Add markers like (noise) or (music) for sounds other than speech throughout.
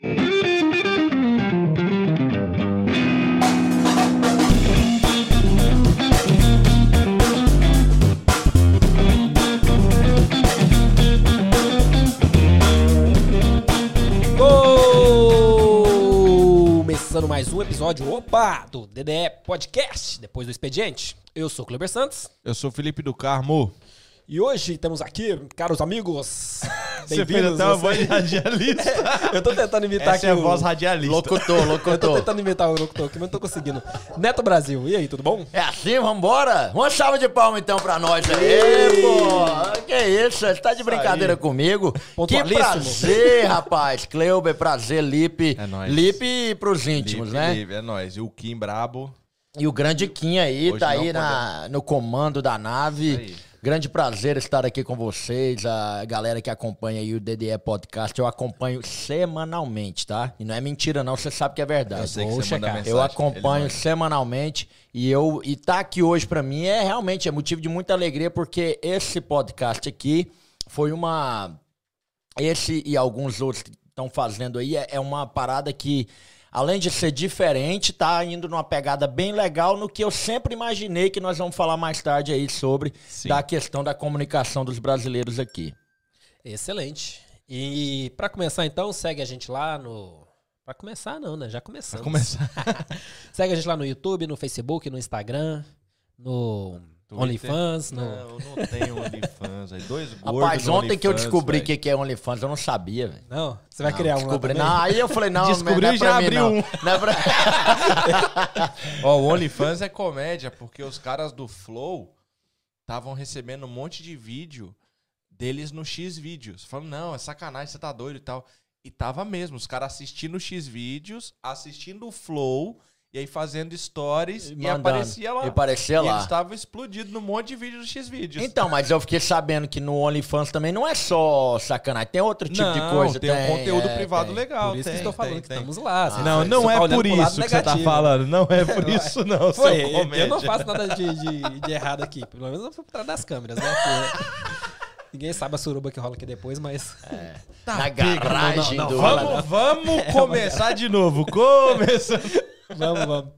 Começando mais um episódio, opa, do DDE Podcast, depois do expediente. Eu sou o Kleber Santos Eu sou o Felipe do Carmo. E hoje temos aqui, caros amigos, (laughs) Você fez bem-vindos. até uma você- voz de (laughs) radialista. (laughs) Eu tô tentando imitar Essa aqui é a o... voz radialista. Locutor, Eu tô locutor. tentando imitar o locutor aqui, mas não tô conseguindo. Neto Brasil, e aí, tudo bom? É assim, vambora? Uma salva de palma então pra nós aí, pô. Que isso, você tá de brincadeira comigo? Que prazer, rapaz. Cleuber, prazer, Lipe. É nóis. Lipe pros íntimos, Lipe, né? Lipe, é nóis. E o Kim Brabo. E o grande Kim aí, Hoje tá aí na, no comando da nave. Aí. Grande prazer estar aqui com vocês, a galera que acompanha aí o DDE Podcast. Eu acompanho semanalmente, tá? E não é mentira não, você sabe que é verdade. Eu sei que você manda checar. mensagem. Eu acompanho semanalmente e eu e tá aqui hoje pra mim é realmente é motivo de muita alegria porque esse podcast aqui foi uma esse e alguns outros que estão fazendo aí é, é uma parada que além de ser diferente, tá indo numa pegada bem legal no que eu sempre imaginei que nós vamos falar mais tarde aí sobre Sim. da questão da comunicação dos brasileiros aqui. Excelente. E pra começar então, segue a gente lá no... Pra começar não, né? Já começamos. Pra começar. (laughs) segue a gente lá no YouTube, no Facebook, no Instagram, no. OnlyFans, no... Não, não tenho OnlyFans. Aí dois (laughs) gordos Rapaz, ontem que eu descobri o que que é OnlyFans, eu não sabia, velho. Não? Você vai Não, criar um descobri- também? Não, aí eu falei, não, Descobriu não é e pra já abriu não. um. (laughs) Não é pra... (laughs) Ó, o OnlyFans é comédia, porque os caras do Flow estavam recebendo um monte de vídeo deles no X vídeos. Falando, não, é sacanagem, você tá doido e tal. E tava mesmo, os caras assistindo o X vídeos, assistindo o Flow, e aí fazendo stories, e, Mandando. aparecia lá. E aparecia E lá. eles estavam num monte de vídeo do X vídeos. Então, mas eu fiquei sabendo que no OnlyFans também não é só sacanagem, tem outro tipo de Não, coisa. tem, um conteúdo é, privado tem. legal. Por isso que tem, estou falando tem, que tem. estamos lá. Você- Não, não é por isso que você tá negativo. falando. Não é por (laughs) isso, não, Foi, seu eu, eu não faço nada de, de, de errado aqui. Pelo menos eu fui por trás das câmeras, né? Porque ninguém sabe a suruba que rola aqui depois, mas. (laughs) Tá, Na garagem não, não, do... Vamos, vamos (laughs) começar de novo. Começa. Vamos, vamos.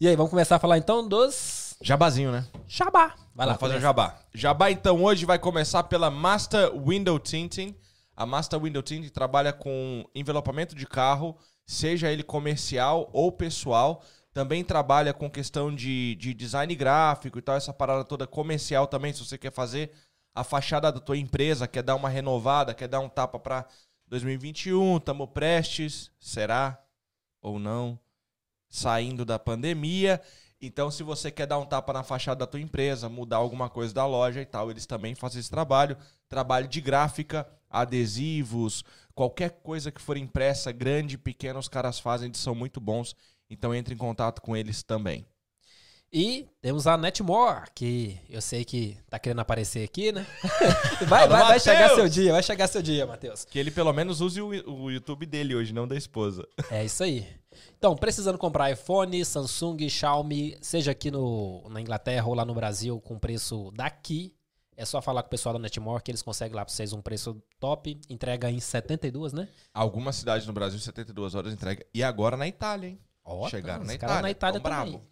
E aí, vamos começar a falar então dos. Jabazinho, né? Jabá. Vai lá, Vamos fazer um começa. jabá. Jabá, então, hoje vai começar pela Master Window Tinting. A Master Window Tinting trabalha com envelopamento de carro, seja ele comercial ou pessoal. Também trabalha com questão de, de design gráfico e tal, essa parada toda comercial também, se você quer fazer a fachada da tua empresa, quer dar uma renovada, quer dar um tapa para 2021, tamo prestes, será ou não? Saindo da pandemia. Então, se você quer dar um tapa na fachada da tua empresa, mudar alguma coisa da loja e tal, eles também fazem esse trabalho. Trabalho de gráfica, adesivos, qualquer coisa que for impressa, grande, pequena, os caras fazem, eles são muito bons. Então, entre em contato com eles também. E temos a Netmore, que eu sei que tá querendo aparecer aqui, né? (laughs) vai, vai, vai chegar seu dia, vai chegar seu dia, Matheus. Que ele pelo menos use o, o YouTube dele hoje, não da esposa. É isso aí. Então, precisando comprar iPhone, Samsung, Xiaomi, seja aqui no, na Inglaterra ou lá no Brasil, com preço daqui, é só falar com o pessoal da Netmore que eles conseguem lá pra vocês um preço top. Entrega em 72, né? Algumas cidades no Brasil, 72 horas entrega. E agora na Itália, hein? Ó, Chegaram os na Itália. na Itália tão também.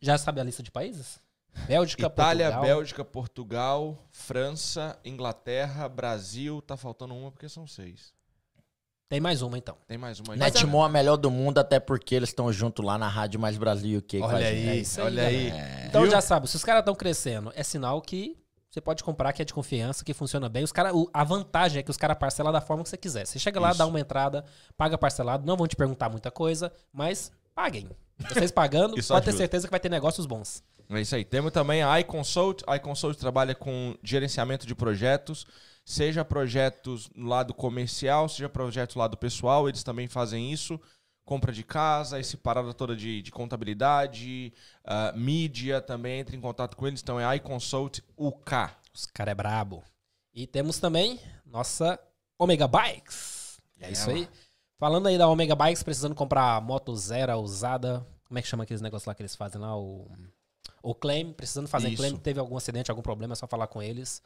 Já sabe a lista de países? Bélgica, Itália, Portugal. Bélgica, Portugal, França, Inglaterra, Brasil. Tá faltando uma porque são seis. Tem mais uma, então. Tem mais uma aí. Netmore é a melhor do mundo, até porque eles estão junto lá na Rádio Mais Brasil UK. Olha gente. É aí, isso aí, olha aí. Então Viu? já sabe, se os caras estão crescendo, é sinal que você pode comprar, que é de confiança, que funciona bem. Os cara, o- a vantagem é que os caras parcelam da forma que você quiser. Você chega lá, Isso. dá uma entrada, paga parcelado, não vão te perguntar muita coisa, mas paguem. Vocês (laughs) pagando, pode ter ajuda. certeza que vai ter negócios bons. É isso aí. Temos também a iConsult. A iConsult trabalha com gerenciamento de projetos, seja projetos no lado comercial, seja projetos no lado pessoal, eles também fazem isso. Compra de casa, esse parada toda de, de contabilidade, ah, mídia também entra em contato com eles. Então é iConsult UK. Os caras é brabo. E temos também nossa Omega Bikes. É isso aí. Falando aí da Omega Bikes, precisando comprar moto zero usada. Como é que chama aqueles negócios lá que eles fazem lá? O, o claim. Precisando fazer Isso. claim. Teve algum acidente, algum problema, é só falar com eles.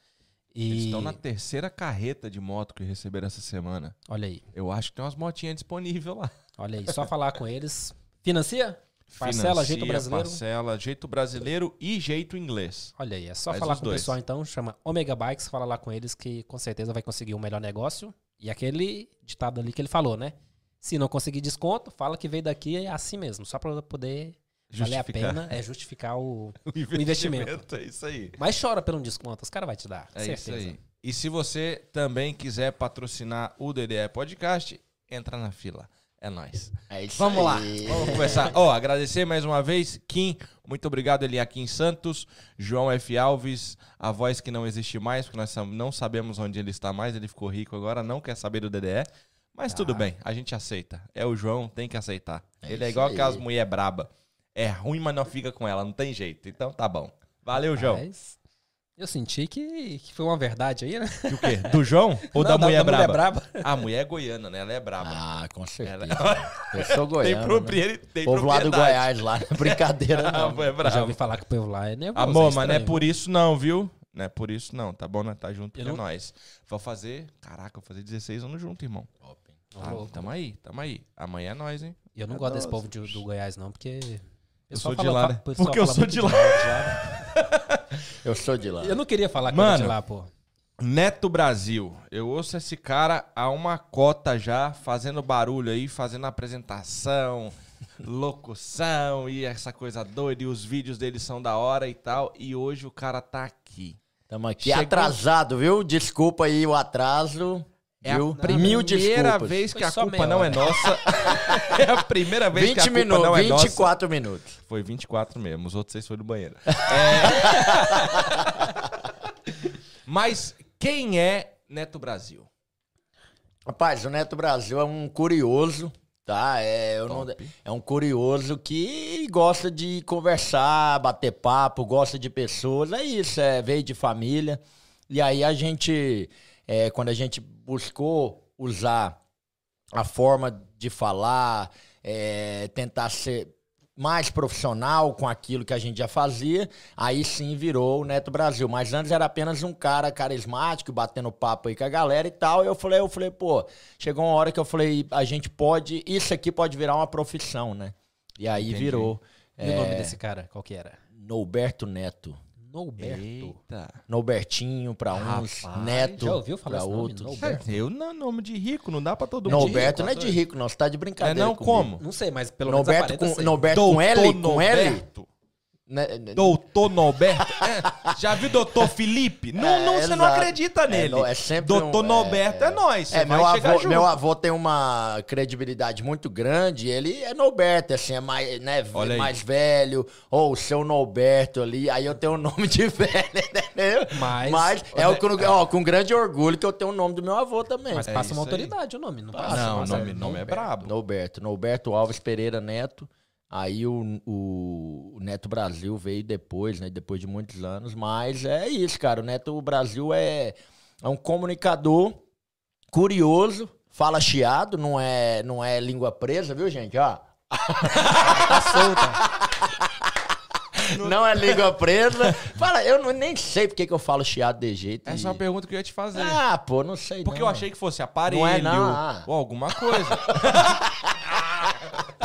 Eles E estão na terceira carreta de moto que receberam essa semana. olha aí, Eu acho que tem umas motinhas disponíveis lá. olha aí, só falar com eles. Financia? Parcela, Financia, jeito brasileiro? Parcela, jeito brasileiro e jeito inglês. Olha aí, é só Faz falar com dois. o pessoal então, chama Omega Bikes, fala lá com eles que com certeza vai conseguir um melhor negócio. E aquele ditado ali que ele falou, né? Se não conseguir desconto, fala que veio daqui é assim mesmo, só pra poder valer a pena, é justificar o... (laughs) O investimento. É isso aí. Mas chora pelo desconto, os caras vão te dar, É certeza. isso aí. E se você também quiser patrocinar o DDE Podcast, entra na fila. É nóis. É isso Vamos lá, aí. vamos começar. Ó, agradecer mais uma vez, Kim, muito obrigado, em Santos, João F. Alves, a voz que não existe mais, porque nós não sabemos onde ele está mais, ele ficou rico agora, não quer saber do DDE, mas tudo bem, a gente aceita. É o João, tem que aceitar. É ele é igual aquelas mulher braba. É ruim, mas não fica com ela, não tem jeito. Então tá bom. Valeu, João. Mas eu senti que, que foi uma verdade aí, né? E o quê? Do João (laughs) ou Não, da, mulher, braba? braba. A mulher é goiana, né? Ela é braba. Ah, com certeza. Ela- (laughs) Eu sou tem goiano. né? propriedade. Tem Povo lá do. Goiás, lá. Brincadeira, A (laughs) não. mulher é Eu já braba. ouvi falar que o povo lá é nervoso. Amor, mas não é por isso não, viu? Não é por isso não, tá bom? Nós tá junto, Eu que é não- nóis. Vou fazer, caraca, vou fazer 16 anos junto, irmão. Ah, louco. tamo aí, tamo aí. Amanhã é nós, hein? Eu não É gosto desse povo de- do Goiás, não, porque. Eu sou de lá, né? Porque eu sou de lá. Eu sou de lá. Eu não queria falar que eu era Mano. de lá, pô. Neto Brasil. Eu ouço esse cara há uma cota já, fazendo barulho aí, fazendo apresentação, (laughs) locução e essa coisa doida. E os vídeos dele são da hora e tal. E hoje o cara tá aqui. Tamo aqui Chegou- atrasado, viu? Desculpa aí o atraso. É viu? a Mil primeira desculpas. vez que Foi a só culpa meia não é hora. nossa. (laughs) é a primeira vez que a 20 culpa minutos, não é nossa. 24 minutos. Foi 24 mesmo, os outros seis foram no banheiro. (laughs) É... Mas quem é Neto Brasil? Rapaz, o Neto Brasil é um curioso, tá? É, eu não- é um curioso que gosta de conversar, bater papo, gosta de pessoas. É isso, é, veio de família. E aí a gente, é, quando a gente buscou usar a forma de falar, é, tentar ser mais profissional com aquilo que a gente já fazia, aí sim virou o Neto Brasil. Mas antes era apenas um cara carismático, batendo papo aí com a galera e tal. E eu falei, eu falei, pô, chegou uma hora que eu falei, a gente pode, isso aqui pode virar uma profissão, né? E aí Entendi. virou E o nome desse cara, qual que era? Noberto Neto. Norberto. Eita. Nobertinho pra uns, Rapaz, Neto já ouviu falar pra esse nome? outros. Norberto? Eu não, nome de rico, não dá pra todo mundo. Noberto não é de rico, não. Você tá de É brincadeira. não comigo. como? Não sei, mas pelo menos aparenta com, ser. Noberto com L? Com L? Norberto. Né- Doutor Norberto. É, já viu doutor Felipe? Não, É, não, você não exato. acredita nele. é sempre doutor um- é, Norberto é, nós. É, vai meu avô, meu avô tem uma credibilidade muito grande. Ele é Norberto, assim, é mais, né, Olha aí. mais velho. Ou o seu Norberto ali. Aí eu tenho o nome de (laughs) velho, entendeu? Mas- é o com, ó, com grande orgulho que eu tenho o nome do meu avô também. Mas É passa uma isso aí. autoridade o nome, não Passa? Não, o nome, nome é brabo. Norberto. Norberto Alves Pereira Neto. Aí o, o, o Neto Brasil veio depois, né? Depois de muitos anos. Mas é isso, cara. O Neto Brasil é, é um comunicador curioso, fala chiado, não é, não é língua presa, viu, gente? Ó. Tá solta. Não é língua presa. Fala, eu não- nem sei porque que eu falo chiado de jeito. Essa é e- uma pergunta que eu ia te fazer. Ah, pô, não sei. Porque não. eu achei que fosse aparelho Não é, não, ou alguma coisa. (laughs)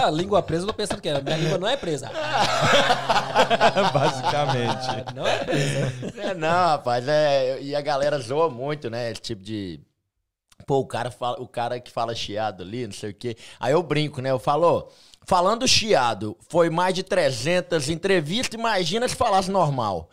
Ah, língua presa, eu tô pensando que é. Minha língua não é presa. (laughs) Basicamente. Ah, não é presa. É, não, rapaz, é, e a galera zoa muito, né? Esse tipo de. Pô, o cara, fala, o cara que fala chiado ali, não sei o quê. Aí eu brinco, né? Eu falo, ó, falando chiado, foi mais de 300 entrevistas, imagina se falasse normal.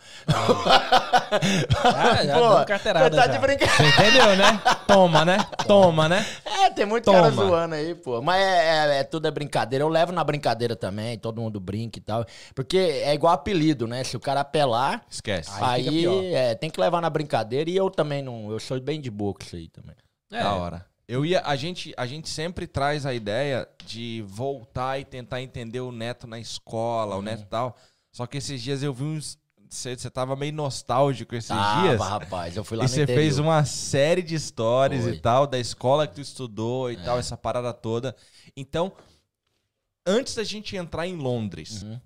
Ah, já deu (laughs) carteirada tá já. de brincadeira. Entendeu, né? Toma, né? Toma, né? É, tem muito Toma. cara zoando aí, pô. Mas é, é- é tudo é brincadeira. Eu levo na brincadeira também, todo mundo brinca e tal. Porque é igual apelido, né? Se o cara apelar, Esquece. Aí aí, pior. é, tem que levar na brincadeira. E eu também não. Eu sou bem de boa com isso aí também. É. Da hora. Eu ia, a gente, a gente sempre traz a ideia de voltar e tentar entender o Neto na escola, o Neto tal. Só que esses dias eu vi uns. Você tava meio nostálgico esses Tava, dias. rapaz. Eu fui lá E você fez uma série de stories Foi. e tal, da escola que tu estudou e tal, essa parada toda. Então, antes da gente entrar em Londres, Uhum.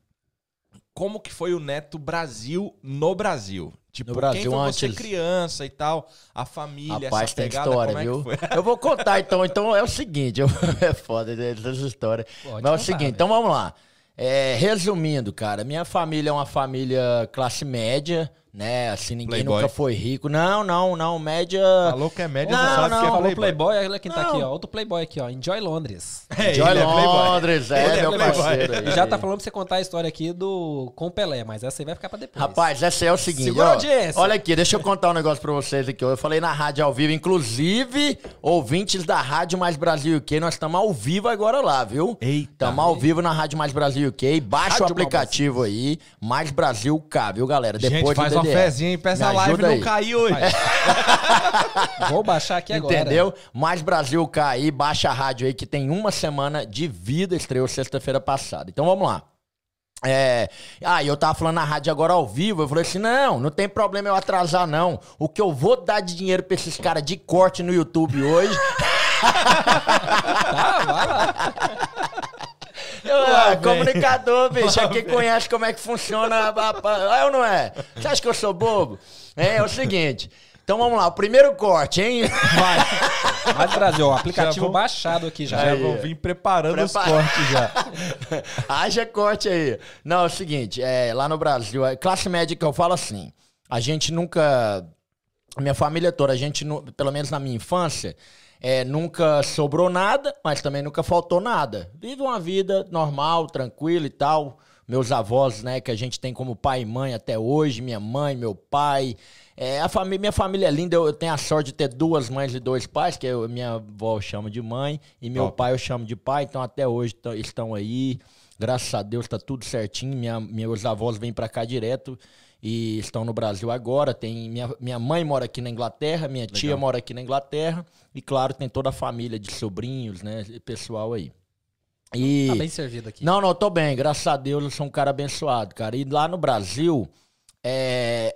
Como que foi o Neto Brasil no Brasil? Tipo, No Brasil, quem foi você antes- criança e tal, a família, Rapaz, essa tem pegada, história, como é viu? que foi? (laughs) Eu vou contar então. Então é o seguinte, eu- (laughs) é foda essas histórias. Pode Mas é o contar, seguinte, velho. então vamos lá. É, resumindo, cara, minha família é uma família classe média, né? Assim, ninguém Playboy. nunca foi rico. Não, não, não, média. Falou que é média, Não, sabe não, que é Falou playboy. Playboy, olha quem tá Não. aqui, ó. Outro Playboy aqui, ó. Enjoy Londres. (laughs) É, Joy ele é. Londres, é, Ele é meu playboy. parceiro. E aí. já tá falando pra você contar a história aqui do com Pelé, mas essa aí vai ficar pra depois. Rapaz, essa é o seguinte, Segura ó, audiência. olha aqui, deixa eu contar um negócio pra vocês aqui. ó. Eu falei na rádio ao vivo, inclusive, ouvintes da Rádio Mais Brasil UK, nós estamos ao vivo agora lá, viu? Eita. Estamos ao vivo na Rádio Mais Brasil UK, baixa Rádio o aplicativo aí, Mais Brasil K, viu, galera? Gente, Depois faz do uma fezinha e peça a live não aí. cair hoje. (laughs) Vou baixar aqui agora. Entendeu? Mais Brasil aí, baixa a rádio aí que tem uma semana de vida, estreou sexta-feira passada. Então vamos lá. É, ah, e eu tava falando na rádio agora ao vivo, eu falei assim, não, não tem problema eu atrasar não. O que eu vou dar de dinheiro pra esses caras de corte no YouTube hoje... (laughs) Tá, vai lá. Eu, Lá ah, comunicador, bicho, Lá aqui vem. conhece como é que funciona. a- a- É ou não é? Você acha que eu sou bobo? É, é o seguinte. Então vamos lá, o primeiro corte, hein? Vai. Mas Brasil, ó, aplicativo baixado aqui já. Já Aí. vão vir preparando os cortes já. (laughs) Haja corte aí. Não, é o seguinte, é, lá no Brasil, é, classe média que eu falo assim, a gente nunca. Minha família toda, a gente, pelo menos na minha infância, é, nunca sobrou nada, mas também nunca faltou nada. Vive uma vida normal, tranquila e tal. Meus avós, né, que a gente tem como pai e mãe até hoje, minha mãe, meu pai. É, a família, minha família é linda, eu, eu tenho a sorte de ter duas mães e dois pais, que eu- minha avó eu chamo de mãe e meu Top. pai eu chamo de pai, então até hoje tão- estão aí. Graças a Deus tá tudo certinho. Minha, meus avós vêm pra cá direto e estão no Brasil agora. Tem minha, minha mãe mora aqui na Inglaterra, minha tia mora aqui na Inglaterra e claro, tem toda a família de sobrinhos, né, pessoal aí. E Tá bem servido aqui. não, não, tô bem. Graças a Deus eu sou um cara abençoado, cara. E lá no Brasil, é,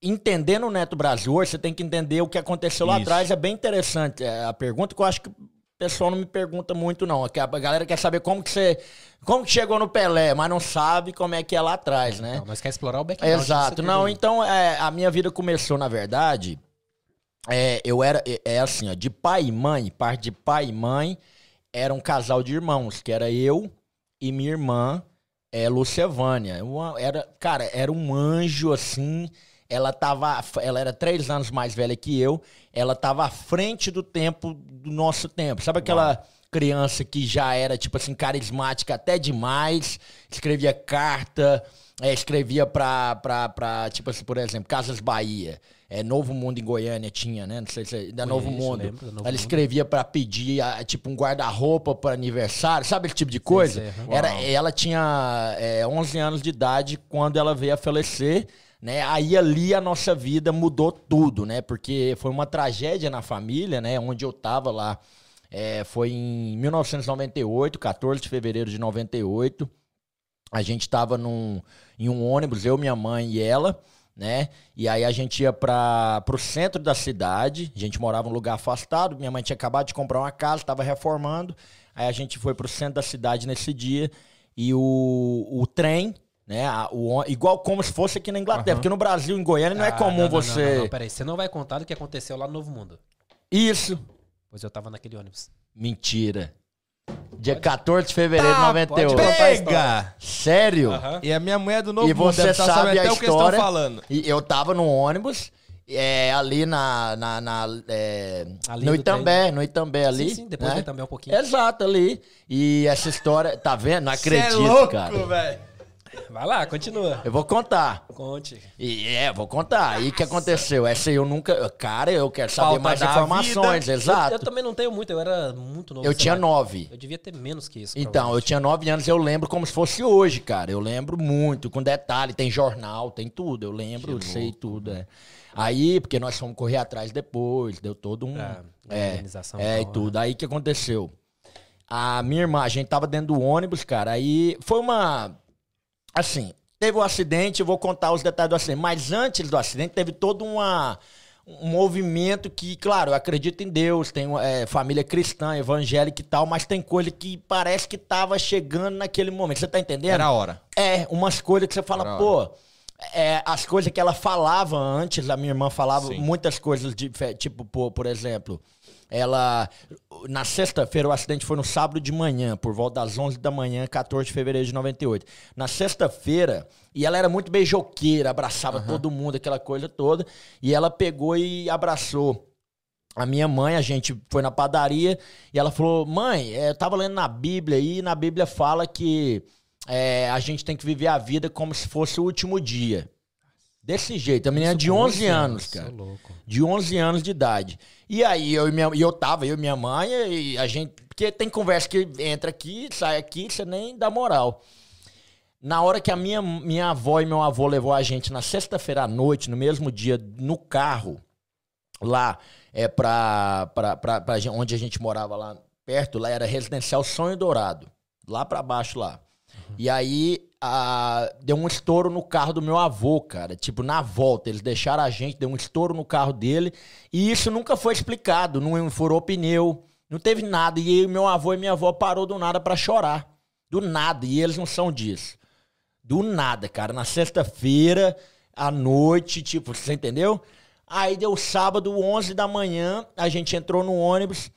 entendendo o Neto Brasil hoje, você tem que entender o que aconteceu lá Isso. atrás. É bem interessante. É a pergunta que eu acho que o pessoal não me pergunta muito, não. É a galera quer saber como que você. Como que chegou no Pelé, mas não sabe como é que é lá atrás, né? Não, nós quer explorar o background. Exato. disso Não, então é, a minha vida começou, na verdade. É, eu era. É, é assim, ó, de pai e mãe, parte de pai e mãe, era um casal de irmãos, que era eu e minha irmã, é, Lucevânia. Uma- era, cara, era um anjo assim. Ela tava. Ela era três anos mais velha que eu. Ela tava à frente do tempo do nosso tempo. Sabe aquela criança que já era, tipo assim, carismática até demais, escrevia carta, é, escrevia pra, pra, pra, tipo assim, por exemplo, Casas Bahia. É, Novo Mundo em Goiânia tinha, né? Não sei se é da Novo Conheço, Mundo. lembro da Novo Ela escrevia pra pedir, tipo, um guarda-roupa para aniversário, sabe esse tipo de coisa? sei, aham. Era, ela tinha é, 11 anos de idade quando ela veio a falecer, né? Aí ali a nossa vida mudou tudo, né? Porque foi uma tragédia na família, né? Onde eu tava lá. É, foi em 1998, 14 de fevereiro de 98. A gente tava num, em um ônibus, eu, minha mãe e ela, né? E aí a gente ia para pro centro da cidade. A gente morava em um lugar afastado. Minha mãe tinha acabado de comprar uma casa, estava reformando. Aí a gente foi pro centro da cidade nesse dia e o, o trem, né? o, igual como se fosse aqui na Inglaterra, Aham. porque no Brasil, em Goiânia, não é Ah, comum não, não, você. Não, não, peraí, você não vai contar do que aconteceu lá no Novo Mundo. Isso. Pois eu tava naquele ônibus. Mentira. Dia 14 de fevereiro de Tá, 98. pode contar a Pega! Sério? Aham. E a minha mulher é do Novo E Mundo, você deve tá sabe sabendo a até o que eles história. estão falando. E eu tava no ônibus, é, ali na. na, na, é, Ali no do Itambé, no Itambé ali. Sim, sim, depois né? vai também um pouquinho. Exato, ali. E essa história, tá vendo? Não acredito, Cê é louco, cara. velho. Vai lá, continua. Eu vou contar. Conte. E é, vou contar. E o que aconteceu? Essa aí eu nunca. Cara, eu quero saber Falta mais informações, vida. exato. Eu, eu também não tenho muito, eu era muito novo. Eu tinha lá. nove. Eu devia ter menos que isso. Então, eu tinha nove anos, eu lembro como se fosse hoje, cara. Eu lembro muito, com detalhe, tem jornal, tem tudo. Eu lembro, sei tudo, é. Aí, porque nós fomos correr atrás depois, deu todo um. É, organização é, e tal, tudo. Aí o que aconteceu? A minha irmã, a gente tava dentro do ônibus, cara. Aí foi uma. Assim, teve um acidente, eu vou contar os detalhes do acidente. Mas antes do acidente, teve toda uma. um movimento que, claro, eu acredito em Deus, tenho é, família cristã, evangélica e tal, mas tem coisa que parece que tava chegando naquele momento. Você tá entendendo? Era a hora. É, umas coisas que você fala, pô. é, as coisas que ela falava antes, a minha irmã falava Sim. muitas coisas, de, tipo, por, por exemplo, ela. Na sexta-feira, o acidente foi no sábado de manhã, por volta das 11 da manhã, 14 de fevereiro de 98. Na sexta-feira, e ela era muito beijoqueira, abraçava todo mundo, aquela coisa toda, e ela pegou e abraçou a minha mãe, a gente foi na padaria e ela falou: Mãe, é, eu tava lendo na Bíblia e na Bíblia fala que é, a gente tem que viver a vida como se fosse o último dia. Desse jeito. A menina é de 11 anos, cara. Louco. De 11 anos de idade. E aí eu e, minha, e eu tava, eu e minha mãe, e a gente. Porque tem conversa que entra aqui, sai aqui, você nem dá moral. Na hora que a minha, minha avó e meu avô levou a gente na sexta-feira à noite, no mesmo dia, no carro, lá é pra, pra, pra, pra onde a gente morava lá perto, lá era residencial Sonho Dourado, lá pra baixo lá. E aí a- deu um estouro no carro do meu avô, cara. Tipo, na volta, eles deixaram a gente, deu um estouro no carro dele. E isso nunca foi explicado, não furou pneu, não teve nada. E aí meu avô e minha avó parou do nada pra chorar. Do nada, e eles não são disso. Do nada, cara. Na sexta-feira, à noite, tipo, você entendeu? Aí deu sábado, 11 da manhã, a gente entrou no ônibus.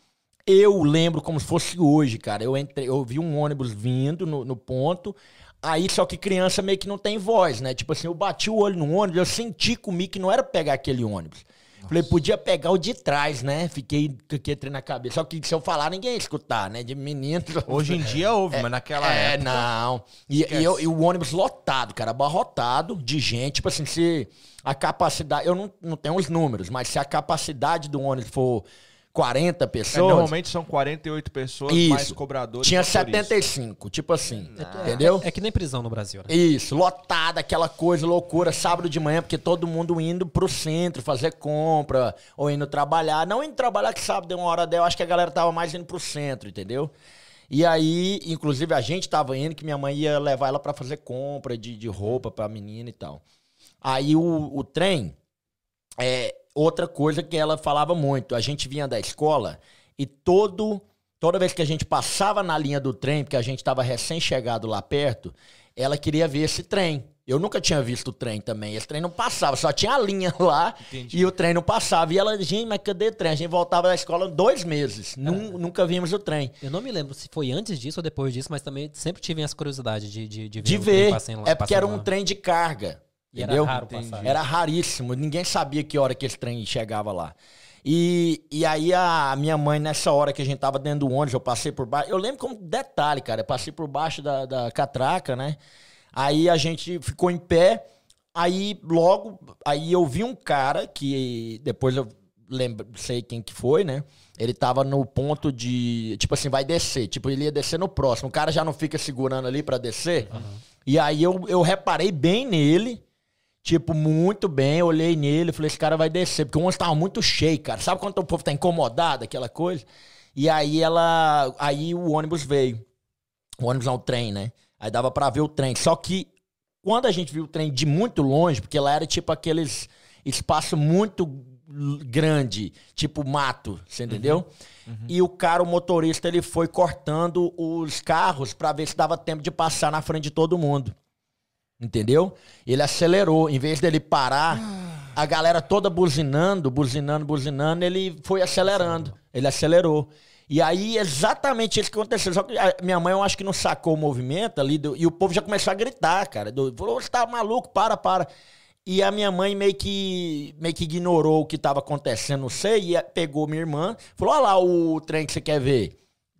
Eu lembro como se fosse hoje, cara. Eu entrei, eu vi um ônibus vindo no, no ponto. Aí, só que criança meio que não tem voz, né? Tipo assim, eu bati o olho no ônibus, eu senti comigo que não era pegar aquele ônibus. Falei, podia pegar o de trás, né? Fiquei aquele trem na cabeça. Só que se eu falar, ninguém ia escutar, né? De menino. (laughs) Hoje em dia houve, mas naquela É, época. não. E, e eu- e o ônibus lotado, cara, abarrotado de gente. Tipo assim, se a capacidade. Eu não, não tenho os números, mas se a capacidade do ônibus for 40 É, pessoas. normalmente são 48 pessoas mais isso. cobradores. Tinha e motoristas. 75, tipo assim. Entendeu? É que nem prisão no Brasil, né? Isso, lotada, aquela coisa, loucura, sábado de manhã, porque todo mundo indo pro centro fazer compra, ou indo trabalhar. Não indo trabalhar, que sábado deu uma hora dela, eu acho que a galera tava mais indo pro centro, entendeu? E aí, inclusive, a gente tava indo, que minha mãe ia levar ela pra fazer compra de, de roupa pra menina e tal. Aí o, o trem, é outra coisa que ela falava muito. A gente vinha da escola e todo toda vez que a gente passava na linha do trem, porque a gente estava recém-chegado lá perto, ela queria ver esse trem. Eu nunca tinha visto o trem também. Esse trem não passava, só tinha a linha (laughs) lá Entendi. e o trem não passava. E ela, gente, mas cadê o trem? A gente voltava da escola dois meses. Nun- Nunca vimos o trem. Eu não me lembro se foi antes disso ou depois disso, mas também sempre tive essa curiosidade de, de, de ver. De ver. lá- É porque era um lá. trem de carga. E era Entendeu? raro Entendi. passar. Era raríssimo, ninguém sabia que hora que esse trem chegava lá. E, e aí a minha mãe, nessa hora que a gente tava dentro do ônibus, eu passei por baixo. Eu lembro como detalhe, cara, eu passei por baixo da, da catraca, né? Aí a gente ficou em pé. Aí logo, aí eu vi um cara que depois eu lembro, sei quem que foi, né? Ele tava no ponto de, tipo assim, vai descer, tipo ele ia descer no próximo. O cara já não fica segurando ali pra descer. E aí eu, eu reparei bem nele, tipo muito bem, olhei nele, falei esse cara vai descer, porque o ônibus tava muito cheio, cara. Sabe quando o povo tá incomodado, aquela coisa? E aí ela, aí o ônibus veio. O ônibus não, o trem, né? Aí dava pra ver o trem. Só que quando a gente viu o trem de muito longe, porque lá era tipo aqueles espaço muito grande, tipo mato, você entendeu? E o cara, o motorista, ele foi cortando os carros pra ver se dava tempo de passar na frente de todo mundo. Entendeu? Ele acelerou, em vez dele parar, a galera toda buzinando, buzinando, buzinando, ele foi acelerando. Ele acelerou. E aí, exatamente isso que aconteceu. Só que minha mãe, eu acho que não sacou o movimento ali, do- e o povo já começou a gritar, cara. Do, falou, você tá maluco? Para, para. E a minha mãe meio que, meio que ignorou o que tava acontecendo, não sei, e pegou minha irmã, falou, olha lá o trem que você quer ver.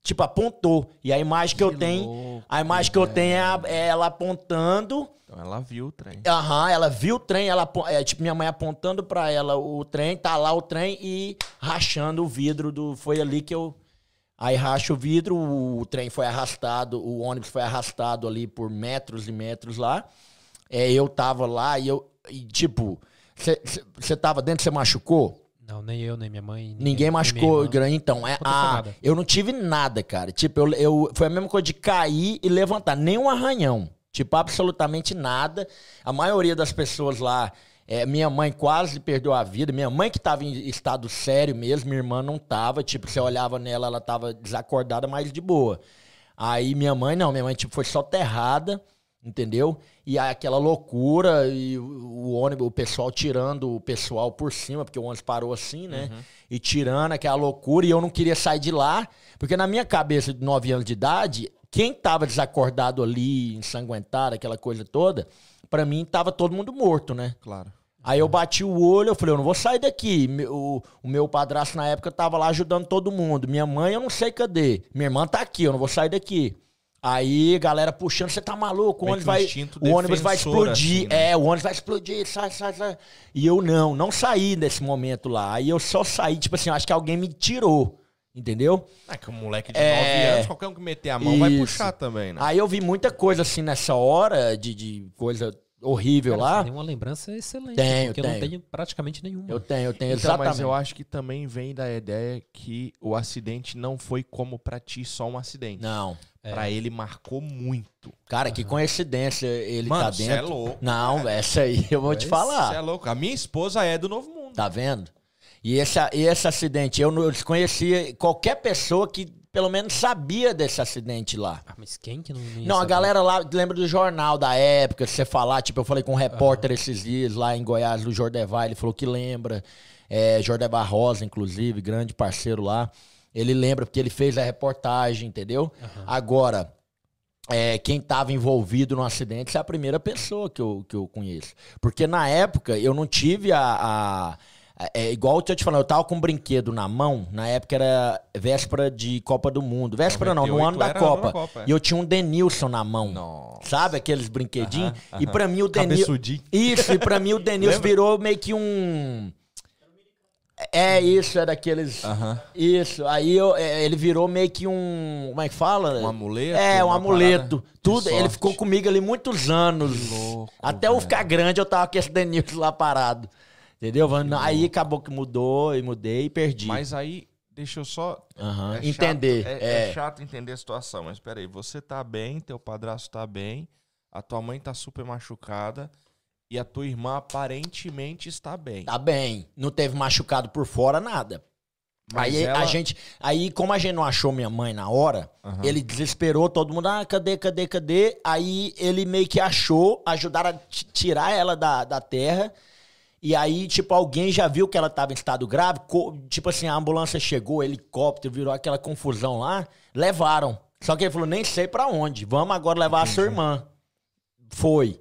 Tipo, apontou. E a imagem que, eu tenho, louco, a imagem que eu tenho é, a- é ela apontando Então ela viu o trem. Aham, ela viu o trem, ela é, tipo minha mãe apontando pra ela o trem, tá lá o trem e rachando o vidro do foi ali que eu aí racha o vidro, o, trem foi arrastado, o ônibus foi arrastado ali por metros e metros lá. É, eu tava lá e eu e, tipo, você tava dentro, você machucou? Não, nem eu, nem minha mãe. Ninguém, nem machucou grande, então. É, ah, nada. eu não tive nada, cara. Tipo, eu, eu- foi a mesma coisa de cair e levantar. Nem um arranhão. Tipo, absolutamente nada. A maioria das pessoas lá É, minha mãe quase perdeu a vida. Minha mãe que tava em estado sério mesmo, minha irmã não tava. Tipo, você olhava nela, ela tava desacordada, mas de boa. Aí minha mãe não, minha mãe tipo, foi soterrada, entendeu? E aí, aquela loucura, e o, ônibus, o pessoal tirando o pessoal por cima, porque o ônibus parou assim, né? E tirando aquela loucura, e eu não queria sair de lá, porque na minha cabeça de 9 anos de idade, quem tava desacordado ali, ensanguentado, aquela coisa toda, pra mim tava todo mundo morto, né? Claro. Aí eu bati o olho, eu falei, eu não vou sair daqui. O, o meu padrasto na época tava lá ajudando todo mundo. Minha mãe, eu não sei cadê. Minha irmã tá aqui, eu não vou sair daqui. Aí, galera puxando, você tá maluco? O Meio ônibus vai, o ônibus vai explodir. assim, né? É, o ônibus vai explodir, sai, sai, sai. E eu não, não saí nesse momento lá. Aí eu só saí, tipo assim, eu acho que alguém me tirou, entendeu? É que um moleque de É. 9 anos, qualquer um que meter a mão vai Isso. puxar também, né? Aí eu vi muita coisa assim nessa hora, de, de coisa horrível Cara, lá. Você tem uma lembrança excelente. Tenho, porque eu não tenho. tenho praticamente nenhuma. Eu tenho, eu tenho Então, exatamente. mas eu acho que também vem da ideia que o acidente não foi como pra ti só um acidente. Não. Pra ele marcou muito. Cara, que coincidência ele Mano, tá cê dentro. é louco, Não, essa aí eu vou te Você falar. é louco. A minha esposa é do Novo Mundo. Tá vendo? E esse, e esse acidente, eu não desconhecia qualquer pessoa que pelo menos sabia desse acidente lá. Ah, mas quem que não Não, a saber? galera lá lembra do jornal da época, se você falar, tipo, eu falei com um repórter esses dias lá em Goiás, do Jordevai, ele falou que lembra. É, Jordevai Rosa, inclusive, grande parceiro lá. Ele lembra porque ele fez a reportagem, entendeu? Agora, é, quem estava envolvido no acidente é a primeira pessoa que eu, que eu conheço. Porque na época eu não tive a. a- é igual eu tô te falando, eu tava com um brinquedo na mão, na época era véspera de Copa do Mundo. Véspera não, no 98 ano da Copa. Copa, é. E eu tinha um Denilson na mão. Nossa. Sabe aqueles brinquedinhos? Aham, E pra mim o Denilson. Isso, e pra mim o (laughs) Denilson virou meio que um. É isso, era aqueles. Aham. Isso, aí eu- é, ele virou meio que um. Como é que fala? Um amuleto? É, um amuleto. Tudo. Ele ficou comigo ali muitos anos. Que louco, Até eu velho. ficar grande, eu tava com esse Denilson lá parado. Entendeu? Aí acabou que mudou e mudei e perdi. Mas aí, deixa eu só É chato- Entender. é, é. é chato entender a situação, mas peraí, você tá bem, teu padrasto tá bem, a tua mãe tá super machucada e a tua irmã aparentemente está bem. Tá bem. Não teve machucado por fora, nada. Mas aí ela- a gente. Aí, como a gente não achou minha mãe na hora, Aham. ele desesperou todo mundo. Ah, cadê, cadê, cadê? Aí ele meio que achou, ajudaram a tirar ela da, da terra. E aí, tipo, alguém já viu que ela tava em estado grave. Tipo assim, a ambulância chegou, helicóptero, virou aquela confusão lá. Levaram. Só que ele falou: nem sei pra onde. Vamos agora levar a sua irmã. Foi.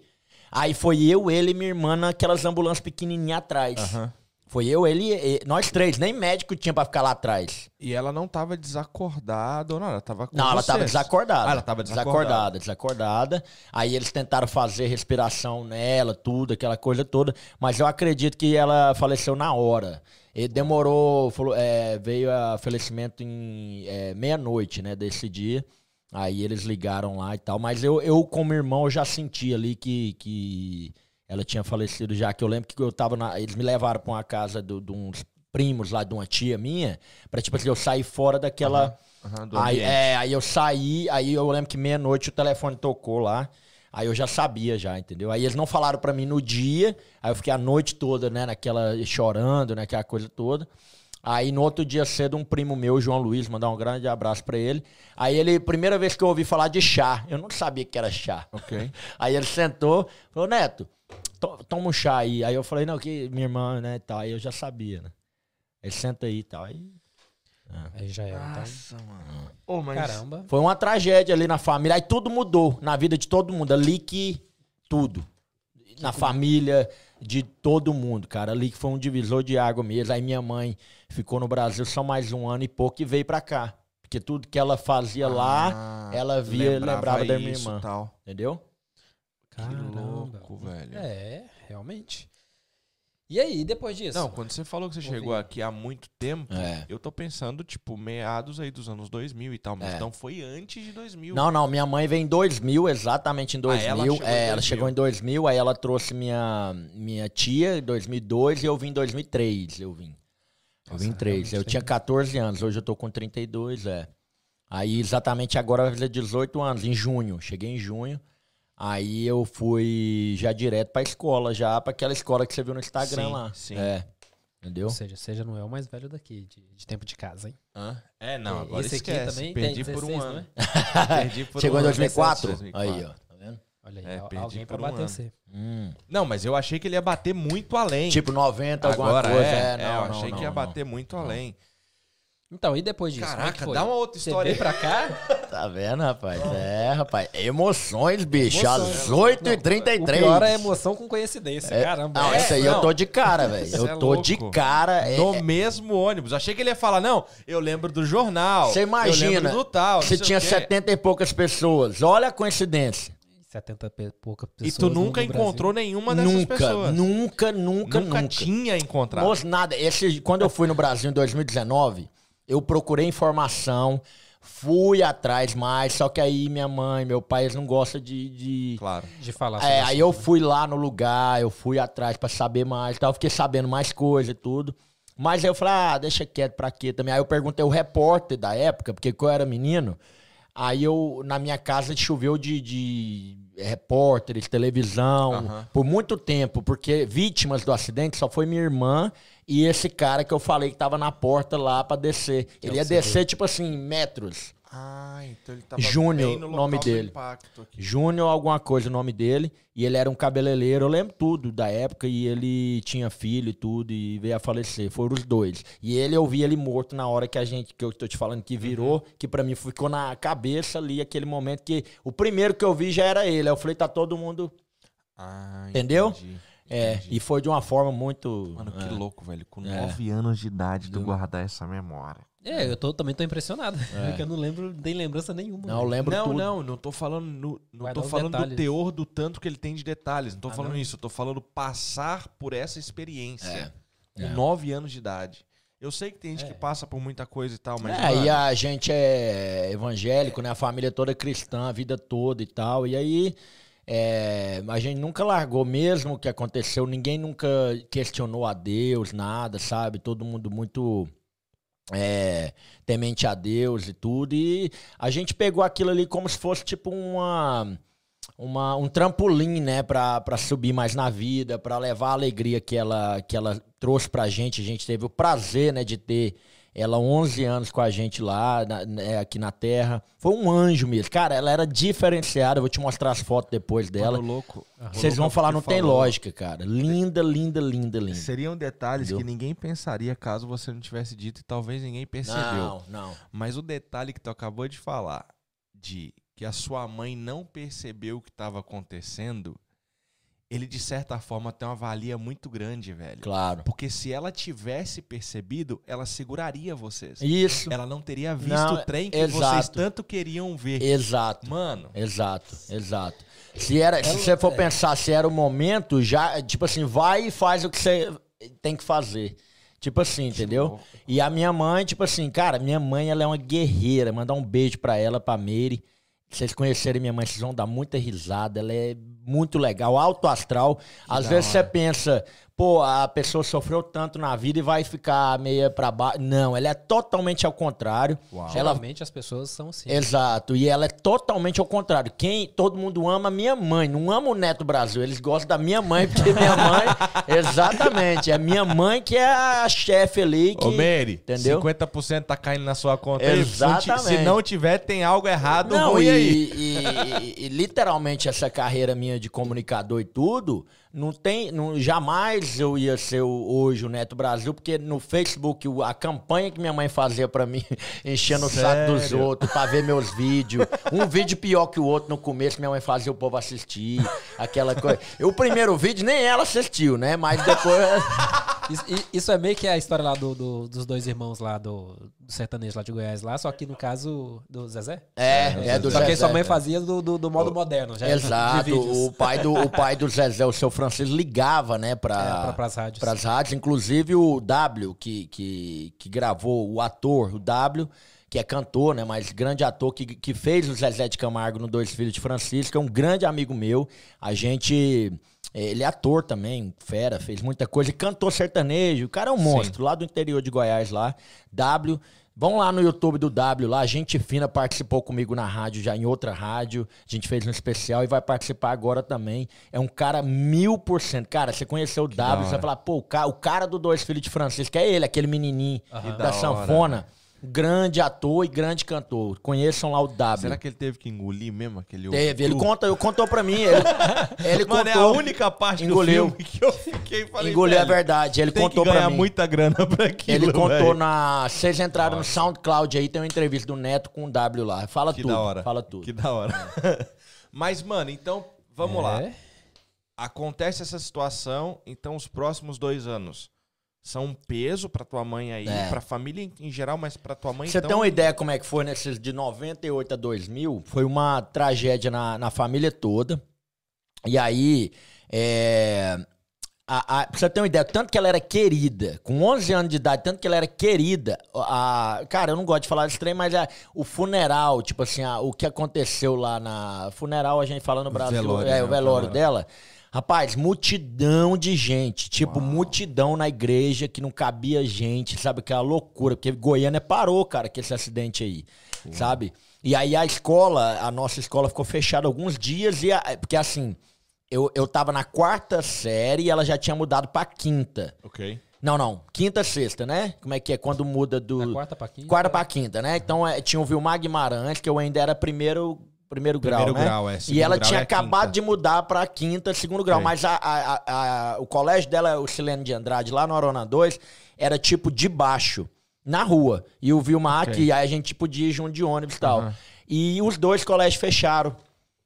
Aí foi eu, ele e minha irmã naquelas ambulâncias pequenininhas atrás. Aham. Foi eu, ele e nós três. Nem médico tinha pra ficar lá atrás. E ela não tava desacordada, ou não, ela tava com Não, ela tava vocês. desacordada. Ah, ela tava desacordada. Desacordada. Aí eles tentaram fazer respiração nela, tudo, aquela coisa toda. Mas eu acredito que ela faleceu na hora. E demorou, falou, é, veio a falecimento em é, meia-noite, né, desse dia. Aí eles ligaram lá e tal. Mas eu, eu como irmão, eu já senti ali que, que ela tinha falecido já. Que eu lembro que eu tava na. Eles me levaram pra uma casa de uns primos lá de uma tia minha. Pra, tipo assim, eu sair fora daquela. Aham, do Aí, é, aí eu saí, aí eu lembro que meia-noite o telefone tocou lá. Aí eu já sabia já, entendeu? Aí eles não falaram pra mim no dia, aí eu fiquei a noite toda, né, naquela chorando, né, aquela coisa toda. Aí no outro dia cedo um primo meu, João Luiz, mandar um grande abraço pra ele. Aí ele, primeira vez que eu ouvi falar de chá, eu não sabia que era chá. Ok. (laughs) Aí ele sentou, falou: "Neto, to- toma um chá aí". Aí eu falei: "Não, que minha irmã, né, e tal". Aí eu já sabia, né? Ele senta aí e tal. Aí Aí já era. Então, Nossa, mano. Ô, mas... caramba. Foi uma tragédia ali na família. Aí tudo mudou na vida de todo mundo. Ali que tudo. Na família de todo mundo, cara. Ali que foi um divisor de água mesmo. Aí minha mãe ficou no Brasil só mais um ano e pouco e veio pra cá. Porque tudo que ela fazia lá, Ah, ela via, lembrava da minha isso, irmã. Tal. Entendeu? Que Caramba. louco, velho. É, realmente. E aí, depois disso? Não, quando você falou que você chegou aqui há muito tempo, É. eu tô pensando, tipo, meados aí dos anos 2000 e tal, mas É. não foi antes de 2000. Não, não, minha mãe veio em 2000, exatamente em 2000. ela chegou em é, ela 2000. chegou em 2000, aí ela trouxe minha, minha tia em 2002 e eu vim em 2003, eu vim. Eu vim em 3. Eu tinha 14 anos, hoje eu tô com 32, é. Aí exatamente agora vai fazer 18 anos, em junho. Cheguei em junho. Aí eu fui já direto pra escola, já pra aquela escola que você viu no Instagram Sim, lá. sim. É. Entendeu? Ou seja, você já não é o mais velho daqui, de, de tempo de casa, hein? Hã? É, não, agora esse aqui esquece. também Perdi tem por um 16, ano. não é? (laughs) Perdi por Chegou um em ano. 2004? 2004. Aí, ó. Tá vendo? Olha aí, É, al- perdi alguém pra um bater você. Hum. Não, mas eu achei que ele ia bater muito além. Tipo 90, alguma Agora coisa. é, É, é, não, eu não, achei não, que ia não. bater muito além. Então, e depois disso? é Caraca, foi? dá uma outra história veio pra cá? (laughs) Tá vendo, rapaz? É, rapaz. Emoções, bicho. Emoções. Às Não, 8h33. O pior é a emoção com coincidência, É, caramba. Não, É, isso aí não. eu tô de cara, (laughs) velho. Eu é tô de cara. é- No é- mesmo ônibus. Achei que ele ia falar, não, eu lembro do jornal. Você Eu imagina, lembro do tal. você tinha o quê. 70 e poucas pessoas. Olha a coincidência. 70 e poucas E pessoas tu no- nunca no Brasil. encontrou nenhuma dessas Nunca, pessoas. nunca, nunca, nunca, nunca. tinha encontrado. Moço, nada. Esse, quando eu fui no Brasil em 2019, eu procurei informação, fui atrás mais, só que aí minha mãe, meu pai, eles não gostam de- de, Claro. De falar É, aí eu fui lá no lugar, eu fui atrás pra saber mais tal, fiquei sabendo mais coisa e tudo. Mas aí eu falei, ah, deixa quieto pra quê também. Aí eu perguntei o repórter da época, porque quando eu era menino, aí eu, na minha casa choveu de, de repórteres, televisão, Aham. por muito tempo, porque vítimas do acidente só foi minha irmã e esse cara que eu falei que tava na porta lá pra descer. é Ele ia descer, tipo assim, metros. Ah, então ele tava Júnior, bem no local nome dele. impacto aqui. Júnior, alguma coisa, o nome dele. E ele era um cabeleireiro, eu lembro tudo da época. E ele tinha filho e tudo, e veio a falecer. Foram os dois. E ele, eu vi ele morto na hora que a gente, que eu tô te falando, que virou, que pra mim ficou na cabeça ali, aquele momento que. O primeiro que eu vi já era ele. Aí eu falei, tá todo mundo. Ah, Entendeu? entendi, É, entendi. e foi de uma forma muito. Mano, que é. louco, velho. Com É. 9 anos de idade, tu guardar essa memória. É, eu tô, também tô impressionado. (laughs) Porque eu não lembro, nem lembrança nenhuma. É. Não, eu lembro não, tudo. não, não tô falando, no- não Vai tô falando do teor do tanto que ele tem de detalhes. Não tô Ah, falando não? isso, eu tô falando passar por essa experiência. Com É. 9 anos de idade. Eu sei que tem gente É. que passa por muita coisa e tal, mas. é, mano, e a gente é evangélico, né? A família toda cristã, a vida toda e tal. E aí, é, a gente nunca largou mesmo o que aconteceu. Ninguém nunca questionou a Deus, nada, sabe? Todo mundo muito é, temente a Deus e tudo. E a gente pegou aquilo ali como se fosse tipo uma... Uma, um trampolim, né, pra, pra subir mais na vida, pra levar a alegria que ela, que ela trouxe pra gente. A gente teve o prazer, né, de ter ela 11 anos com a gente lá, na- né, aqui na Terra. Foi um anjo mesmo. Cara, ela era diferenciada. Eu vou te mostrar as fotos depois dela. mano, louco. Vocês vão falar, não tem lógica, cara. Linda, linda, linda, linda. Seriam detalhes Entendeu? que ninguém pensaria caso você não tivesse dito e talvez ninguém percebeu. Não, não. Mas o detalhe que tu acabou de falar, de que a sua mãe não percebeu o que estava acontecendo, ele de certa forma tem uma valia muito grande, velho. Claro. Porque se ela tivesse percebido, ela seguraria vocês. Isso. Ela não teria visto Não, o trem que exato. vocês tanto queriam ver. Exato. Mano, Exato, exato. Se, era, se você for pensar se era o momento, já, tipo assim, vai e faz o que você tem que fazer. Tipo assim, entendeu? louco. E a minha mãe, tipo assim, cara, minha mãe, ela é uma guerreira. Mandar um beijo pra ela, pra Meire. Vocês conhecerem minha mãe, vocês vão dar muita risada. Ela é muito legal, alto astral. Às da vezes você pensa, pô, a pessoa sofreu tanto na vida e vai ficar meia pra baixo. Não, ela é totalmente ao contrário. Uau. Ela Geralmente as pessoas são assim. Exato, e ela é totalmente ao contrário. Quem todo mundo ama minha mãe, não ama o Neto Brasil. Eles gostam da minha mãe, porque minha mãe, (laughs) exatamente, é minha mãe que é a chefe ali. Que, Ô, Mary, entendeu? 50% tá caindo na sua conta. aí. Se Exatamente. não tiver, tem algo errado Não, ruim e, aí. e- e- e literalmente essa carreira minha de comunicador e tudo, não tem, não, jamais eu ia ser o- hoje o Neto Brasil, porque no Facebook a campanha que minha mãe fazia pra mim, (laughs) enchendo o saco dos Sério? outros pra ver meus vídeos, um vídeo pior que o outro no começo, minha mãe fazia o povo assistir, aquela coisa. E o primeiro vídeo nem ela assistiu, né? Mas depois (laughs) Isso, isso é meio que a história lá do, do- dos dois irmãos lá do, do sertanejo lá de Goiás lá, só que no caso do Zezé. é, é do só que Zezé, sua mãe é. fazia do, do, do modo moderno, já de Exato, o pai, do, o pai do Zezé, o seu Francisco, ligava, né, pra, É, pra- pras rádios. pras rádios. Inclusive o W, que, que, que gravou, o ator, o W, que é cantor, né, mas grande ator, que, que fez o Zezé de Camargo no Dois Filhos de Francisco, é um grande amigo meu. A gente... Ele é ator também, fera, fez muita coisa. Cantor sertanejo, o cara é um monstro, lá do interior de Goiás, lá. W, Vão lá no YouTube do W, lá, gente fina participou comigo na rádio, já em outra rádio. A gente fez um especial e vai participar agora também. É um cara mil por cento. Cara, você conheceu o W, você vai falar, pô, o cara, o cara do Dois Filhos de Francisco é ele, aquele menininho da, da sanfona. Grande ator e grande cantor. Conheçam lá o W. Será que ele teve que engolir mesmo aquele Teve, ele conta, eu contou pra mim. Ele, (laughs) ele Mano, é a contou. única parte engoliu. do filme que eu fiquei falei, Engoliu a velho, verdade. Ele tem contou que ganhar pra mim. muita grana pra aquilo, Ele contou velho. na. Vocês entraram no SoundCloud aí, tem uma entrevista do Neto com o W lá. Fala Que tudo. da hora. Fala tudo. Que da hora. (laughs) Mas, mano, então, vamos lá. É. Acontece essa situação, então os próximos dois anos são um peso pra tua mãe aí, É. pra família em, geral, mas pra tua mãe, Você então... tem uma ideia como é que foi nesses de 98 a 2000? Foi uma tragédia na, na família toda. E aí, é, a, a, pra você ter uma ideia, tanto que ela era querida, com 11 anos de idade, tanto que ela era querida. A, cara, eu não gosto de falar desse trem, mas é, o funeral, tipo assim, a- o que aconteceu lá na. Funeral, a gente fala no Brasil, velório, é, né, o o velório velório. dela. Rapaz, multidão de gente. Tipo, multidão na igreja que não cabia gente, sabe? Aquela loucura. Porque Goiânia parou, cara, com esse acidente aí, sabe? E aí a escola, a nossa escola ficou fechada alguns dias. e a- Porque assim, eu, eu tava na quarta série e ela já tinha mudado pra quinta. Ok. Não, não. Quinta, sexta, né? Como é que é? Quando muda do. Da quarta pra quinta. Quarta pra quinta, né? Então é, tinha o Vilmar Guimarães, que eu ainda era primeiro, primeiro grau, Primeiro né? grau, é. E Segundo ela grau tinha é acabado de mudar pra quinta, segundo grau. Ok. Mas a, a- a- o colégio dela, o Silene de Andrade, lá no Arona 2, era tipo de baixo, na rua. E o Vilmar Ok. aqui, aí a gente podia ir junto de ônibus e tal. Aham. E os dois colégios fecharam.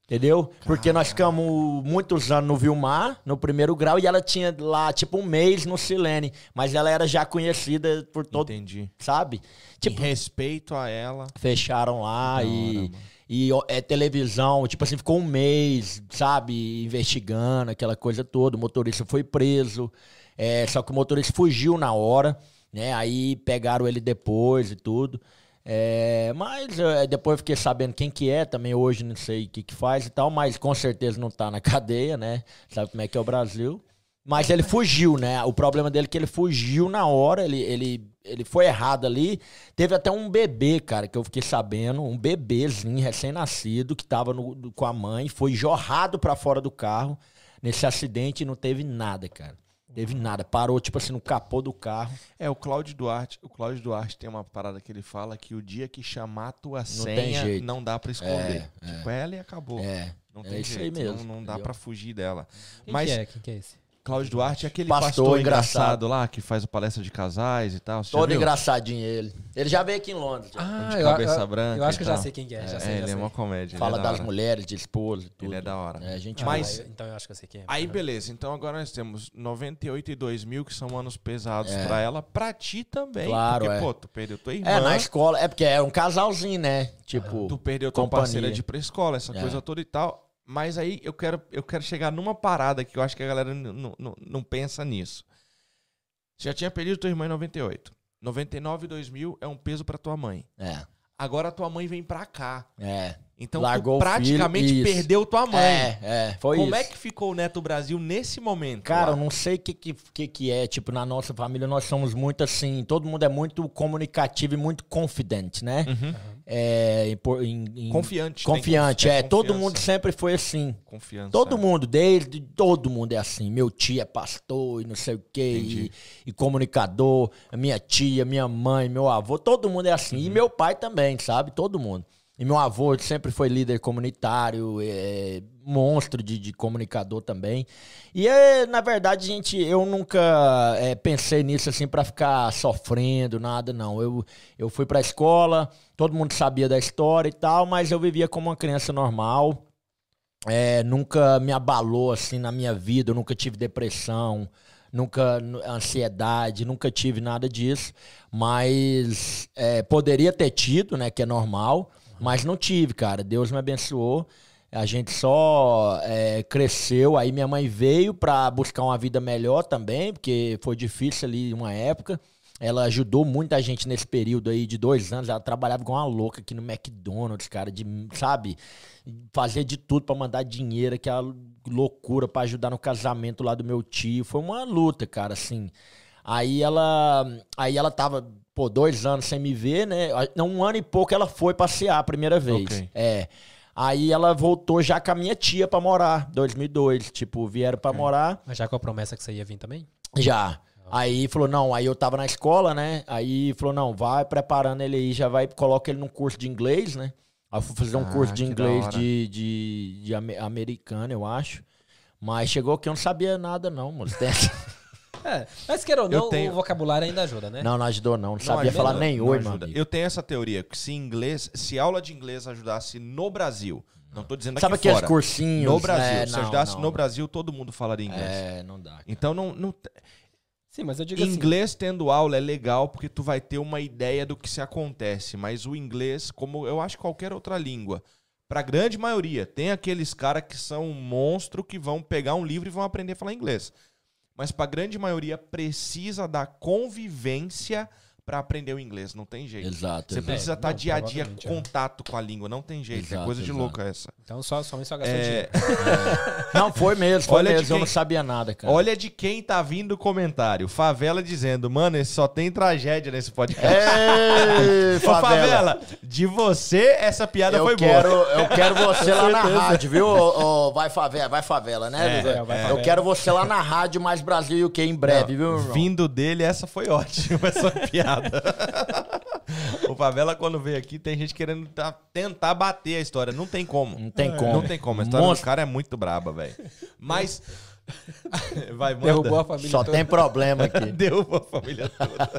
Entendeu? Porque nós ficamos muitos anos no Vilmar, no primeiro grau, e ela tinha lá, tipo, um mês no Silene. Mas ela era já conhecida por todo, Entendi. sabe? Tipo, em respeito a ela. fecharam lá Da e. e é televisão, tipo assim, ficou um mês, sabe, investigando aquela coisa toda. O motorista foi preso, é, só que o motorista fugiu na hora, né? Aí pegaram ele depois e tudo. É, mas é, depois fiquei sabendo quem que é, também hoje não sei o que que faz e tal, mas com certeza não tá na (laughs) cadeia, né? Sabe como é que é o Brasil. Mas ele fugiu, né? O problema dele é que ele fugiu na hora, ele, ele, ele foi errado ali. Teve até um bebê, cara, que eu fiquei sabendo, um bebezinho recém-nascido que tava no- com a mãe, foi jorrado pra fora do carro nesse acidente e não teve nada, cara. Teve nada. Parou, tipo assim, no capô do carro. É, o Cláudio Duarte, o Cláudio Duarte tem uma parada que ele fala que o dia que chamar a tua senha, jeito. não dá pra esconder. É, tipo, ela e acabou. É. Não é tem isso jeito, aí mesmo, Não, não dá pra fugir dela. Quem Mas que é? Quem que é esse? Cláudio Duarte é aquele Pastor pastor, engraçado. engraçado. lá que faz a palestra de casais e tal. Você Todo engraçadinho ele. Ele já veio aqui em Londres. já. Ah, de eu, cabeça eu- branca Eu acho que eu já sei quem que é. Já É, sei, já ele sei. é uma comédia. Fala é da das hora. mulheres, de esposa e tudo. Ele é da hora. É, gente Ah. Mas- então eu acho que eu sei quem é. Aí, beleza. Então agora nós temos 98 e 2000, que são anos pesados É. pra ela, pra ti também. Claro, porque, é. pô, tu perdeu tua irmã. É, na escola. É porque é um casalzinho, né? Tipo. Tu perdeu tua companhia. parceira de ir pra escola, essa É. coisa toda e tal. Mas aí eu quero, eu quero chegar numa parada que eu acho que a galera não pensa nisso. Você já tinha perdido tua irmã em 98. 99 e 2000 é um peso pra tua mãe. É. Agora tua mãe vem pra cá. É. Então Largou tu praticamente filho, perdeu tua mãe. É, é. Foi Como isso. é que ficou o Neto Brasil nesse momento? Cara, lá? eu não sei o que, que, que, é. Tipo, na nossa família nós somos muito assim. Todo mundo é muito comunicativo e muito confidente, né? Uhum. É. em em- Confiante. tem Confiante, confi- é. Todo mundo sempre foi assim. Confiança. Todo é. mundo, desde todo mundo é assim. Meu tio é pastor e não sei o quê, e, e comunicador, minha tia, minha mãe, meu avô, todo mundo é assim. Uhum. E meu pai também, sabe? Todo mundo. E meu avô sempre foi líder comunitário, é, monstro de, de comunicador também. E é, na verdade, gente, eu nunca é, pensei nisso assim pra ficar sofrendo, nada, não. Eu, eu fui pra escola, todo mundo sabia da história e tal, mas eu vivia como uma criança normal. É, nunca me abalou assim na minha vida, eu nunca tive depressão, nunca ansiedade, nunca tive nada disso, mas é, poderia ter tido, né, que é normal, mas não tive, cara. Deus me abençoou. A gente só é, cresceu, aí minha mãe veio pra buscar uma vida melhor também, porque foi difícil ali uma época. Ela ajudou muita gente nesse período aí de dois anos. Ela trabalhava com uma louca aqui no McDonald's, cara, de, sabe? Fazia de tudo pra mandar dinheiro, aquela loucura pra ajudar no casamento lá do meu tio. Foi uma luta, cara, assim. Aí ela, aí ela tava pô, dois anos sem me ver, né? Não, um ano e pouco ela foi passear a primeira vez. Ok. É. Aí ela voltou já com a minha tia pra morar, 2002. Tipo, vieram pra morar. Mas já com a promessa que você ia vir também? Já. Aí falou, não, aí eu tava na escola, né? Aí falou, não, vai preparando ele aí, já vai, coloca ele num curso de inglês, né? Aí eu fui fazer um Ah, curso de inglês de, de, de ame- americano, eu acho. Mas chegou que eu não sabia nada, não, moço. (laughs) É, mas queira ou Eu não, tenho- o vocabulário ainda ajuda, né? Não, não ajudou, não. Não, Não sabia ajuda, falar não. nem oi, amigo. Eu tenho essa teoria, que se inglês, se aula de inglês ajudasse no Brasil, não tô dizendo Sabe aqui aqueles fora, cursinhos? no Brasil, É, se não, ajudasse não. no Brasil, todo mundo falaria inglês. É, não dá. Então não, não Sim, mas eu digo assim. inglês tendo aula é legal porque tu vai ter uma ideia do que se acontece, mas o inglês, como eu acho qualquer outra língua, pra grande maioria, tem aqueles caras que são um monstro que vão pegar um livro e vão aprender a falar inglês. Mas pra grande maioria precisa da convivência pra aprender o inglês, não tem jeito. Exato. Você exato. precisa É, estar não, dia a dia é. contato com a língua, não tem jeito, é Exato, coisa de exato. louco essa. Então só, somente só gastou É, dinheiro. (laughs) Não, foi mesmo, foi Olha de mesmo. Eu quem- não sabia nada, cara. Olha de quem tá vindo o comentário. Favela dizendo, mano, esse só tem tragédia nesse podcast. Ei, (laughs) Ô, Favela, de você essa piada eu foi quero, boa. eu quero (laughs) você lá na rádio, viu? Ô, ô, vai favela, vai favela, né? É, é, vai eu favela. quero você lá na rádio mais Brasil e o que em breve, viu? irmão? Vindo dele, essa foi ótima, essa piada. (laughs) o Favela, quando veio aqui, tem gente querendo tá- tentar bater a história. Não tem como. Não tem como. Não tem como. A história Monstro. do cara é muito braba, velho. Mas. (laughs) Vai, manda. Derrubou a família Só toda. tem problema aqui. (laughs) Derrubou a família toda.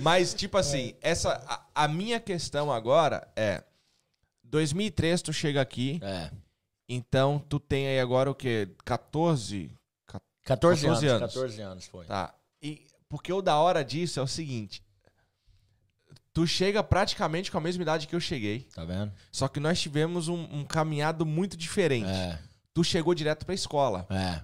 Mas, tipo assim, essa, a, a minha questão agora é: 2003 tu chega aqui, É. então tu tem aí agora o quê? 14? 14, 14 anos, anos. 14 anos foi. Tá. E porque o da hora disso é o seguinte: tu chega praticamente com a mesma idade que eu cheguei, Tá vendo? só que nós tivemos um, um caminhado muito diferente. É, Tu chegou direto pra escola. é.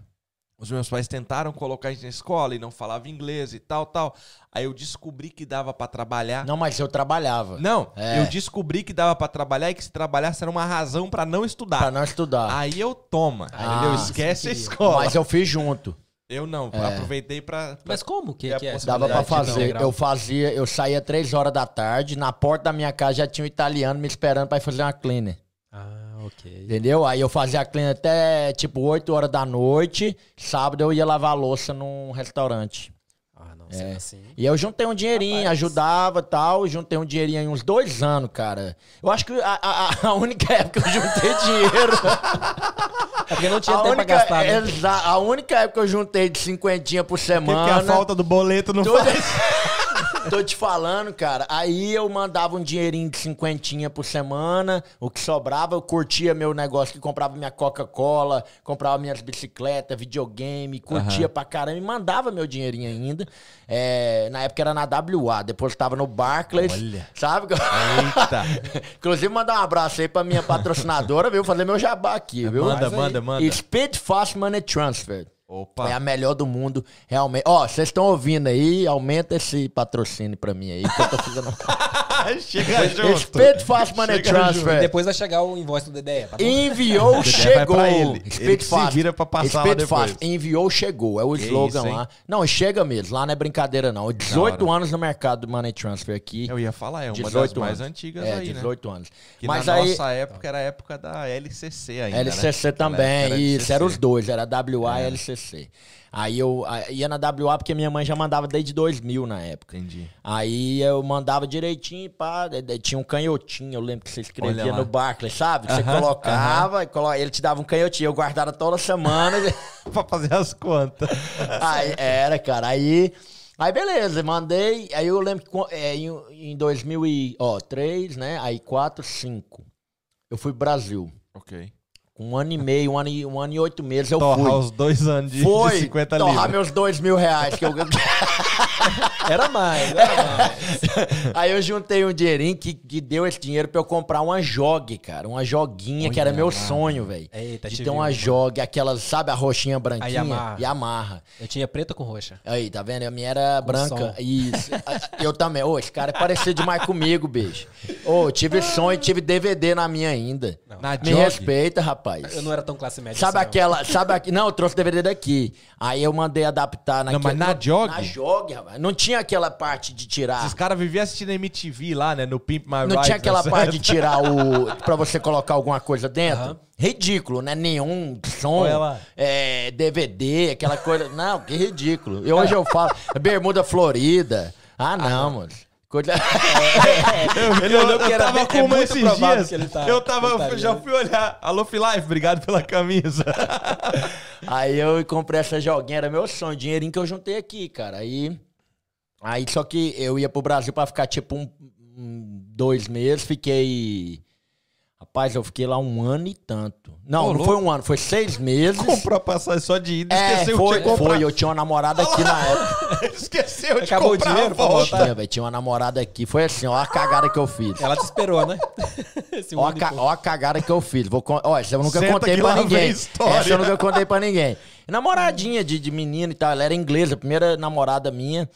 Os meus pais tentaram colocar a gente na escola e não falava inglês e tal, tal. Aí eu descobri que dava pra trabalhar. Não, mas eu trabalhava. Não, É. eu descobri que dava pra trabalhar e que se trabalhasse era uma razão pra não estudar. Pra não estudar. Aí eu toma, Ah, entendeu? Esquece a escola. Mas eu fiz junto. Eu não, É. aproveitei pra, pra- Mas como que, É que é Dava pra fazer. Eu fazia, eu saía três horas da tarde, na porta da minha casa já tinha um italiano me esperando pra ir fazer uma cleaner. Ah, ok. Entendeu? Aí eu fazia a cleaner até tipo 8 horas da noite. Sábado eu ia lavar a louça num restaurante. Não, É. assim. E eu juntei um dinheirinho, Rapaz. ajudava e tal. Juntei um dinheirinho aí uns dois anos, cara. Eu acho que a, a- a única época que eu juntei (laughs) dinheiro. É porque não tinha a tempo única, pra gastar, né? exa- a única época que eu juntei de cinquentinha por Porque semana. a falta do boleto não Tô, faz. (laughs) tô te falando, cara. Aí eu mandava um dinheirinho de cinquentinha por semana. O que sobrava, eu curtia meu negócio, que comprava minha Coca-Cola, comprava minhas bicicletas, videogame, curtia pra caramba e mandava meu dinheirinho ainda. É, na época era na WA, depois tava no Barclays. Olha. Sabe? Eita. (laughs) Inclusive, mandar um abraço aí pra minha patrocinadora, viu? Fazer meu jabá aqui, viu? Manda, manda, manda. Speed Fast Money Transfer. Opa. É a melhor do mundo, realmente. Ó, vocês estão ouvindo aí, aumenta esse patrocínio pra mim aí, que eu tô fazendo. (laughs) (laughs) Chega junto. Speed Fast Money Chega Transfer. Depois vai chegar o invoice do DDE, tá? Enviou, (laughs) chegou. pra ele. Fast. vira pra passar lá Speed depois. Fast. Enviou, chegou. É o Que slogan isso, lá. Não, chega mesmo. Lá não é brincadeira, não. 18 hora. anos no mercado do Money Transfer aqui. Eu ia falar, é uma das 18 mais anos. antigas é, aí, né? 18 anos. Que Mas na aí. nossa época era a época da LCC ainda, LCC né? também, época era isso, LCC. era os dois, era WA e LCC. Aí eu ia na WA porque minha mãe já mandava desde 2000 na época. Entendi. Aí eu mandava direitinho, pá, tinha um canhotinho, eu lembro que você escrevia no Barclays, sabe? Você Aham, colocava, e colo- ele te dava um canhotinho, eu guardava toda semana. (laughs) (laughs) pra fazer as contas. aí era, cara, aí... Aí beleza, mandei, aí eu lembro que é, em, em 2003, né, aí 4, 5, eu fui pro Brasil. ok. Um ano e meio, um ano e, um ano e oito meses eu Torrar fui. os dois anos de, Foi de 50 torrar meus dois mil reais. Que eu... (laughs) (laughs) Era mais, era mais. Aí eu juntei um dinheirinho que, que deu esse dinheiro pra eu comprar uma jogue, cara. Uma joguinha que era meu lá, sonho, velho. Eita, De te ter vi uma uma. jogue, aquelas, sabe, a roxinha branquinha? Yamaha. Yamaha. Eu tinha preta com roxa. Aí, tá vendo? A minha era branca. som. Isso. (laughs) Eu também. Ô, esse cara é parecido demais comigo, bicho. Ô, tive sonho, tive DVD na minha ainda. Na Me jogue? respeita, rapaz. Eu não era tão classe média Sabe assim, não. aquela. Sabe aqui. Não, eu trouxe DVD daqui. Aí eu mandei adaptar naquele. mas na Jog? Na Jog, rapaz. Não tinha aquela parte de tirar. Esses caras viviam assistindo MTV lá, né? No Pimp My Não tinha aquela tá parte de tirar o. (laughs) pra você colocar alguma coisa dentro? Aham. Ridículo, né? Nenhum som, é, DVD, aquela coisa. (laughs) Não, que ridículo. E hoje eu falo, bermuda florida. Ah, não, mano. Coisa... (laughs) Ele Eu, olhou que era- tava é com uma muito esses dias. que ele tá- eu tava, ele tá já fui olhar. Alô, Life, obrigado pela camisa. Aí eu comprei essa joguinha, era meu sonho, dinheirinho que eu juntei aqui, cara. Aí, aí só que eu ia pro Brasil pra ficar tipo um, um- dois meses, fiquei. Rapaz, eu fiquei lá um ano e tanto. Não, Ô, não foi um ano, foi seis meses. (laughs) Comprou a passagem só de ida, É, esqueceu foi, de comprar. foi, eu tinha uma namorada aqui na época. (laughs) esqueceu de Acabou o comprar dinheiro a pra voltar? Tinha, velho, tinha uma namorada aqui. Foi assim, ó a cagada que eu fiz. Ela te esperou, né? (laughs) Esse Ó a, ca- ó a cagada que eu fiz. Vou Ó, essa eu nunca Senta contei pra ninguém. Essa eu nunca contei pra ninguém. Namoradinha de, de menina e tal. Ela era inglesa, a primeira namorada minha.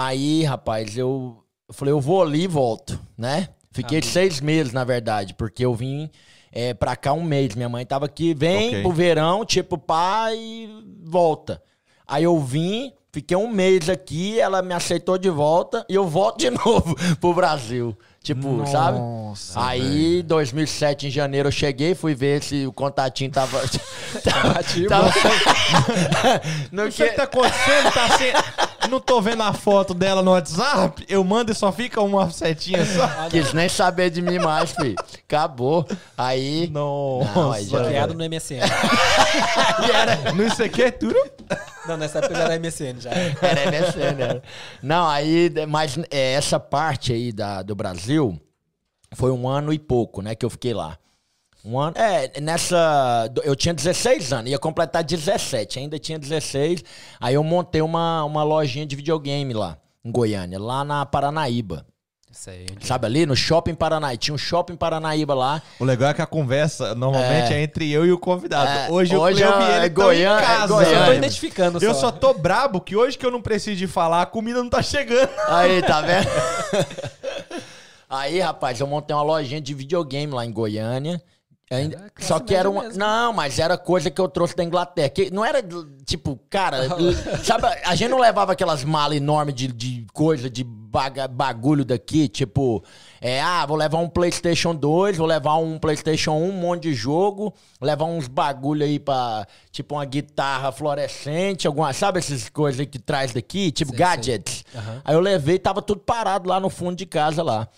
Aí, rapaz, eu, eu falei, eu vou ali e volto, né? Fiquei seis meses, na verdade, porque eu vim é, pra cá um mês. Minha mãe tava aqui, vem Ok. pro verão, tipo, pá, e volta. Aí eu vim, fiquei um mês aqui, ela me aceitou de volta e eu volto de (laughs) novo pro Brasil. Tipo, sabe? Nossa, Aí, 2007, em janeiro, eu cheguei, fui ver se o contatinho tava. (laughs) tava, Ativo. tava- (laughs) não sei o que- tá acontecendo, tá sem... Não tô vendo a foto dela no WhatsApp. Eu mando e só fica uma setinha só. (laughs) quis nem saber de mim mais, filho. Acabou. Aí. Nossa. Não, aí já- Bloqueado no MSN. No isso aqui é tudo. Não, nessa época era MSN já. Era MSN, era. Não, aí, mas é, essa parte aí da, do Brasil foi um ano e pouco, né, que eu fiquei lá. Um ano. É, nessa. Eu tinha 16 anos, ia completar 17, ainda tinha 16. Aí eu montei uma, uma lojinha de videogame lá, em Goiânia, lá na Paranaíba. Isso aí. Sabe ali? No shopping Paranaíba. Tinha um shopping Paranaíba lá. O legal é que a conversa normalmente é, entre eu e o convidado. É, hoje o hoje Cleo e é ele tão Goiânia- em casa. Goiânia. Eu tô Goiânia. identificando Eu só tô brabo que hoje que eu não preciso de falar, a comida não tá chegando. Aí, tá vendo? (laughs) Aí, rapaz, eu montei uma lojinha de videogame lá em Goiânia. Ainda- classe só que era uma. mesmo. Não, mas era coisa que eu trouxe da Inglaterra. Que não era tipo, cara. (laughs) sabe, a gente não levava aquelas malas enormes de, de coisa, de baga- bagulho daqui, tipo. É, ah, vou levar um PlayStation 2, vou levar um PlayStation 1, um monte de jogo, levar uns bagulho aí pra. Tipo, uma guitarra fluorescente, alguma. Sabe essas coisas aí que traz daqui? Tipo, Sei, sei. gadgets. Aí eu levei, tava tudo parado lá no fundo de casa lá.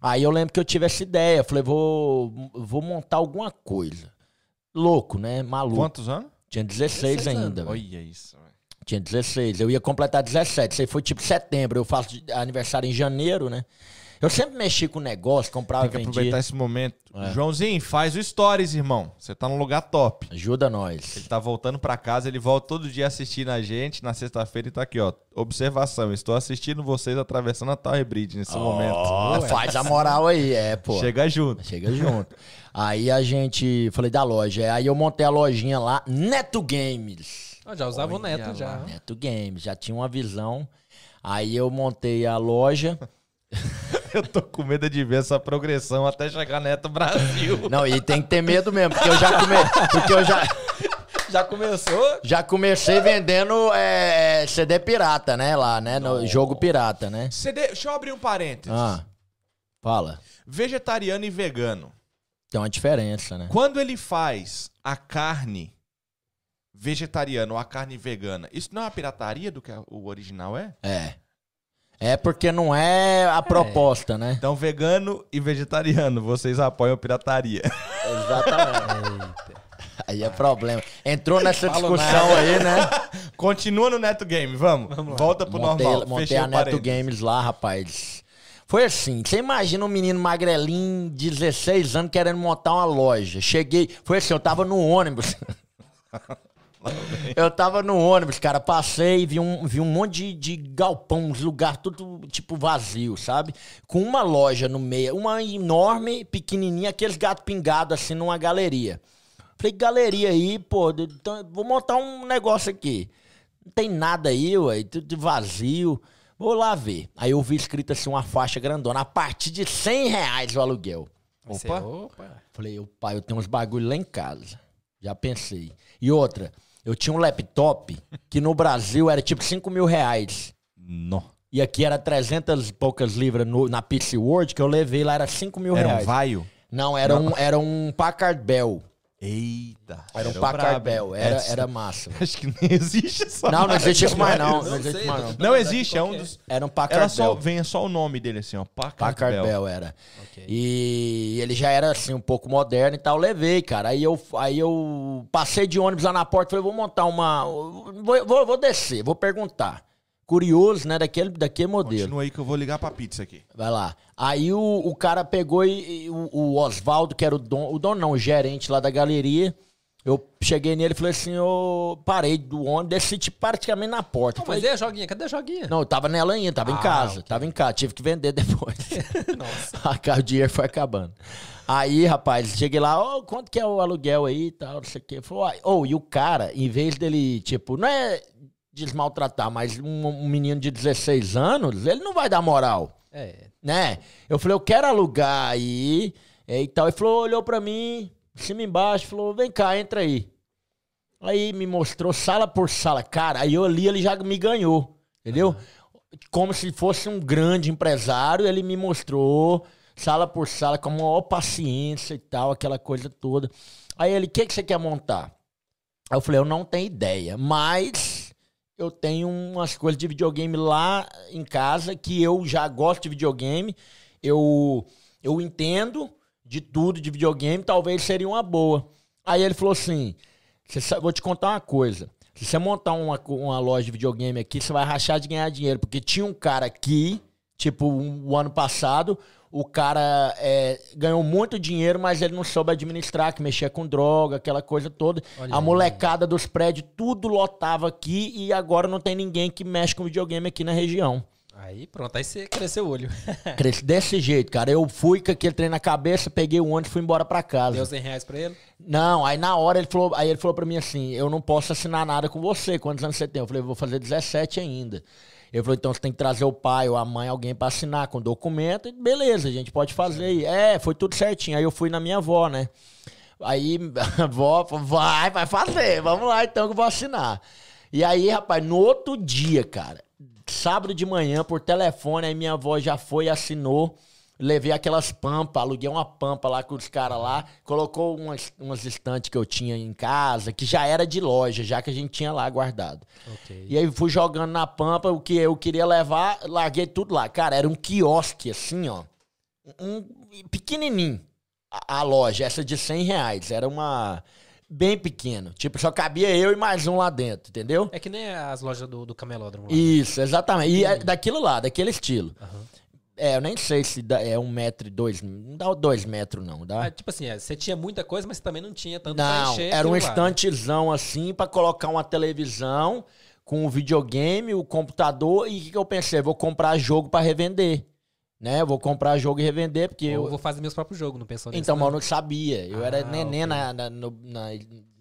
Aí eu lembro que eu tive essa ideia. Falei, vou, vou montar alguma coisa. Louco, né? Maluco. Quantos anos? Tinha 16, 16 ainda. Olha isso. velho. Tinha 16. Eu ia completar 17. Isso aí foi tipo setembro. Eu faço aniversário em janeiro, né? Eu sempre mexi com negócio, comprava Tem que vendia. aproveitar esse momento. É. Joãozinho, faz o Stories, irmão. Você tá num lugar top. Ajuda Ele nós. tá voltando pra casa, ele volta todo dia assistindo a gente. Na sexta-feira e tá aqui, ó. Observação, estou assistindo vocês atravessando a Tower Bridge nesse momento. Ó, faz a moral aí, é, pô. Chega junto. Chega junto. Aí a gente. Falei da loja. Aí eu montei a lojinha lá, Neto Games. Ah, já usava o Olha Neto lá. já. Neto Games, já tinha uma visão. Aí eu montei a loja. (laughs) (laughs) Eu tô com medo de ver essa progressão até chegar Neto Brasil. Não, e tem que ter medo mesmo, porque eu já come... porque eu já, (laughs) Já começou? já comecei vendendo é, é, CD pirata, né? Lá, né? No jogo pirata, né? CD, deixa eu abrir um parênteses. Ah, fala. Vegetariano e vegano. Tem uma diferença, né? Quando ele faz a carne vegetariana ou a carne vegana, isso não é uma pirataria do que o original é? É. É porque não é a proposta, né? Então, vegano e vegetariano, vocês apoiam a pirataria. Exatamente. Aí é problema. Entrou nessa Falo discussão nada. aí, né? (laughs) Continua no Neto Game, vamos. Volta pro montei, normal. montei Fechei a Neto. Games lá, rapaz. Foi assim, você imagina um menino magrelinho, 16 anos, querendo montar uma loja. Cheguei, foi assim, eu tava no ônibus. (laughs) (laughs) eu tava no ônibus, cara, passei, vi um, vi um monte de, de galpão, uns lugar tudo tipo vazio, sabe? Com uma loja no meio, uma enorme, pequenininha, aqueles gatos pingados assim numa galeria. Falei, galeria aí, pô, então, vou montar um negócio aqui. Não tem nada aí, ué, tudo vazio. Vou lá ver. Aí eu vi escrito assim uma faixa grandona, a partir de 100 reais o aluguel. Você- Opa. opa. Falei, pai, eu tenho uns bagulho lá em casa. Já pensei. E outra, eu tinha um laptop que no Brasil era tipo 5 mil reais. Nó. E aqui era 300 e poucas libras no- na Pixie World, que eu levei lá, era 5 mil Era um reais. vaio? Não, era um, era um Packard Bell. Eita. Era um. Bell. Era, Essa- era massa. (laughs) Acho que nem existe essa Não, não existe isso mais não. mais. Não existe sei, mais não. Não existe, é um dos... Era um Ela Packard só, vem só o nome dele assim, ó. Bell. Bell. era. Ok. E ele já era assim um pouco moderno e tal, levei, cara. Aí eu, aí eu passei de ônibus lá na porta, falei, vou montar uma, vou, vou, vou descer, vou perguntar. Curioso, né, daquele, daquele modelo. Continua aí que eu vou ligar pra pizza aqui. Vai lá. Aí o, o cara pegou e, e o, o Oswaldo, que era o dono, o dono não, o gerente lá da galeria, eu cheguei nele e falei assim, eu parei do ônibus, desci tipo, praticamente na porta. Falei, mas e a joguinha? Cadê a joguinha? não, eu tava nela ainda, tava em Ah, casa. ok. Tava em casa, tive que vender depois. (laughs) Nossa. (laughs) o dinheiro foi acabando. Aí, rapaz, cheguei lá, ô, quanto que é o aluguel aí e tal, não sei o quê. Falou, ô, e o cara, em vez dele, tipo, não é desmaltratar, mas um, um menino de 16 anos, ele não vai dar moral, É. né? Eu falei, eu quero alugar aí e tal. Ele falou, olhou pra mim, de cima embaixo, falou, vem cá, entra aí. Aí me mostrou sala por sala. Cara, aí eu ali, ele já me ganhou. Entendeu? Como se fosse um grande empresário, ele me mostrou sala por sala, com a maior paciência e tal, aquela coisa toda. Aí ele, o que, que você quer montar? Aí eu falei, eu não tenho ideia, mas eu tenho umas coisas de videogame lá em casa que eu já gosto de videogame. Eu, eu entendo de tudo de videogame, talvez seria uma boa. Aí ele falou assim: "Você sabe- vou te contar uma coisa. Se você montar uma, uma loja de videogame aqui, você vai rachar de ganhar dinheiro. Porque tinha um cara aqui, tipo, um- o ano passado, o cara é, ganhou muito dinheiro, mas ele não soube administrar, que mexia com droga, aquela coisa toda. Olha a aí. molecada dos prédios, tudo lotava aqui e agora não tem ninguém que mexe com videogame aqui na região. Aí pronto, aí você cresceu o olho. (laughs) Cresci desse jeito, cara. Eu fui com aquele trem na cabeça, peguei o ônibus e fui embora pra casa. Deu 100 reais pra ele. Não, aí na hora ele falou, aí ele falou pra mim assim, eu não posso assinar nada com você. Quantos anos você tem? Eu falei, eu vou fazer 17 ainda. Ele falou, então você tem que trazer o pai ou a mãe, alguém pra assinar com documento. E beleza, a gente pode fazer. aí. É, foi tudo certinho. Aí eu fui na minha avó, né? Aí a (laughs) avó falou, vai, vai fazer. Vamos lá então que eu vou assinar. E aí, rapaz, no outro dia, cara, sábado de manhã, por telefone, aí minha avó já foi e assinou. Levei aquelas pampas, aluguei uma pampa lá com os caras lá, colocou umas, umas estantes que eu tinha em casa, que já era de loja, já que a gente tinha lá guardado. Ok. E aí fui jogando na pampa o que eu queria levar, larguei tudo lá. Cara, era um quiosque assim, ó. Um pequenininho. A, a loja, essa de 100 reais. Era uma. Bem pequeno. Tipo, só cabia eu e mais um lá dentro, entendeu? É que nem as lojas do, do camelódromo lá. Isso, exatamente. E é daquilo lá, daquele estilo. Aham. É, eu nem sei se dá- é um metro e dois. Não dá dois metros, não. Dá? Ah, tipo assim, é, você tinha muita coisa, mas também não tinha tanto Não, encher era um lá, né? estantezão assim pra colocar uma televisão com o videogame, o computador e o que, que eu pensei? Vou comprar jogo pra revender, né? Vou comprar jogo e revender porque Eu eu vou fazer meus próprios jogos, não pensou nisso? então, mas não? eu não sabia. Eu era Ah, neném ok. na, na- no, na-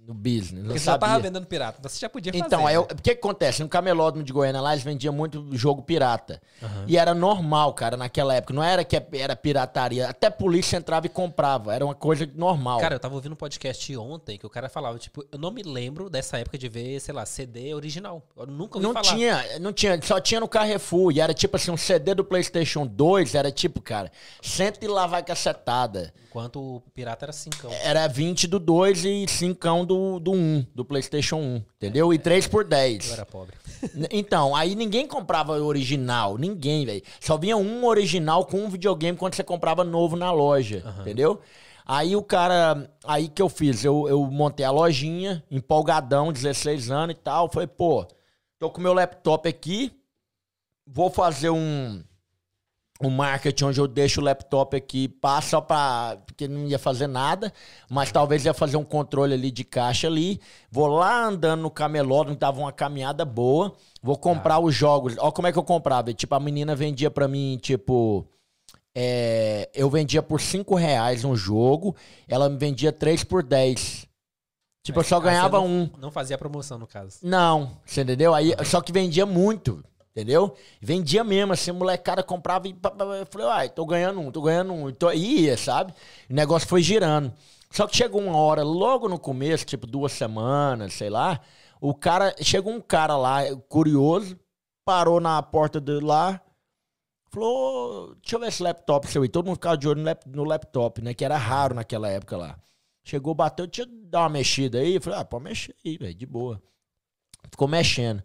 no business, Porque você já sabia. tava vendendo pirata, então você já podia fazer. Então, aí né? o que, que acontece? No camelódromo de Goiânia lá, eles vendiam muito jogo pirata. Aham. E era normal, cara, naquela época. Não era que era pirataria. Até polícia entrava e comprava. Era uma coisa normal. Cara, eu tava ouvindo um podcast ontem que o cara falava, tipo, eu não me lembro dessa época de ver, sei lá, CD original. Eu nunca ouvi não falar. tinha, não tinha, só tinha no Carrefour. E era tipo assim, um CD do PlayStation 2 era tipo, cara, cento e lá vai cacetada. Enquanto o pirata era 5. Era 20 do 2 e 5 do, do 1, do PlayStation 1, entendeu? E 3 por Eu 10. era pobre. Então, aí ninguém comprava original, ninguém, velho. Só vinha um original com um videogame quando você comprava novo na loja, entendeu? Aí o cara, aí que eu fiz, eu, eu montei a lojinha, empolgadão, 16 anos e tal. Falei, pô, tô com meu laptop aqui, vou fazer um, um marketing onde eu deixo o laptop aqui, passa pra. porque não ia fazer nada, mas talvez ia fazer um controle ali de caixa ali. Vou lá andando no camelódromo, dava uma caminhada boa. Vou comprar os jogos. Ó, como é que eu comprava? Tipo, a menina vendia pra mim, tipo. é, eu vendia por 5 reais um jogo, ela me vendia 3 por 10. Tipo, eu só Ah, ganhava não- um. Não fazia promoção, no caso. Não, você entendeu? Aí, só que vendia muito, entendeu? Vendia mesmo, assim, a molecada comprava e eu falei, tô ganhando um, tô ganhando um. Então, ia, sabe? O negócio foi girando. Só que chegou uma hora, logo no começo, tipo duas semanas, sei lá, o cara, chegou um cara lá, curioso, parou na porta de lá. Falou, deixa eu ver esse laptop seu aí. Todo mundo ficava de olho no laptop, né? Que era raro naquela época lá. Chegou, bateu, deixa eu dar uma mexida aí. Eu falei, ah, pode mexer aí, velho, de boa. Ficou mexendo.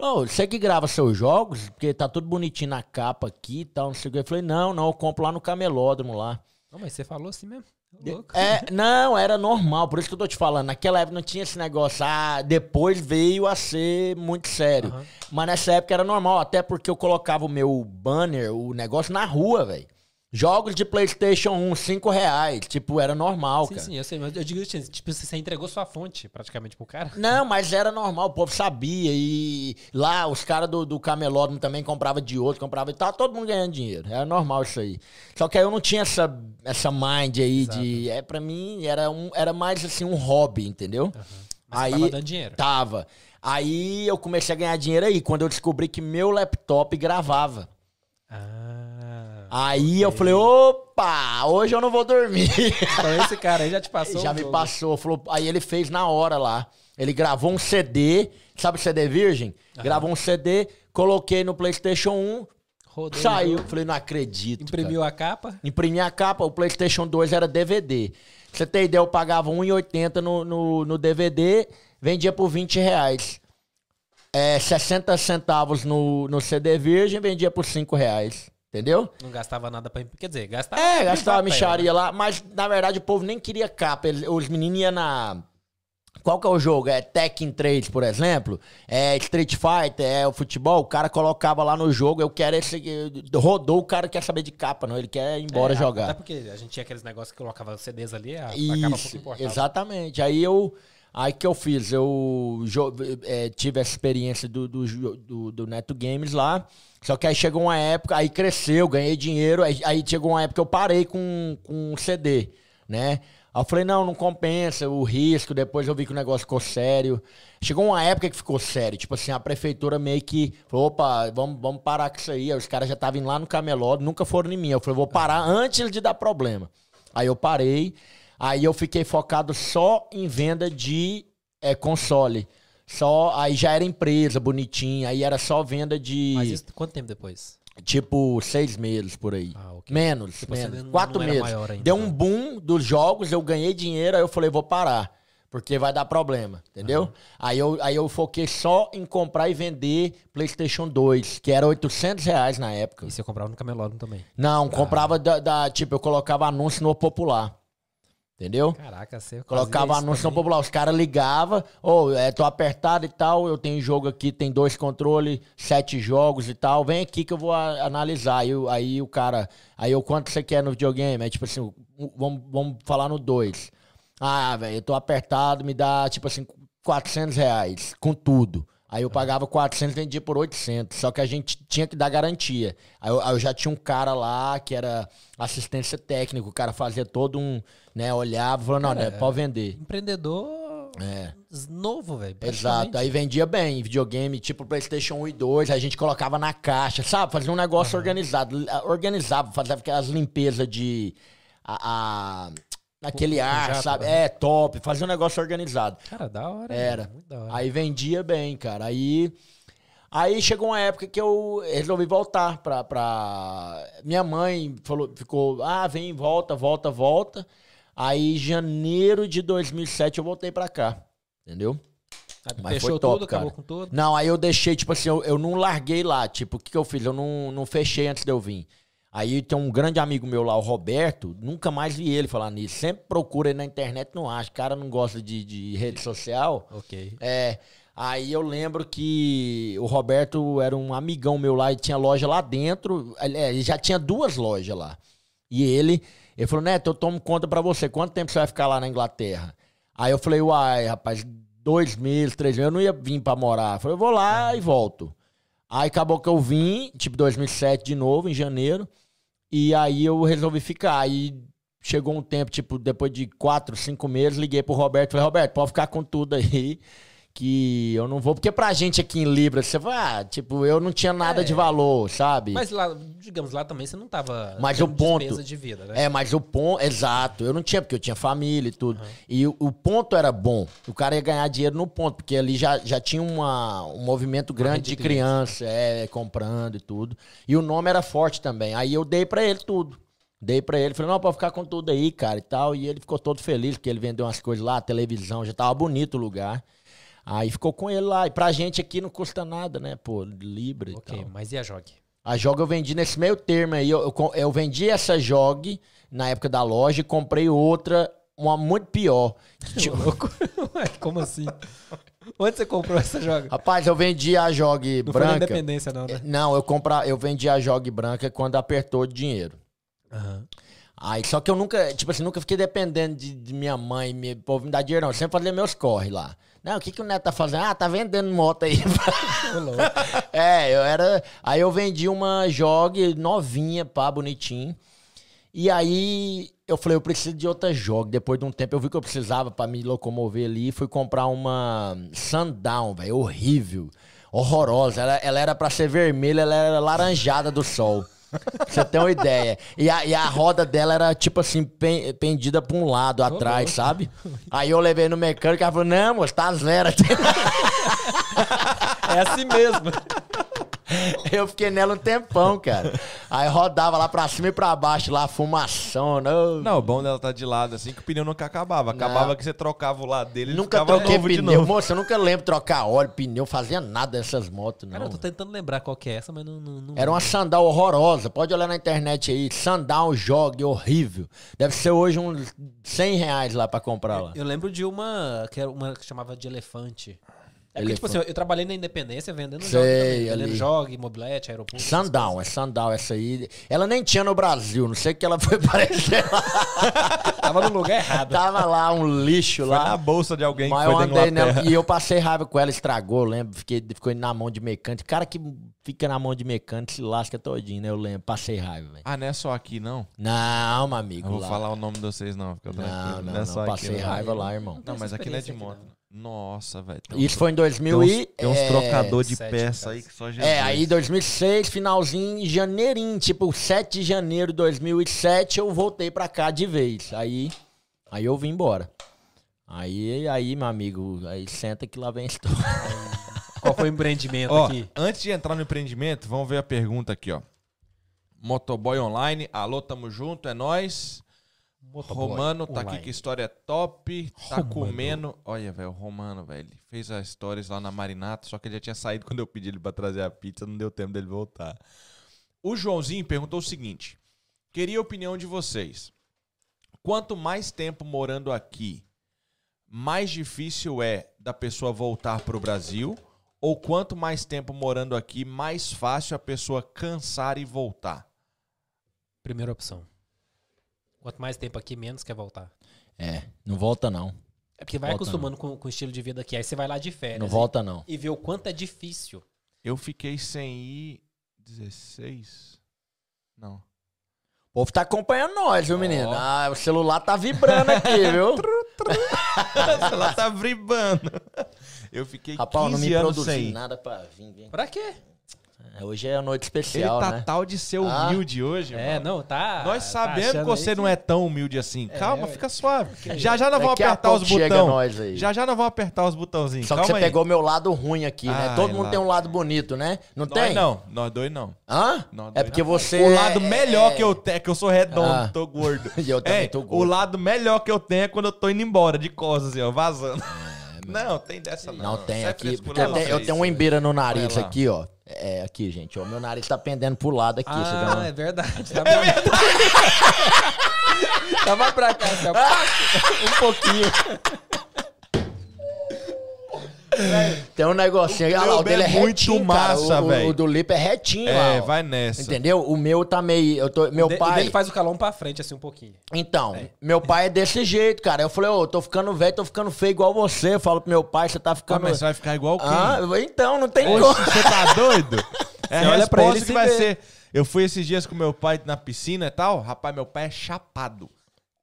Falou, você que grava seus jogos, porque tá tudo bonitinho na capa aqui e tal, não sei o que. Eu falei, não, não, eu compro lá no camelódromo lá. Não, mas você falou assim mesmo. Louco. É, não, era normal, por isso que eu tô te falando. Naquela época não tinha esse negócio, ah, depois veio a ser muito sério. Aham. Mas nessa época era normal, até porque eu colocava o meu banner, o negócio na rua, velho. Jogos de PlayStation 1, 5 reais. Tipo, era normal, Sim, cara. sim, eu sei, mas eu digo assim, tipo, você entregou sua fonte praticamente pro cara. Não, mas era normal, o povo sabia. E lá os caras do, do camelódromo também compravam de outro, comprava e tava todo mundo ganhando dinheiro. Era normal isso aí. Só que aí eu não tinha essa, essa mind aí de. É, pra mim, era, um, era mais assim um hobby, entendeu? Mas Aí- tava dando dinheiro. Tava. Aí eu comecei a ganhar dinheiro aí, quando eu descobri que meu laptop gravava. Ah. Aí eu falei, opa, hoje eu não vou dormir. Então esse cara aí já te (laughs) passou. Já me jogo. passou. Falou, aí ele fez na hora lá. Ele gravou um CD, sabe o CD virgem? Gravou um CD, coloquei no PlayStation 1, Rodou saiu. Falei, não acredito. Imprimiu a capa. cara. Imprimi a capa, o PlayStation 2 era DVD. Pra você ter ideia, eu pagava R$1,80 no, no, no DVD, vendia por 20 reais. É, 60 centavos no, no CD virgem, vendia por 5 reais. Entendeu? Não gastava nada pra. Quer dizer, gastava. É, gastava micharia né? lá, mas na verdade o povo nem queria capa. Os meninos iam na. Qual que é o jogo? É Tekken 3, por exemplo? É Street Fighter, é o futebol. O cara colocava lá no jogo, eu quero esse. Rodou, o cara quer saber de capa, não. Ele quer ir embora É, jogar. Até porque a gente tinha aqueles negócios que colocava CDs ali, a, a capa pouco Isso, importava. exatamente. Aí eu. Aí que eu fiz? Eu é, tive essa experiência do, do, do, do Neto Games lá. Só que aí chegou uma época, aí cresceu, ganhei dinheiro. Aí, aí chegou uma época que eu parei com, com CD, né? Aí eu falei, não, não compensa o risco. Depois eu vi que o negócio ficou sério. Chegou uma época que ficou sério. Tipo assim, a prefeitura meio que falou, opa, vamos, vamos parar com isso aí. Aí os caras já estavam lá no camelô, nunca foram em mim. Eu falei, vou parar antes de dar problema. Aí eu parei. Aí eu fiquei focado só em venda de é, console. Só, aí já era empresa, bonitinha. Aí era só venda de, Mas isso quanto tempo depois? tipo, seis meses por aí. Ah, ok. Menos, Tipo, menos. não- Quatro não meses. ainda, Deu um boom dos jogos, eu ganhei dinheiro, aí eu falei, vou parar. Porque vai dar problema, entendeu? Aí, eu, aí eu foquei só em comprar e vender PlayStation 2, que era 800 reais na época. E você comprava no camelódromo também. Não, comprava da, da- Tipo, eu colocava anúncio no Popular. Entendeu? Caraca, você Colocava anúncio popular. Os caras ligavam, ô, é, tô apertado e tal, eu tenho jogo aqui, tem dois controles, sete jogos e tal. Vem aqui que eu vou a- analisar. Aí, o- aí o cara, aí eu quanto você quer no videogame? Aí tipo assim, o- vamos, vamos falar no dois. Ah, velho, eu tô apertado, me dá tipo assim, 400 reais, com tudo. Aí eu pagava 400 e vendia por 800. Só que a gente tinha que dar garantia. Aí eu, aí eu já tinha um cara lá que era assistência técnica. O cara fazia todo um, né, olhava e falou, não, né, pode vender. Empreendedor É. novo, velho. Exato. Aí vendia bem, videogame, tipo PlayStation 1 e 2, a gente colocava na caixa, sabe? Fazia um negócio organizado. Organizava, fazia aquelas limpezas de. A, a- naquele com ar, jato, sabe? né? É, top. Fazia um negócio organizado. Cara, da hora. Era. mano, da hora. Aí vendia bem, cara. Aí. Aí chegou uma época que eu resolvi voltar pra. pra... Minha mãe falou, ficou, ah, vem, volta, volta, volta. Aí, janeiro de 2007, eu voltei pra cá. Entendeu? Mas Fechou foi top, tudo, cara. acabou com tudo. Não, aí eu deixei, tipo assim, eu, eu não larguei lá. Tipo, o que, que eu fiz? Eu não, não fechei antes de eu vir. Aí tem um grande amigo meu lá, o Roberto, nunca mais vi ele falar nisso. Sempre procura ele na internet, não acha. O cara não gosta de, de rede social. Ok. É. Aí eu lembro que o Roberto era um amigão meu lá e tinha loja lá dentro. Ele é, ele já tinha duas lojas lá. E ele, ele falou, Neto, eu tomo conta pra você. Quanto tempo você vai ficar lá na Inglaterra? Aí eu falei, uai, rapaz, dois meses, três meses. Eu não ia vir pra morar. Eu falei, eu vou lá e volto. Aí acabou que eu vim, tipo 2007 de novo, em janeiro. E aí eu resolvi ficar. Aí chegou um tempo, tipo, depois de quatro, cinco meses, liguei pro Roberto. Falei, Roberto, pode ficar com tudo aí. Que eu não vou. Porque pra gente aqui em Libra, você vai, ah, tipo, eu não tinha nada É. de valor, sabe? Mas lá, digamos, lá também você não tava Mas o ponto- de vida, né? É, mas o ponto. Exato, eu não tinha, porque eu tinha família e tudo. E o, o ponto era bom. O cara ia ganhar dinheiro no ponto, porque ali já, já tinha uma, um movimento grande de criança, é, comprando e tudo. E o nome era forte também. Aí eu dei pra ele tudo. Dei pra ele, falei, não, pode ficar com tudo aí, cara, e tal. E ele ficou todo feliz, porque ele vendeu umas coisas lá, a televisão, já tava bonito o lugar. Aí ficou com ele lá. E pra gente aqui não custa nada, né? Pô, Libra e Ok, tal. mas e a Jog? A Jog eu vendi nesse meio termo aí. Eu, eu, eu vendi essa Jog na época da loja e comprei outra, uma muito pior. (laughs) Que Como assim? Onde você comprou essa Jog? Rapaz, eu vendi a Jog Não foi na branca. Independência, não, né? Não, eu compra, eu vendi a Jog branca quando apertou o dinheiro. Aham. Aí, só que eu nunca, tipo assim, nunca fiquei dependendo de, de minha mãe, me, povo me dar dinheiro, não. Eu sempre fazia meus corre lá. Não, o que, que o Neto tá fazendo? Ah, tá vendendo moto aí. (laughs) é, eu era. Aí eu vendi uma Jog novinha, pá, bonitinho. E aí eu falei, eu preciso de outra Jog. Depois de um tempo eu vi que eu precisava pra me locomover ali e fui comprar uma Sundown, velho, horrível, horrorosa. Ela, ela era pra ser vermelha, ela era laranjada do sol. Pra você ter uma ideia. E a, e a roda dela era, tipo assim, pen- pendida pra um lado, atrás, sabe? Aí eu levei no mecânico e ela falou, não, moço, tá zero. É assim mesmo. (laughs) Eu fiquei nela um tempão, cara. Aí rodava lá pra cima e pra baixo, lá, fumação. Não, Não, o bom dela tá de lado, assim, que o pneu nunca acabava. Acabava Não. que você trocava o lado dele e Nunca troquei novo de pneu. novo. Moça, eu nunca lembro trocar óleo, pneu, fazia nada dessas motos, não. Cara, eu tô tentando lembrar qual que é essa, mas não... não, não Era uma sandal horrorosa. Pode olhar na internet aí. Sandal jogue horrível. Deve ser hoje uns 100 reais lá pra comprar lá. Eu lembro de uma que era uma que chamava de elefante. É porque, tipo assim, eu, eu trabalhei na Independência vendendo Sei, jog também. Vendendo ali. jog, mobilete, aeroporto. Sandal, é sandal essa aí. Ela nem tinha no Brasil. Não sei o que ela foi (laughs) parecer. Tava no lugar errado. Tava lá um lixo Foi lá. na bolsa de alguém Mas que eu foi da andei nela e eu passei raiva com ela, estragou, lembro. Fiquei, ficou na mão de mecânico. Cara que fica na mão de mecânico se lasca todinho, né? Eu lembro. Passei raiva, velho. Ah, não é só aqui, não? Não, meu amigo. Eu vou lá. falar o nome de vocês, não. Fica Não, tranquilo. não, é não. aqui, Passei não. raiva lá, irmão. Não, mas aqui não é de moto. Nossa, velho. tem Isso foi em Tem 2000 uns, e... tem uns é, trocador de peça aí que só Jesus. É, aí 2006, finalzinho, em janeirinho, tipo 7 de janeiro de 2007, eu voltei pra cá de vez. Aí, aí eu vim embora. Aí, aí, meu amigo, aí senta que lá vem a história. (laughs) Qual foi o empreendimento Ó, aqui? antes de entrar no empreendimento, vamos ver a pergunta aqui, ó. Motoboy Online, alô, tamo junto, é nóis. Motoboy Romano tá online. aqui que história top, tá Romano. comendo. Olha, velho, o Romano, velho, fez as stories lá na Marinata, só que ele já tinha saído quando eu pedi ele pra trazer a pizza, não deu tempo dele voltar. O Joãozinho perguntou o seguinte: queria a opinião de vocês. Quanto mais tempo morando aqui, mais difícil é da pessoa voltar pro Brasil? Ou quanto mais tempo morando aqui, mais fácil a pessoa cansar e voltar? Primeira opção. Quanto mais tempo aqui, menos quer voltar. É, não volta não. É porque vai Volta acostumando com, com o estilo de vida aqui. Aí você vai lá de férias. Não e- volta não. E vê o quanto é difícil. Eu fiquei sem ir 16? Não. O povo tá acompanhando nós, viu, menino? Ah, o celular tá vibrando aqui, (laughs) viu? (laughs) Ela tá bribando. Eu fiquei Rapaz, eu não 15 me anos produzi sem nada pra vir. Pra quê? É, Hoje é a noite Ele especial, tá né? tal de ser Ah. humilde hoje, É, mano. não, tá. Nós tá sabemos que achando você não é tão humilde assim. Calma, ué. fica suave. Já já nós vamos apertar os chega botões. nós aí. Já já nós vamos apertar os botãozinhos. Só que Calma você aí. pegou meu lado ruim aqui, né? Ai, Todo mundo lá. tem um lado bonito, né? Não Nós tem? não, nós dois não. Hã? Nós É porque não. você. O lado é- melhor é- que eu tenho, é que eu sou redondo, Ah. tô gordo. (laughs) E eu também É, tô gordo. O lado melhor que eu tenho é quando eu tô indo embora, de costas, assim, ó, vazando. (laughs) não, tem dessa não. Não tem é aqui. eu tenho, um embeira no nariz aqui, ó. É, aqui, gente. Ó, meu nariz tá pendendo pro lado aqui. Ah, uma- é verdade. (laughs) Tá é verdade. (laughs) Tava pra cá, (laughs) um pouquinho. (laughs) Tem um negocinho. O Olha lá, o dele é é muito retinho, massa, O- o, velho. o do Lipe é retinho, lá, É, ó. vai nessa. Entendeu? O meu tá meio. Eu tô, meu O de- O pai. dele faz o calão pra frente, assim, um pouquinho. Então, meu pai é desse jeito, cara. Eu falei, ô, eu tô ficando velho, tô ficando feio igual você. Eu falo pro meu pai, você tá Ah, ficando. mas você vai ficar igual quem? Ah, então, não tem Oxe, como. você tá doido? (laughs) É a olha pra resposta ele que se vai vê. ser. Eu fui esses dias com meu pai na piscina e tal. Rapaz, meu pai é chapado.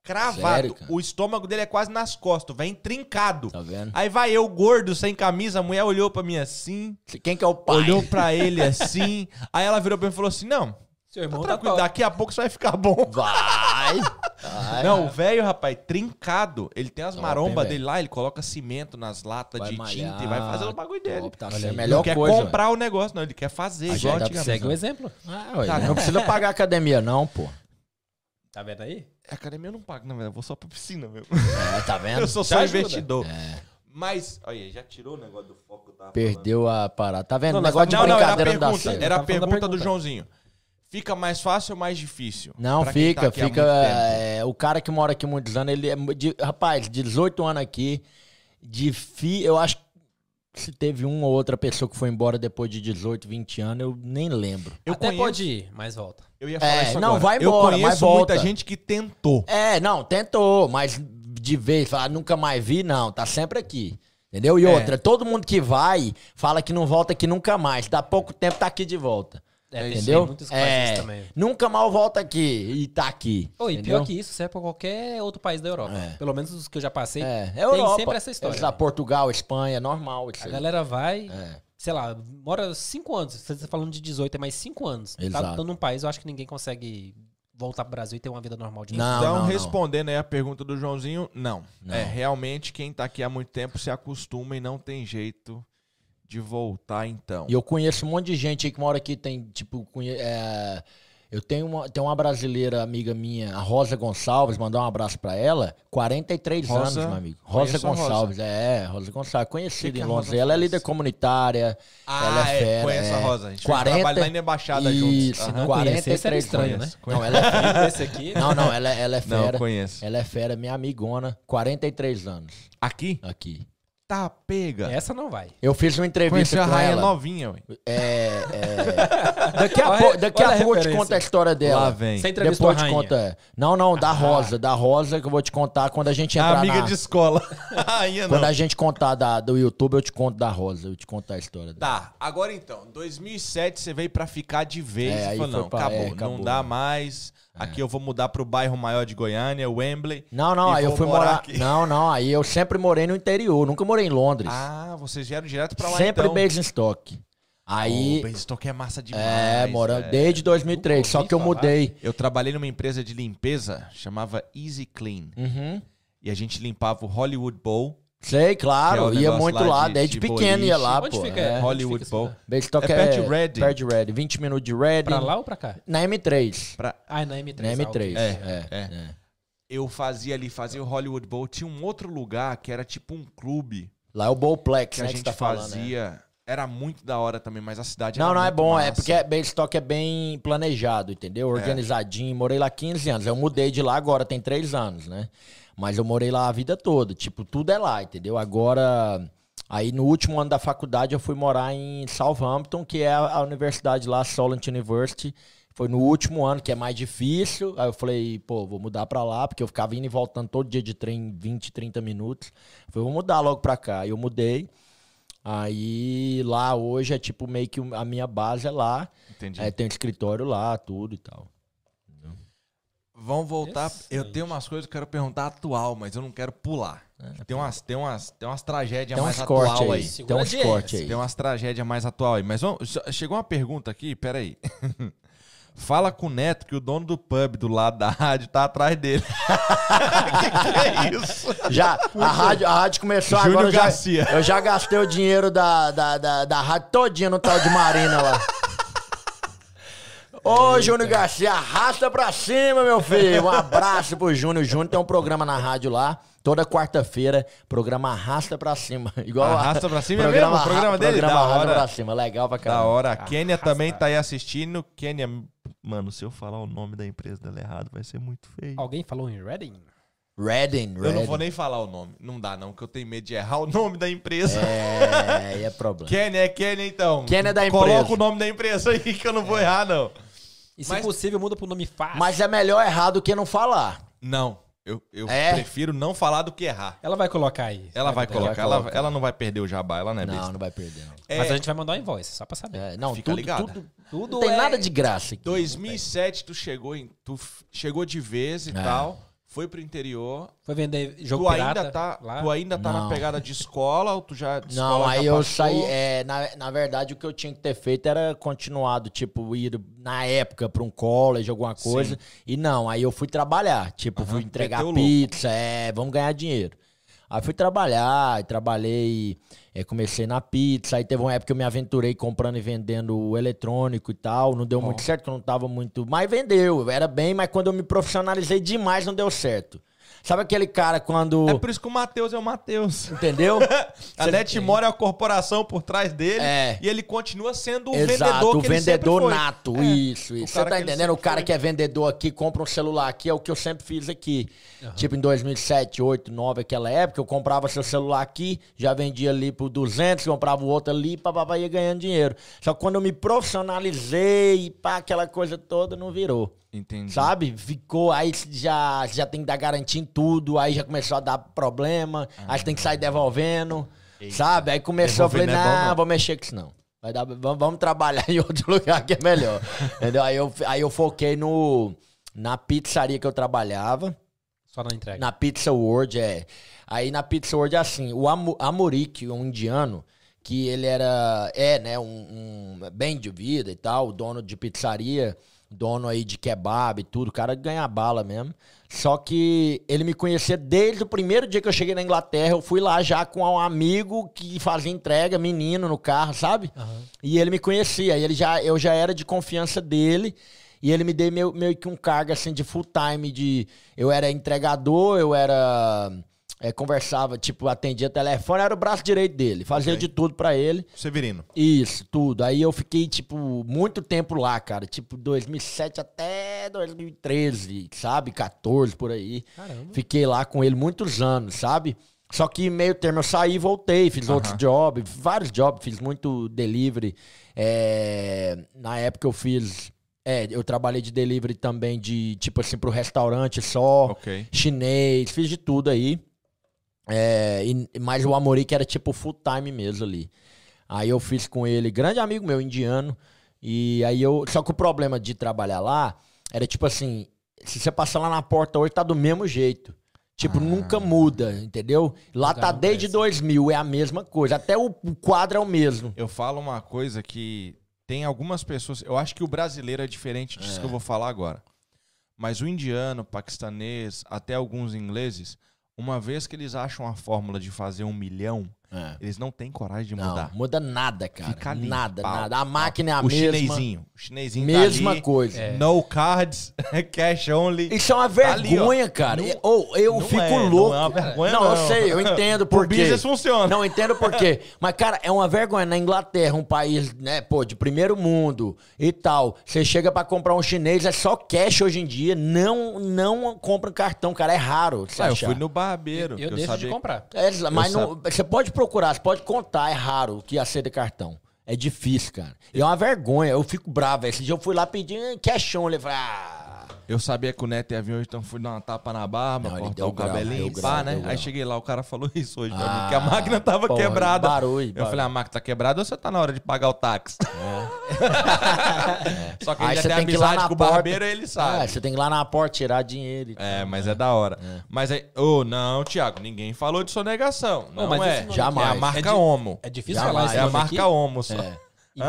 Cravado. Sério, o estômago dele é quase nas costas, vem trincado. Tá vendo? Aí vai eu, gordo, sem camisa, a mulher olhou pra mim assim, Quem que é o pai? olhou pra ele assim. aí ela virou pra mim e falou assim: Não, Seu irmão tá tá tranquilo, top. daqui a pouco você vai ficar bom. Vai! Vai. (laughs) Não, o velho, rapaz, trincado. Ele tem as marombas dele lá, ele coloca cimento nas latas Vai de malhar. tinta e vai fazer o bagulho dele. Top, tá Olha sendo a aí. melhor não quer coisa. comprar o negócio, não. Ele quer fazer, A igual antigamente. Segue o exemplo. Ah, Tá, não precisa pagar academia, não, pô. Tá vendo aí? A academia eu não pago, não, velho. Eu vou só pra piscina mesmo. É, tá vendo? (laughs) Eu sou Te só ajuda. investidor. É, Mas, olha, aí, já tirou o negócio do foco que eu tava perdeu a parada. Tá vendo? Não, negócio de falando. Não, não, era a brincadeira não dá pergunta. certo. Era a falando da pergunta do pergunta. Joãozinho. Fica mais fácil ou mais difícil? Não, Pra quem tá fica, fica. tempo. é, o cara que mora aqui muitos anos, ele é. de- rapaz, 18 anos aqui, de fi, eu acho que se teve uma ou outra pessoa que foi embora depois de 18, 20 anos, eu nem lembro. Eu Até conheço- pode ir, mas volta. Eu ia falar É, isso não, agora. vai Eu embora, mas conheço volta. muita gente que tentou. É, não, tentou, mas de vez, falar, nunca mais vi, não, tá sempre aqui. Entendeu? E É. outra, todo mundo que vai fala que não volta aqui nunca mais. Dá pouco tempo, tá aqui de volta. É, tem- entendeu? tem É, nunca mal volta aqui e tá aqui. Oi, entendeu? pior que isso, serve pra qualquer outro país da Europa. É. Pelo menos os que eu já passei. É, é tem Europa. sempre essa história. Lá, Portugal, Espanha, normal. Isso A aí. galera vai, É. sei lá, mora cinco anos. Você tá falando de 18, é mais cinco anos. Tá Exato. dando um país, eu acho que ninguém consegue voltar pro Brasil e ter uma vida normal de novo. Não, então, não, não. respondendo aí a pergunta do Joãozinho, não. Não. É, realmente, quem tá aqui há muito tempo se acostuma e não tem jeito de voltar, então. E eu conheço um monte de gente aí que mora aqui, tem, tipo, conhe- é, eu tenho uma, tem uma brasileira amiga minha, a Rosa Gonçalves, mandar um abraço pra ela, 43 Rosa, anos, meu amigo. Rosa a Rosa. Gonçalves, é, Rosa Gonçalves, conhecida que em a Londres. Rosa Ela é líder comunitária, Ah, ela é fera. conheço a é. Rosa. A gente 40 40... trabalha lá na embaixada Isso, juntos. Não 43 conhecer, seria estranho, Conheço, Não, ela é Esse aqui. Não, não, ela, ela é Não, fera. conheço. ela é fera, minha amigona, 43 anos Aqui? aqui. Tá, pega. Essa não vai. Eu fiz uma entrevista Conheci a com rainha ela. novinha, ué. É, é. (laughs) Daqui a, Olha- pou- daqui a a pouco eu te conto a história dela. Lá vem. Você entrevistou Depois a eu te conto. é. Não, não, da Rosa. Da Rosa que eu vou te contar quando a gente A entrar amiga na... de escola. (laughs) rainha Quando não. a gente contar da, do YouTube, eu te conto da Rosa. Eu te conto a história dela. Tá, agora então, 2007 você veio pra ficar de vez É, aí falou, foi não, pra- acabou, é, não acabou, dá né? mais, aqui eu vou mudar pro bairro maior de Goiânia, Wembley. Não, não, aí eu fui morar aqui. Não, não, aí eu sempre morei no interior. Nunca morei em Londres. Ah, vocês vieram direto pra lá sempre então. Basingstoke. Aí... O Basingstoke é massa demais. é, morando velho. desde 2003. Nunca Só que eu falar. mudei. Eu trabalhei numa empresa de limpeza, chamava Easy Clean. Uhum. E a gente limpava o Hollywood Bowl. Sei, Que é claro. o ia muito lá lá. de- Desde de pequeno ia boliche. lá, Onde pô. fica? é. Hollywood Bowl. Basingstoke É é, perto de Reading. Perto de Reading. 20 minutos de Reading. Pra lá ou pra cá? Na M3. Pra... Ah, é na M3. Na ah, M3. ok. É, É, é, é. é. Eu fazia ali, fazia o Hollywood Bowl. Tinha um outro lugar que era tipo um clube Lá é o Bowplex, que né? a que gente você tá falando, né? fazia. Era muito da hora também, mas a cidade Não, era não é bom, é massa. porque Basingstoke é bem planejado, entendeu? Organizadinho. Morei lá 15 anos. Eu mudei de lá agora, tem 3 anos, né? Mas eu morei lá a vida toda. Tipo, tudo é lá, entendeu? Agora, aí no último ano da faculdade eu fui morar em Southampton, que é a universidade lá, Solent University. Foi no último ano, que é mais difícil. Aí eu falei, pô, vou mudar pra lá, porque eu ficava indo e voltando todo dia de trem, 20, 30 minutos. Eu falei, vou mudar logo pra cá. Aí eu mudei. Aí lá hoje é tipo meio que a minha base é lá. Entendi. É, tem um escritório lá, tudo e tal. Vamos voltar. Eu Excelente. tenho umas coisas que eu quero perguntar atual, mas eu não quero pular. tem, umas, tem, umas, tem umas tragédias Tem mais atual aí. aí. Tem uns de cortes aí. Tem umas tragédias mais atual aí. Mas vamos, chegou uma pergunta aqui, peraí. (laughs) Fala com o Neto que o dono do pub do lado da rádio tá atrás dele. (laughs) que, que é isso? Já, a rádio, a rádio começou Júnior agora. eu já- Garcia. Eu já gastei o dinheiro da, da, da, da rádio todinha no tal de Marina lá. (laughs) Ô, Júnior Garcia, arrasta pra cima, meu filho. Um abraço pro Júnior. O Júnior tem um programa na rádio lá. Toda quarta-feira, programa Arrasta Pra Cima. (laughs) Igual a- Arrasta Pra Cima é mesmo? O programa Arra- dele? Programa Da Arrasta hora. Pra Cima. Legal pra Da caramba. hora. A Kênia também tá aí assistindo. Kênia, mano, se eu falar o nome da empresa dela errado, vai ser muito feio. Alguém falou em Reading? Redding, Eu não Redding. vou nem falar o nome. Não dá, não, porque eu tenho medo de errar o nome da empresa. É, aí é problema. Kênia é Kênia, então. Kênia é da Coloca empresa. o nome da empresa aí que eu não vou errar, não. E se Mas- possível, muda pro nome fácil. Mas é melhor errar do que não falar. Não. Eu, eu É? prefiro não falar do que errar. Ela vai colocar aí. Ela vai botar. colocar, vai ela, colocar. ela não vai perder o jabá, ela não é Não, besta. não vai perder. Não. É, Mas a gente vai mandar um invoice, só pra saber. É, não, Fica tudo, ligado. tudo, Tudo não tem é- nada de graça aqui. 2007 tu chegou em, tu chegou de vez e É. tal. Foi pro interior. Foi vender jogo Tu pirata ainda tá, lá? tu ainda tá na Não. pegada de escola ou tu já de Não, aí já eu passou? saí. É, na, na verdade, o que eu tinha que ter feito era continuado, tipo, ir na época pra um college, alguma coisa. E não, aí eu fui trabalhar. Tipo, fui entregar pizza, é, vamos ganhar dinheiro. Aí fui trabalhar, trabalhei, é, comecei na pizza, aí teve uma época que eu me aventurei comprando e vendendo eletrônico e tal, não deu muito certo, que eu não tava muito, mas vendeu, era bem, mas quando eu me profissionalizei demais não deu certo. Sabe aquele cara quando, É por isso que o Matheus é o Matheus. entendeu? (laughs) A Netmore é a corporação por trás dele É. e ele continua sendo o Exato, vendedor o que ele vendedor sempre foi. nato, É. isso, O isso. Você tá entendendo? O cara foi. que é vendedor aqui, compra um celular aqui, é o que eu sempre fiz aqui. Tipo em 2007, 8, 9, aquela época, eu comprava seu celular aqui, já vendia ali por 200, comprava o outro ali, papapá, ia ganhando dinheiro. Só que quando eu me profissionalizei, pá, aquela coisa toda, não virou. Entendi. Sabe? Ficou, aí já, já tem que dar garantia em tudo, aí já começou a dar problema, aí você tem que sair devolvendo, sabe? Aí começou, eu falei, não é bom, não, não." vou mexer com isso não. Vai dar, vamos, vamos trabalhar (laughs) em outro lugar que é melhor. (laughs) Entendeu? Aí eu, aí eu foquei no, na pizzaria que eu trabalhava, Só na entrega. na Pizza World, é. Aí na Pizza World é assim, o Amu- Amurik, um indiano, que ele era, é, né, um, um bem de vida e tal, dono de pizzaria, dono aí de kebab e tudo, o cara ganha bala mesmo. Só que ele me conhecia desde o primeiro dia que eu cheguei na Inglaterra, eu fui lá já com um amigo que fazia entrega, menino no carro, sabe? E ele me conhecia, e ele já, eu já era de confiança dele. E ele me deu meio, meio que um cargo assim de full time de eu era entregador, eu era é, conversava, tipo, atendia telefone, era o braço direito dele, fazia Ok. de tudo pra ele. Severino. Isso, tudo. Aí eu fiquei, tipo, muito tempo lá, cara. Tipo, 2007 até 2013, sabe? 14 por aí. Caramba. Fiquei lá com ele muitos anos, sabe? Só que meio termo eu saí voltei, fiz outros jobs, vários jobs, fiz muito delivery. É, na época eu fiz. É, eu trabalhei de delivery também de, tipo assim, pro restaurante só, Ok. chinês, fiz de tudo aí. É, e, mas o Amorim que era tipo full time mesmo ali. Aí eu fiz com ele, grande amigo meu, indiano. E aí eu. Só que o problema de trabalhar lá era tipo assim: se você passar lá na porta hoje, tá do mesmo jeito. Tipo, nunca muda, entendeu? Lá tá desde cresce. 2000, é a mesma coisa. Até o quadro é o mesmo. Eu falo uma coisa que tem algumas pessoas. Eu acho que o brasileiro é diferente disso que eu vou falar agora. Mas o indiano, paquistanês, até alguns ingleses, uma vez que eles acham a fórmula de fazer um milhão, eles não têm coragem de Não, mudar. muda nada, cara. Fica ali, nada, pau, nada. A máquina é a o mesma. chinesinho. O chinesinho Mesma tá ali, coisa. É. No cards, (laughs) cash only. Isso é uma Tá ali, vergonha, cara. Não- Ou eu não fico é, não louco. é uma vergonha, não, não. eu sei, eu entendo (laughs) por quê. business funciona. Não, eu entendo por quê. (laughs) Mas, cara, é uma vergonha. Na Inglaterra, um país, né, pô, de primeiro mundo e tal. Você chega pra comprar um chinês, é só cash hoje em dia. Não, não compra cartão, cara. É raro. Ah, eu fui no barbeiro. Eu eu deixo sabia- de comprar. É, mas Eu não- você pode procurar, você pode contar, é raro que aceita cartão. É difícil, cara. É uma vergonha. Eu fico bravo. Esse dia eu fui lá pedir cash on. Ele falou, ah, Eu sabia que o Neto ia vir hoje, então fui dar uma tapa na barba, Não, ele cortar o grau, cabelinho, deu pá, grau, né? Aí grau. cheguei lá, o cara falou isso hoje pra Ah, mim, que a máquina tava porra, quebrada. barulho, Eu barulho. falei, a máquina tá quebrada ou você tá na hora de pagar o táxi? (laughs) Só que ele Aí já você tem tem que ir lá amizade na com o porta. barbeiro, ele sabe. Ah, você tem que ir lá na porta tirar dinheiro. e tal. É, mas é da hora. Mas aí, ô, não, Thiago, ninguém falou de sonegação. Não mas é. Jamais. É a marca É Homo. É difícil falar esse É a marca? Homo só. É.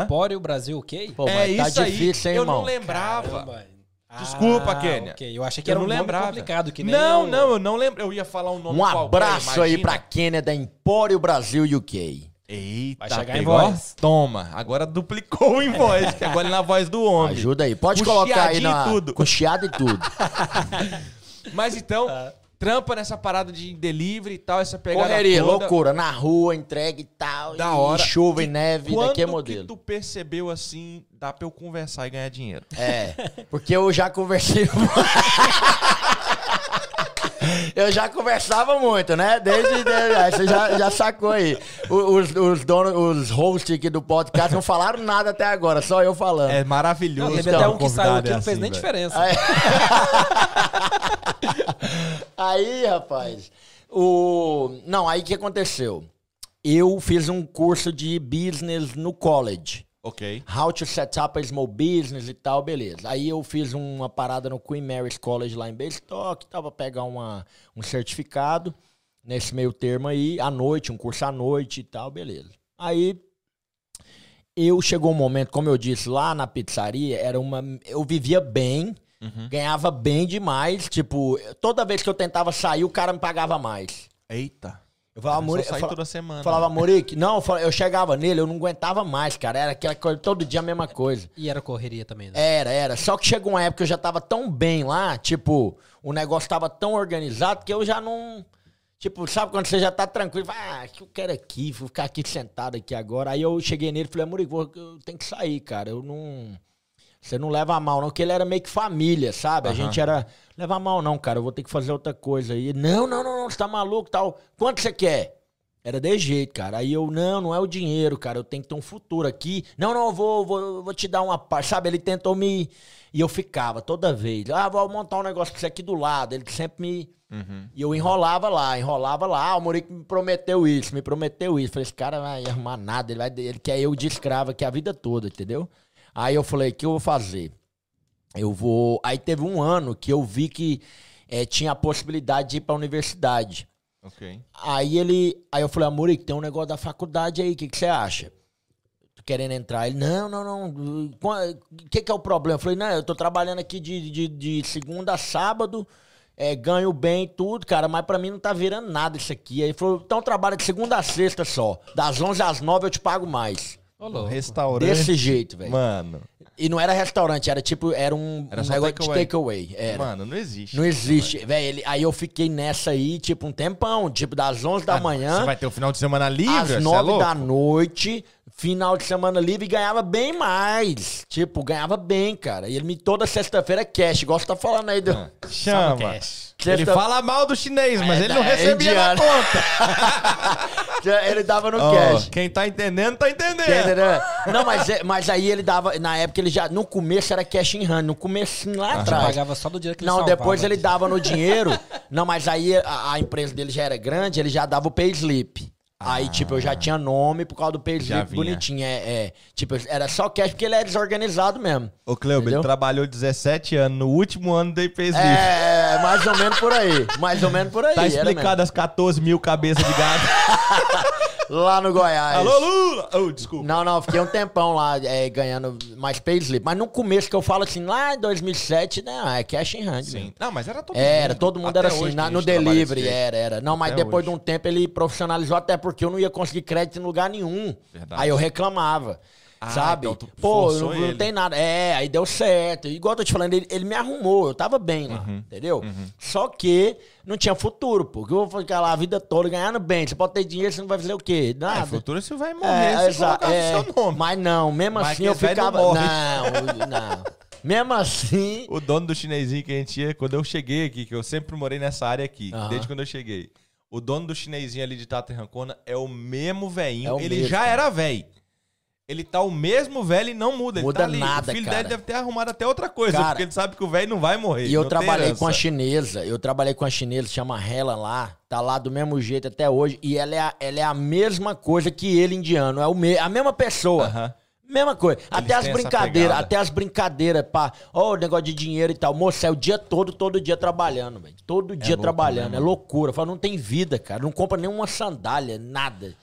Empório Brasil, ok? Pô, é mas tá isso aí. hein, eu irmão? não lembrava. Caramba. Desculpa, Ah, Kênia. ok. Eu achei que Eu era um nome lembrava. complicado, que nem não, o- não, eu não lembro. Eu ia falar um nome Um qualquer, abraço aí pra Kênia da Empório Brasil UK. Eita, Vai chegar em voz. Toma, agora duplicou em voz, que agora é na voz do homem. Ajuda aí. Pode Com colocar aí na... e tudo. Com chiado e tudo. Mas então, trampa nessa parada de delivery e tal, essa pegada Correria, toda. loucura. Na rua, entrega e tal. Da e hora. chuva e, neve, Quando daquele que modelo. tu percebeu assim, dá pra eu conversar e ganhar dinheiro? É, porque eu já conversei. (laughs) eu já conversava muito, né? Desde. desde aí você já, já sacou aí. Os, os donos, os hosts aqui do podcast não falaram nada até agora, só eu falando. É maravilhoso. Não, teve até um que saiu convidado aqui não fez assim, nem diferença. Aí, (laughs) aí, rapaz, o não, aí o que aconteceu? Eu fiz um curso de business no college, Ok. How to set up a small business e tal, beleza. Aí eu fiz uma parada no Queen Mary's College lá em Bangkok, tava pegar uma, um certificado nesse meio termo aí, à noite, um curso à noite e tal, beleza. Aí eu chegou um momento, como eu disse, lá na pizzaria, era uma. Eu vivia bem, ganhava bem demais. Tipo, toda vez que eu tentava sair, o cara me pagava mais. Eita. Eu falava, Só Mori, eu sair fala- toda semana. falava Morique, não, eu falava- chegava nele, eu não aguentava mais, cara. Era aquela coisa, todo dia a mesma coisa. E era correria também, né? Era, era. Só que chegou uma época que eu já tava tão bem lá, tipo, o negócio tava tão organizado que eu já não. Tipo, sabe quando você já tá tranquilo? Vai, ah, que eu quero aqui, vou ficar aqui sentado aqui agora. Aí eu cheguei nele e falei, vou- eu tenho que sair, cara. Eu não. Você não leva a mal, não, porque ele era meio que família, sabe? A Aham. gente era. Leva a mal, não, cara. Eu vou ter que fazer outra coisa aí. Não, não, não, não, você tá maluco tal. Quanto você quer? Era de jeito, cara. Aí eu, não, não é o dinheiro, cara. Eu tenho que ter um futuro aqui. Não, não, eu vou, vou, vou te dar uma parte. Sabe, ele tentou me. E eu ficava toda vez. Ah, vou montar um negócio pra você aqui do lado. Ele sempre me. Uhum. E eu enrolava lá, enrolava lá. Ah, o Murico me prometeu isso, me prometeu isso. Falei, esse cara vai arrumar nada. Ele, vai, ele quer eu de escravo aqui a vida toda, entendeu? Aí eu falei, o que eu vou fazer? Eu vou. Aí teve um ano que eu vi que eh, tinha a possibilidade de ir pra universidade. Ok. Aí ele. Aí eu falei, amor, tem um negócio da faculdade aí, o que, que você acha? Tô querendo entrar. Ele, não, não, não. O que, que é o problema? Eu falei, não, eu tô trabalhando aqui de, de, de segunda a sábado, é, ganho bem e tudo, cara, mas pra mim não tá virando nada isso aqui. Aí ele falou, então trabalha de segunda a sexta só. Das 11 às 9 eu te pago mais. Ô, louco. Restaurante. Desse jeito, velho. Mano. E não era restaurante, era tipo, era um, Era um só negócio takeaway. de takeaway. Mano, não existe. Não existe. Velho, aí eu fiquei nessa aí, tipo, um tempão. Tipo, das 11 da Ah, manhã Você vai ter o final de semana livre? às Cê é 9 louco? da noite, final de semana livre, e ganhava bem mais. Tipo, ganhava bem, cara. E ele me toda sexta-feira é cash, igual você tá falando aí do. Ah, Chama. cash. Ele Sexta- fala mal do chinês, mas É, ele não é recebia na indiano. conta. (laughs) ele dava no Ó, cash. quem tá entendendo, tá entendendo. Entendeu? Não, mas, é- mas aí ele dava. Na época ele já. No começo era cash in hand. No começo lá Você atrás. pagava só do dia que ele Não, salvava. depois ele dava no (laughs) dinheiro. Não, mas aí a, a empresa dele já era grande, ele já dava o payslip. Aí, tipo, eu já tinha nome por causa do vinha. bonitinho. É, é. Tipo, era só cash porque ele é desorganizado mesmo. Ô, Cleuber, ele trabalhou 17 anos. No último ano da IPS É, mais ou menos por aí. Mais ou menos por aí. Tá era explicado as 14 mil cabeças de gado. mesmo. (laughs) Lá no Goiás. Alô, Lula! Oh, desculpa. Não, não, fiquei um tempão lá é, ganhando mais payslip. Mas no começo que eu falo assim, lá em 2007, não, é cash in hand. Sim. mesmo. Não, mas era todo Era, mundo. todo mundo Até era assim, na- no delivery, era, era. Não, mas Até depois hoje. de um tempo ele profissionalizou, até porque eu não ia conseguir crédito em lugar nenhum. Verdade. Aí eu reclamava. Ah, sabe? então Pô, não, não tem nada. É, aí deu certo. Igual eu tô te falando, ele, ele me arrumou, eu tava bem lá, Uhum. entendeu? Só que não tinha futuro, porque eu vou ficar lá a vida toda ganhando bem. Você pode ter dinheiro, você não vai fazer o quê? É, Nada. futuro você vai morrer É, se colocar é, seu nome. Mas não, mesmo Mas assim eu não ficava. morre. Não, não. (laughs) Mesmo assim. O dono do chinesinho que a gente ia, quando eu cheguei aqui, que eu sempre morei nessa área aqui, Aham. desde quando eu cheguei. O dono do chinesinho ali de Tata e Rancona é o mesmo velhinho. É o ele mesmo, já cara. era velho. Ele tá o mesmo velho e não muda. Ele Muda tá ali. nada, o filho cara. dele deve ter arrumado até outra coisa, Cara, porque ele sabe que o velho não vai morrer. E eu trabalhei com a chinesa, eu trabalhei com a chinesa, chama Hela lá, tá lá do mesmo jeito até hoje, e ela é a, ela é a mesma coisa que ele indiano, é o me, a mesma pessoa. Aham. Mesma coisa. até as têm essa brincadeiras, até as brincadeiras, pá. Ó, o negócio de dinheiro e tal. Moça, é o dia todo, todo dia trabalhando, velho. Todo dia louco, trabalhando. né, é loucura. Fala, não tem vida, cara. Não compra nenhuma sandália, nada.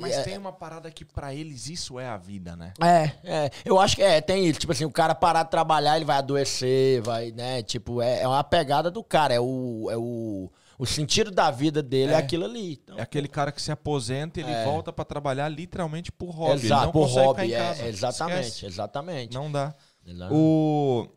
Mas é, tem uma parada que pra eles isso é a vida, né? É, é. Eu acho que é, tem isso. Tipo assim, o cara parar de trabalhar, ele vai adoecer, vai, né? Tipo, é, é uma pegada do cara. É o. É o, o sentido da vida dele é, É. aquilo ali. Então, É aquele cara que se aposenta e ele É. volta pra trabalhar literalmente por hobby. exato, não por hobby. é, exatamente, Esquece. exatamente. Não dá. Exato. O.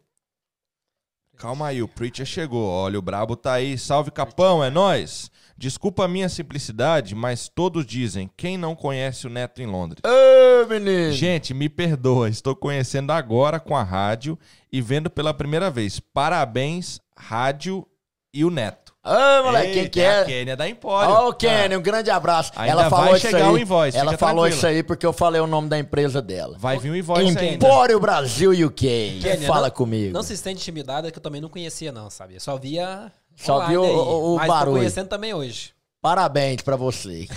Calma aí, o Preacher chegou. Olha, o Brabo tá aí. Salve Capão, é nóis. Desculpa a minha simplicidade, mas todos dizem: quem não conhece o Neto em Londres? Ô, menino! Gente, me perdoa, estou conhecendo agora com a rádio e vendo pela primeira vez. Parabéns, rádio e o Neto. Ô, moleque, quem que é? A Kênia da Empório. Ó, o Kenny, um grande abraço. Ainda ela falou vai isso chegar aí. o invoice, Ela falou tranquilo. isso aí porque eu falei o nome da empresa dela. Vai vir um invoice ainda. Empório Brasil UK. Kênia, Fala não- comigo. Não se sente intimidada, que eu também não conhecia, não, sabe? Eu só via. Só viu o- o- o mas barulho. tô conhecendo também hoje. Parabéns pra você. (laughs)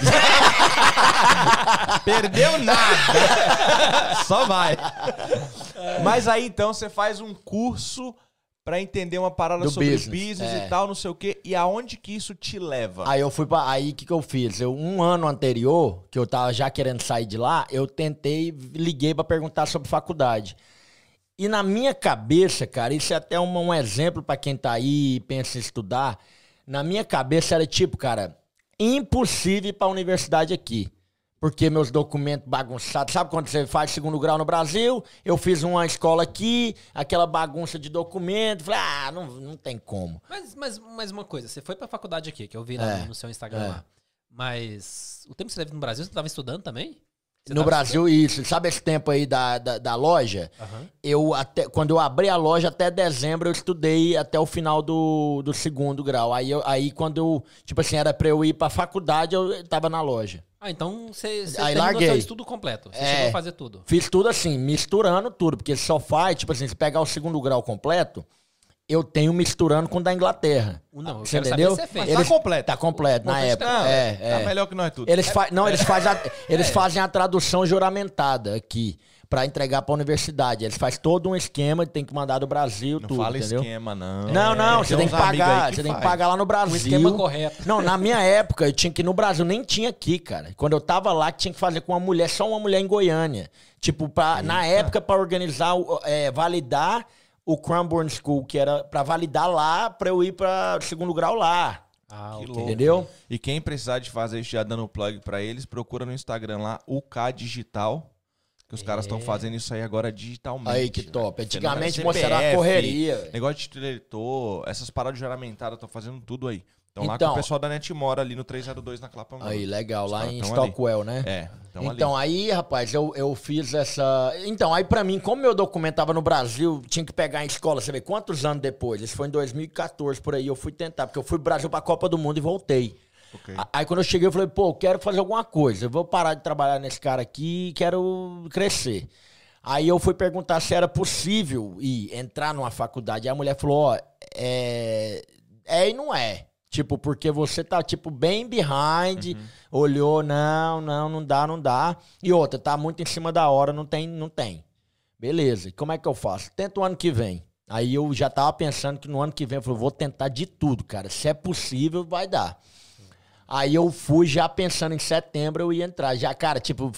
Perdeu nada. Só vai. Mas aí então você faz um curso pra entender uma parada Do sobre business, business, é. e tal, não sei o quê. E aonde que isso te leva? Aí eu fui pra. Aí o que, que eu fiz? Eu, um ano anterior, que eu tava já querendo sair de lá, eu tentei, liguei pra perguntar sobre faculdade. E na minha cabeça, cara, isso é até um, um exemplo pra quem tá aí e pensa em estudar. Na minha cabeça era tipo, cara, impossível ir pra universidade aqui. Porque meus documentos bagunçados. Sabe quando você faz segundo grau no Brasil? Eu fiz uma escola aqui, aquela bagunça de documento. Falei, ah, não, não tem como. Mas, mas, mas uma coisa, você foi pra faculdade aqui, que eu vi lá É, no seu Instagram é. lá. Mas o tempo que você teve no Brasil, você tava estudando também? Você no tava Brasil, isso. Sabe esse tempo aí da, da, da loja? Aham. Eu até, quando eu abri a loja até dezembro, eu estudei até o final do, do segundo grau. Aí, eu, aí quando eu, tipo assim, era pra eu ir pra faculdade, eu tava na loja. Ah, então você, você Aí larguei. seu estudo completo. Você É. chegou a fazer tudo. Fiz tudo assim, misturando tudo, porque só faz, tipo assim, se pegar o segundo grau completo, eu tenho misturando com o da Inglaterra. Não, eu Você quero entendeu? saber se fez. Mas tá completo. Tá completo, na Importante época. tá completo. É, é. Tá melhor que nós tudo. Eles fa... Não, eles, fazem a... eles fazem a tradução juramentada aqui pra entregar pra universidade. Eles fazem todo um esquema, tem que mandar do Brasil, Não tudo, fala entendeu? esquema, não. Não, não, É, você tem que pagar, você tem que faz. pagar lá no Brasil. Um esquema correto. Não, na minha época, eu tinha que ir no Brasil, nem tinha aqui, cara. Quando eu tava lá, tinha que fazer com uma mulher, só uma mulher em Goiânia. Tipo, pra, na época, pra organizar, o- é, validar o Cranbourne School, que era pra validar lá, pra eu ir pra segundo grau lá. Ah, Que ok. louco. Entendeu? E quem precisar de fazer isso, já dando plug pra eles, procura no Instagram lá, UK Digital. Que os caras estão fazendo isso aí agora digitalmente. Aí, que né? top. Você Antigamente mostrava a correria. Negócio de eleitor, essas paradas juramentadas, estão fazendo tudo aí. Então, lá Então- o pessoal da Netmora ali no 302 na Clapam. Aí, legal, Os lá em tão ali. Stockwell, né? É, então, Então, ali. aí, rapaz, eu, eu fiz essa. Então, aí pra mim, como meu documento tava no Brasil, tinha que pegar em escola. Você vê quantos anos depois? Isso foi em 2014, por aí. Eu fui tentar, porque eu fui pro Brasil pra Copa do Mundo e voltei. Ok. A- Aí quando eu cheguei, eu falei, pô, eu quero fazer alguma coisa. Eu vou parar de trabalhar nesse cara aqui e quero crescer. Aí eu fui perguntar se era possível ir entrar numa faculdade. Aí a mulher falou, ó, é. É e não é. Tipo, porque você tá, tipo, bem behind, olhou, não, não, não dá, não dá. E outra, tá muito em cima da hora, não tem, não tem. Beleza, e como é que eu faço? Tenta o ano que vem. Aí eu já tava pensando que no ano que vem eu falei, vou tentar de tudo, cara. Se é possível, vai dar. Aí eu fui já pensando em setembro eu ia entrar. Já, cara, tipo,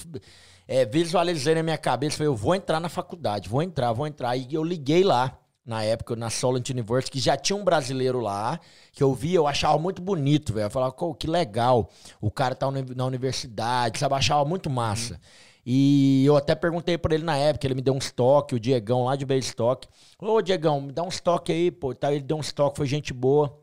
é, visualizei na minha cabeça, falei, eu vou entrar na faculdade, vou entrar, vou entrar. Aí eu liguei lá, na época, na Solent University, que já tinha um brasileiro lá, que eu via, eu achava muito bonito, velho. Eu falava, "Pô, que legal, o cara tá na universidade, sabe? Eu achava muito massa. E eu até perguntei pra ele na época, ele me deu um estoque, o Diegão lá de Beistock. Ô, Diegão, me dá um estoque aí, pô. Tá, ele deu um estoque, foi gente boa.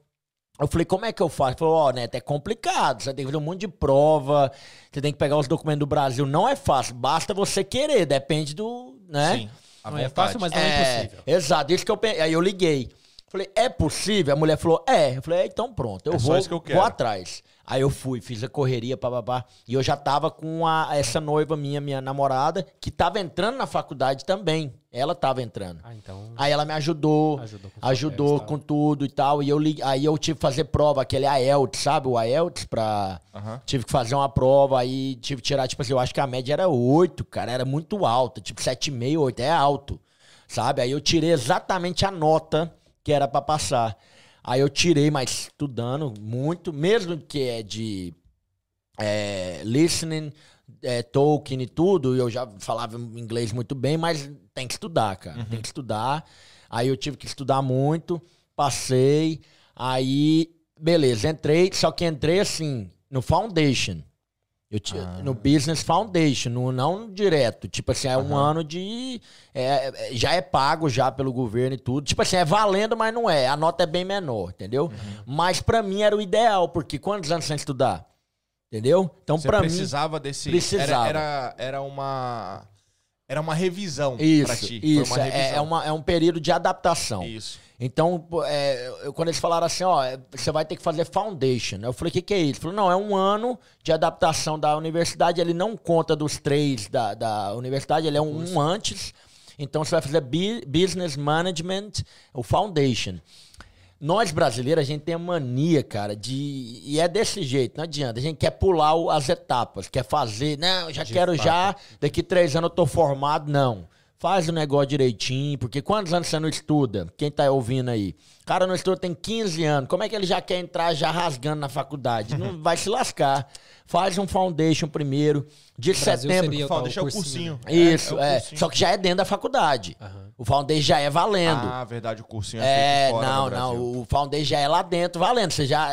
Eu falei, como é que eu faço? Ele falou, ó, Neto, é complicado. Você tem que fazer um monte de prova, você tem que pegar os documentos do Brasil. Não é fácil, basta você querer, depende do. né? Sim. À Não é fácil, mas não é, impossível. Exato, isso que eu pensei. Aí eu liguei. Falei, é possível? A mulher falou, é. Eu falei, é, então pronto, eu É vou, eu vou atrás. Aí eu fui, fiz a correria, papapá. E eu já tava com a, essa noiva minha, minha namorada, que tava entrando na faculdade também. Ela tava entrando. Ah, então. Aí ela me ajudou, Ajudou com ajudou papéis tal. com tudo e tal. E eu li, aí eu tive que fazer prova, aquele IELTS, sabe? O IELTS pra. Aham. Tive que fazer uma prova, aí tive que tirar, tipo assim, eu acho que a média era 8, cara, era muito alta, tipo 7,5, 8, é alto, sabe? Aí eu tirei exatamente a nota que era pra passar. Aí eu tirei, mas estudando muito, mesmo que é de é, listening, é, Tolkien e tudo, eu já falava inglês muito bem, mas tem que estudar, cara. Tem que estudar. Aí eu tive que estudar muito, passei. Aí, beleza, entrei, só que entrei assim, no Foundation. Ti- No Business Foundation, no, não direto. Tipo assim, é um ano de. é- é- já é pago já pelo governo e tudo. Tipo assim, é valendo, mas não é. A nota é bem menor, entendeu? Mas pra mim era o ideal, porque quantos anos sem estudar? Entendeu? Então, Você pra mim. precisava desse. precisava. Era, era, era uma. Era uma revisão pra ti. isso. Uma é, revisão. é, uma, é um período de adaptação. Isso. Então, é, eu- quando eles falaram assim, ó, é, você vai ter que fazer foundation. Eu falei, o que, que é isso? Ele falou, não, é um ano de adaptação da universidade. Ele não conta dos três da, da universidade, ele é um, um antes. Então, você vai fazer business management, o foundation. Nós brasileiros, a gente tem a mania, cara, de. E é desse jeito, não adianta. A gente quer pular as etapas, quer fazer. Não, já De quero fato. já, daqui três anos eu tô formado. Não. Faz o negócio direitinho, porque quantos anos você não estuda? Quem tá ouvindo aí? O cara não estuda tem 15 anos. Como é que ele já quer entrar já rasgando na faculdade? Não (laughs) vai se lascar. Faz um foundation primeiro. De Brasil setembro. seria tal deixa o cursinho, cursinho. né? Isso, o é. cursinho. Só que já é dentro da faculdade. Aham. O foundation já é valendo. Ah, verdade, o cursinho é, É, feito fora não, não. O Foundation já é lá dentro, valendo. Você já.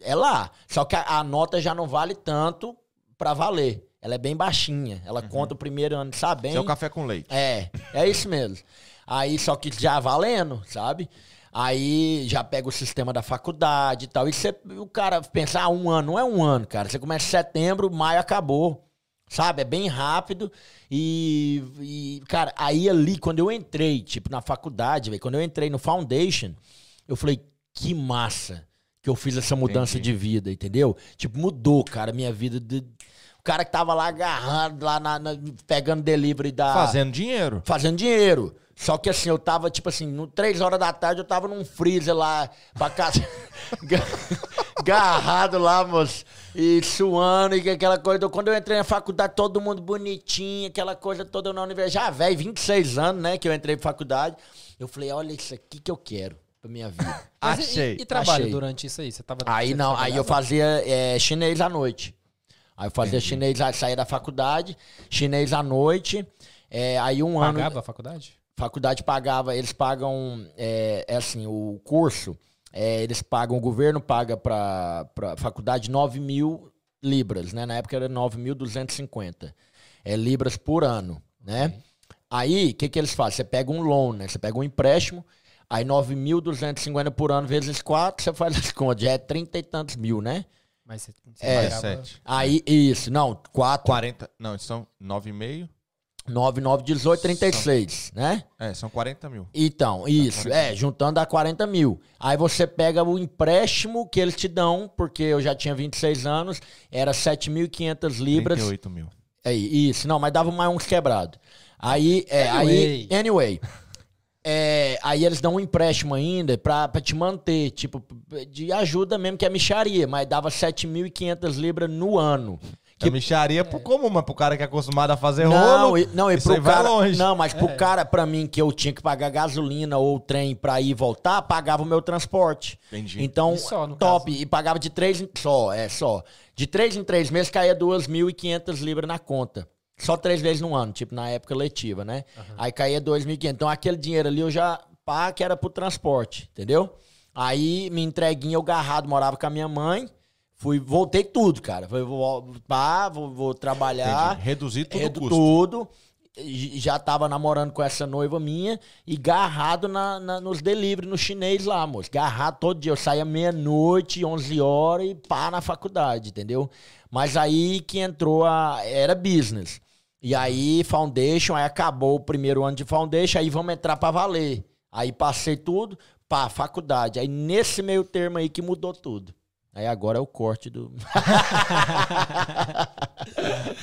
É lá. Só que a, a nota já não vale tanto pra valer. Ela é bem baixinha. Ela conta o primeiro ano, sabe bem? Isso é o café com leite. É, é isso mesmo. Aí, só que já valendo, sabe? Aí já pega o sistema da faculdade e tal. E você, o cara pensa, ah, um ano. Não é um ano, cara. Você começa em setembro, maio acabou. Sabe? É bem rápido. E, e, cara, aí ali, quando eu entrei, tipo, na faculdade, velho, quando eu entrei no Foundation, eu falei, que massa que eu fiz essa mudança Entendi. de vida, entendeu? Tipo, mudou, cara, minha vida. de- O cara que tava lá agarrado, lá na- na- pegando delivery da Fazendo dinheiro. fazendo dinheiro. Só que assim, eu tava, tipo assim, no, três horas da tarde eu tava num freezer lá pra casa. (laughs) Agarrado lá, moço. E suando, e aquela coisa. Quando eu entrei na faculdade, todo mundo bonitinho, aquela coisa toda na universidade. Já, velho, 26 anos, né, que eu entrei pra faculdade. Eu falei, olha isso aqui que eu quero pra minha vida. (laughs) Mas e- Achei. E, e trabalho Achei. durante isso aí? Você tava. Aí você não, aí eu fazia é, chinês à noite. Aí eu fazia chinês, aí saía da faculdade, chinês à noite. é, aí um ano. Pagava a faculdade? faculdade pagava, eles pagam, é, é assim, o curso, é, eles pagam, o governo paga pra, pra faculdade 9 mil libras, né? Na época era 9.250 é, libras por ano, né? Aí, o que que eles fazem? Você pega um loan, né? Você pega um empréstimo, aí 9.250 por ano vezes 4, você faz as contas, já é 30 e tantos mil, né? Mas você, você É. pagava- 17. Aí, isso, não, 4, 40. Não, são 9,5. 9, 9, 18, 36, né? É, são 40 mil. Então, isso, é, juntando dá 40 mil. Aí você pega o empréstimo que eles te dão, porque eu já tinha 26 anos, era 7.500 libras. 38 mil. É, isso, não, mas dava mais uns quebrados. Aí, é, aí, Anyway. É, aí eles dão um empréstimo ainda pra, pra te manter, tipo, de ajuda mesmo, que é micharia, mas dava 7.500 libras no ano. Que é micharia pro comum, mas pro cara que é acostumado a fazer Não, rolo. e, não, e isso pro aí vai cara. longe. Não, mas pro cara, pra mim, que eu tinha que pagar gasolina ou trem pra ir e voltar, pagava o meu transporte. Entendi. Então, E só, no top. E pagava de três em. Só, é, só. De três em três meses caía 2.500 libras na conta. Só três vezes no ano, tipo, na época letiva, né? Aí caía 2.500. Então, aquele dinheiro ali eu já. Pá, que era pro transporte, entendeu? Aí, minha entreguinha, eu garrado, morava com a minha mãe. Fui, voltei tudo, cara. Falei, vou, pá, vou, vou trabalhar. Entendi. Reduzir tudo o Redo custo. tudo. Já tava namorando com essa noiva minha e garrado na, na- nos delivery, no chinês lá, moço. Garrado todo dia. Eu saía meia-noite, 11 horas e pá na faculdade, entendeu? Mas aí que entrou a. Era business. E aí, Foundation, aí acabou o primeiro ano de Foundation, aí vamos entrar pra valer. Aí passei tudo, pá, faculdade. Aí nesse meio termo aí que mudou tudo. Aí agora é o corte do. (laughs)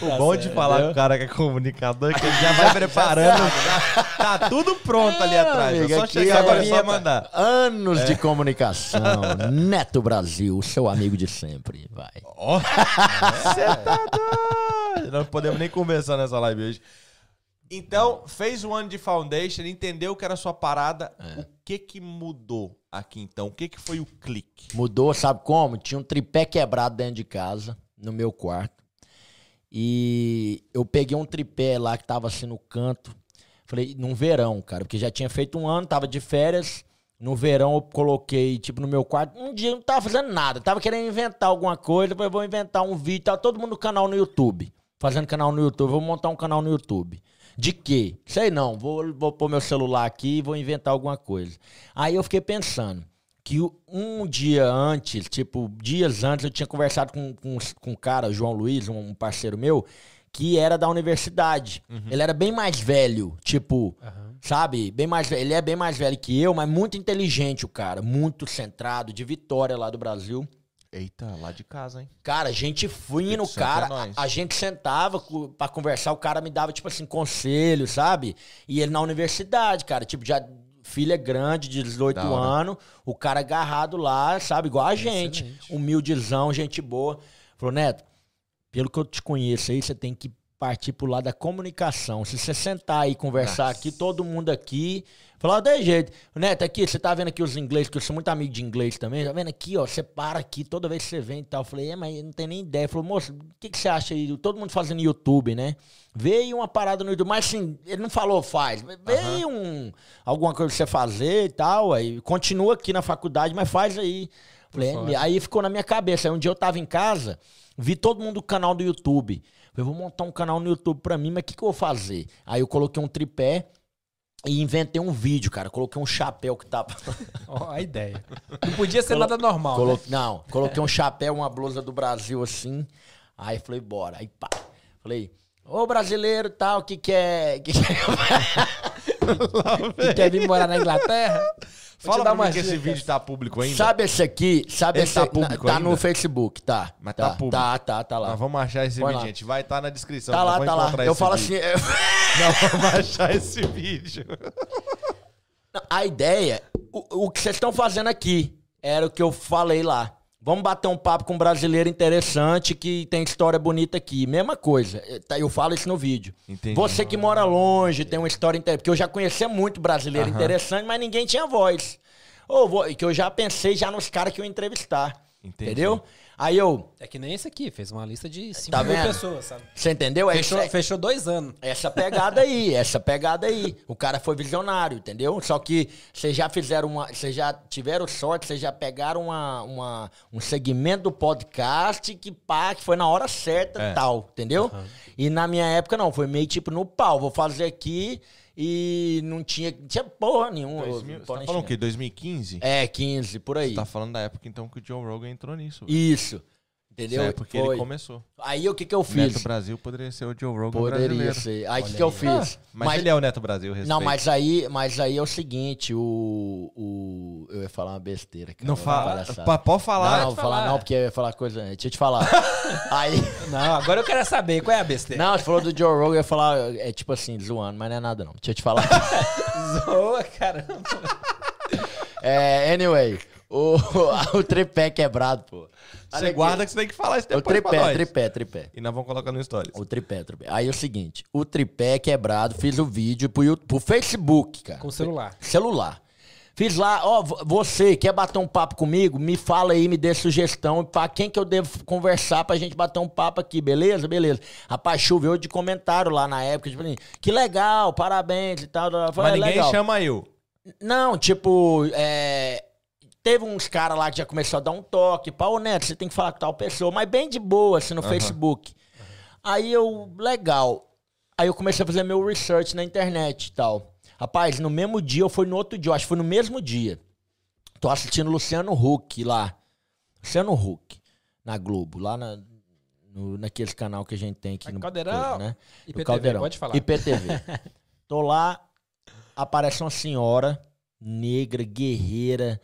O bom de falar com o cara que é comunicador é que ele já (laughs) vai preparando. tá tudo pronto ali atrás. amigo, é só aqui chegar é agora é só mandar. Anos de comunicação. (laughs) Neto Brasil, seu amigo de sempre. Vai. Ó, você tá doido. (laughs) Não podemos nem conversar nessa live hoje. Então, fez um ano de Foundation, entendeu que era a sua parada. É. O que que mudou aqui então? O que que foi o clique? Mudou, sabe como? Tinha um tripé quebrado dentro de casa, no meu quarto. E eu peguei um tripé lá que tava assim no canto. Falei, num verão, cara, porque já tinha feito um ano, tava de férias. No verão eu coloquei, tipo, no meu quarto. Um dia eu não tava fazendo nada, tava querendo inventar alguma coisa. Falei, vou inventar um vídeo. Tava todo mundo no canal no YouTube. Fazendo canal no YouTube. Vou montar um canal no YouTube. De quê? Sei não. Vou, vou pôr meu celular aqui e vou inventar alguma coisa. Aí eu fiquei pensando que um dia antes, tipo, dias antes, eu tinha conversado com, com, com um cara, João Luiz, um parceiro meu, que era da universidade. Ele era bem mais velho, tipo, sabe? Bem mais velho. Ele é bem mais velho que eu, mas muito inteligente o cara, muito centrado, de Vitória lá do Brasil. Eita, lá de casa, hein? Cara, gente fina, o Espírito Santo cara. é nóis. a, a gente sentava pra conversar, o cara me dava, tipo assim, conselho, sabe? E ele na universidade, cara, tipo, já filha grande, de 18 Da hora. anos, o cara agarrado lá, sabe, igual a gente. Excelente. Humildezão, gente boa. Falou, Neto, pelo que eu te conheço aí, você tem que partir pro lado da comunicação. Se você sentar aí e conversar Nossa. aqui, todo mundo aqui, falar de jeito. Neto, aqui, você tá vendo aqui os ingleses, que eu sou muito amigo de inglês também, tá vendo aqui, ó, você para aqui toda vez que você vem e tal. Eu falei, é, mas não tem nem ideia. Falou, moço, o que, que você acha aí? Todo mundo fazendo YouTube, né? Veio uma parada no YouTube, mas assim, ele não falou faz. Veio um, alguma coisa pra você fazer e tal, aí continua aqui na faculdade, mas faz aí. Falei, fora. aí ficou na minha cabeça. Aí um dia eu tava em casa, vi todo mundo do canal do YouTube. Falei, vou montar um canal no YouTube pra mim, mas o que, que eu vou fazer? Aí eu coloquei um tripé e inventei um vídeo, cara. Coloquei um chapéu que tava. (laughs) Ó, a ideia. Não podia ser nada normal. Colo- né? Não, coloquei um chapéu, uma blusa do Brasil assim. Aí falei, bora. Aí pá. Falei, ô brasileiro tal, que quer. Que quer... (laughs) (laughs) Que quer vir morar na Inglaterra? (laughs) Fala pra mim que esse vídeo tá público ainda. Sabe esse aqui? Sabe Ele esse tá público Tá ainda? no Facebook, tá. Mas tá público. Tá, tá, tá lá. Nós vamos achar esse Põe vídeo, lá. gente. Vai estar na descrição. Tá lá, tá lá. Eu falo vídeo. assim. Nós (laughs) vamos achar esse vídeo. A ideia, o, o que vocês estão fazendo aqui, era o que eu falei lá. Vamos bater um papo com um brasileiro interessante que tem história bonita aqui. Mesma coisa. Eh, tá, Eu falo isso no vídeo. Entendi. Você que mora longe, tem uma história interessante. Porque eu já conhecia muito brasileiro Aham. interessante, mas ninguém tinha voz. Ou vou- que eu já pensei já nos caras que eu ia entrevistar. Entendi. Entendeu? Aí eu. É que nem esse aqui, fez uma lista de 5 Tá mil vendo? pessoas, sabe? Você entendeu? É Fechou, isso- fechou dois anos. essa pegada aí, (laughs) essa pegada aí. O cara foi visionário, entendeu? Só que vocês já fizeram uma. Vocês já tiveram sorte, vocês já pegaram uma, uma- um segmento do podcast que pá, que foi na hora certa É. tal, entendeu? E na minha época, não, foi meio tipo no pau. Vou fazer aqui e não tinha, tinha porra nenhuma. 2000, você tá falando o quê? 2015? É, 15, por aí. Você tá falando da época então que o Joe Rogan entrou nisso. velho. Isso. Entendeu? Essa época que Foi. ele começou. Aí o que que eu O Neto fiz? Brasil poderia ser o Joe Rogan Poderia brasileiro. ser. Aí o que que eu fiz? Mas, ele é o Neto Brasil, respeito. Não, mas aí, mas aí é o seguinte, o, o eu ia falar uma besteira, cara. Não fala. Pa- Pode Não, falar. não, vou falar falar. não, porque eu ia falar coisa. Deixa eu te falar. (laughs) aí, Não, agora eu quero saber qual é a besteira. não, você falou do Joe Rogan, eu ia falar, é tipo assim, zoando, mas não é nada não. Deixa eu te falar. (laughs) Zoa, caramba. (laughs) é, anyway, o, (laughs) o tripé quebrado, pô. Você guarda que você tem que falar isso O depois pra tripé, nós. tripé, tripé. E nós vamos colocar no Stories. O tripé, tripé. Aí é o seguinte, o tripé quebrado, fiz o vídeo pro, YouTube, pro Facebook, cara. Com o celular. celular. Fiz lá, ó, vo- você quer bater um papo comigo? Me fala aí, me dê sugestão pra quem que eu devo conversar pra gente bater um papo aqui, beleza? Beleza. Rapaz, choveu de comentário lá na época, tipo assim, que legal, parabéns e tal. Mas "É ninguém legal." chama eu. Não, tipo, é, teve uns caras lá que já começou a dar um toque. Ô Neto, você tem que falar com tal pessoa, mas bem de boa, assim, no Facebook. Aí eu, legal. Aí eu comecei a fazer meu research na internet e tal. Rapaz, no mesmo dia, ou foi no outro dia, eu acho que foi no mesmo dia. Tô assistindo Luciano Huck lá. Luciano Huck, na Globo, lá na, no, naquele canal que a gente tem aqui no Caldeirão. né? IPTV, No Caldeirão. pode falar. IPTV. (laughs) Tô lá, aparece uma senhora negra, guerreira.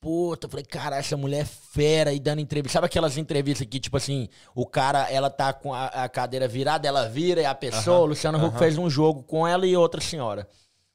Puta, eu falei, cara, essa mulher é fera e dando entrevista. Sabe aquelas entrevistas que, tipo assim, o cara, ela tá com a, a cadeira virada, ela vira e a pessoa, Aham, o Luciano Huck aham. fez um jogo com ela e outra senhora.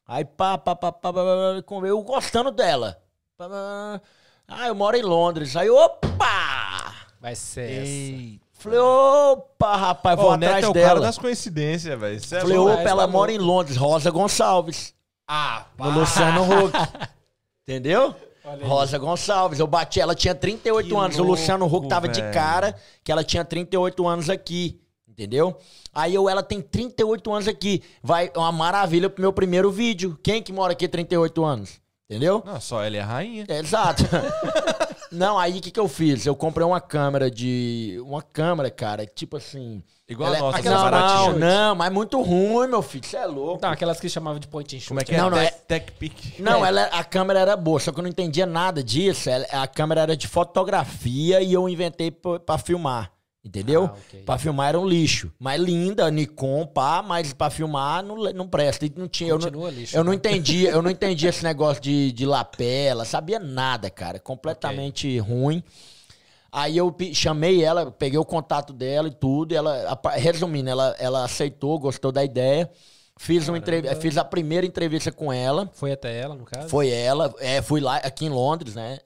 Aí, pá, pá, pá, pá, pá, pá, pá, com- eu gostando dela. Pá, pá, Ah, eu moro em Londres. Aí, opa! Vai ser essa. Falei, opa, rapaz, vou Ô, o Neto atrás é o cara dela. das coincidências, velho. É Falei, opa, ela mora em Londres, Rosa Gonçalves. Ah, No Luciano Huck. (laughs) Entendeu? Rosa Gonçalves. Eu bati, ela tinha 38 Que anos. o Luciano Huck louco, tava de cara que ela tinha 38 anos aqui. Entendeu? Aí eu, ela tem 38 anos aqui. Vai, uma maravilha pro meu primeiro vídeo. Quem que mora aqui 38 anos? Entendeu? Não, só ela é a rainha. É, Exato. (laughs) Não, aí o que, que eu fiz? Eu comprei uma câmera de. Uma câmera, cara, tipo assim. Igual a é- nossa, aquelas não, essa baratinha. não, não, mas muito ruim, meu filho. Você é louco. Então, aquelas que chamavam de point and shoot. Como é que é? Não, não, é- Tech Pick. Não, É. ela, a câmera era boa, só que eu não entendia nada disso. Ela- a câmera era de fotografia e eu inventei pra, pra filmar. Entendeu? Ah, ok. Pra filmar era um lixo. Mas linda, Nikon, pá, mas pra filmar não, não presta. E não tinha, eu não, Continua lixo. eu não né? entendia, eu não entendia esse negócio de, de lapela, sabia nada, cara. Completamente ruim. Aí eu chamei ela, peguei o contato dela e tudo, e ela, resumindo, ela, ela aceitou, gostou da ideia. Fiz, uma entrev- fiz a primeira entrevista com ela. Foi até ela, no caso? Foi ela, é, fui lá aqui em Londres, né?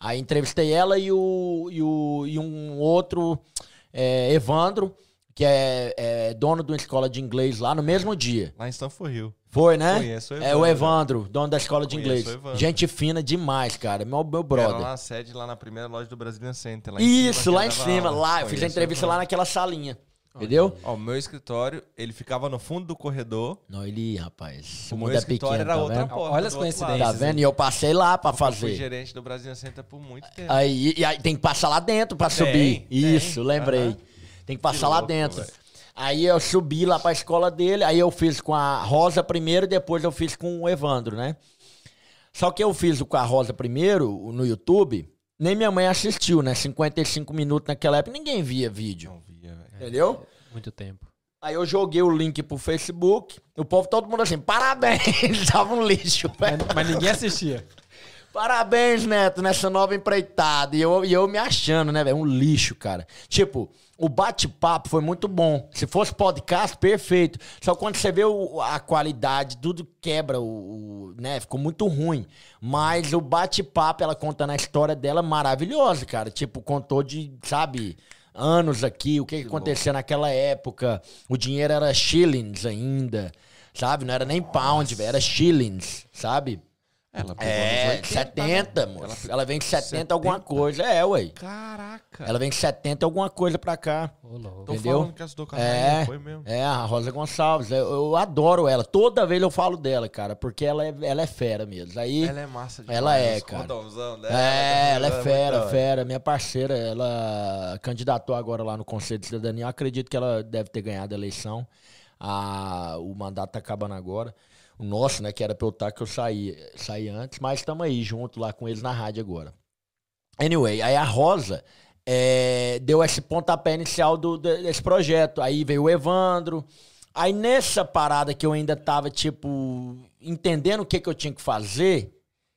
Aí entrevistei ela e, o, e, o, e um outro, é, Evandro, que é, é dono de uma escola de inglês lá no mesmo dia. Lá em Stanford Hill. Foi, né? Conheço o É o Evandro. Evandro, dono da escola de inglês. Evandro. Gente fina demais, cara. Meu, meu Era brother. lá na sede, lá na primeira loja do Brazilian Center. Lá Isso, cima, lá em cima. Lá, eu fiz a entrevista lá Evandro. naquela salinha. Entendeu? Ó, o meu escritório, ele ficava no fundo do corredor. Não, ele, rapaz, o O mundo meu é escritório pequeno, era tá outra vendo? porta. Olha as coincidências. Tá vendo? E eu passei lá pra Eu fui fazer. gerente do Brazilian Center por muito tempo. Aí, e aí tem que passar lá dentro pra Tem, subir. tem. Isso, lembrei. Aham. Tem que passar Que lá louco, dentro. velho. Aí eu subi lá pra escola dele, aí eu fiz com a Rosa primeiro, depois eu fiz com o Evandro, né? Só que eu fiz com a Rosa primeiro, no YouTube, nem minha mãe assistiu, né? 55 minutos naquela época, ninguém via vídeo. Não. Entendeu? Muito tempo. Aí eu joguei o link pro Facebook, o povo, todo mundo assim, parabéns, (laughs) tava um lixo, velho. Mas, mas ninguém assistia. (laughs) Parabéns, Neto, nessa nova empreitada. E eu, e eu me achando, né, velho? Um lixo, cara. Tipo, o bate-papo foi muito bom. Se fosse podcast, perfeito. Só quando você vê o- a qualidade, tudo quebra, o, o- né? Ficou muito ruim. Mas o bate-papo, ela contando a história dela, maravilhosa, cara. Tipo, contou de, sabe, anos aqui, o que, que acontecia naquela época. O dinheiro era shillings ainda, sabe? Não era nem pound, velho, era shillings, sabe? Ela pegou É, 80, 70, né? moço. Ela vem de 70, 70? alguma coisa. É, ué. Caraca. Ela vem de 70 alguma coisa pra cá. Louco. Tô entendeu? falando que ajudou com a É, foi mesmo. é, a Rosa Gonçalves. Eu, eu adoro ela. Toda vez eu falo dela, cara, porque ela é, ela é fera mesmo. Aí, Ela é massa demais. Ela é, cara. dela, é, ela é muito fera, da hora. fera. Minha parceira, ela candidatou agora lá no Conselho de Cidadania. Eu acredito que ela deve ter ganhado a eleição. Ah, o mandato tá acabando agora. O nosso, né, que era pra eu estar, que eu saí, saí antes, mas estamos aí junto lá com eles na rádio agora. Anyway, aí a Rosa é, deu esse pontapé inicial do, de- desse projeto. Aí veio o Evandro. Aí nessa parada que eu ainda tava, tipo, entendendo o que, que eu tinha que fazer,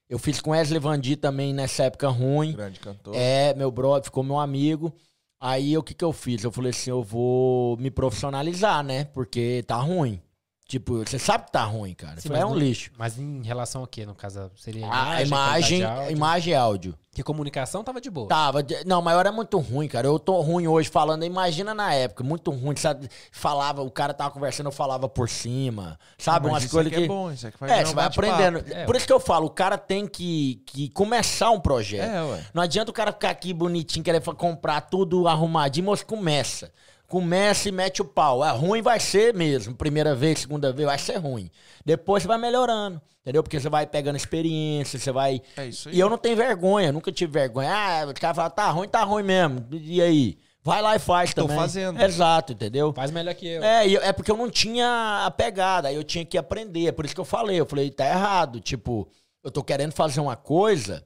eu fiz com Wesley Vandi também nessa época ruim. Grande cantor. É, meu brother, ficou meu amigo. Aí o que que eu fiz? Eu falei assim, eu vou me profissionalizar, né? Porque tá ruim. Tipo, você sabe que tá ruim, cara. Sim, é mas um não- lixo. Mas em relação ao quê, no caso? Seria A imagem, de áudio? imagem e áudio. Que comunicação tava de boa. Tava. de- Não, mas era muito ruim, cara. Eu tô ruim hoje falando. Imagina na época, muito ruim. Sabe? Falava, o cara tava conversando, eu falava por cima. Sabe? Mas umas coisas aqui que. é bom, isso aqui vai É, você um vai aprendendo. É, Por isso que eu falo, o cara tem que, que começar um projeto. É, ué. Não adianta o cara ficar aqui bonitinho, querer comprar tudo arrumadinho, mas começa. Começa e mete o pau. É ruim, vai ser mesmo. Primeira vez, segunda vez, vai ser ruim. Depois você vai melhorando, entendeu? Porque você vai pegando experiência, você vai. É isso aí. E eu não tenho vergonha, nunca tive vergonha. Ah, o cara fala, tá ruim, tá ruim mesmo. E aí? Vai lá e faz Tô também. fazendo. Exato, entendeu? Faz melhor que eu. É, eu- é porque eu não tinha a pegada, aí eu tinha que aprender. É por isso que eu falei. Eu falei, tá errado. Tipo, eu tô querendo fazer uma coisa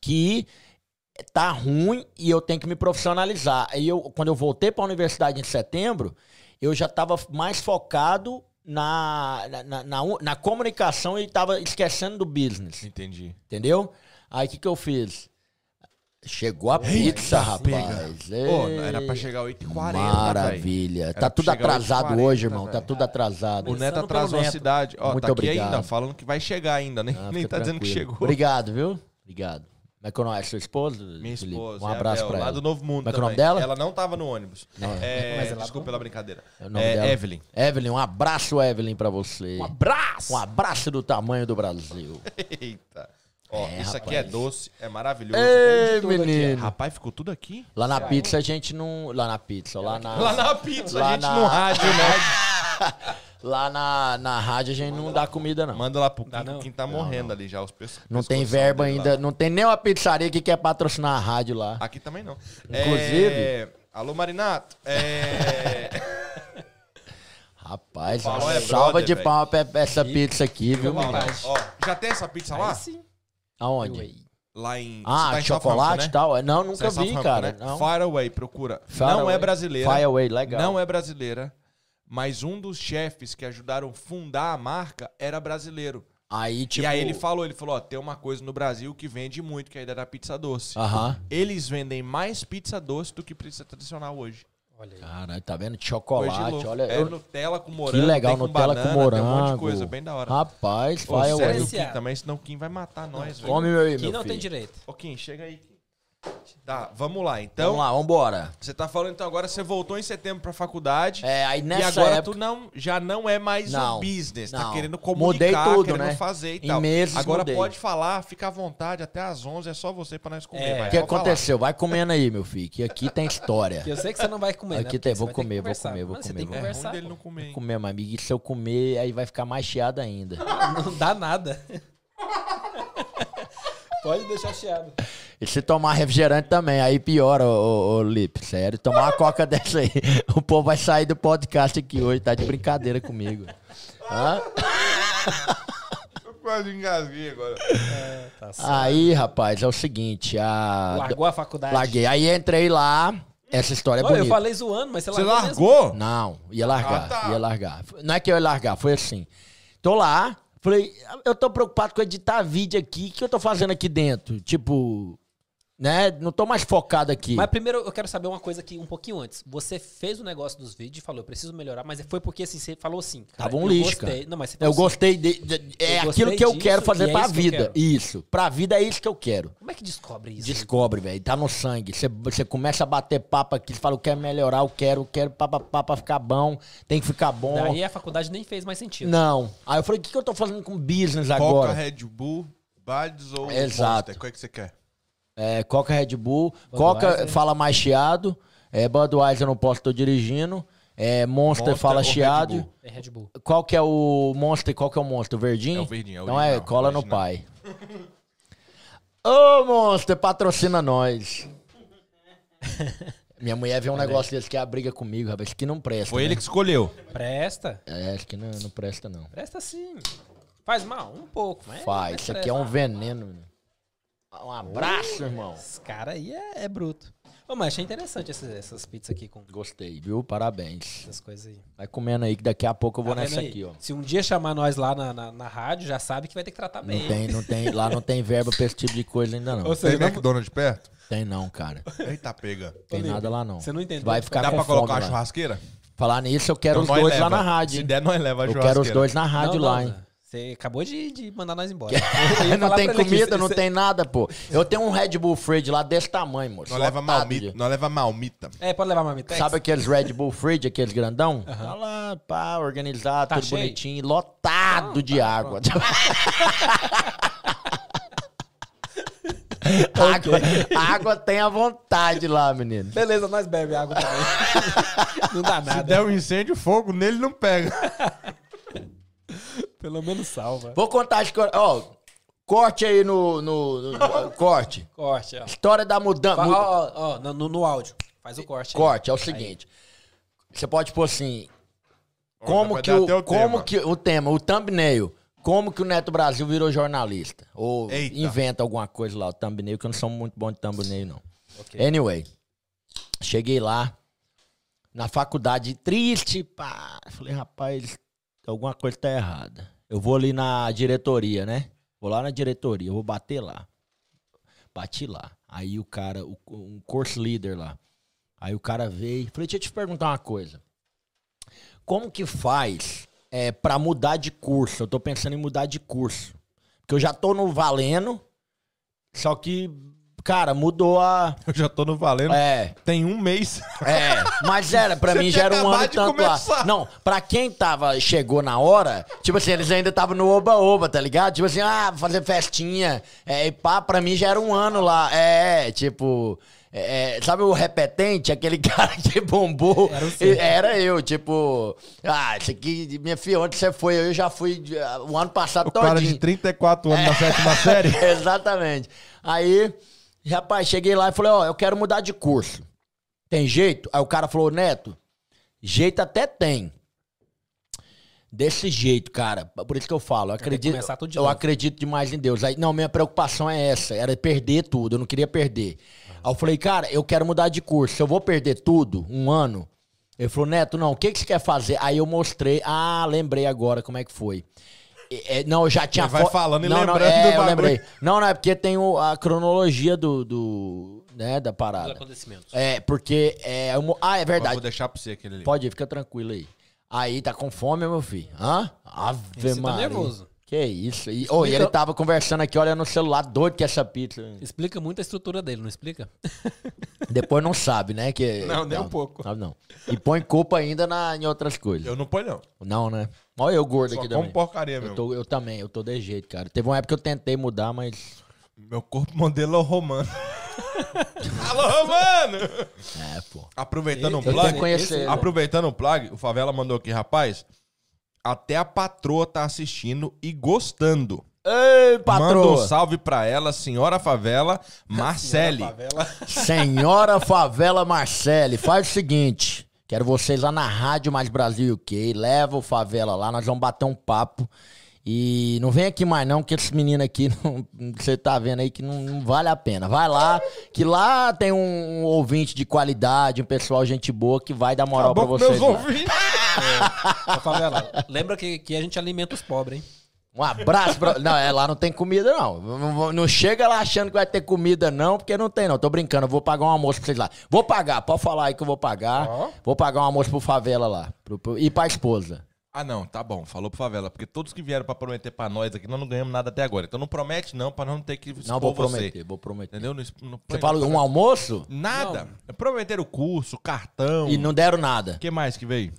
que tá ruim e eu tenho que me profissionalizar. Aí eu, quando eu voltei pra universidade em setembro, eu já tava mais focado na, na, na, na- na comunicação e tava esquecendo do business. Entendi. Entendeu? Aí o que, que eu fiz? Chegou a pizza, pega. rapaz. Pô, era pra chegar 8h40, Maravilha. Tá tudo atrasado 8h40, hoje, irmão. Tá tudo atrasado. O Neto atrasou a cidade. Ó, Muito tá aqui obrigado. ainda, falando que vai chegar ainda, nem, Ah, nem tá dizendo que tranquilo. chegou. Obrigado, viu? Obrigado. Como é que é? É sua esposa? Minha Felipe? esposa. Um é abraço Bel, pra lá ela. do Novo Mundo Como é que é o nome dela? Ela não tava no ônibus. Não. É, Mas ela desculpa pela brincadeira. É o nome É dela? Evelyn. Evelyn, um abraço, Evelyn, pra você. Um abraço! Um abraço do tamanho do Brasil. (laughs) Eita. Ó, É, isso aqui é rapaz. doce, é maravilhoso. Ei, tudo aqui, menino. Rapaz, ficou tudo aqui? Lá na pizza a gente não. Lá na pizza, lá na. Lá na pizza, Lá a gente na- no rádio, né? (laughs) Lá na, na rádio a gente não dá comida, não. Manda lá pro Kiko, não? quem tá morrendo ali já. Os pessoas. Não tem verba ainda. Não tem nem uma pizzaria que quer patrocinar a rádio lá. Aqui também não. Inclusive- É... Alô, Marinato. É... (laughs) Rapaz, Falou, é salva brother, de palma pra essa pizza aqui, viu, menino? vontade. Ó, já tem essa pizza lá? Aí sim. Aonde? Lá em. Ah, tá em chocolate e Southampton, né? tal? Não, Você nunca é vi, Southampton, cara. né? Não. Faraway, procura. Far não é Away. brasileira. Fireway, legal. Não é brasileira. Mas um dos chefes que ajudaram a fundar a marca era brasileiro. Aí, tipo... E aí ele falou, ele falou, ó, tem uma coisa no Brasil que vende muito, que é a ideia da pizza doce. Eles vendem mais pizza doce do que pizza tradicional hoje. Olha aí. Caralho, tá vendo? Chocolate, olha. É eu- Nutella com que morango. legal, tem com Nutella banana, com morango. Tem um monte de coisa, bem da hora. Rapaz, Ô, vai, serve ué. o Diferenciado. Kim também, senão o Kim vai matar nós, velho. Come meu aí, Que meu não filho. tem direito. Ô, Kim, chega aí, Kim. Tá, vamos lá. Então, Vamos lá, vambora. você tá falando, então, agora você voltou em setembro pra faculdade. É, aí e nessa agora época... tu não, já não é mais Não, um business, tá não. querendo Mudei comunicar, tudo, querendo né? fazer e Em tal. meses agora mudei. pode falar, fica à vontade, até às 11 é só você pra nós comer. É. O que pode falar. aconteceu? Vai comendo aí, meu filho, que aqui tem história. Que eu sei que você não vai comer, Aqui né? tem, vou comer, vou comer, vou Mas você comer, tem que vou É conversar. ruim dele não comer, hein? Comer, meu amigo, e se eu comer, aí vai ficar mais chiado ainda. (laughs) Não dá nada. (laughs) Pode deixar chiado. E se tomar refrigerante também, aí piora, ô, ô, ô Lipe. Sério, tomar uma coca (laughs) dessa aí. O povo vai sair do podcast aqui hoje, tá de brincadeira comigo. Hã? Eu quase engasguei agora. Tá certo. Aí, rapaz, é o seguinte, a... Largou a faculdade. Larguei. Aí entrei lá, essa história é Olha, eu bonita. falei zoando, mas você Você largou. mesmo. largou? Não, ia largar, Ah, tá. ia largar. Não é que eu ia largar, foi assim. Tô lá, falei, eu tô preocupado com editar vídeo aqui, o que eu tô fazendo aqui dentro? Tipo, né, não tô mais focado aqui. Mas primeiro eu quero saber uma coisa aqui um pouquinho antes. Você fez o negócio dos vídeos e falou, eu preciso melhorar, mas foi porque assim, você falou assim. cara, Tava um lixo, gostei. cara. Não, mas você Eu assim, gostei de, de- é aquilo gostei que eu disso quero fazer é pra vida. Isso, pra vida é isso que eu quero. Como é que descobre isso? Descobre, velho, tá no sangue. Você, você começa a bater papo aqui, você fala, eu quero melhorar, eu quero, eu quero papapá pra ficar bom, tem que ficar bom. Daí a faculdade nem fez mais sentido. Não. Aí eu falei, o que, que eu tô fazendo com business Coca, agora? Red Bull, Buds ou Exato. Monster? Qual é que você quer? É, Coca Red Bull. Budweiser. Coca fala mais chiado. É, Budweiser eu não posso, tô dirigindo. É, Monster, Monster fala ou Red chiado. Bull? É Red Bull. Qual que é o Monster? Qual que é o Monster? O verdinho? É o verdinho, é o Então é, original, cola no pai. (laughs) Ô, Monster, patrocina nós. (laughs) Minha mulher vê um negócio desse que é a briga comigo, rapaz. Isso que não presta. Foi né? ele que escolheu. Presta. É, acho que não, não presta, não. Presta sim. Faz mal, um pouco, mas. Faz. Isso aqui é um veneno. Um abraço, irmão. Esse cara aí é, é bruto. Ô, mas achei interessante esses- essas pizzas aqui com Gostei, viu? Parabéns. essas coisas aí. Vai comendo aí que daqui a pouco eu vou Tá nessa aí? aqui, ó. Se um dia chamar nós lá na, na, na rádio, já sabe que vai ter que tratar bem. Não tem, não tem, lá não tem verba pra esse tipo de coisa ainda não. Ou seja, Tem não- McDonald's perto? Tem não, cara. Eita, pega. Tem Ô, nada lá não. você não entendeu. Vai ficar Dá com pra fome colocar uma churrasqueira? Falar nisso, eu quero os nós dois leva. lá na rádio. Se der, nós leva a Eu churrasqueira. quero os dois na rádio Não, lá, não, hein? Você acabou de, de mandar nós embora. (laughs) Não tem comida, não cê- tem nada, pô. Eu tenho um Red Bull Fridge lá desse tamanho, moço. Nós leva malmita. Nós leva malmita. É, pode levar mamitex? Sabe aqueles Red Bull Fridge, aqueles grandão? Tá lá, pá, organizado, Tá tudo cheio? bonitinho, lotado de água. (laughs) (laughs) água. Água tem à vontade lá, menino. Beleza, nós bebe água também. não dá Se nada. der um incêndio, fogo nele não pega. Pelo menos salva. Vou contar a história. Ó, corte aí no, no- no- (laughs) corte. Corte, ó. História da mudança. Ó, ó, ó, no, no- no áudio. Faz o corte. aí. Corte, é o seguinte. Você pode pôr assim. Como que, o, o como tema. que o tema, o thumbnail, como que o Neto Brasil virou jornalista? Ou Eita. inventa alguma coisa lá, o thumbnail, que eu não sou muito bom de thumbnail, não. Ok. Anyway, cheguei lá, na faculdade, triste, pá. Falei, rapaz, alguma coisa tá errada. Eu vou ali na diretoria, né? Vou lá na diretoria, eu vou bater lá. Bati lá. Aí o cara, o- um course leader lá. Aí o cara veio. Falei, deixa eu te perguntar uma coisa. Como que faz é, para mudar de curso? Eu tô pensando em mudar de curso. Porque eu já tô no valendo, só que, cara, mudou a. (laughs) Eu já tô no valendo. É, Tem um mês. é, mas era, pra Você mim já era um ano e tanto lá. começar. Não, pra quem tava, chegou na hora, tipo assim, eles ainda estavam no oba-oba, tá ligado? Tipo assim, ah, vou fazer festinha, é, e pá, pra mim já era um ano lá, é, tipo... é, sabe o repetente, aquele (laughs) cara que bombou? Era. Era eu, tipo, ah, isso aqui, minha filha, onde você foi? Eu já fui ah, o ano passado O cara de 34 anos na sétima série. (laughs) Exatamente. Aí, rapaz, cheguei lá e falei, ó, eu quero mudar de curso. Tem jeito? Aí o cara falou, Neto, jeito até tem. Desse jeito, cara. Por isso que eu falo, eu acredito, eu novo. acredito demais em Deus. Aí, não, minha preocupação é essa, era perder tudo, eu não queria perder. Aí eu falei, cara, eu quero mudar de curso. Se eu vou perder tudo, um ano, ele falou, Neto, não, o que, que você quer fazer? Aí eu mostrei, ah, lembrei agora como é que foi. É, é, não, eu já tinha Você vai falando e não, lembrando não, é, do eu bagulho. lembrei. Não, não, é porque tem o- a cronologia do, do né, da Dos parada. acontecimentos. É, porque é uma- Ah, é Vou verdade. deixar pra você aquele ali. Pode ir, fica tranquilo aí. Aí, tá com fome, meu filho? Hã? Ave Esse tá Maria. nervoso. Que isso? E, oh, e ele tava conversando aqui, olha no celular, doido que essa pizza. Explica muito a estrutura dele, não explica? (laughs) Depois não sabe, né? Que, Não, nem um pouco. Sabe não. E põe culpa ainda na, em outras coisas. Eu não ponho, não. Não, né? Olha eu gordo Só aqui como também. porcaria, Eu, meu. tô- eu também, eu tô de jeito, cara. Teve uma época que eu tentei mudar, mas. Meu corpo modelo é o romano. (laughs) Alô, romano! É, pô. Aproveitando um Eu tenho plug. conhecer. ele. Aproveitando o plug, o Favela mandou aqui, rapaz. Até a patroa tá assistindo e gostando. Ei, Manda um patroa! salve pra ela, senhora Favela, (laughs) Marcele. Senhora Favela Marcele, faz o seguinte. Quero vocês lá na Rádio Mais Brasil UK. Leva o Favela lá, nós vamos bater um papo. E não vem aqui mais não, que esse menino aqui, (laughs) não- você tá vendo aí que não, não vale a pena. Vai lá, que lá tem um, um ouvinte de qualidade, um pessoal gente boa que vai dar moral com vocês. meus lá. ouvintes. (laughs) Ô, Favela, lembra que, que a gente alimenta os pobres, hein? Um abraço pra... Não, é, lá não tem comida, não. Não- Não chega lá achando que vai ter comida, não, porque não tem, não. Tô brincando, eu vou pagar um almoço pra vocês lá. Vou pagar, pode falar aí que eu vou pagar. Vou pagar um almoço pro favela lá. pro- pro- e pra esposa. Ah, não, tá bom. Falou pro Favela. Porque todos que vieram pra prometer pra nós aqui, nós não ganhamos nada até agora. Então não promete, não, pra não ter que expor Não, vou você. prometer, vou prometer. Entendeu? Não, não Você fala um almoço Nada. Prometeram o curso, cartão. e não deram nada. O que mais que veio?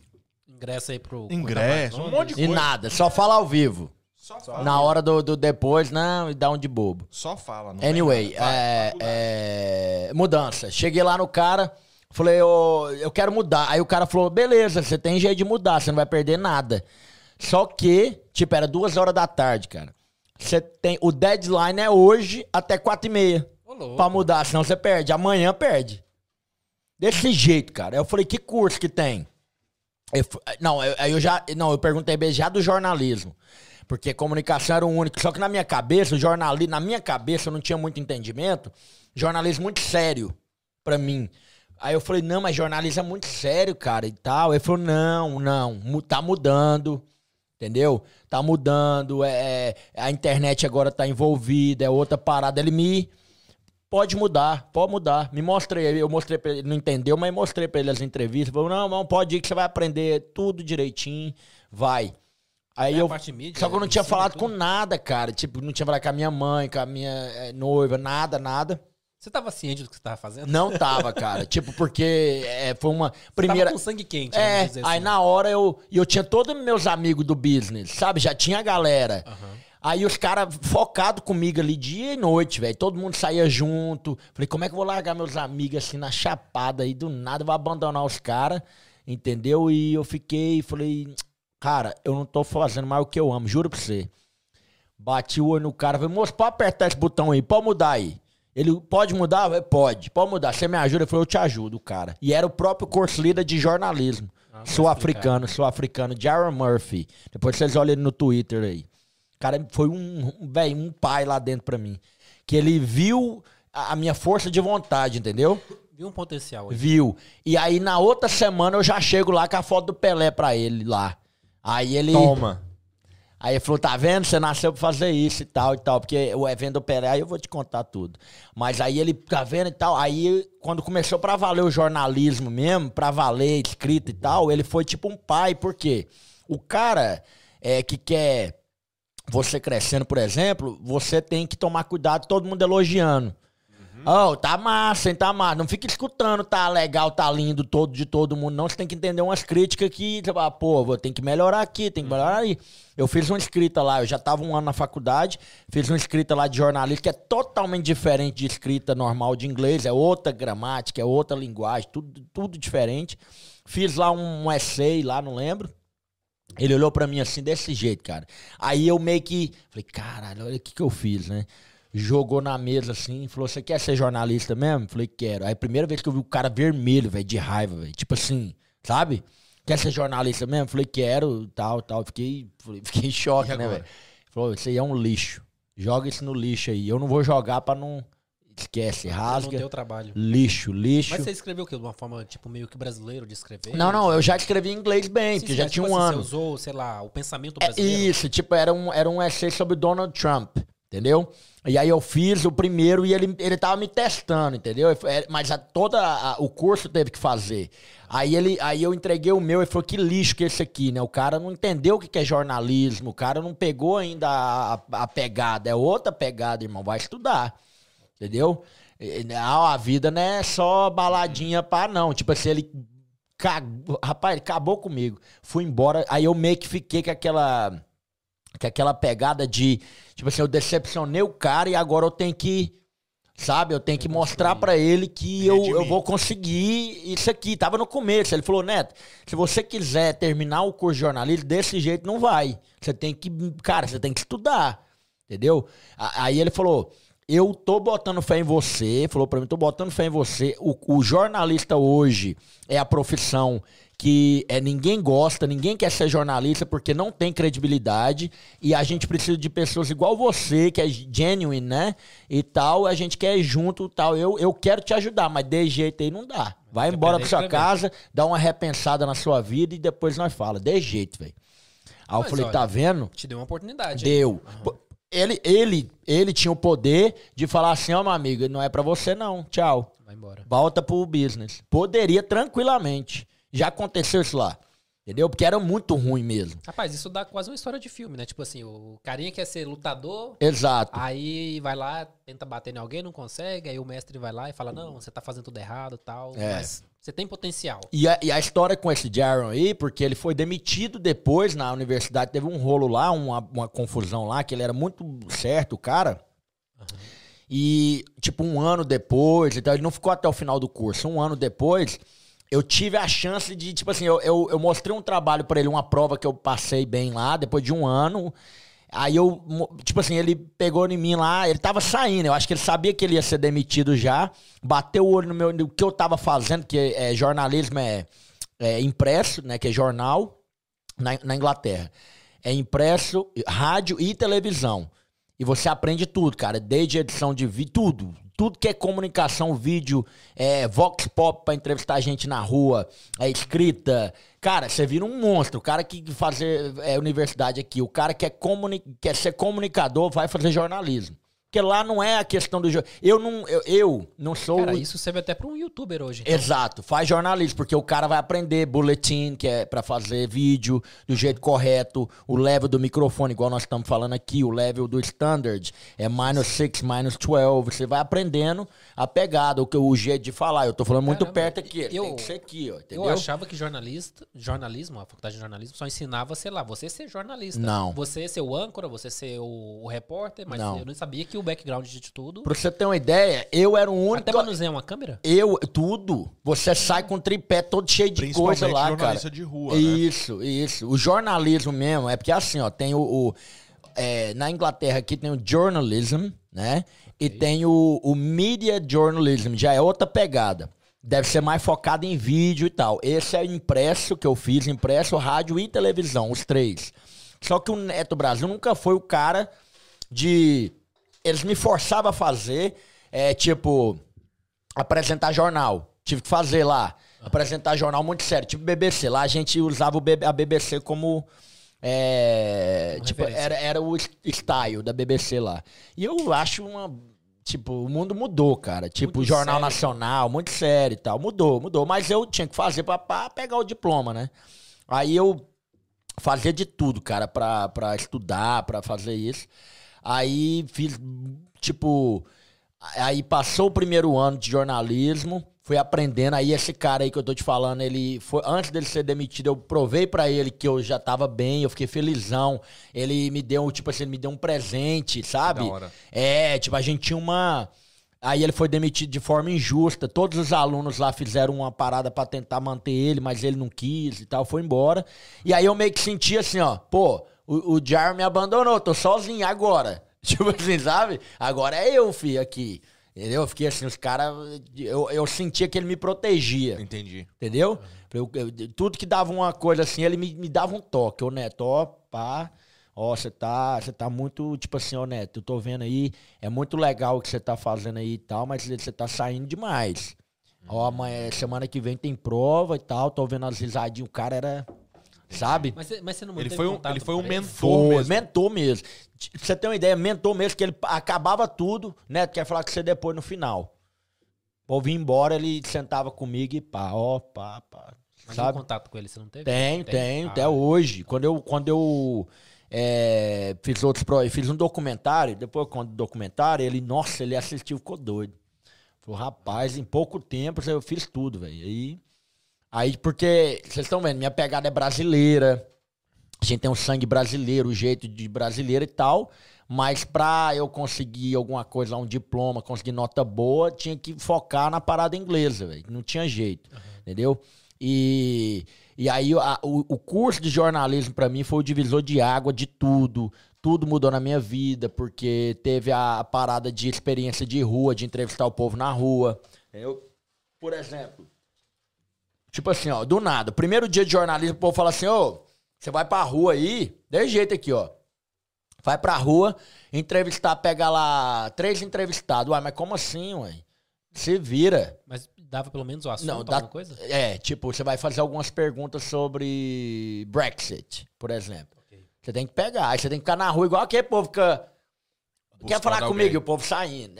Ingresso aí pro. Ingresso, um monte de E coisa. nada, só fala ao vivo. Só fala. Na hora do, do depois, não, e dá um de bobo. Só fala. não Anyway, nada. É, vai, é, mudança. Cheguei lá no cara, falei, ô, eu quero mudar. Aí o cara falou, beleza, você tem jeito de mudar, você não vai perder nada. Só que, tipo, era duas horas da tarde, cara. Você tem, o deadline é hoje até quatro e meia Ô, pra mudar, senão você perde. Amanhã perde. Desse jeito, cara. Eu falei, que curso que tem? Eu não, eu- aí eu já. Não, eu perguntei bem já do jornalismo. Porque comunicação era o único. Só que na minha cabeça, jornalismo, na minha cabeça, eu não tinha muito entendimento. Jornalismo muito sério pra mim. Aí eu falei, não, mas jornalismo é muito sério, cara, e tal. Ele falou, não, não, tá mudando. Entendeu? Tá mudando, é, é, a internet agora tá envolvida, é outra parada. Ele me. Pode mudar, pode mudar. Me mostrei, eu mostrei pra ele não entendeu, mas mostrei pra ele as entrevistas. Falou, não, não, pode ir que você vai aprender tudo direitinho, vai. Aí É, a eu. mídia, só que eu não tinha falado tudo. com nada, cara. Tipo, não tinha falado com a minha mãe, com a minha eh, noiva, nada, nada. Você tava ciente do que você tava fazendo? Não (laughs) tava, cara. tipo, porque eh, foi uma Você primeira. Tava com sangue quente, É, aí assim. na hora eu, e eu tinha todos meus amigos do business, sabe? Já tinha galera. Aí os caras focados comigo ali dia e noite, velho. Todo mundo saía junto. Falei, como é que eu vou largar meus amigos assim na chapada aí do nada? Vou abandonar os caras, entendeu? E eu fiquei, falei, cara, eu não tô fazendo mais o que eu amo, juro pra você. Bati o olho no cara, falei, moço, pode apertar esse botão aí, pode mudar aí. Ele, pode mudar? Eu falei, pode, pode mudar. Você me ajuda? Ele falou, eu te ajudo, cara. E era o próprio curso líder de jornalismo. Sul-africano, sul-africano, Jaron Murphy. Depois vocês olhem ele no Twitter aí. Cara, foi um, um, velho, um pai lá dentro pra mim. Que ele viu a, a minha força de vontade, entendeu? Viu um potencial aí. Viu. E aí na outra semana eu já chego lá com a foto do Pelé pra ele lá. Aí ele. Toma. Aí ele falou, tá vendo? Você nasceu pra fazer isso e tal e tal. Porque o evento do Pelé, aí eu vou te contar tudo. Mas aí ele, tá vendo e tal. Aí, quando começou pra valer o jornalismo mesmo, pra valer escrita e tal, ele foi tipo um pai. Por quê? O cara é, que quer você crescendo, por exemplo, você tem que tomar cuidado, todo mundo elogiando. Oh, tá massa, hein? Tá massa. Não fica escutando, tá legal, tá lindo todo de todo mundo, não. Você tem que entender umas críticas que, fala, pô, tem que melhorar aqui, tem que melhorar aí. Eu fiz uma escrita lá, eu já tava um ano na faculdade, fiz uma escrita lá de jornalista que é totalmente diferente de escrita normal de inglês, é outra gramática, é outra linguagem, tudo, tudo diferente. Fiz lá um, um essay lá, não lembro. Ele olhou pra mim assim, desse jeito, cara. Aí eu meio que falei, caralho, olha o que, que eu fiz, né? Jogou na mesa assim, falou: Você quer ser jornalista mesmo? Falei, quero. Aí a primeira vez que eu vi o cara vermelho, velho, de raiva, velho. Tipo assim, sabe? Quer ser jornalista mesmo? Falei, quero, tal, tal. Fiquei, (laughs) fiquei em choque, né, velho? Falou, isso aí é um lixo. Joga isso no lixo aí. Eu não vou jogar pra não. esquece, Não rasga. deu trabalho. Lixo, lixo. Mas você escreveu o quê? De uma forma, tipo, meio que brasileiro de escrever? Não, não, eu já escrevi em inglês bem, Sim, porque já mas, tinha tipo um assim, ano. Você usou, sei lá, o pensamento É brasileiro. isso, tipo, era um, era um essay sobre Donald Trump, entendeu? E aí eu fiz o primeiro e ele, ele tava me testando, entendeu? Eu- é, Mas a, toda a- o curso teve que fazer. Aí, ele, aí eu entreguei o meu e falou, que lixo que é esse aqui, né? O cara não entendeu o que é jornalismo, o cara não pegou ainda a, a- pegada, é outra pegada, irmão, vai estudar, entendeu? Não, a vida não é só baladinha pá, não. Tipo assim, ele rapaz, ele acabou comigo. Fui embora, aí eu meio que fiquei com aquela com aquela pegada de, tipo assim, eu decepcionei o cara e agora eu tenho que, sabe, eu tenho que mostrar pra ele que eu, eu vou conseguir isso aqui. Tava no começo, ele falou, Neto, se você quiser terminar o curso de jornalismo, desse jeito não vai. Você tem que, cara, você tem que estudar, entendeu? Aí ele falou, eu tô botando fé em você, falou pra mim, tô botando fé em você. O, o jornalista hoje é a profissão que é, ninguém gosta, ninguém quer ser jornalista porque não tem credibilidade e a gente precisa de pessoas igual você, que é genuine, né? E tal, a gente quer ir junto tal. Eu, eu quero te ajudar, mas de jeito aí não dá. Vai embora pra sua casa, dá uma repensada na sua vida e depois nós fala. De jeito, velho. Aí eu falei, olha, tá vendo? Te deu uma oportunidade. Deu. Pô, Ele, ele, ele tinha o poder de falar assim, ó, meu amigo, não é pra você não, tchau. Vai embora. Volta pro business. Poderia tranquilamente. Já aconteceu isso lá. Entendeu? Porque era muito ruim mesmo. Rapaz, isso dá quase uma história de filme, né? Tipo assim, o carinha quer ser lutador, Exato. aí vai lá, tenta bater em alguém, não consegue, aí o mestre vai lá e fala, não, você tá fazendo tudo errado tal, É. mas você tem potencial. E a, e a história com esse Jaron aí, porque ele foi demitido depois na universidade, teve um rolo lá, uma, uma confusão lá, que ele era muito certo, o cara. E, tipo, um ano depois, então ele não ficou até o final do curso. Um ano depois, eu tive a chance de, tipo assim, eu, eu, eu mostrei um trabalho pra ele, uma prova que eu passei bem lá, depois de um ano. Aí eu, tipo assim, ele pegou em mim lá, ele tava saindo, eu acho que ele sabia que ele ia ser demitido já, bateu o olho no meu, no que eu tava fazendo, que é, jornalismo é, é impresso, né, que é jornal, na, na Inglaterra. É impresso, rádio e televisão. E você aprende tudo, cara, desde edição de vídeo, tudo. Tudo que é comunicação, vídeo, é, vox pop pra entrevistar gente na rua, é escrita. Cara, você vira um monstro. O cara que fazer é, universidade aqui, o cara que é comuni quer ser comunicador, vai fazer jornalismo. Porque lá não é a questão do... jo- Eu não, eu, eu não sou... Cara, isso serve até pra um youtuber hoje. então. Exato, faz jornalismo, porque o cara vai aprender bulletin, que é pra fazer vídeo do jeito correto, o level do microfone, igual nós estamos falando aqui, o level do standard é minus 6, minus 12, você vai aprendendo a pegada, o, que- o jeito de falar. Eu tô falando muito Caramba, perto aqui, eu- tem que ser aqui, ó, Eu entendeu? achava que jornalista, jornalismo, a faculdade de jornalismo, só ensinava, sei lá, você ser jornalista. Não. Você ser o âncora, você ser o, o repórter, mas Não. eu não sabia que o background de tudo. Pra você ter uma ideia, eu era o único... Até manusear uma câmera? Eu, tudo. Você sai com tripé todo cheio de coisa lá, cara. jornalista de rua, né? Isso, isso. O jornalismo mesmo, é porque assim, ó, tem o. o- é, na Inglaterra aqui tem o journalism, né? E tem o, o media journalism, já é outra pegada. Deve ser mais focado em vídeo e tal. Esse é impresso que eu fiz, impresso, rádio e televisão, os três. Só que o Neto Brasil nunca foi o cara de. Eles me forçavam a fazer, é, tipo, apresentar jornal. Tive que fazer lá. Apresentar jornal muito sério. Tipo BBC. Lá a gente usava a BBC como. é, tipo, era, era o style da BBC lá. E eu acho uma. Tipo, o mundo mudou, cara. Tipo, Muito Jornal sério. Nacional, muito sério e tal. Mudou, mudou. Mas eu tinha que fazer pra, pra pegar o diploma, né? Aí eu fazia de tudo, cara, pra, pra estudar, pra fazer isso. Aí fiz, tipo. Aí passou o primeiro ano de jornalismo, fui aprendendo. Aí esse cara aí que eu tô te falando, ele foi antes dele ser demitido, eu provei pra ele que eu já tava bem, eu fiquei felizão. Ele me deu, tipo assim, ele me deu um presente, sabe? Da hora. É, tipo, a gente tinha uma. Aí ele foi demitido de forma injusta. Todos os alunos lá fizeram uma parada pra tentar manter ele, mas ele não quis e tal, foi embora. E aí eu meio que senti assim, ó, pô, o, o Jar me abandonou, tô sozinho agora. (laughs) Tipo assim, sabe? Agora é eu, filho, aqui. Entendeu? Eu fiquei assim, os caras. Eu, eu sentia que ele me protegia. Entendi. Entendeu? Eu- eu- tudo que dava uma coisa assim, ele me, me dava um toque. Ô, Neto, ó, pá. Ó, você tá, você tá muito, tipo assim, ó, Neto, eu tô vendo aí, é muito legal o que você tá fazendo aí e tal, mas você tá saindo demais. Ó, amanhã, semana que vem tem prova e tal, tô vendo as risadinhas, o cara era, sabe? Mas, você- mas você não Ele foi um, ele foi um mentor Foi, mesmo. mentor mesmo. Pra você ter uma ideia, mentor mesmo, que ele acabava tudo, Neto, quer falar com você depois no final. Vou vir embora, ele sentava comigo e pá, ó, pá, pá. Mas Sabe? contato com ele você não teve? Tenho, Tem? tenho, Ah, até hoje. Quando eu, quando eu é, fiz outros pro- fiz um documentário, depois quando o documentário, ele, nossa, ele assistiu, ficou doido. Falou, rapaz, em pouco tempo eu fiz tudo, velho. Aí, aí, porque, vocês estão vendo, minha pegada é brasileira. A gente tem um sangue brasileiro, o jeito de brasileiro e tal. Mas pra eu conseguir alguma coisa, um diploma, conseguir nota boa, tinha que focar na parada inglesa, velho. Não tinha jeito, entendeu? E, e aí a- o, o curso de jornalismo pra mim foi o divisor de água de tudo. Tudo mudou na minha vida, porque teve a, parada de experiência de rua, de entrevistar o povo na rua. Eu, por exemplo, tipo assim, ó, do nada, primeiro dia de jornalismo, o povo fala assim, ô, você vai pra rua aí, desse jeito aqui, ó. Vai pra rua, entrevistar, pega lá três entrevistados. Uai, mas como assim, uai? Se vira. Mas dava pelo menos o assunto, Não, dá, alguma coisa? é, tipo, você vai fazer algumas perguntas sobre Brexit, por exemplo. Você tem que pegar, aí você tem que ficar na rua igual aquele povo que quer falar alguém. comigo, e o povo saindo.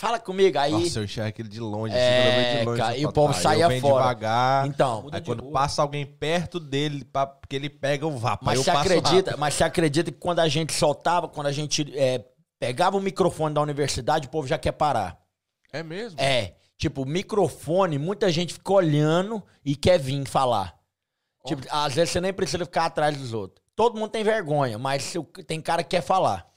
Fala comigo, aí... Nossa, eu enxergo aquele de longe, É, assim, de longe. cara, e o povo tá, venho fora. devagar. Então, Aí quando rua. passa alguém perto dele, pra, porque ele pega o vapo. aí Mas você acredita, mas você acredita que quando a gente soltava, quando a gente é, pegava o microfone da universidade, o povo já quer parar. É mesmo? É, tipo, microfone, muita gente fica olhando e quer vir falar. Tipo, às vezes você nem precisa ficar atrás dos outros. Todo mundo tem vergonha, mas tem cara que quer falar.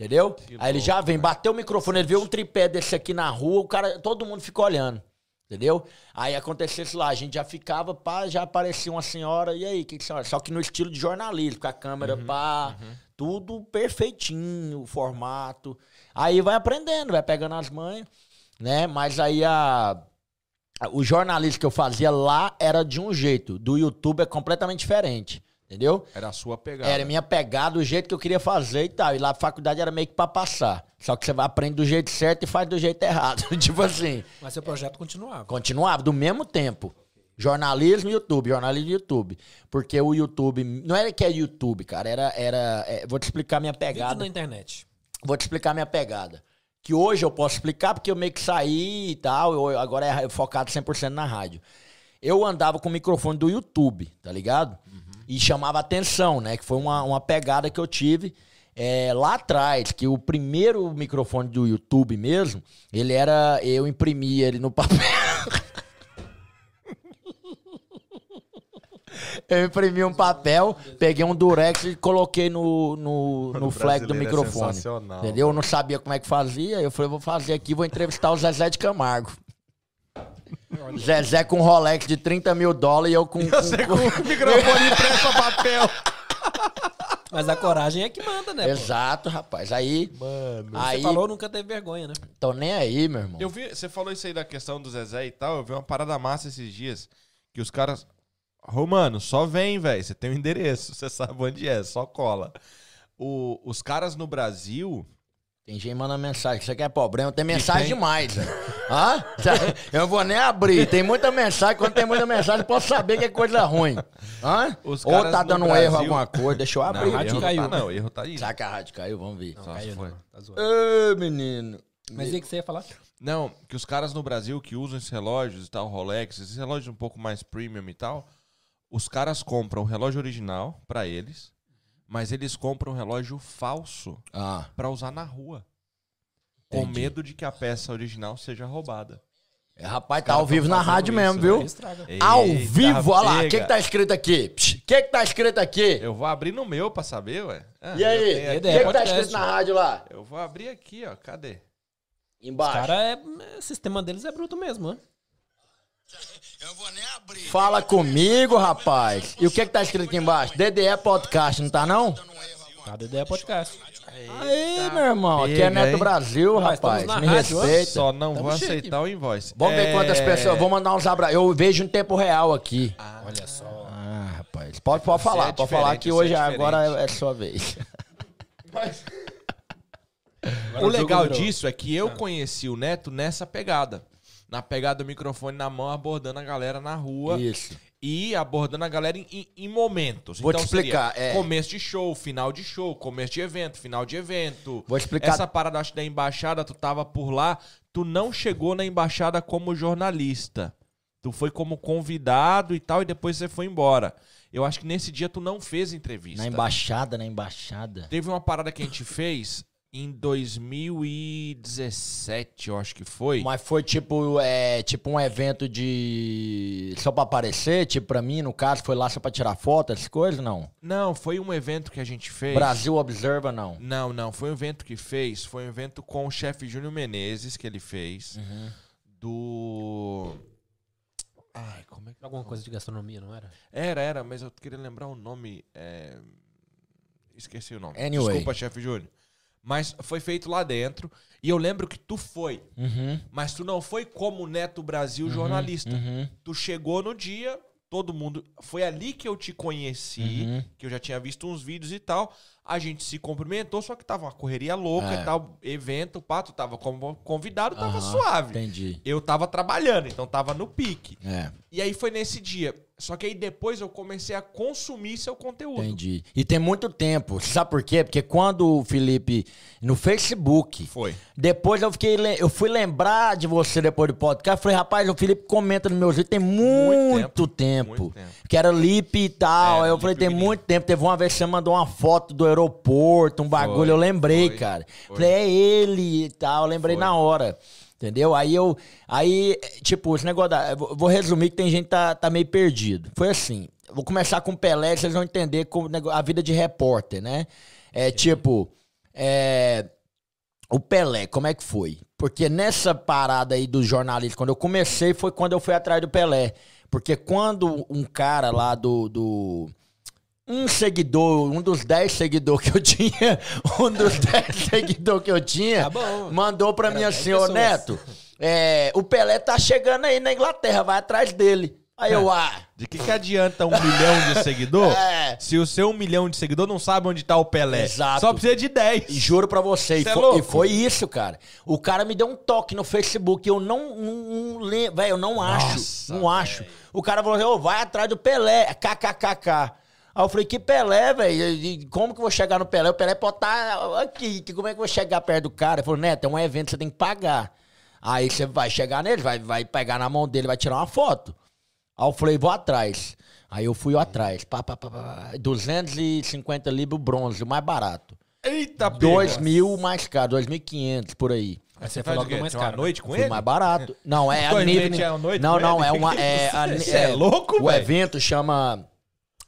Entendeu? Que Aí ele já vem, né? bateu o microfone, ele vê um tripé desse aqui na rua, o cara, todo mundo fica olhando. Entendeu? Aí acontecesse isso lá, a gente já ficava, pá, já aparecia uma senhora, e aí, o que, que senhora? Só que no estilo de jornalismo, com a câmera, Uhum, pá, tudo perfeitinho, o formato. Aí vai aprendendo, vai pegando as manhas, né? Mas aí a, a- o jornalismo que eu fazia lá era de um jeito, do YouTube é completamente diferente, entendeu? Era a sua pegada. Era minha pegada, o jeito que eu queria fazer e tal. E lá a faculdade era meio que pra passar. Só que você vai aprender do jeito certo e faz do jeito errado. (laughs) tipo assim. Mas seu projeto continuava. Continuava do mesmo tempo. Jornalismo e YouTube, jornalismo e YouTube. Porque o YouTube. Não era que é YouTube, cara. Era. era é, vou te explicar minha Vídeo pegada. na internet. Vou te explicar minha pegada. Que hoje eu posso explicar porque eu meio que saí e tal. Eu, agora é focado 100% na rádio. Eu andava com o microfone do YouTube, tá ligado? E chamava atenção, né? Que foi uma, uma pegada que eu tive é, lá atrás. Que o primeiro microfone do YouTube mesmo, ele era. Eu imprimia ele no (laughs) papel. Eu imprimi um papel, peguei um durex e coloquei no, no, (laughs) no flag do é microfone. sensacional, entendeu? Eu não sabia como é que fazia. Eu falei, vou fazer aqui, vou entrevistar o Zezé de Camargo. Zezé com um Rolex de 30 mil dólares e eu com. Você com- com o microfone (laughs) impresso papel. Mas a coragem é que manda, né? pô? Exato, rapaz. Aí. Mano. aí Você falou, nunca teve vergonha, né? Tô nem aí, meu irmão. Eu vi, você falou isso aí da questão do Zezé e tal. Eu vi uma parada massa esses dias. Que os caras. Romano, só vem, velho. Você tem o endereço. (laughs) Você sabe onde é, só cola. O- os caras no Brasil. Tem gente mandando mensagem. Você quer problema? Tem mensagem tem? demais, velho. Hã? (laughs) Eu não vou nem abrir. Tem muita mensagem. Quando tem muita mensagem, posso saber que é coisa ruim. Hã? Os Ou caras tá dando um Brasil- erro alguma coisa. Deixa eu abrir. não, rádio erro caiu, não tá, né? não. Erro tá aí. Será que a rádio caiu? Vamos ver. Não, Só caiu foi. não. Tá zoando. Ô, menino. Mas aí que você ia falar? Não, que os caras no Brasil que usam esses relógios e tal, Rolex, esses relógios um pouco mais premium e tal, os caras compram o relógio original pra eles, mas eles compram um relógio falso Ah, pra usar na rua. Com Entendi. medo de que a peça original seja roubada. é, rapaz, tá ao vivo na rádio isso, mesmo, né? viu? Estraga. Ao Eita, vivo, olha lá. O que, que tá escrito aqui? O que, que tá escrito aqui? Eu vou abrir no meu pra saber, ué. Ah, E aí? O que, que tá escrito na rádio lá? Eu vou abrir aqui, ó. Cadê? Os Embaixo. caras, é, o sistema deles é bruto mesmo, né? Fala comigo, rapaz. E o que, que tá escrito aqui embaixo? DDE Podcast, não tá não? Cada ideia é podcast. Aí, meu irmão. Aqui é Neto? Brasil, Mas rapaz. Me respeita. Só não vou aceitar o invoice. Vamos ver É, quantas pessoas. Vou mandar uns abraços. Eu vejo em tempo real aqui. Olha só. Ah, rapaz. Pode, pode Você falar, é pode falar que você hoje é agora é sua vez. Agora O legal disso é que eu conheci o Neto nessa pegada. Na pegada do microfone na mão, abordando a galera na rua. Isso. e abordando a galera em, em- momentos. Vou te então, seria explicar, é. Começo de show, final de show, começo de evento, final de evento. Vou explicar. Essa parada acho, da embaixada, tu tava por lá, tu não chegou na embaixada como jornalista. Tu foi como convidado e tal, e depois você foi embora. Eu acho que nesse dia tu não fez entrevista. Na embaixada, na embaixada. Teve uma parada que a gente fez em 2017, eu acho que foi. Mas foi tipo, é, tipo um evento de. Só pra aparecer, tipo pra mim, no caso, foi lá só pra tirar foto, essas coisas? Não. Não, foi um evento que a gente fez. Brasil Observa, não. Não, não. Foi um evento que fez. Foi um evento com o chefe Júnior Menezes que ele fez. Uhum. Do. Ai, como é que. Alguma coisa de gastronomia, não era? Era, era, mas eu queria lembrar o nome. é, Esqueci o nome. Anyway. Desculpa, chefe Júnior. Mas foi feito lá dentro. E eu lembro que tu foi. Uhum. Mas tu não foi como Neto Brasil jornalista. Uhum. Tu chegou no dia, todo mundo. Foi ali que eu te conheci, Uhum. que eu já tinha visto uns vídeos e tal. A gente se cumprimentou, só que tava uma correria louca É. e tal. Evento, pá, tu tava como convidado, tava suave. Entendi. Eu tava trabalhando, então tava no pique. É, E aí foi nesse dia. Só que aí depois eu comecei a consumir seu conteúdo. entendi. E tem muito tempo. Sabe por quê? Porque quando o Felipe. No Facebook. Foi. Depois eu fiquei. Eu fui lembrar de você depois do podcast. Falei, rapaz, o Felipe comenta nos meus vídeos tem muito, tempo. muito tempo. Que era Lip e tal. É, Aí eu Lipe falei, tem muito tempo. Teve uma vez que você mandou uma foto do aeroporto, um bagulho. Foi, eu lembrei, foi, cara. foi. Falei, é ele e tal. Eu lembrei na hora. Entendeu? Aí eu. Aí, tipo, esse negócio da. Vou resumir que tem gente que tá, tá meio perdido. Foi assim. Vou começar com o Pelé, vocês vão entender como a vida de repórter, né? É tipo. É, o Pelé, como é que foi? Porque nessa parada aí do jornalismo, quando eu comecei, foi quando eu fui atrás do Pelé. Porque quando um cara lá do. do um seguidor, um dos 10 seguidores que eu (laughs) tinha, um dos 10 (laughs) seguidores que eu tinha, Tá mandou pra Era mim 10 assim, ô. Neto, é, o Pelé tá chegando aí na Inglaterra, vai atrás dele. Aí eu, ah, De que, que adianta um milhão de seguidor (laughs) É. se o seu um milhão de seguidor não sabe onde tá o Pelé? Exato. Só precisa de 10. E juro pra você, e é foi, e foi isso, cara. O cara me deu um toque no Facebook, eu não, não, velho, eu não acho, Nossa, não acho. O cara falou, assim, ô, vai atrás do Pelé, kkkk. Aí eu falei, que Pelé, velho? E Como que eu vou chegar no Pelé? O Pelé pode estar aqui, que como é que eu vou chegar perto do cara? Ele falou, Neto, é um evento, que você tem que pagar. Aí você vai chegar nele, vai, vai pegar na mão dele, vai tirar uma foto. Aí eu falei, vou atrás. Aí eu fui atrás. Pá, pá, pá, pá. 250 libras o bronze, o mais barato. Eita, Dois pega. mil mais caro, 2.500 por aí. Aí você falou faz o que é quê? mais caro. noite com Foi ele? mais barato. Não, é a meses é noite Não, com não, ele? é uma. É, (laughs) a, Você é louco, O velho? evento chama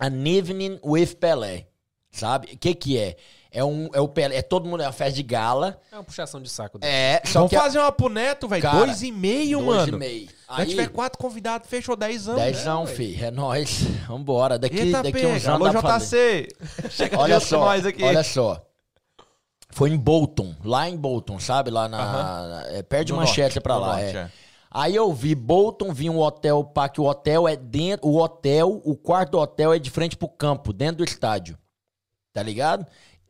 An Evening with Pelé. Sabe? O que que é? É um. É o Pelé. É todo mundo. É uma festa de gala. É uma puxação de saco dele. É. Só Vamos que. a- fazer uma pro Neto, velho. Dois e meio, dois mano. e meio. Aí, tiver quatro convidados, fechou dezão. dezão, né, fi. É nóis. (laughs) Vambora. Daqui, Eita, daqui pega. uns Alô, anos. dá pra fazer. JC. (laughs) Chega Olha só, nós aqui. olha só. Foi em Bolton, lá em Bolton, sabe? Lá na. é, perto de Manchester norte, pra lá. norte, é. é. Aí eu vi Bolton, vi um hotel, pá, que o hotel é dentro. O hotel, o quarto do hotel é de frente pro campo, dentro do estádio. Tá ligado?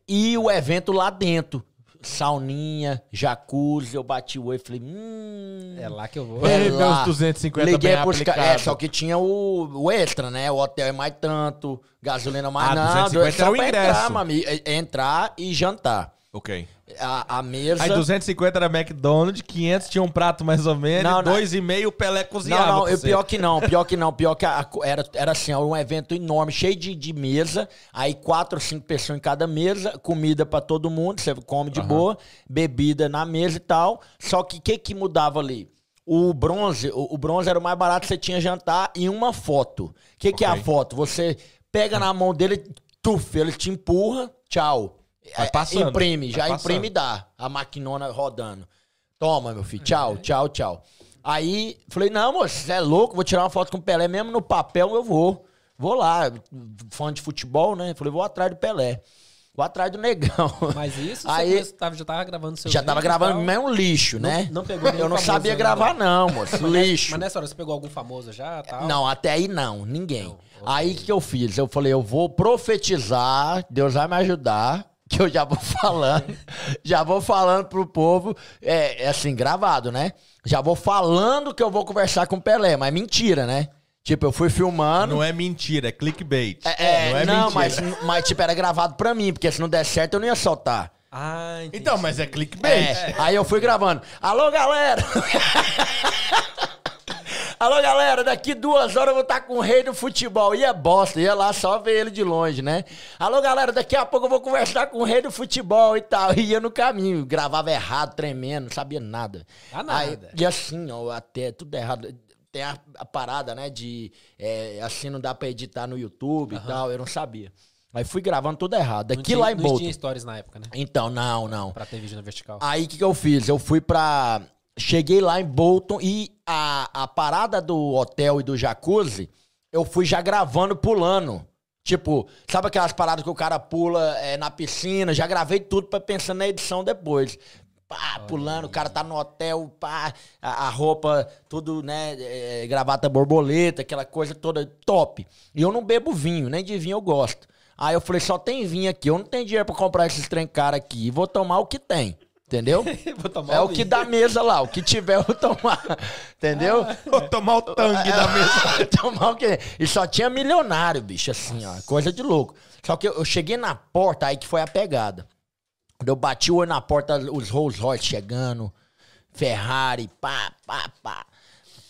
E o evento lá dentro. Sauninha, jacuzzi, eu bati o olho e falei, hum. É lá que eu vou. É Ei, lá. meus 250 Liguei bem pros caras. É, só que tinha o, o extra, né? O hotel é mais tanto, gasolina mais Ah, não. 250 só era o pra ingresso. Entrar, mami, é- entrar e jantar. Ok. A, a mesa. Aí 250 era McDonald's, 500 tinha um prato mais ou menos, Não, e não. dois e meio o Pelé cozinhava. Não, não, eu, pior que não, pior que não, (laughs) pior que a- era, era assim, um evento enorme, cheio de, de mesa, aí quatro ou cinco pessoas em cada mesa, comida pra todo mundo, você come de boa, bebida na mesa e tal, só que o que que mudava ali? O bronze, o, o bronze era o mais barato, você tinha jantar e uma foto. O que que é a foto? Você pega na mão dele, tuf, ele te empurra, tchau. Vai É, passando, Imprime, vai já passando. imprime e dá. A maquinona rodando. Toma, meu filho. Tchau, tchau, tchau. Aí, falei, não, moço, você é louco, vou tirar uma foto com o Pelé. Mesmo no papel eu vou. Vou lá, fã de futebol, né? Falei, vou atrás do Pelé. Vou atrás do negão. Mas isso Aí- você tava, já tava gravando seu Já tava gravando, é um lixo, né? não pegou Eu não sabia ainda. gravar, não, moço. Mas lixo. Mas nessa hora você pegou algum famoso já tal? Não, até aí não, ninguém. Não. Aí o que eu fiz? Eu falei, eu vou profetizar, Deus vai me ajudar, que eu já vou (laughs) falando, já vou falando pro povo, é, é assim, gravado, né? Já vou falando que eu vou conversar com o Pelé, mas mentira, né? Tipo, eu fui filmando. Não é mentira, é clickbait. É, não é não, mas, mas tipo, era gravado pra mim, porque se não der certo eu não ia soltar. Ah, entendi. Então, mas é clickbait. É, aí eu fui gravando. Alô, galera! (laughs) Alô, galera, daqui duas horas eu vou estar com o rei do futebol. E é bosta, ia lá só ver ele de longe, né? Alô, galera, daqui a pouco eu vou conversar com o rei do futebol e tal. (laughs) E ia no caminho, gravava errado, tremendo, não sabia nada. Ah, nada. Aí, e assim, ó, até tudo errado. Tem a, a parada, né, de é, assim não dá pra editar no YouTube e tal, eu não sabia. Aí fui gravando tudo errado. Não Daqui tinha- lá em Não Bolton. tinha stories na época, né? Então, não, não. Pra ter vídeo na vertical. Aí o que, que eu fiz? Eu fui pra. Cheguei lá em Bolton e a, a parada do hotel e do jacuzzi, eu fui já gravando pulando. Tipo, sabe aquelas paradas que o cara pula é, na piscina? Já gravei tudo pra pensar na edição depois. Pá, pulando, o cara tá no hotel, pá, a, a roupa, tudo, né? é, gravata borboleta, aquela coisa toda top. E eu não bebo vinho, nem de vinho eu gosto. Aí eu falei, só tem vinho aqui, eu não tenho dinheiro pra comprar esses trem cara aqui, vou tomar o que tem. Entendeu? (laughs) É o que dá mesa lá, o que tiver eu vou tomar. (laughs) Entendeu? Vou tomar o tangue da mesa. (laughs) tomar o quê? E só tinha milionário, bicho, assim, ó. Coisa de louco. Só que eu, eu cheguei na porta, aí que foi a pegada. Quando eu bati o olho na porta, os Rolls Royce chegando, Ferrari, pá, pá, pá.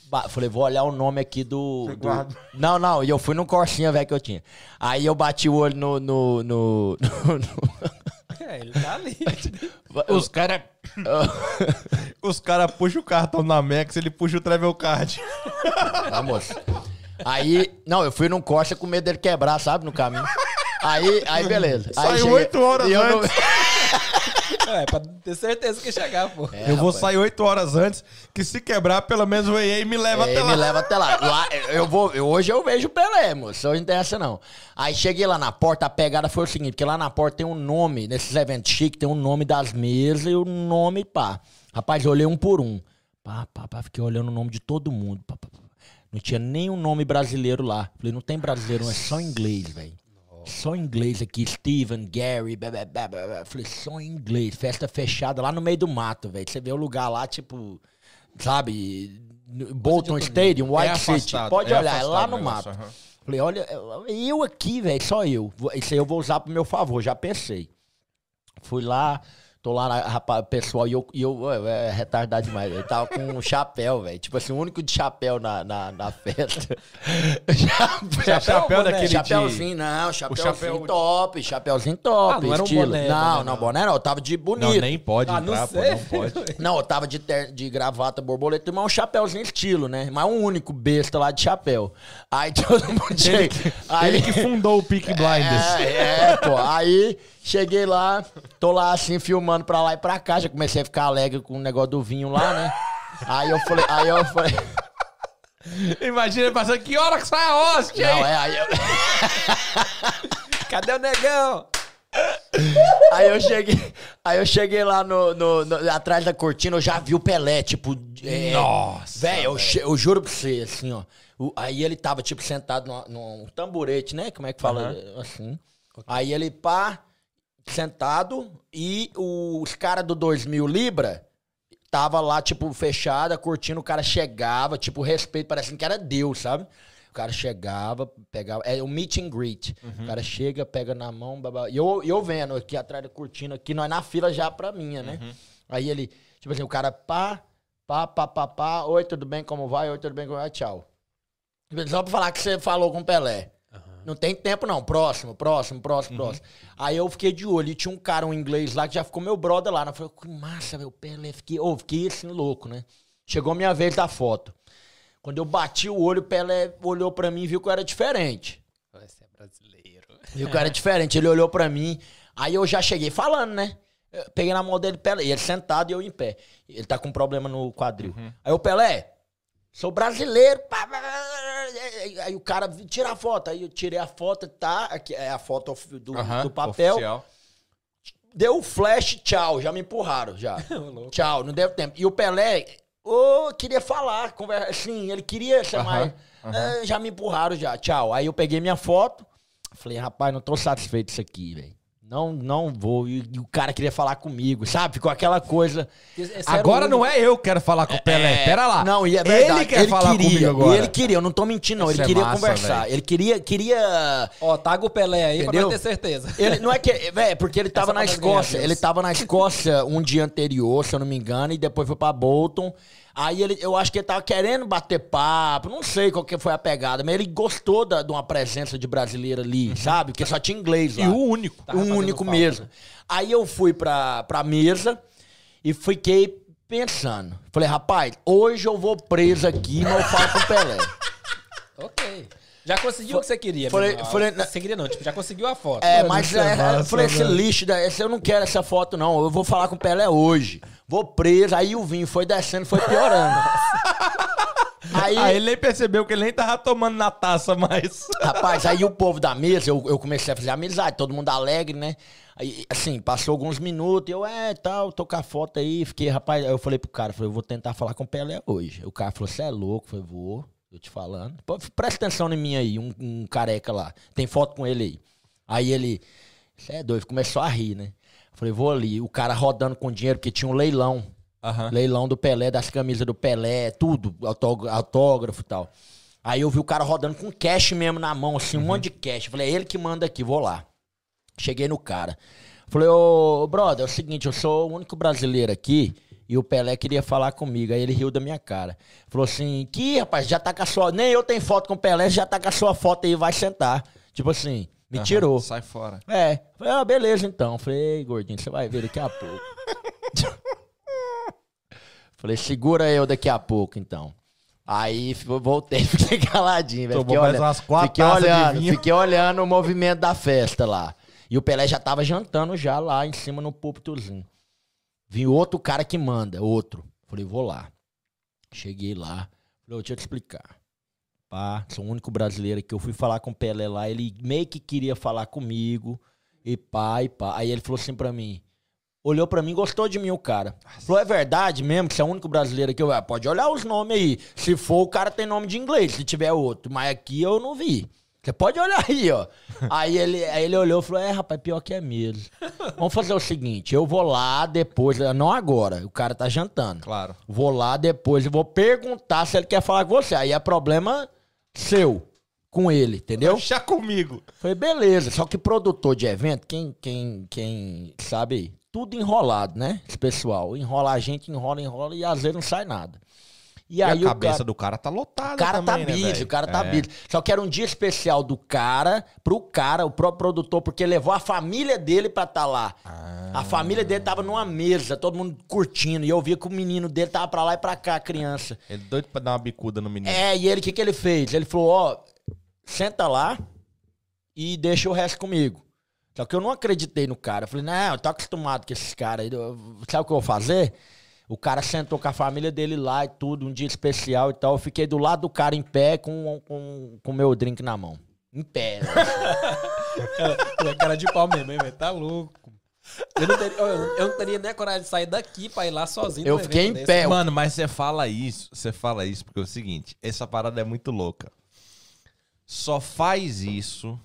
Ba- Falei, vou olhar o nome aqui do. do-. Não, não, e eu fui num Corsinha, velho, que eu tinha. Aí eu bati o olho no. no, no, no- no- É, ele tá ali. (laughs) Os caras. (laughs) Os caras puxam o cartão na Max, ele puxa o Travel Card. Tá, moço. Aí, não, eu fui num Corsa com medo dele quebrar, sabe, no caminho. Aí, aí beleza. Aí Saiu cheguei- horas e eu não- antes. (laughs) É, pra ter certeza que chegar, pô. É, eu vou rapaz. sair 8 horas antes, que se quebrar, pelo menos o EA me leva É, até lá. me leva até lá. (laughs) Lá, eu vou, eu- hoje eu vejo o Pelé, moço. Hoje não tem essa, não. Aí cheguei lá na porta, a pegada foi o seguinte: porque lá na porta tem um nome, nesses eventos chiques, tem um nome das mesas e o nome, pá. Rapaz, eu olhei um por um. Pá, pá, pá, fiquei olhando o nome de todo mundo. Pá, pá, pá. Não tinha nenhum nome brasileiro lá. Falei, não tem brasileiro, não, é só inglês, velho. Só inglês aqui, Steven, Gary, blá, blá, blá, blá. Falei, só inglês, festa fechada lá no meio do mato, velho. Você vê o lugar lá, tipo, sabe, Bolton Stadium, White É City. afastado, Pode é olhar, é lá no negócio, mato. aham. Falei, olha, eu aqui, velho, só eu. Isso aí eu vou usar pro meu favor, já pensei. Fui lá, tô lá, rapaz, pessoal, e eu, e eu ué, é retardado demais. Eu tava com um chapéu, velho. Tipo assim, o único de chapéu na, na, na festa. (laughs) chapéu, Chapéu daquele de- Chapéuzinho, não, chapéuzinho chapéu- top, chapéuzinho top. Ah, não era um estilo. boné, não, boné, não, não. boné não, eu tava de bonito. Não, nem pode Ah, não entrar, pô, sei. não pode. (laughs) Não, eu tava de, ter- de gravata borboleta, mas um chapéuzinho estilo, né? Mas um único besta lá de chapéu. Aí (laughs) todo mundo chega. Aí, Ele que fundou o Peak Blinders. é, é, pô. Aí cheguei lá, tô lá assim, filmando pra lá e pra cá. Já comecei a ficar alegre com o negócio do vinho lá, né? Aí eu falei, aí eu falei. (laughs) Imagina passando, que hora que sai a Não, hein? é, aí eu, (laughs) Cadê o negão? aí eu cheguei. Aí eu cheguei lá no, no- no- atrás da cortina, eu já vi o Pelé, tipo. é, Nossa, Velho, eu, eu juro pra você, assim, ó. o- aí ele tava, tipo, sentado num tamborete, né? Como é que fala? Assim. Aí ele, pá, sentado, e os caras do 2000 Libra tava lá, tipo, fechada, curtindo, o cara chegava, tipo, respeito, parecendo que era Deus, sabe? O cara chegava, pegava. É um meet and greet. O cara chega, pega na mão, babá. E eu, eu vendo aqui atrás da cortina, aqui, nós na fila já pra minha, né? Aí ele, tipo assim, o cara, pá, pá, pá, pá, pá. Oi, tudo bem? Como vai? Oi, tudo bem? Como vai? Tchau. Só pra falar que você falou com o Pelé. Não tem tempo, não. Próximo, próximo, próximo, próximo. Aí eu fiquei de olho. E tinha um cara, um inglês lá, que já ficou meu brother lá. né? Eu falei, que massa, velho, o Pelé. Fiquei, ô, fiquei assim, louco, né? Chegou a minha vez da foto. Quando eu bati o olho, o Pelé olhou pra mim e viu que eu era diferente. Você é brasileiro. Viu que eu era (laughs) diferente. Ele olhou pra mim. Aí eu já cheguei falando, né? Eu peguei na mão dele, Pelé. E ele sentado e eu em pé. Ele tá com problema no quadril. Aí o Pelé, sou brasileiro. pá, pá, pá. Aí o cara, tira a foto. Aí eu tirei a foto, tá? Aqui é a foto do, do papel. oficial. deu flash, tchau, já me empurraram, já. (laughs) tchau, não deu tempo. E o Pelé, ô, queria falar, conversa, assim, ele queria ser Aham, mais... É, já me empurraram, já, tchau. Aí eu peguei minha foto, falei, rapaz, não tô satisfeito disso aqui, velho. Não, não vou. E, e o cara queria falar comigo, sabe? Ficou aquela coisa... Agora não é eu que quero falar com o Pelé. Pera lá. Não, e é verdade. Ele quer falar queria, comigo agora. E ele queria, eu não tô mentindo, não. Isso ele é queria massa, conversar. velho. Ele queria, queria Ó, taga o Pelé aí Entendeu? pra nós ter certeza. Ele não é que. (laughs) Velho, porque ele tava Essa na Escócia. Ele tava na Escócia um dia anterior, se eu não me engano, e depois foi pra Bolton. Aí ele, eu acho que ele tava querendo bater papo, não sei qual que foi a pegada, mas ele gostou da, de uma presença de brasileiro ali, sabe? Porque só tinha inglês lá. E o único. Tava um fazendo único falta. mesmo. Aí eu fui pra, pra mesa e fiquei pensando. Falei, rapaz, hoje eu vou preso aqui, mas eu falo com o Pelé. Ok. Já conseguiu o que você queria, Falei- irmão. falei- Você queria não, tipo, já conseguiu a foto. É, mas isso é é, massa, eu falei, esse lixo, da- esse- eu não quero essa foto, não. Eu vou falar com o Pelé hoje. Vou preso. Aí o vinho foi descendo, foi piorando. (laughs) Aí, Aí ele nem percebeu que ele nem tava tomando na taça mais. (laughs) rapaz, aí o povo da mesa, eu, eu comecei a fazer amizade, todo mundo alegre, né? Aí, assim, passou alguns minutos, eu, é, tal, tô com a foto aí, fiquei, rapaz, aí eu falei pro cara, falei, eu vou tentar falar com o Pelé hoje. O cara falou, você é louco? Eu falei, vou, eu te falando. Pô, presta atenção em mim aí, um, um careca lá, tem foto com ele aí. Aí ele, você é doido, começou a rir, né? Eu falei, vou ali, o cara rodando com dinheiro, porque tinha um leilão. Aham. Leilão do Pelé, das camisas do Pelé, tudo, autógrafo, e tal. Aí eu vi o cara rodando com cash mesmo na mão, assim, um monte de cash. Falei, é ele que manda aqui, vou lá. Cheguei no cara. Falei, ô, brother, é o seguinte, eu sou o único brasileiro aqui e o Pelé queria falar comigo. Aí ele riu da minha cara. Falou assim, que rapaz, já tá com a sua... Nem eu tenho foto com o Pelé, já tá com a sua foto aí, vai sentar. Tipo assim, me Aham, tirou. Sai fora. É. Falei, ah, beleza então. Falei, ei, gordinho, você vai ver daqui a pouco. (laughs) Falei, segura eu daqui a pouco então. Aí voltei, (laughs) fiquei caladinho, velho. Fiquei, olhando- umas quatro fiquei olhando, fiquei olhando o movimento da festa lá. E o Pelé já tava jantando já lá em cima no púlpitozinho. Vi outro cara que manda, outro. Falei, vou lá. Cheguei lá. Falei, deixa eu te explicar. Pá, sou o único brasileiro que eu fui falar com o Pelé lá. Ele meio que queria falar comigo. E pá, e pá. Aí ele falou assim pra mim. Olhou pra mim, gostou de mim o cara. Falou, é verdade mesmo que você é o único brasileiro que eu... Ah, pode olhar os nomes aí. Se for, o cara tem nome de inglês, se tiver outro. Mas aqui eu não vi. Você pode olhar aí, ó. aí, ele, aí ele olhou e falou, é, rapaz, pior que é mesmo. Vamos fazer o seguinte, eu vou lá depois, não agora, o cara tá jantando. Claro. Vou lá depois e vou perguntar se ele quer falar com você. Aí é problema seu, com ele, entendeu? Deixa comigo. Falei, beleza. Só que produtor de evento, quem, quem, quem sabe, tudo enrolado, né? Esse pessoal. Enrola a gente, enrola, enrola e às vezes não sai nada. E, E aí a cabeça cara, do cara tá lotada o cara também, tá né, busy, o cara tá É. busy. Só que era um dia especial do cara, pro cara, o próprio produtor, porque levou a família dele pra estar lá. Ah. A família dele tava numa mesa, todo mundo curtindo. E eu via que o menino dele tava pra lá e pra cá, a criança. Ele doido pra dar uma bicuda no menino. É, e ele, o que, que ele fez? Ele falou, ó, senta lá e deixa o resto comigo. Só que eu não acreditei no cara. Eu falei, não, eu tô acostumado com esses caras aí. Sabe o que eu vou fazer? O cara sentou com a família dele lá e tudo, um dia especial e tal. Eu fiquei do lado do cara em pé com o com, com meu drink na mão. Em pé. Tu é cara de pau mesmo, hein, velho? Tá louco. Eu não, teria, eu, eu não teria nem a coragem de sair daqui pra ir lá sozinho. Eu fiquei em desse. pé. Mano, mas você fala isso, você fala isso porque é o seguinte, essa parada é muito louca. Só faz isso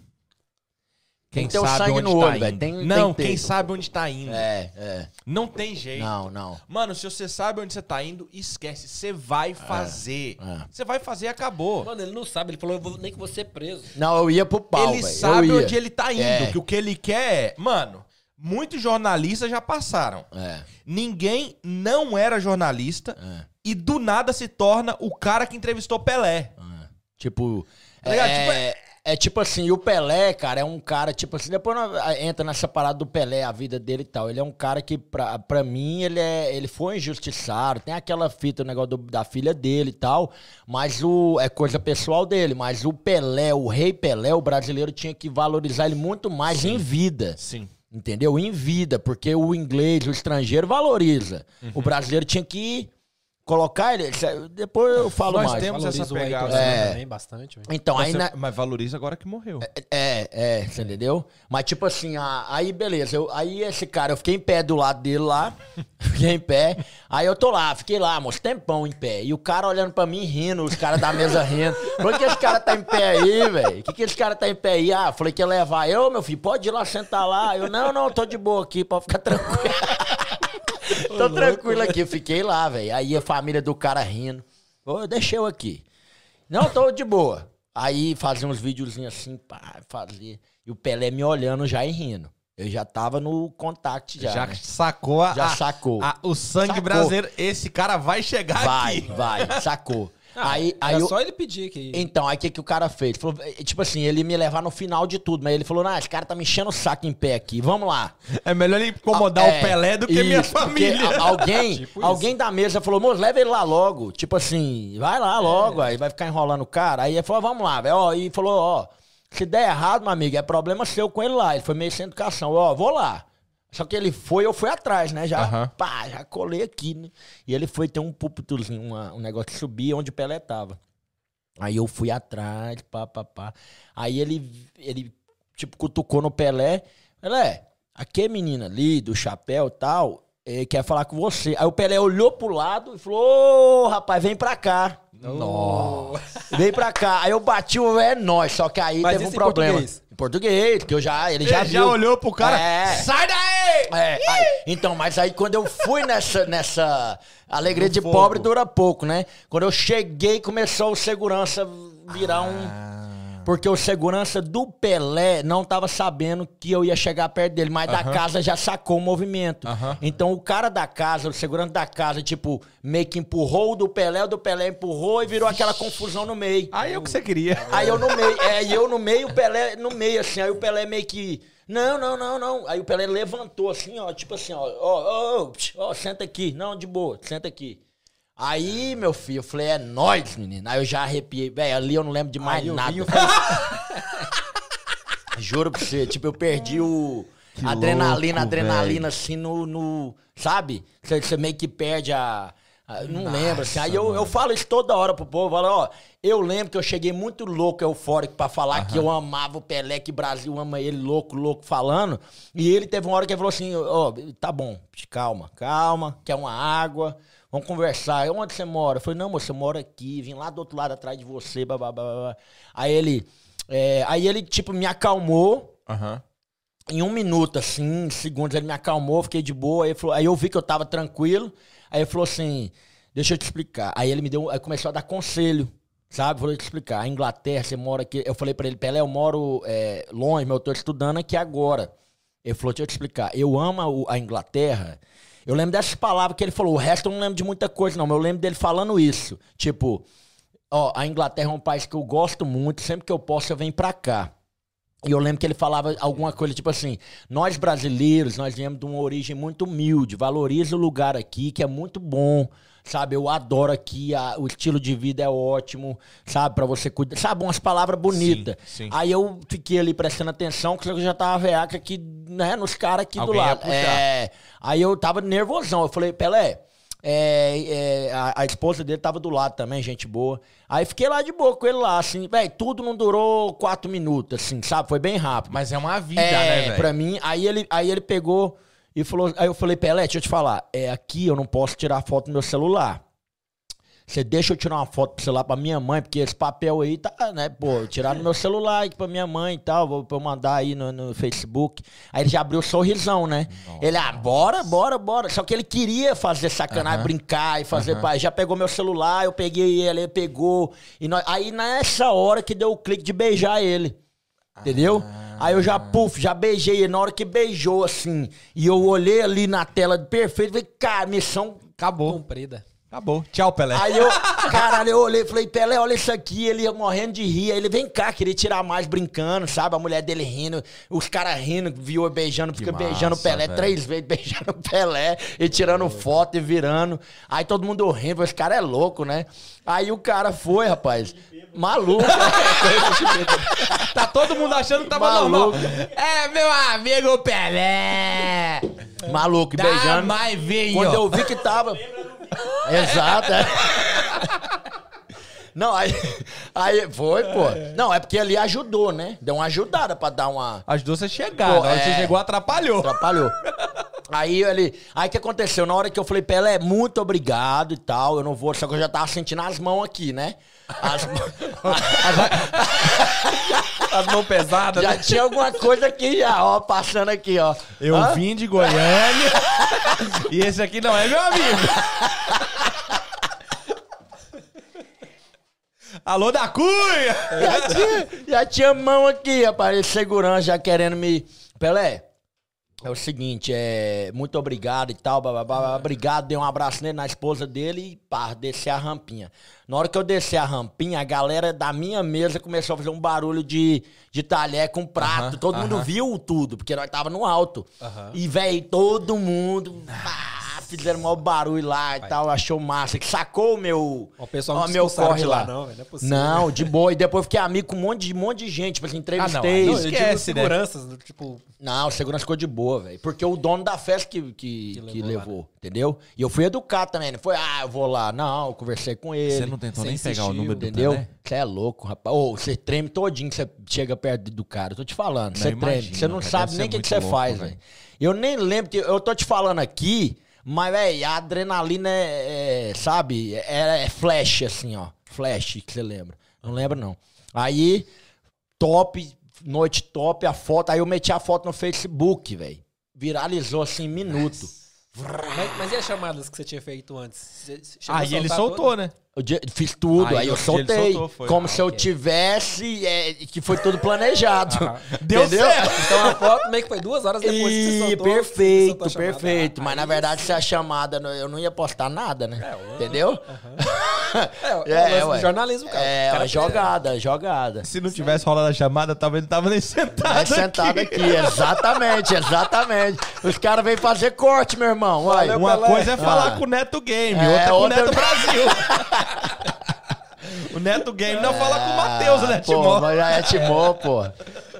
quem Tem sabe sangue onde no tá olho, velho. Tem- não, tem ter. quem sabe onde tá indo. É, é. Não tem jeito. Não, não. Mano, se você sabe onde você tá indo, esquece. Você vai fazer. é. Você vai fazer e acabou. Mano, ele não sabe. Ele falou, eu vou, nem que você preso. Não, eu ia pro pau, ele velho. sabe eu ia. onde ele tá indo. É. Que o que ele quer é. Mano, muitos jornalistas já passaram. É, Ninguém não era jornalista é. e do nada se torna o cara que entrevistou Pelé. Tipo. Tá ligado? é, Tipo, é- tipo assim, o Pelé, cara, é um cara, tipo assim, depois entra nessa parada do Pelé, a vida dele e tal. Ele é um cara que, pra, pra mim, ele, é, ele foi injustiçado. Tem aquela fita, o negócio do- da filha dele e tal, mas o é coisa pessoal dele. Mas o Pelé, o rei Pelé, o brasileiro tinha que valorizar ele muito mais em vida. Sim. Entendeu? Em vida, porque o inglês, o estrangeiro valoriza. Uhum. O brasileiro tinha que colocar ele. Depois eu falo Nós mais. temos essa Valoriza o Ayrton pegada. É. também bastante. velho. Então, Mas, aí você- na, mas valoriza agora que morreu. É, é, você entendeu? Mas tipo assim, a- aí beleza, eu- aí esse cara, eu fiquei em pé do lado dele lá, (laughs) fiquei em pé, aí eu tô lá, fiquei lá, moço, tempão em pé, e o cara olhando pra mim rindo, os caras da mesa rindo, por que esse cara tá em pé aí, velho? Que que esse cara tá em pé aí? Ah, falei que ia levar eu, meu filho, pode ir lá sentar lá, eu, não, não, tô de boa aqui, pode ficar tranquilo. (laughs) (laughs) tô tranquilo aqui, fiquei lá, velho, aí a família do cara rindo, ô, deixa eu aqui. Não, tô de boa. Aí fazia uns videozinhos assim, pá, fazia. E o Pelé me olhando já e rindo. Eu já tava no contact já. Já, né? sacou a, Já a- sacou. a- o sangue Sacou. brasileiro. Esse cara vai chegar Vai, aqui. vai, sacou. Ah, aí, aí eu- só ele pedir que. Então, aí o que, que o cara fez? Falou, eh, tipo assim, ele me levar no final de tudo, mas ele falou: não, esse cara tá me enchendo o saco em pé aqui, vamos lá. É melhor ele incomodar É, o Pelé do que minha isso, porque família. alguém, (laughs) Tipo alguém da mesa falou, moço, leva ele lá logo. Tipo assim, vai lá logo, aí vai ficar enrolando o cara. Aí ele falou, vamos lá, velho. E falou, ó, se der errado, meu amigo, é problema seu com ele lá. Ele foi meio sem educação. Ó, vou lá. Só que ele foi, eu fui atrás, né? Já, Aham. pá, já colei aqui, né? E ele foi ter um púlpitozinho, uma- um negócio que subia onde o Pelé tava. Aí eu fui atrás, pá, pá, pá. Aí ele, ele tipo, cutucou no Pelé. Pelé, aqui menina ali, do chapéu e tal, eh, quer falar com você. Aí o Pelé olhou pro lado e falou, ô, rapaz, vem pra cá. Nossa. Vem pra cá. Aí eu bati o é nós, só que aí Mas teve um problema. português? Em português, que eu já, ele já Ele já viu. olhou pro cara. É. Sai daí! É, aí- então, mas aí quando eu fui nessa, nessa alegria No de fogo. pobre dura pouco, né? Quando eu cheguei, começou o segurança virar um. Porque o segurança do Pelé não tava sabendo que eu ia chegar perto dele, mas da casa já sacou o movimento. Então o cara da casa, o segurança da casa, tipo, meio que empurrou o do Pelé, o do Pelé empurrou e virou aquela confusão no meio. Aí é o que você queria. Aí eu no meio, é, e eu no meio, o Pelé no meio, assim, aí o Pelé meio que. Não, não, não, não. Aí o Pelé levantou assim, ó, tipo assim, ó, ó, ó, ó, senta aqui. Não, de boa, senta aqui. Aí, meu filho, eu falei, é nóis, menino. Aí eu já arrepiei. Velho, ali eu não lembro de mais Aí nada. vinho (laughs) Juro pra você, tipo, eu perdi o. Que adrenalina, louco, adrenalina, assim, no. no- sabe? Você, meio que perde a. a- não lembro, assim. Aí eu, eu falo isso toda hora pro povo. Eu falo, ó, eu lembro que eu cheguei muito louco, eufórico, pra falar que eu amava o Pelé, que o Brasil ama ele, louco, louco, falando. E ele teve uma hora que ele falou assim: ó, tá bom, calma, calma, quer uma água. Vamos conversar. Onde você mora? Eu falei, não, moço, eu moro aqui, vim lá do outro lado atrás de você, babá, babá. Aí ele, é, aí ele, tipo, me acalmou. Aham. Em um minuto, assim, segundos, ele me acalmou, fiquei de boa. Aí, falou- aí eu vi que eu tava tranquilo. Aí ele falou assim: Deixa eu te explicar. Aí ele me deu. Aí começou a dar conselho, sabe? Eu te explicar. A Inglaterra, você mora aqui. Eu falei pra ele: Pelé, eu moro é, longe, mas eu tô estudando aqui agora. Ele falou: Deixa eu te explicar. Eu amo a Inglaterra. Eu lembro dessas palavras que ele falou. O resto eu não lembro de muita coisa, não. Mas eu lembro dele falando isso. Tipo, ó, a Inglaterra é um país que eu gosto muito. Sempre que eu posso, eu venho pra cá. E eu lembro que ele falava alguma coisa tipo assim: nós brasileiros, nós viemos de uma origem muito humilde, valoriza o lugar aqui, que é muito bom. Sabe, eu adoro aqui, a- o estilo de vida é ótimo, sabe, pra você cuidar. Sabe, umas palavras bonitas. Sim, sim. Aí eu fiquei ali prestando atenção, porque eu já tava veaca aqui, né, nos caras aqui Alguém do lado. É, aí eu tava nervosão. Eu falei, Pelé, é, é, a, a esposa dele tava do lado também, gente boa. Aí fiquei lá de boa com ele lá, assim, velho, tudo não durou quatro minutos, assim, sabe? Foi bem rápido. Mas é uma vida, é, né, velho? pra mim, aí ele, aí ele pegou e falou, aí eu falei, Pelé, deixa eu te falar, é, aqui eu não posso tirar foto no meu celular. Você deixa eu tirar uma foto pro celular pra minha mãe, porque esse papel aí tá, né, pô, tirar no meu celular aqui pra minha mãe e tal, vou pra eu mandar aí no, no Facebook. Aí ele já abriu o sorrisão, né? Ele, ah, bora, bora, bora. Só que ele queria fazer sacanagem, Aham. brincar e fazer, Aham. pai. Já pegou meu celular, eu peguei ele, ele pegou. E nós- aí nessa hora que deu o clique de beijar ele. Entendeu? Aí eu já, puf, já beijei ele. Na hora que beijou, assim, e eu olhei ali na tela perfeito, falei, cara, missão Acabou. comprida. Acabou. Tchau, Pelé. Aí eu, caralho, eu olhei e falei, Pelé, olha isso aqui. Ele ia morrendo de rir. Aí ele, vem cá, queria tirar mais brincando, sabe? A mulher dele rindo, os caras rindo, viu eu beijando, fica beijando o Pelé velho. três vezes, (laughs) beijando o Pelé e tirando foto e virando. Aí todo mundo rindo, esse cara é louco, né? Aí o cara foi, rapaz. Maluco. (laughs) Tá todo mundo achando que tava Maluco. normal. É, meu amigo Pelé. Maluco, Dá beijando. mais vinho. Quando eu vi que tava. (laughs) Exato, é. Não, aí, aí foi, pô. Não, é porque ali ajudou, né? Deu uma ajudada pra dar uma. Ajudou você a chegar. Pô, Na hora que é. você chegou, atrapalhou. Atrapalhou. Aí ele. Aí o que aconteceu? Na hora que eu falei, Pelé, muito obrigado e tal, eu não vou. Só que eu já tava sentindo as mãos aqui, né? As mãos. (laughs) As mãos pesadas, já né? tinha alguma coisa aqui já, ó, passando aqui, ó. Eu Hã? vim de Goiânia (laughs) e esse aqui não é meu amigo. Alô da Cunha! Já tinha, já tinha mão aqui, rapaz. Segurança já querendo me. Pelé, é o seguinte, é. Muito obrigado e tal, blá, blá, blá, blá, obrigado. Dei um abraço nele, na esposa dele e pá, desci a rampinha. Na hora que eu desci a rampinha, a galera da minha mesa começou a fazer um barulho de, de talher com prato. Aham, todo mundo viu tudo, porque nós tava no alto. E, velho, todo mundo. pá, fizeram um maior barulho lá e tal, achou massa. Que sacou o meu. O pessoal ó, não meu corre lá. lá, não, velho, não é possível. Não, de (laughs) boa. E depois fiquei amigo com um monte de, um monte de gente. Tipo assim, entrevistei. Ah, Não, não, eu digo Esquece, né? seguranças, tipo... Não, o segurança ficou de boa, velho. Porque o dono da festa que, que, Que que levou lá, levou, entendeu? E eu fui educado também. Não foi, ah, eu vou lá. Não, eu conversei com ele. Você não tentou nem pegar o insistiu, número do Entendeu? Você é louco, rapaz. Ô, você treme todinho que você chega perto do cara. Eu tô te falando. Você treme. Você não sabe nem o que, você faz, velho. velho. Eu nem lembro que. Eu tô te falando aqui, mas, velho, a adrenalina é. é, sabe? É, é flash, assim, ó. Flash, que você lembra. Não lembro, não. Aí, top, noite top, a foto. Aí eu meti a foto no Facebook, velho. Viralizou assim em minuto. Mas, mas e as chamadas que você tinha feito antes? Aí ele soltou, todas? né? Eu fiz tudo, Aí aí, eu soltei. soltou, foi. como Ah, se eu ok. tivesse, é, que foi tudo planejado. (laughs) Deu Entendeu? certo. Então a foto meio que foi duas horas depois que você E soltou. você soltou perfeito, a chamada. perfeito. Ah, Mas na aí verdade, se a chamada, não- eu não ia postar nada, né? É, o- Entendeu? (laughs) É, o É, lance do ué. jornalismo, cara. É, O cara jogada, jogada. Se não tivesse rolado a chamada, talvez ele tava nem sentado. É sentado aqui, exatamente, exatamente. Os caras vêm fazer corte, meu irmão. Valeu, Uma coisa é falar Ah. com o Neto Game, É, outra é com o outra- Neto Brasil. (laughs) (laughs) o Neto Game não fala com o Matheus, né, Ah, pô, Timó? mas É, Timó, pô.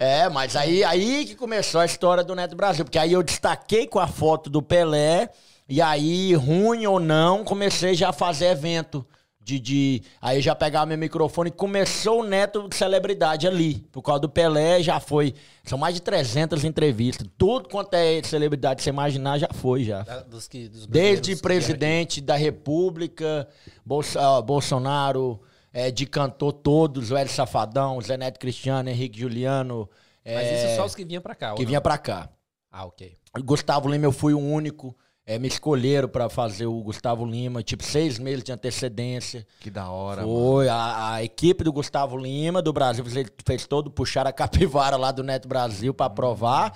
É, mas aí, aí que começou a história do Neto Brasil. Porque aí eu destaquei com a foto do Pelé. E aí, ruim ou não, comecei já a fazer evento. De, de, aí já pegava meu microfone e começou o Neto celebridade ali. Por causa do Pelé, já foi. São mais de 300 entrevistas. Tudo quanto é celebridade você imaginar, já foi, já. Da- dos que, dos Desde presidente da República, Bolsa- ah, Bolsonaro, é, de cantor todos, o Hélio Safadão, Zé Neto Cristiano, Henrique Juliano. Mas é, isso só os que vinham pra cá, que não? vinha pra cá. Ah, ok. Gustavo Lima, eu fui o único. É, me escolheram pra fazer o Gustavo Lima, tipo, seis meses de antecedência. Que da hora. Foi, a, a equipe do Gustavo Lima, do Brasil, fez, fez todo, puxaram a capivara lá do Neto Brasil pra aprovar.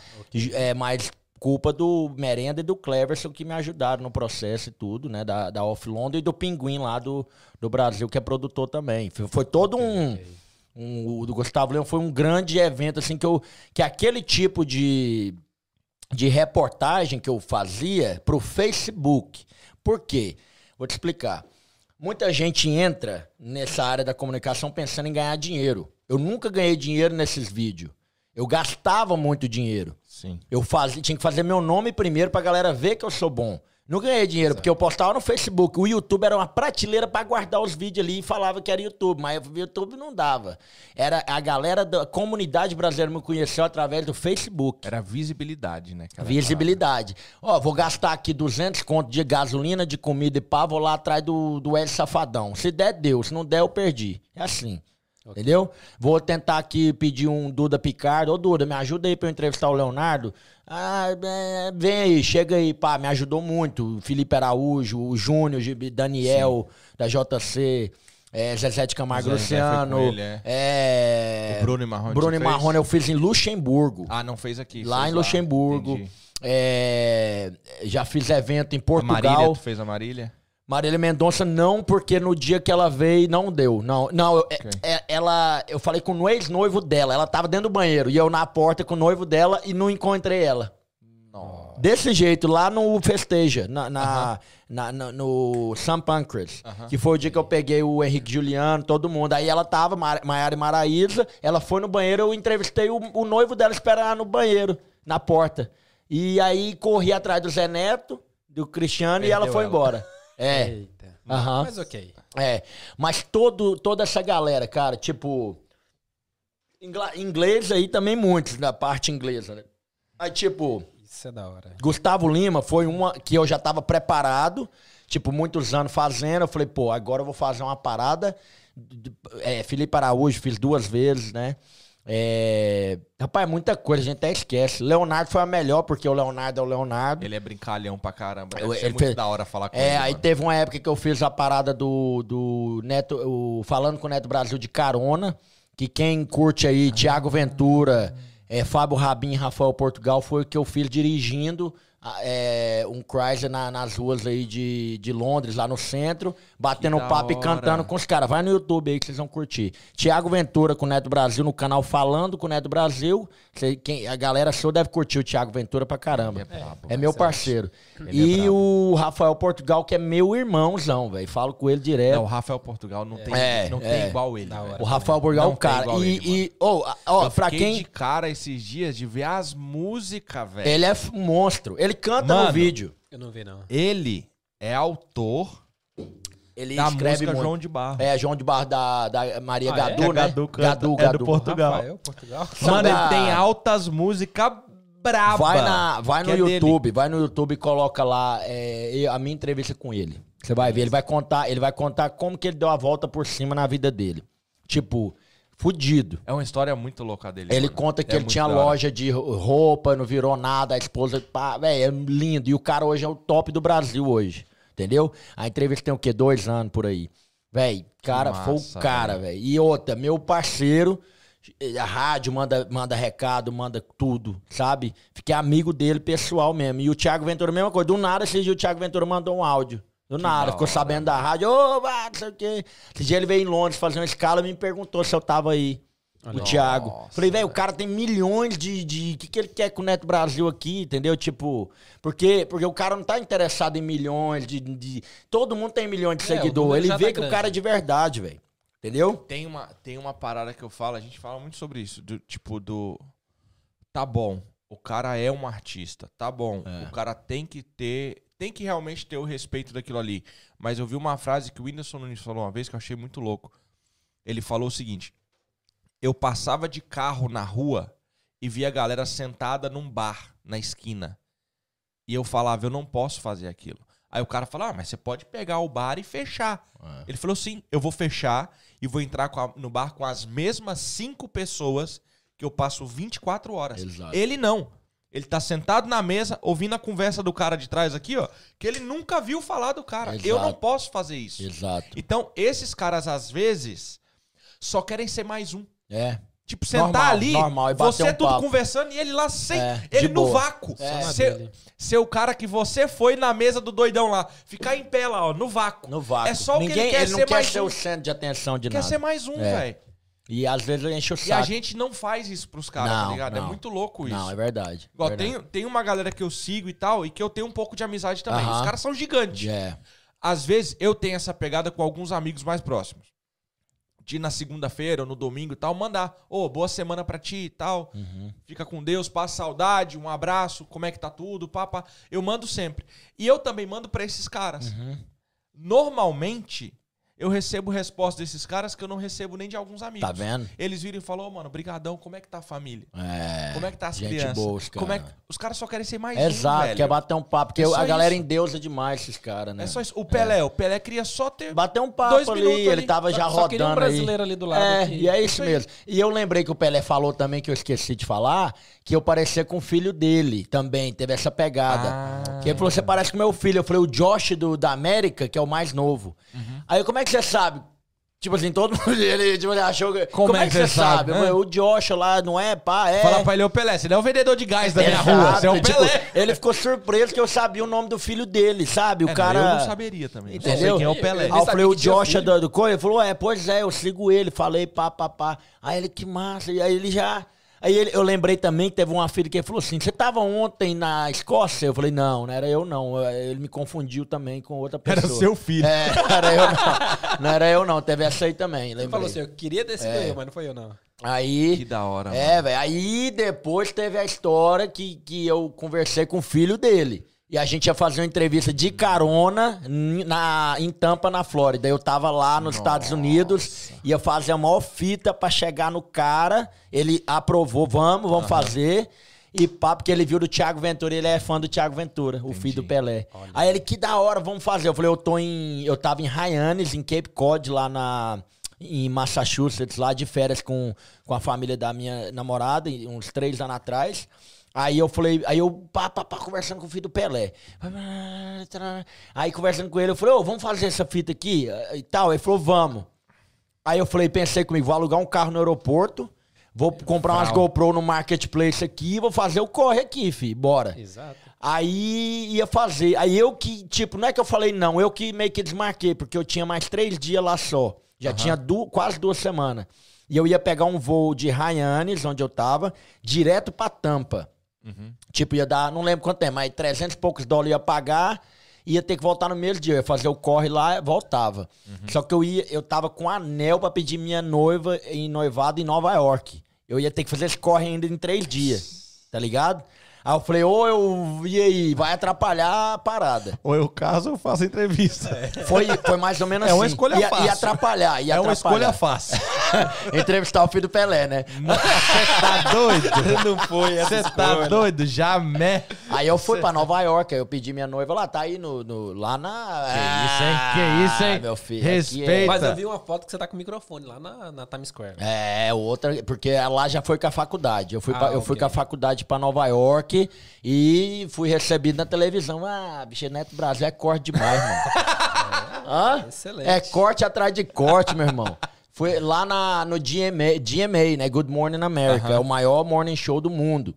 É, mas culpa do Merenda e do Cleverson que me ajudaram no processo e tudo, né? Da, da Off London e do Pinguim lá do, do Brasil, que é produtor também. Foi, foi todo um, um- O do Gustavo Lima foi um grande evento, assim, que, eu, que aquele tipo de, de reportagem que eu fazia pro Facebook. Por quê? Vou te explicar. Muita gente entra nessa área da comunicação pensando em ganhar dinheiro. Eu nunca ganhei dinheiro nesses vídeos. Eu gastava muito dinheiro. Sim. Eu fazia, tinha que fazer meu nome primeiro pra galera ver que eu sou bom. Não ganhei dinheiro, porque eu postava no Facebook. O YouTube era uma prateleira pra guardar os vídeos ali e falava que era YouTube, mas o YouTube não dava. Era a galera da comunidade brasileira me conheceu através do Facebook. Era visibilidade, né? cara? Visibilidade. Ó, vou gastar aqui 200 conto de gasolina, de comida e pá, vou lá atrás do, do Hélio Safadão. Se der, deu. Se não der, eu perdi. É assim. Entendeu? Vou tentar aqui pedir um Duda Picardo. Ô, Duda, me ajuda aí pra eu entrevistar o Leonardo. Ah, é, vem aí, chega aí, pá, me ajudou muito. O Felipe Araújo, o Júnior, o Daniel, da JC, é, Zezé de Camargo Zezé Luciano. ele, é. é, O Bruno e Marrone Bruno e? Marrone eu fiz em Luxemburgo. Ah, não fez aqui. Lá fez em Luxemburgo. Entendi. É, já fiz evento em A Marília, Portugal. tu fez a Marília? Marília Mendonça não, porque no dia que ela veio não deu. Não, não, eu, é- é- ela, eu falei com o ex-noivo dela. Ela tava dentro do banheiro e eu na porta com o noivo dela e não encontrei ela. Não. Desse jeito, lá no Festeja, na, na- na- na- no St. Pancras, que foi o dia que eu peguei o Henrique Juliano, todo mundo. Aí ela tava, Ma- Maiara e Maraísa, ela foi no banheiro, eu entrevistei o, o noivo dela esperar no banheiro, na porta. E aí corri atrás do Zé Neto, do Cristiano, e ela Perdeu foi ela. embora. (laughs) É. Eita. Aham. Mas ok. É, mas todo, toda essa galera, cara, tipo. Inglês aí também muitos, da parte inglesa, né? Aí, tipo, Isso é da hora. Gustavo Lima foi uma que eu já tava preparado, tipo, muitos anos fazendo. Eu falei, pô, agora eu vou fazer uma parada. É, Felipe Araújo, fiz duas vezes, né? É... Rapaz, muita coisa, a gente até esquece. Leonardo foi a melhor, porque o Leonardo é o Leonardo. Ele é brincalhão pra caramba. Eu- ele muito fez- da hora falar com É, ele. aí mano. teve uma época que eu fiz a parada do, do Neto, o, falando com o Neto Brasil de carona, que quem curte aí, Thiago Ventura, é, Fábio Rabin e Rafael Portugal, foi o que eu fiz dirigindo é, um Chrysler na- nas ruas aí de, de Londres, lá no centro, batendo papo e hora. cantando com os caras. Vai no YouTube aí que vocês vão curtir. Thiago Ventura com o Neto Brasil no canal Falando com o Neto Brasil. Cê- quem, a galera sua deve curtir o Thiago Ventura pra caramba. É brabo, É meu parceiro. E é o Rafael Portugal, que é meu irmãozão, velho. Falo com ele direto. Não, o Rafael Portugal não tem, É, não é. tem igual ele. O Rafael Portugal, Não o cara. E, ele, e ó, ó, Eu pra quem. de cara esses dias de ver as músicas, velho. Ele é um monstro. Ele canta Mano, no vídeo. Eu não vi, não. Ele é autor Ele da escreve música muito. João de Barro. É, João de Barro da, da Maria Ah, é? Gadu, a né? Gadu canta, Gadu, é do Gadu. Portugal. Rafael, Portugal. Mano, ele tem altas músicas brabas. Vai, na, vai no é dele. YouTube, vai no YouTube e coloca lá é, a minha entrevista com ele. Você vai ver, ele vai contar, ele vai contar como que ele deu a volta por cima na vida dele. Tipo, fudido. É uma história muito louca dele. Ele mano. conta que É ele tinha loja de roupa, não virou nada, a esposa, pá, velho, é lindo. E o cara hoje é o top do Brasil hoje, entendeu? A entrevista tem o quê? Dois anos por aí. Velho, cara, foi massa, o cara, velho. E outra, meu parceiro, a rádio manda, manda recado, manda tudo, sabe? Fiquei amigo dele, pessoal mesmo. E o Thiago Ventura, mesma coisa. Do nada, esse dia o Thiago Ventura mandou um áudio. Do nada, da ficou sabendo da rádio. Ô, vá, não sei o quê. Esse dia ele veio em Londres fazer uma escala e me perguntou se eu tava aí. O Thiago. Nossa, Falei, velho, o cara tem milhões de. de... O que, que ele quer com o Neto Brasil aqui, entendeu? Tipo, porque, porque o cara não tá interessado em milhões de. de... Todo mundo tem milhões de É, o seguidor. Ele vê tá que o grande. cara é de verdade, velho. Entendeu? Tem uma, tem uma parada que eu falo, a gente fala muito sobre isso. Do, tipo, do. Tá bom, o cara é um artista, tá bom. É. O cara tem que ter. Tem que realmente ter o respeito daquilo ali. Mas eu vi uma frase que o Whindersson Nunes falou uma vez que eu achei muito louco. Ele falou o seguinte: Eu passava de carro na rua e via a galera sentada num bar na esquina. E eu falava, eu não posso fazer aquilo. Aí o cara falou, ah, mas você pode pegar o bar e fechar. Ele falou, sim, eu vou fechar e vou entrar a- no bar com as mesmas cinco pessoas que eu passo 24 horas. Exato. Ele não. Ele tá sentado na mesa, ouvindo a conversa do cara de trás aqui, ó, que ele nunca viu falar do cara. Eu não Exato. posso fazer isso. Exato. Então, esses caras, às vezes, só querem ser mais um. É. Tipo, sentar Normal, ali, normal, você um tudo papo. conversando e ele lá sem. É, ele no boa. vácuo. É. Ser, ser o cara que você foi na mesa do doidão lá. Ficar em pé lá, ó, no vácuo. No vácuo. É só o que Ninguém, ele quer não ser quer mais ser um. o centro de atenção de Quer nada. ser mais um, É. velho. E às vezes enche o saco. E a gente não faz isso pros caras, tá Não, ligado? É não. muito louco isso. Não, é verdade. Igual, verdade. tem, tem uma galera que eu sigo e tal, e que eu tenho um pouco de amizade também. Aham. Os caras são gigantes. É. Às vezes eu tenho essa pegada com alguns amigos mais próximos. De na segunda-feira ou no domingo e tal, mandar. Ô, boa semana pra ti e tal. Uhum. Fica com Deus, passa saudade, um abraço, como é que tá tudo, papa. Eu mando sempre. E eu também mando pra esses caras. Uhum. Normalmente, eu recebo resposta desses caras que eu não recebo nem de alguns amigos. Tá vendo? Eles viram e falaram, ô, mano, brigadão, como é que tá a família? É. Como é que tá as gente crianças? boa, os Como é cara. que... Os caras só querem ser mais um, Exato, velho. quer bater um papo. Porque É a galera isso. endeusa demais esses caras, né? É só isso. O Pelé, o Pelé queria só ter... Bater um papo Dois ali, minutos ele ali. tava já Só- queria um rodando aí. brasileiro ali do lado É, que- e é isso Isso aí. mesmo. E eu lembrei que o Pelé falou também, que eu esqueci de falar, que eu parecia com o filho dele também, teve essa pegada. Ah. Que ele falou, você parece com meu filho. Eu falei, o Josh do, da América, que é o mais novo. Uhum. Aí, como é que você sabe? Tipo assim, todo mundo (laughs) ele, tipo, ele achou que... Como, é que você sabe? Hã? falei, o Josh lá, não é, pá, é... Fala pra ele, ô Pelé, você não é o vendedor de gás da minha Exato, rua, você é o tipo, Pelé. Ele ficou surpreso que eu sabia o nome do filho dele, sabe? O É, cara... Eu não saberia também. Só sei Entendeu? quem é o Pelé. Aí eu falei, o Josh é do, do coisa? Ele falou, é, pois é, eu sigo ele. Falei, pá, pá, pá. Aí ele, que massa. E aí ele já... Aí ele- eu lembrei também que teve uma filha que ele falou assim, você tava ontem na Escócia? Eu falei, não, não era eu não. Ele me confundiu também com outra pessoa. Era seu filho. É, não (laughs) era eu não. Não era eu não, teve essa aí também, Você lembrei. falou assim, eu queria sido É. eu, mas não foi eu, não. Aí... Que da hora, mano. É, velho. Aí depois teve a história que, que eu conversei com o filho dele. E a gente ia fazer uma entrevista de carona na, em Tampa, na Flórida. Eu tava lá nos Estados Unidos, ia fazer a maior fita pra chegar no cara. Ele aprovou, vamos, vamos fazer. E pá, porque ele viu do Thiago Ventura, ele é fã do Thiago Ventura, o filho do Pelé. Aí ele, que da hora, vamos fazer. Eu falei, eu tô em. Eu tava em Hyannis, em Cape Cod, lá na. Em Massachusetts, lá de férias com, com a família da minha namorada, uns três anos atrás. Aí eu falei, aí eu pá, pá, pá, conversando com o filho do Pelé. Aí conversando com ele, eu falei, ô, vamos fazer essa fita aqui e tal. Ele falou, vamos. Aí eu falei, pensei comigo, vou alugar um carro no aeroporto, vou comprar umas GoPro no marketplace aqui, vou fazer o corre aqui, fi, bora. Exato. Aí ia fazer. Aí eu que, tipo, não é que eu falei não, eu que meio que desmarquei, porque eu tinha mais três dias lá só. Já tinha du- quase duas semanas. E eu ia pegar um voo de Hyannis, onde eu tava, direto pra Tampa. Tipo, ia dar, não lembro quanto tempo, mas 300 e poucos dólares ia pagar, ia ter que voltar no mesmo dia. Eu ia fazer o corre lá, voltava. Só que eu ia, eu tava com anel pra pedir minha noiva em noivado em Nova York. Eu ia ter que fazer esse corre ainda em três dias, tá ligado? Aí eu falei, ô, eu, e aí, vai atrapalhar a parada. Ou eu caso ou faço entrevista. Foi, foi mais ou menos É assim. uma escolha ia, fácil. Ia atrapalhar, ia É uma escolha fácil. (laughs) Entrevistar o filho do Pelé, né? tá doido? (laughs) Não foi Você tá doido? Jamais. Aí eu fui pra Nova York, aí eu pedi minha noiva lá, tá aí no, no- lá na... Que isso, hein? Que isso, hein? Ah, meu filho, aqui é- Respeita. Mas eu vi uma foto que você tá com o microfone lá na, na Times Square. É, outra, porque lá já foi com a faculdade. Eu fui, Ah, pra- eu fui com a faculdade pra Nova York e fui recebido na televisão. Ah, bicho, Neto Brasil é corte demais, mano. (laughs) Excelente. É corte atrás de corte, meu irmão. Foi lá na, no GMA, GMA, né? Good Morning America. É o maior morning show do mundo.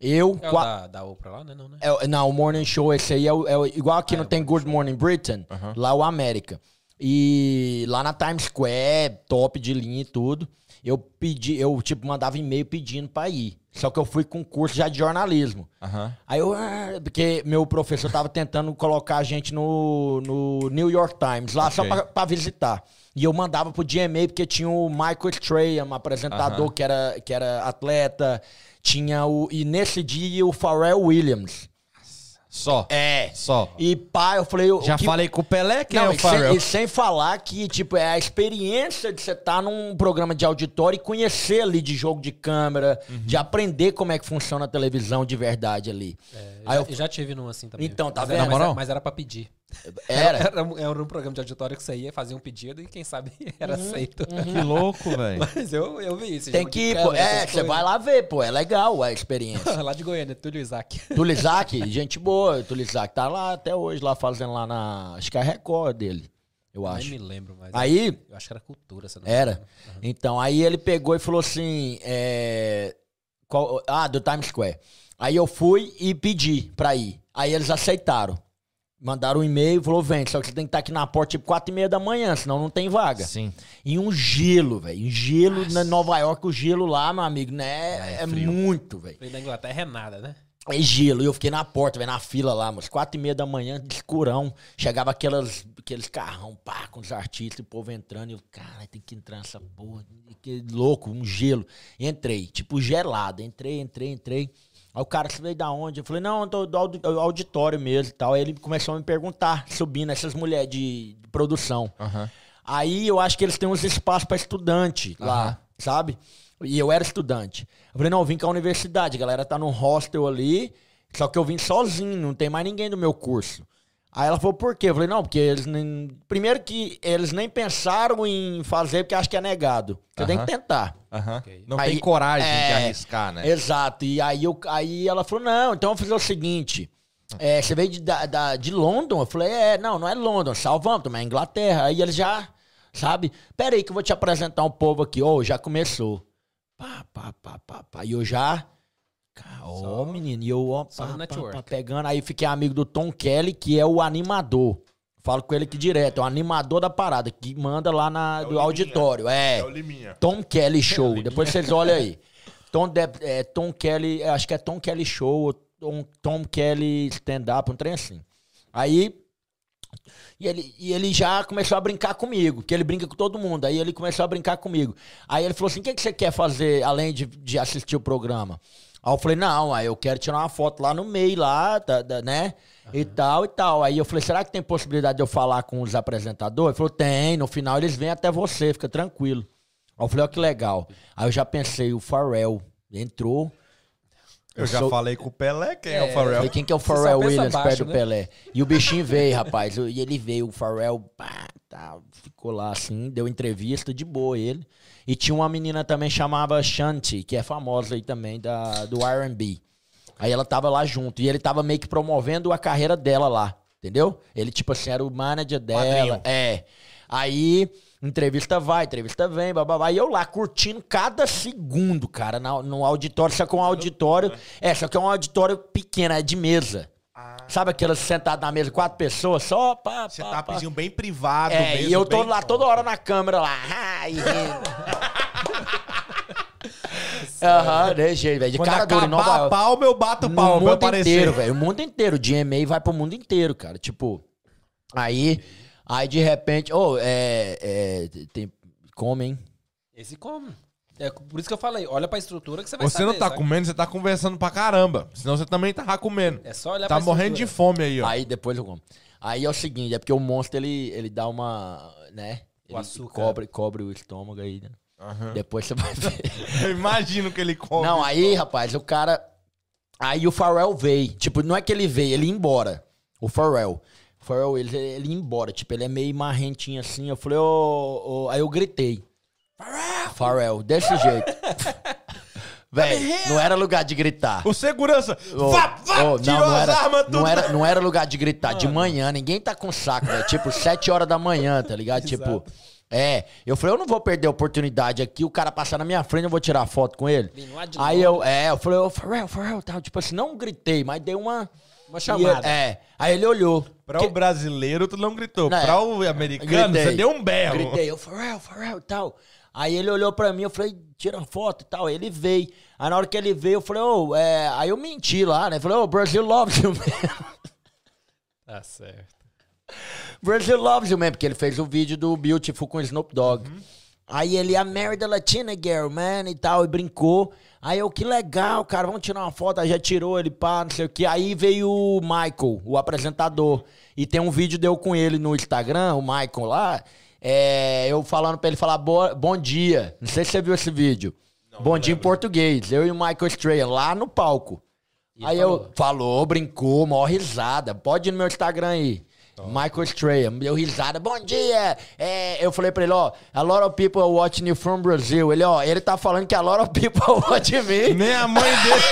Eu, É da, da Oprah lá, né? Não, né? é, o- não, o Morning Show, esse aí é, o- é o- igual aqui não tem Good Morning Britain, lá é o América. E lá na Times Square, top de linha e tudo, eu pedi, eu tipo mandava e-mail pedindo pra ir. Só que eu fui com curso já de jornalismo. Aham. Aí eu, ah, porque meu professor tava tentando colocar a gente no, no New York Times, lá só Ok. pra, pra visitar. E eu mandava pro GMA porque tinha o Michael Strahan, apresentador que, era, que era atleta. Tinha o. E nesse dia o Pharrell Williams. Só. É. Só. E pá, eu falei. o Já que- falei com o Pelé, quem Não, é o e, sem, e sem falar que, tipo, é a experiência de você estar num programa de auditório e conhecer ali de jogo de câmera, Uhum. de aprender como é que funciona a televisão de verdade ali. Aí já, eu- já tive num assim também. Então, tá mas vendo? Era, mas, era, mas era pra pedir. Era. Era, um- era um programa de auditório que você ia fazer um pedido e quem sabe (laughs) era Uhum, aceito. Que louco, velho. Mas eu, eu vi isso. Tem que ir, pô. É, você vai lá ver, pô. É legal a experiência. (laughs) lá de Goiânia, Túlio Isaac. (laughs) Túlio Isaac, gente boa. Túlio Isaac tá lá até hoje, lá fazendo lá na. Que é Record dele, eu Nem acho. me lembro, mas. Aí, Eu acho que era cultura, eu não Era. engano. Então, aí ele pegou e falou assim: é, qual- ah, do Times Square. Aí eu fui e pedi pra ir. Aí eles aceitaram. Mandaram um e-mail, falou: vem, só que você tem que estar aqui na porta tipo 4 e meia da manhã, senão não tem vaga. Sim. E um gelo, velho. Um gelo na Nova York, o gelo lá, meu amigo, né? É, muito, velho. Falei, da Inglaterra é nada, né? É gelo. E eu fiquei na porta, velho, na fila lá, mas quatro e meia da manhã, de escurão. Chegava aquelas, aqueles carrão, pá, com os artistas, e o povo entrando. E eu, cara, tem que entrar nessa porra. Que louco, um gelo. Entrei, tipo gelado. Entrei, entrei, entrei. Aí o cara, você veio da onde? Eu falei, não, eu tô do audi- auditório mesmo e tal. Aí ele começou a me perguntar, subindo, essas mulheres de, de produção. Aham. Aí eu acho que eles têm uns espaços pra estudante lá, sabe? E eu era estudante. Eu falei, não, eu vim com a universidade, a galera tá num hostel ali, só que eu vim sozinho, não tem mais ninguém do meu curso. Aí ela falou, por quê? Eu falei, não, porque eles nem... Primeiro que eles nem pensaram em fazer, porque acho que é negado. Você tem que tentar. Aham. Ok. Não Aí- tem coragem de é, arriscar, né? Exato. E aí, eu, aí ela falou: não, então vamos fazer o seguinte. é, você veio de, da, da- de London? Eu falei, é, não, não é London, Southampton, é Inglaterra. Aí ele já, sabe? Pera aí que eu vou te apresentar um povo aqui. Ô, já começou. Pá, pá, pá, pá, pá. E eu já. Ó, menino, e eu, ó, pá, pá, network. pá, pegando. Aí fiquei amigo do Tom Kelly, que é o animador. Falo com ele aqui direto, é o animador da parada, que manda lá na, do auditório. É. Liminha. Tom Kelly (laughs) Show. Depois vocês olham aí. (laughs) Tom, De- é, Tom Kelly, eu acho que é Tom Kelly Show, ou Tom, Tom Kelly Stand Up, um trem assim. Aí. E ele, e ele já começou a brincar comigo, que ele brinca com todo mundo. Aí ele começou a brincar comigo. Aí ele falou assim: o que, que você quer fazer além de, de assistir o programa? Aí eu falei, não, aí eu quero tirar uma foto lá no meio, lá, da- da- né? E tal, e tal. Aí eu falei, será que tem possibilidade de eu falar com os apresentadores? Ele falou, tem, no final eles vêm até você, fica tranquilo. Aí eu falei, ó que legal. Aí eu já pensei, o Pharrell entrou. Eu já sou- falei com o Pelé, quem é, o Eu Pharrell? Falei, quem que é o Pharrell Williams baixo, perto do né? Pelé? E o bichinho veio, rapaz. E ele veio, o Pharrell, pá, tá, ficou lá assim, deu entrevista de boa ele. E tinha uma menina também chamava Shanti, que é famosa aí também da, do R&B. Aí ela tava lá junto. E ele tava meio que promovendo a carreira dela lá. Entendeu? Ele, tipo assim, era o manager dela. Padrinho. É. Aí, entrevista vai, entrevista vem, bababá. E eu lá curtindo cada segundo, cara, na- no auditório. Só que é um auditório. É, só que é um auditório pequeno, é de mesa. Sabe aquelas sentadas na mesa, quatro pessoas, só pá, Você pá, tá pá. pedindo bem privado É, mesmo. e eu tô bem- lá toda hora na câmera lá. (laughs) Rindo. Aham, desse jeito, velho. De Quando cara dura Nova acabar a York. palma, eu bato No palma pra mundo inteiro, velho. O mundo inteiro. O GMA vai pro mundo inteiro, cara. Tipo, aí, aí de repente, oh, é, é, tem, comem. Esse come. É por isso que eu falei, olha pra estrutura que você vai Você saber. não tá sabe? comendo, você tá conversando pra caramba. Senão você também tá comendo. É só olhar Tá pra morrendo de estrutura. fome aí, ó. Aí depois eu como. Aí é o seguinte, é porque o monstro, ele, ele dá uma, né? O Ele açúcar. Cobre, cobre o estômago aí, né? Aham. Depois você vai ver. (laughs) Eu imagino que ele come. Não, aí, rapaz, o cara. Aí o Pharrell veio. Tipo, não é que ele veio, ele ia embora. O Pharrell. O Pharrell, ele, ele ia embora. Tipo, ele é meio marrentinho assim. Eu falei, ô. ô, Aí eu gritei. Pharrell! Pharrell, desse jeito. (laughs) Véi, não era lugar de gritar. O segurança. Ô, vá, vá, ô, tirou não, não as era, armas tudo. não, era, não era lugar de gritar. De manhã, ninguém tá com saco, velho. Tipo, sete horas da manhã, tá ligado? (laughs) Tipo, é. Eu falei, eu não vou perder a oportunidade aqui. O cara passar na minha frente, eu vou tirar foto com ele. Aí novo. eu, é, eu falei, ô, Pharrell, Pharrell, tal. Tipo assim, não gritei, mas dei uma. Uma chamada. E, é. Aí ele olhou. Pra o brasileiro, tu não gritou. Não, é. pra o americano, Gritei. você deu um berro. Gritei, eu, Pharrell, Pharrell, tal. Aí ele olhou pra mim, eu falei, tira uma foto e tal. Ele veio. Aí na hora que ele veio, eu falei, ô, é... Aí eu menti lá, né? Falei, ô, Brasil loves you, man. (laughs) Tá certo. Brasil loves you, man. Porque ele fez o vídeo do Beautiful com o Snoop Dogg. Aí ele, a Mary da Latina Girl, man, e tal, e brincou. Aí eu, que legal, cara, vamos tirar uma foto. Aí já tirou ele, pá, não sei o que. Aí veio o Michael, o apresentador. E tem um vídeo deu com ele no Instagram, o Michael lá. É, eu falando pra ele falar bom dia. Não sei se você viu esse vídeo. bom dia em português. Eu e o Michael Strahan lá no palco. Aí eu falou, brincou, maior risada. Pode ir no meu Instagram aí. Michael Strahan, deu risada. Bom dia! É, eu falei pra ele, ó, a lot of people are watching you from Brazil. Ele, ó, ele tá falando que a lot of people (laughs) are watching me. Nem a mãe dele.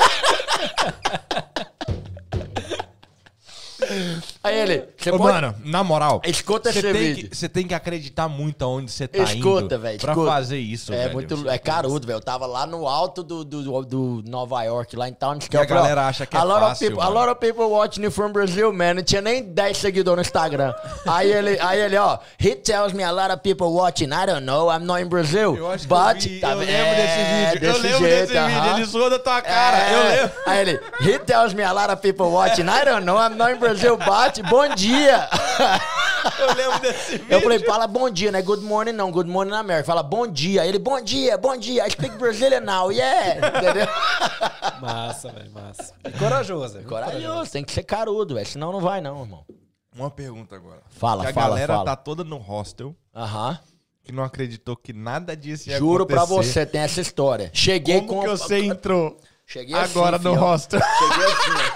(laughs) Aí ele, você Ô, pode... Mano, na moral. Escuta você esse tem vídeo. que, Você tem que acreditar muito aonde você tá Escuta, indo velho, pra escuta. fazer isso, É velho. muito, é carudo, velho. Eu tava lá no alto do, do, do Nova York, lá em Times E a Square. Eu falei, galera acha que é a lot fácil, Of people, a lot of people watching you from Brazil, man. Não tinha nem 10 seguidores no Instagram. aí ele, aí ele, ó, he tells me a lot of people watching. I don't know, I'm not in Brazil. Eu acho que but, eu, vi, tá eu lembro É, desse vídeo. eu lembro jeito, desse vídeo. aham. Ele zoou da tua cara. É. Eu lembro. Aí ele, he tells me a lot of people watching. I don't know, I'm not in Brazil, but bom dia. (laughs) Eu lembro desse vídeo. Eu falei, fala bom dia, né? Good morning não, good morning na América. Fala bom dia. Ele, bom dia, bom dia. I speak Brazilian now, yeah. Entendeu? (laughs) Massa, velho, massa. E corajoso, velho. Corajoso, tem que ser carudo, velho. Senão não vai não, irmão. Uma pergunta agora. Fala, que a fala, galera fala. tá toda no hostel, Aham. que não acreditou que nada disso ia Juro pra acontecer. você, tem essa história. Cheguei Como com... que você (laughs) entrou Cheguei agora assim, no filho, hostel? Cheguei assim.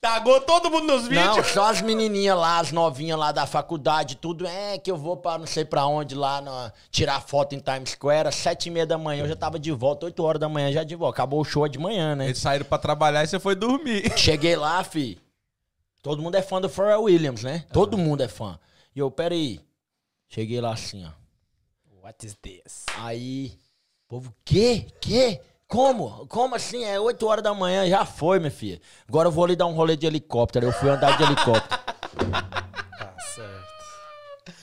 Tagou todo mundo nos vídeos? Não, só as menininhas lá, as novinhas lá da faculdade, tudo. É que eu vou pra não sei pra onde lá, na- tirar foto em Times Square. Às sete e meia da manhã, eu já tava de volta. Oito horas da manhã já de volta. Acabou o show de manhã, né? Eles saíram pra trabalhar e você foi dormir. (laughs) Cheguei lá, fi. Todo mundo é fã do Pharrell Williams, né? Todo mundo é fã. E eu, peraí. Cheguei lá assim, ó. What is this? Aí, o povo, quê? Quê? Como? Como assim? É 8 horas da manhã, já foi, minha filha. Agora eu vou ali dar um rolê de helicóptero. Eu fui andar de helicóptero. (laughs) Tá certo.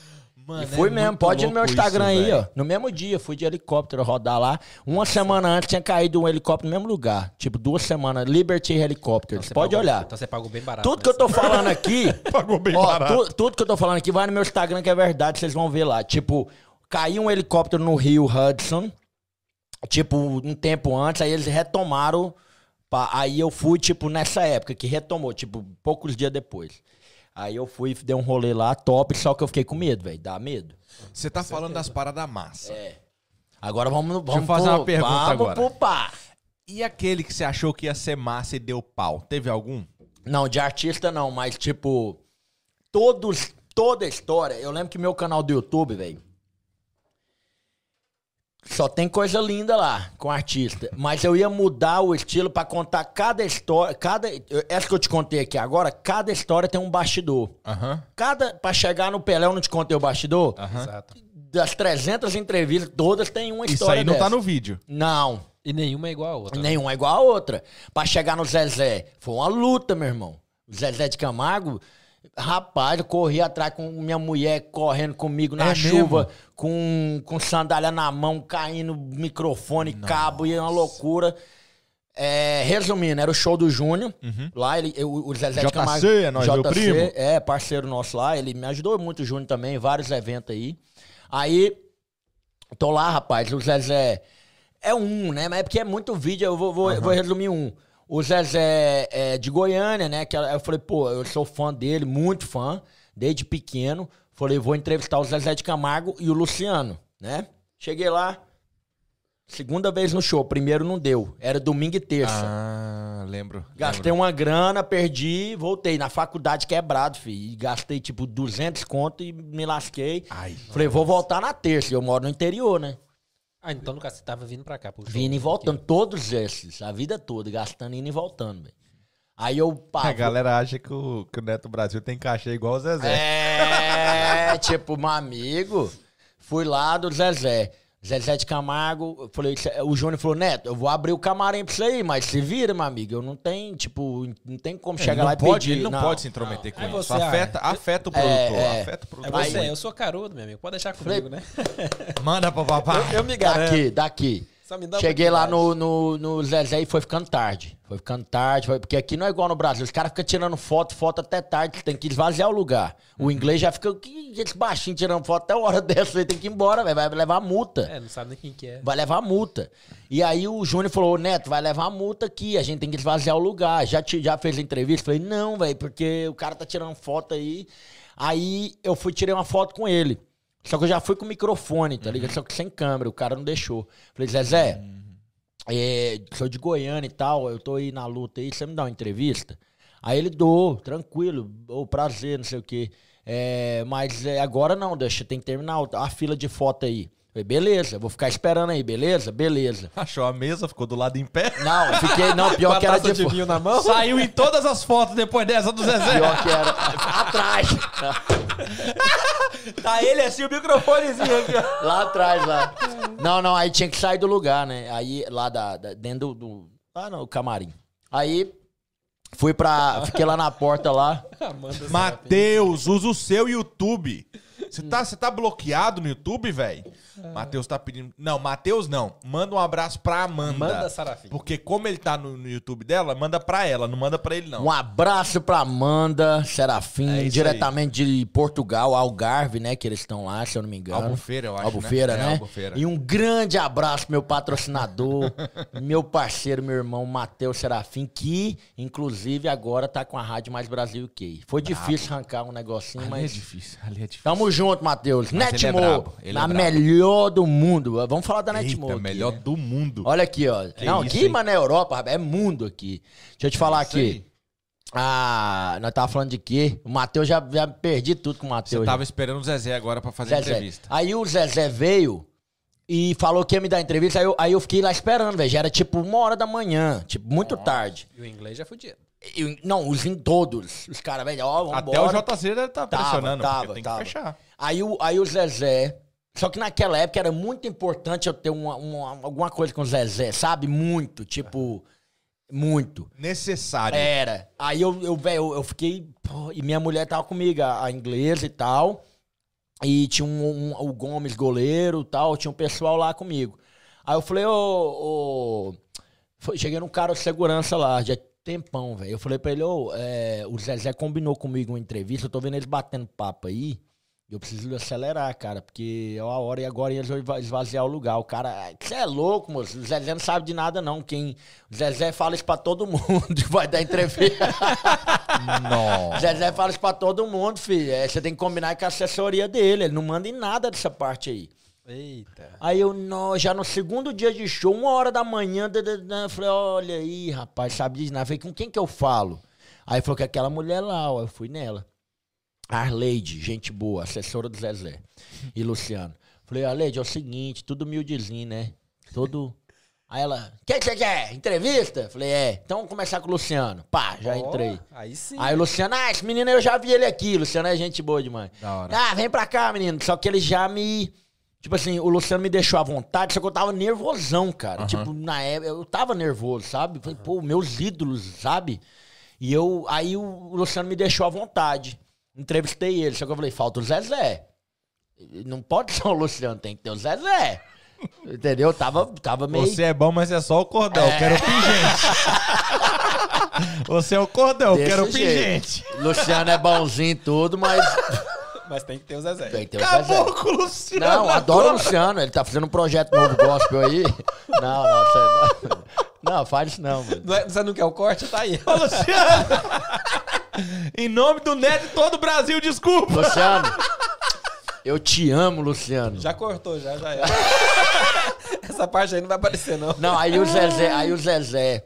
Mano, e fui é mesmo, pode ir no meu Instagram isso, aí, velho. ó. No mesmo dia, fui de helicóptero rodar lá. Uma semana antes tinha caído um helicóptero no mesmo lugar. Tipo, duas semanas. Liberty Helicopters. Você pode pagou- olhar. Então você pagou bem barato. Tudo que eu tô falando aqui. (laughs) Pagou bem Ó, barato. tu- tudo que eu tô falando aqui vai no meu Instagram, que é verdade, vocês vão ver lá. Tipo, caiu um helicóptero no rio Hudson, tipo, um tempo antes, aí eles retomaram Pá, Aí eu fui, tipo, nessa época que retomou, tipo, poucos dias depois. Aí eu fui, dei um rolê lá, top, só que eu fiquei com medo, velho. Dá medo. Você tá falando das paradas massa. É. Agora vamos, vamos eu fazer uma pergunta vamos agora. pro pá. E aquele que você achou que ia ser massa e deu pau? Teve algum? Não, de artista não, mas tipo, todos, toda a história. Eu lembro que meu canal do YouTube, velho, só tem coisa linda lá com artista. Mas eu ia mudar o estilo pra contar cada história, cada essa que eu te contei aqui agora, cada história tem um bastidor. Aham. Cada pra chegar no Pelé eu não te contei o bastidor. Exato. Das 300 entrevistas todas tem uma Isso história aí não tá dessa. no vídeo. Não. E nenhuma é igual a outra. Nenhuma é igual a outra. Pra chegar no Zezé, foi uma luta, meu irmão. O Zezé de Camargo, rapaz, eu corri atrás com minha mulher correndo comigo na É chuva, com, com sandália na mão, caindo microfone, cabo, e uma loucura. É, resumindo, era o show do Júnior. Lá, ele, eu- o Zezé JC, de Camargo. é nóis, meu primo. É, parceiro nosso lá. Ele me ajudou muito, o Júnior também, vários eventos aí. Aí, tô lá, rapaz, o Zezé. É um, né? Mas é porque é muito vídeo, eu vou, vou, vou resumir um. O Zezé é de Goiânia, né? Que eu falei, pô, eu sou fã dele, muito fã, desde pequeno. Falei, vou entrevistar o Zezé de Camargo e o Luciano, né? Cheguei lá, segunda vez no show, primeiro não deu. Era domingo e terça. Ah, lembro. Gastei uma grana, perdi, voltei na faculdade quebrado, filho. E gastei tipo 200 conto e me lasquei. Ai. Falei, vou voltar na terça. Eu moro no interior, né? Ah, então no caso você tava vindo pra cá. Pro. Vindo e voltando, todos esses, a vida toda, gastando, indo e voltando, velho. Aí eu pá, A galera acha que o, que o Neto Brasil tem cachê igual o Zezé. É, (laughs) tipo, meu amigo. Fui lá do Zezé. Zezé de Camargo, eu falei, o Júnior falou, Neto, eu vou abrir o camarim pra você aí, mas se vira, meu amigo. Eu não tenho, tipo, não tem como Ele chegar não lá e pode, pedir. Ele não, pode se intrometer com Aí isso. você, Afeta, ah, afeta o produtor. é. afeta o É produtor. você, Aí- eu sou carudo, meu amigo. Pode deixar comigo, né? Manda pro (laughs) papai. Eu me garanto. Daqui, daqui. Cheguei lá no, no, no Zezé e foi ficando tarde. Foi ficando tarde, foi- porque aqui não é igual no Brasil. Os caras ficam tirando foto, foto até tarde, tem que esvaziar o lugar. O inglês já fica, que esse baixinho tirando foto até hora (laughs) dessa, aí tem que ir embora, velho, vai levar multa. É, não sabe nem quem que é. Vai levar multa. E aí o Júnior falou, "Ô, Neto, vai levar multa aqui, a gente tem que esvaziar o lugar. Já, te- já fez a entrevista? Falei, não, velho, porque o cara tá tirando foto aí. Aí eu fui, tirei uma foto com ele. Só que eu já fui com microfone, tá ligado? Só que sem câmera, o cara não deixou. Falei, Zezé, é, sou de Goiânia e tal, eu tô aí na luta aí, você me dá uma entrevista? Aí ele dou, tranquilo, ô, prazer, não sei o quê. É, mas é, agora não, deixa, tem que terminar a fila de foto aí. Falei, beleza, vou ficar esperando aí, beleza? Beleza. (laughs) Achou a mesa, ficou do lado em pé. Não, fiquei, não, pior que era de, fo- na mão? Saiu em todas as fotos depois dessa do Zezé. Pior que era (laughs) atrás. Tá ele assim, o microfonezinho aqui, ó. Lá atrás, lá. Não, não, aí tinha que sair do lugar, né? Aí, lá da, da- dentro do, do. Lá no camarim. Aí, fui pra. Fiquei lá na porta lá. Amanda Matheus, usa o seu YouTube. Você tá, você tá bloqueado no YouTube, velho? Matheus tá pedindo. Não, Matheus não. Manda um abraço pra Amanda. Amanda Sarafim. Porque como ele tá no, no YouTube dela, manda pra ela, não manda pra ele, não. Um abraço pra Amanda Serafim, É diretamente de Portugal, Algarve, né? Que eles estão lá, se eu não me engano. Albufeira, eu acho, Albufeira, né? né? É, Albufeira. E um grande abraço meu patrocinador, (laughs) meu parceiro, meu irmão Matheus Serafim, que inclusive agora tá com a Rádio Mais Brasil que Foi difícil arrancar um negocinho, Ali é mas. difícil, ali é difícil. Tamo junto, Matheus. É Netmo, é na brabo. Melhor do mundo. Vamos falar da Netmo. Eita, aqui, melhor né? do mundo. Olha aqui, ó. Não, isso, aqui, mas na Europa, é mundo aqui. Deixa eu te falar Isso aqui. aí. Ah, nós tava falando de quê? O Matheus já, já perdi tudo com o Você Matheus. tava esperando o Zezé agora pra fazer a Zezé. entrevista. Aí o Zezé veio e falou que ia me dar entrevista. Aí eu, aí eu fiquei lá esperando, velho. Já era tipo uma hora da manhã, tipo, muito tarde. E o inglês já é fudido. E- não, os em todos. Os caras, velho, ó, vambora. Até o JC deve estar Tava, pressionando, tava, porque tem tava. que fechar. Aí o, aí o Zezé. Só que naquela época era muito importante eu ter uma, uma- alguma coisa com o Zezé, sabe? Muito, tipo. Muito. Necessário. Era. Aí eu, eu, velho, eu, fiquei. pô, e minha mulher tava comigo, a, a inglesa e tal. E tinha um, um- o Gomes, goleiro e tal. Tinha um pessoal lá comigo. Aí eu falei, ô. ô cheguei num cara de segurança lá, já tempão, velho. Eu falei pra ele, ô, é, o Zezé combinou comigo uma entrevista. Eu tô vendo eles batendo papo aí. Eu preciso acelerar, cara, porque é a hora e agora eles vão esvaziar o lugar. O cara, você é louco, moço. O Zezé não sabe de nada, não. Quem. O Zezé fala isso pra todo (laughs) mundo que vai dar entrevista. Não. Zezé fala isso pra todo mundo, filho. É, você tem que combinar com a assessoria dele. Ele não manda em nada dessa parte aí. Eita. Aí eu, não, já no segundo dia de show, uma hora da manhã, da- da- da, eu falei, olha aí, rapaz, sabe de nada. Eu falei, com quem que eu falo? Aí falou que aquela mulher lá, ó, eu fui nela. Arleide, gente boa, assessora do Zezé. E Luciano. Falei, Arleide, é o seguinte, tudo humildezinho, né? Todo... Aí ela, o que você quer? Entrevista? Falei, é. Então vamos começar com o Luciano. Pá, já entrei. Aí sim. Aí o Luciano, ah, esse menino eu já vi ele aqui. Luciano é gente boa demais. Da hora. Ah, vem pra cá, menino. Só que ele já me. Tipo assim, o Luciano me deixou à vontade, só que eu tava nervosão, cara. Tipo, na época, eu tava nervoso, sabe? Falei, pô, meus ídolos, sabe? E eu. Aí o Luciano me deixou à vontade. Entrevistei ele, só que eu falei, falta o Zezé. Não pode ser o Luciano, tem que ter o Zezé. Entendeu? Tava, tava meio. Você é bom, mas é só o cordão. Eu quero pingente. (laughs) Você é o cordão, eu Desse quero jeito. pingente. Luciano é bonzinho e tudo, mas Mas tem que ter o Zezé. tem que ter o Zezé. Acabou com o Luciano. Não, adoro o. Luciano. Ele tá fazendo um projeto novo gospel aí. Não, não, você não. Não, faz isso não, mano. Não é- Você não quer o corte? Tá aí. Ô, Luciano. (laughs) em nome do Neto e todo o Brasil, desculpa. Luciano, eu te amo, Luciano. Já cortou, já, já era. (laughs) Essa parte aí não vai aparecer, não. Não, aí o Zezé, aí o Zezé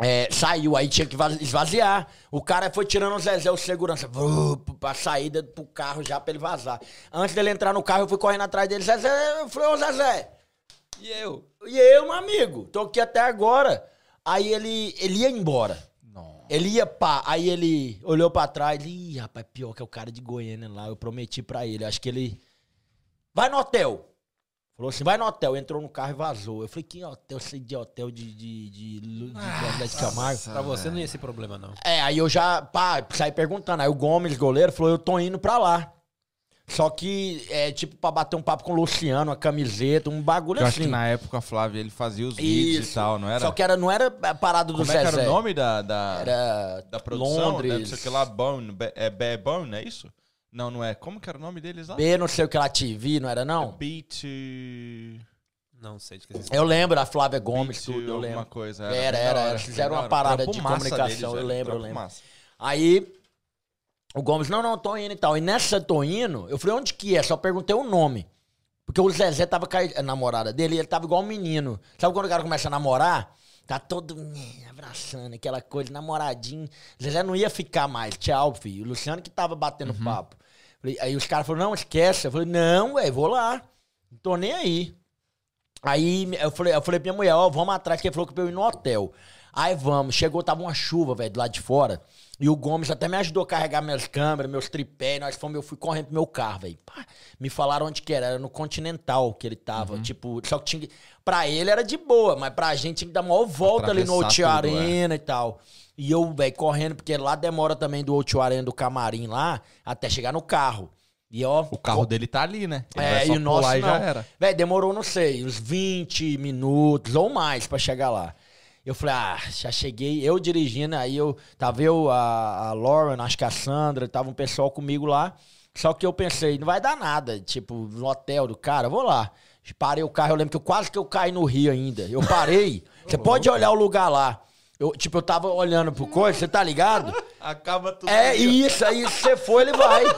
é, saiu, aí tinha que va- esvaziar. O cara foi tirando o Zezé, o segurança, vru, pra saída pro carro já pra ele vazar. Antes dele entrar no carro, eu fui correndo atrás dele. Zezé, eu falei, ô Zezé, E eu? E eu, meu amigo, tô aqui até agora. Aí ele, ele ia embora. Ele ia pá, aí ele olhou pra trás, ih, rapaz, pior que é o cara de Goiânia lá, eu prometi pra ele, acho que ele, vai no hotel. Falou assim, vai no hotel, entrou no carro e vazou. Eu falei, que hotel, sei de hotel de, de, de, de, de, de, de Camargo. Pra você não ia esse problema, não. É, aí eu já, pá, saí perguntando. Aí o Gomes, goleiro, falou, eu tô indo pra lá. Só que, é tipo, pra bater um papo com o Luciano, uma camiseta, um bagulho Eu assim. acho que na época a Flávia ele fazia os vídeos Isso. e tal, não era? Só que era, não era a parada do Como é Zezé. que era o nome da, da, Era da produção? Londres. Deve ser que lá, Bone, é Be Bone, é isso? Não, não é. Como que era o nome deles lá? B, não sei o que lá, TV, não era não? Beat... Não sei de que Eu lembro, a Flávia Gomes, Beat tudo, eu alguma lembro. coisa. Era, era, era. Eles fizeram uma parada de comunicação, deles, eu lembro, eu lembro. massa. Aí, o Gomes, não, não, tô indo e tal. E nessa tô indo, eu falei, onde que é? Só perguntei o nome. Porque o Zezé tava com a namorada dele, e ele tava igual um menino. Sabe quando o cara começa a namorar? Tá todo né, abraçando, aquela coisa, namoradinho. Zezé não ia ficar mais, tchau, filho. O Luciano que tava batendo papo. Falei- Aí os caras falaram, não, esquece. Eu falei, não, velho, vou lá. Não tô nem aí. Aí eu falei, eu falei pra minha mulher, ó, vamos atrás, que ele falou que eu ir no hotel. Aí vamos, chegou, tava uma chuva, velho, do lado de fora. E o Gomes até me ajudou a carregar minhas câmeras, meus tripés, nós fomos, eu fui correndo pro meu carro, velho. Me falaram onde que era, era no Continental que ele tava, Uhum. tipo, só que tinha. Pra ele era de boa, mas pra gente tinha que dar maior volta ali no Atravessar tudo, é. Arena e tal. E eu, velho, correndo, porque lá demora também do Outio Arena, do camarim lá, até chegar no carro. E ó, O carro dele tá ali, né? Ele é, e o nosso não. já era. Véi, demorou, não sei, uns 20 minutos ou mais pra chegar lá. Eu falei, ah, já cheguei, eu dirigindo, aí eu, tava eu, a, a Lauren, acho que a Sandra, tava um pessoal comigo lá. Só que eu pensei, não vai dar nada, tipo, no hotel do cara, vou lá. Parei o carro, eu lembro que eu quase que eu caí no rio ainda. Eu parei, você pode olhar o lugar lá. Eu, tipo, eu tava olhando pro coisa, você tá ligado? (laughs) Acaba tudo. É ó. isso, aí você foi, ele vai. (laughs)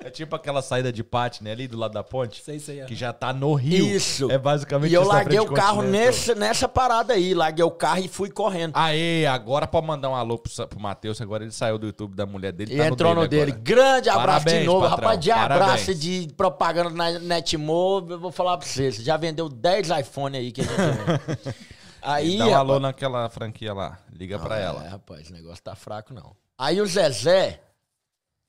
É tipo aquela saída de pátio, né? Ali do lado da ponte. Sei, sei. é. Que já tá no rio. Isso. É basicamente E eu isso na larguei o carro nessa, nessa parada aí. Larguei o carro e fui correndo. Aê, agora pra mandar um alô pro, pro Matheus, agora ele saiu do YouTube da mulher dele. E tá entrou no dele. agora. Grande abraço Parabéns, de novo. patrão. Rapaz, de abraço Parabéns. de propaganda na Netmo. Eu vou falar pra vocês. Já vendeu 10 iPhone aí que a gente. (laughs) Aí, Dá um alô rapaz- naquela franquia lá. Liga pra Não, ela. É, rapaz, o negócio tá fraco, não. Aí o Zezé.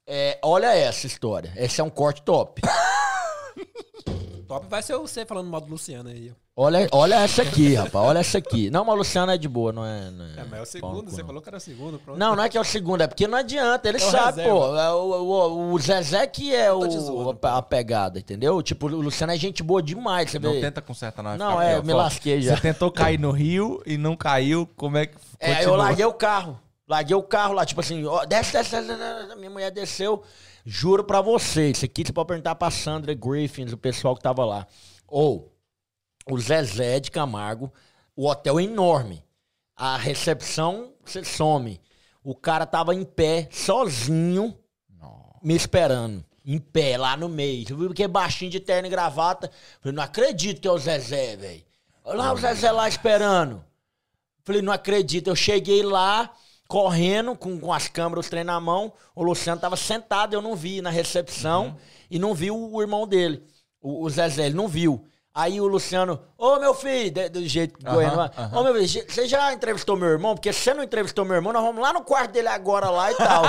é, olha essa história. Esse é um corte top. (laughs) Top vai ser você falando mal do Luciano aí. Olha, olha essa aqui, rapaz. Olha essa aqui. Não, mas o Luciano é de boa, não é. Não É, mas é o segundo, você não. falou que era o segundo, pronto. Não, não é que é o segundo, é porque não adianta. Ele É sabe, reserva. pô. É o, o- o Zezé que é o, zoando, a, a pegada, entendeu? Tipo, o Luciano é gente boa demais, você Não vê. tenta consertar, vai Não, é, pior. me lasquei já. Você tentou cair no rio e não caiu. Como é que. É, eu continua? larguei o carro. Larguei o carro lá, tipo assim, ó, desce, desce, desce, desce. Minha mulher desceu. Juro pra você, isso aqui você pode perguntar pra Sandra Griffins, o pessoal que tava lá. Ou o Zezé de Camargo, o hotel é enorme. A recepção, você some. O cara tava em pé, sozinho, me esperando. Em pé, lá no meio. Você viu que é baixinho de terno e gravata. Falei, não acredito que é o Zezé, velho. Olha lá o Zezé lá esperando. Falei, não acredito. Eu cheguei lá, correndo, com, com as câmeras, os trem na mão. O Luciano tava sentado, eu não vi na recepção. E não vi o, o irmão dele, o, o Zezé, ele não viu. Aí o Luciano, ô meu filho, de- do jeito goiano, ô meu filho, você já entrevistou meu irmão? Porque você não entrevistou meu irmão, nós vamos lá no quarto dele agora lá e tal.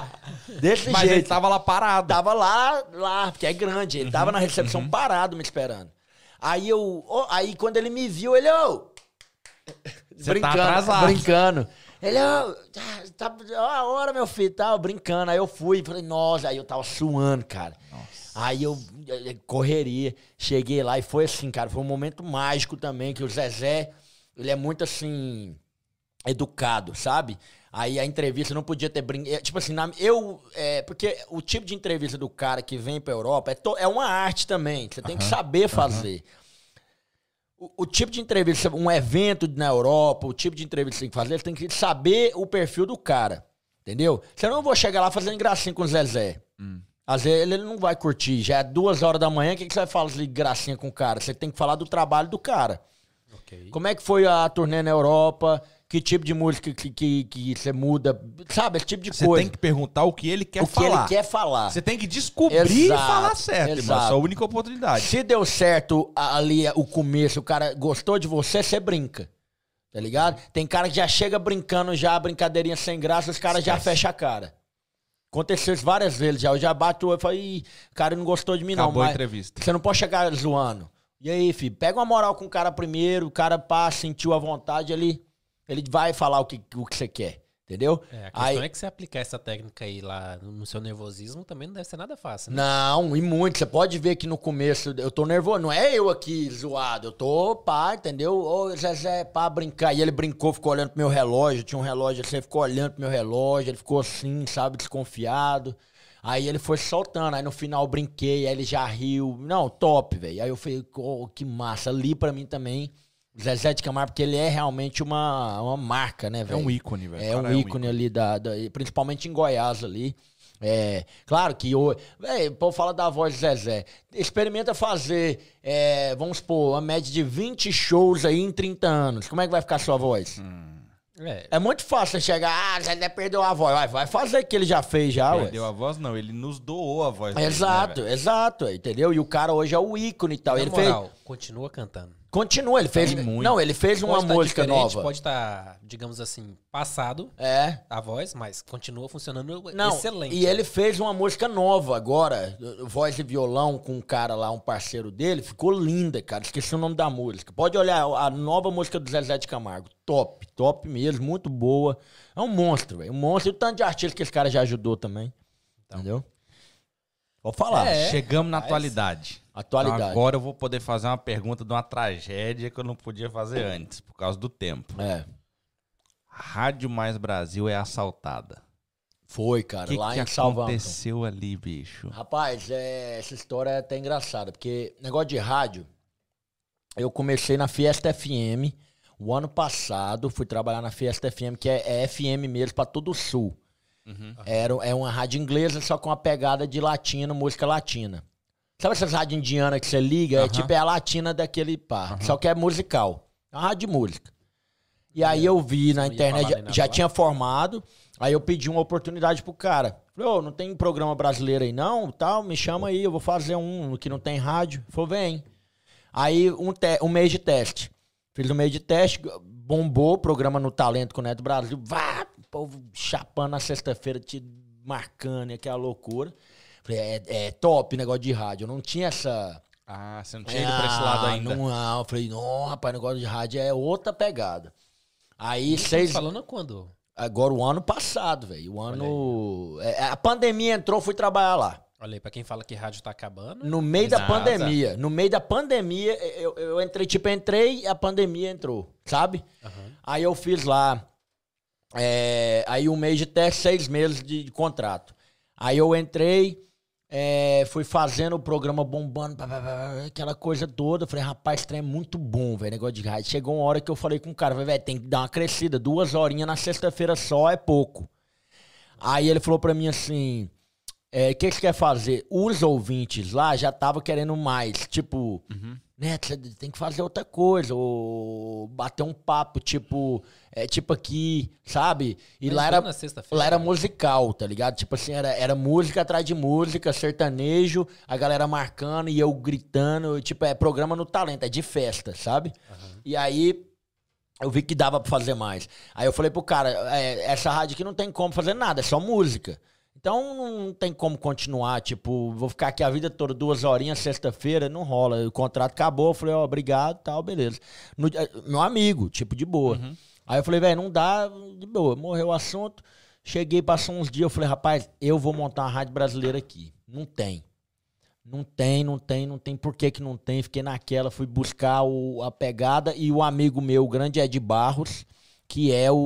(laughs) Desse Mas jeito. ele tava lá parado. Tava lá, lá, porque é grande. Ele tava na recepção parado me esperando. Aí eu. ó, aí quando ele me viu, ele, ô. Você tá atrasado. brincando. Ele, ô, tá, tá, ó a hora, meu filho, tal, brincando. Aí eu fui, falei, nossa, aí eu tava suando, cara. Aí eu, eh, correria, cheguei lá e foi assim, cara, foi um momento mágico também, que o Zezé, ele é muito assim, educado, sabe? Aí a entrevista não podia ter brinco. Tipo assim, na- eu. é, porque o tipo de entrevista do cara que vem pra Europa é, to- é uma arte também. Você tem que saber fazer. O, o tipo de entrevista, um evento na Europa, o tipo de entrevista que você tem que fazer, você tem que saber o perfil do cara. Entendeu? Você não vou chegar lá fazendo gracinha com o Zezé. Às vezes ele não vai curtir. Já é duas horas da manhã, o que, que você vai falar de gracinha com o cara? Você tem que falar do trabalho do cara. Ok. Como é que foi a turnê na Europa? Que tipo de música que, que, que você muda? Sabe, esse tipo de Você coisa. tem que perguntar o que ele quer o que falar. ele quer falar. Você tem que descobrir Exato, e falar certo, irmão. exato. Essa é a única oportunidade. Se deu certo ali o começo, o cara gostou de você, você brinca. Tá ligado? Tem cara que já chega brincando já, brincadeirinha sem graça, os caras já fecham a cara. Aconteceu isso várias vezes já. Eu já bato o e falo, Ih, o cara não gostou de mim, não. Acabou a entrevista. Você não pode chegar zoando. E aí, filho, pega uma moral com o cara primeiro, o cara pá, sentiu a vontade, ele, ele vai falar o que, o que você quer. Entendeu? É, a questão Aí- é que você aplicar essa técnica aí lá no seu nervosismo também não deve ser nada fácil, né? Não, e muito. Você pode ver que no começo eu tô nervoso. Não é eu aqui zoado. Eu tô, pá, entendeu? Ô, Zezé, pá, brincar. E ele brincou, ficou olhando pro meu relógio. Tinha um relógio assim, ele ficou olhando pro meu relógio. Ele ficou assim, sabe, desconfiado. Aí ele foi soltando. Aí no final eu brinquei. Aí ele já riu. Não, top, velho. Aí eu falei, oh, que massa. Ali pra mim também. Zezé de Camargo, porque ele é realmente uma, uma marca, né, É velho? um ícone, velho. É um cara ícone ali, da, da- principalmente em Goiás ali. É, claro que o Véi, o povo fala da voz de Zezé. Experimenta fazer, é, vamos supor, uma média de 20 shows aí em 30 anos. Como é que vai ficar a sua voz? É, É muito fácil chegar, ah, Zezé perdeu a voz. Vai, vai fazer o que ele já fez já, ué. Perdeu a voz, não. Ele nos doou a voz. dele, né, Exato, velho? exato, entendeu? E o cara hoje é o ícone e tal. na Ele moral, fez. Continua cantando. Continua, ele fez. Tem muito. Não, ele fez uma Pode tá música nova. Pode estar, digamos assim, passado É. a voz, mas continua funcionando Não, excelente. e ele fez uma música nova agora, voz e violão com um cara lá, um parceiro dele, ficou linda, cara. Esqueci o nome da música. Pode olhar a nova música do Zezé de Camargo. Top, top mesmo, muito boa. É um monstro, velho. Um monstro. E o tanto de artista que esse cara já ajudou também. Entendeu? Vou falar. É. Chegamos na atualidade. Atualidade. Então agora eu vou poder fazer uma pergunta de uma tragédia que eu não podia fazer antes, por causa do tempo. É. Rádio Mais Brasil é assaltada. Foi, O cara, que, lá que em Salvador. aconteceu ali, bicho? Rapaz, é, essa história é até engraçada, porque negócio de rádio, eu comecei na Fiesta FM o ano passado, fui trabalhar na Fiesta FM, que é, é FM mesmo para todo o sul. Era, é uma rádio inglesa, só com uma pegada de latino, música latina. Sabe essas rádios indianas que você liga? É tipo é a latina daquele pá. Só que é musical. É uma rádio de música. E aí eu vi na internet, já, já tinha formado, aí eu pedi uma oportunidade pro cara. Falei, ô, não tem programa brasileiro aí não? Tal, me chama aí, eu vou fazer um que não tem rádio. Falou, vem. Aí um, te- um mês de teste. Fiz um mês de teste, bombou o programa no Talento com o Neto Brasil. Vá, o povo chapando na sexta-feira, te marcando, aquela loucura. Falei, é, é top negócio de rádio. Eu não tinha essa... Ah, você não tinha ido pra esse lado Ah, ainda. Não, não. Eu falei, não, rapaz, negócio de rádio é outra pegada. Aí, seis... falando quando? Agora, o ano passado, velho. O ano... é, a pandemia entrou, fui trabalhar lá. Olha aí, pra quem fala que rádio tá acabando, No meio da Exato. pandemia. No meio da pandemia, eu, eu entrei, tipo, entrei e a pandemia entrou, sabe? Aí eu fiz lá É, aí um mês de teste, seis meses de, de contrato. Aí eu entrei, é, fui fazendo o programa bombando, pá, pá, pá, aquela coisa toda. Falei, rapaz, trem é muito bom, velho, negócio de rádio. Chegou uma hora que eu falei com o cara, velho, tem que dar uma crescida. Duas horinhas na sexta-feira só é pouco. Aí ele falou pra mim assim, é, o que você quer fazer? Os ouvintes lá já estavam querendo mais, tipo, né, você tem que fazer outra coisa, ou bater um papo, tipo, é, tipo aqui, sabe? E Mas lá era, lá era musical, tá ligado? Tipo assim, era, era música atrás de música, sertanejo, a galera marcando e eu gritando, tipo, é programa no talento, é de festa, sabe? E aí eu vi que dava pra fazer mais. Aí eu falei pro cara, é, essa rádio aqui não tem como fazer nada, é só música. Então não tem como continuar, tipo, vou ficar aqui a vida toda, duas horinhas, sexta-feira, não rola. O contrato acabou, eu falei, ó, obrigado, tal, beleza. No- eh, meu amigo, tipo, de boa. Aí eu falei, velho, não dá, de boa. Morreu o assunto. Cheguei, passou uns dias, eu falei, rapaz, eu vou montar uma rádio brasileira aqui. Não tem. Não tem, não tem, não tem. Por que que não tem? Fiquei naquela, fui buscar o- a pegada e o amigo meu, o grande Ed Barros, que é o,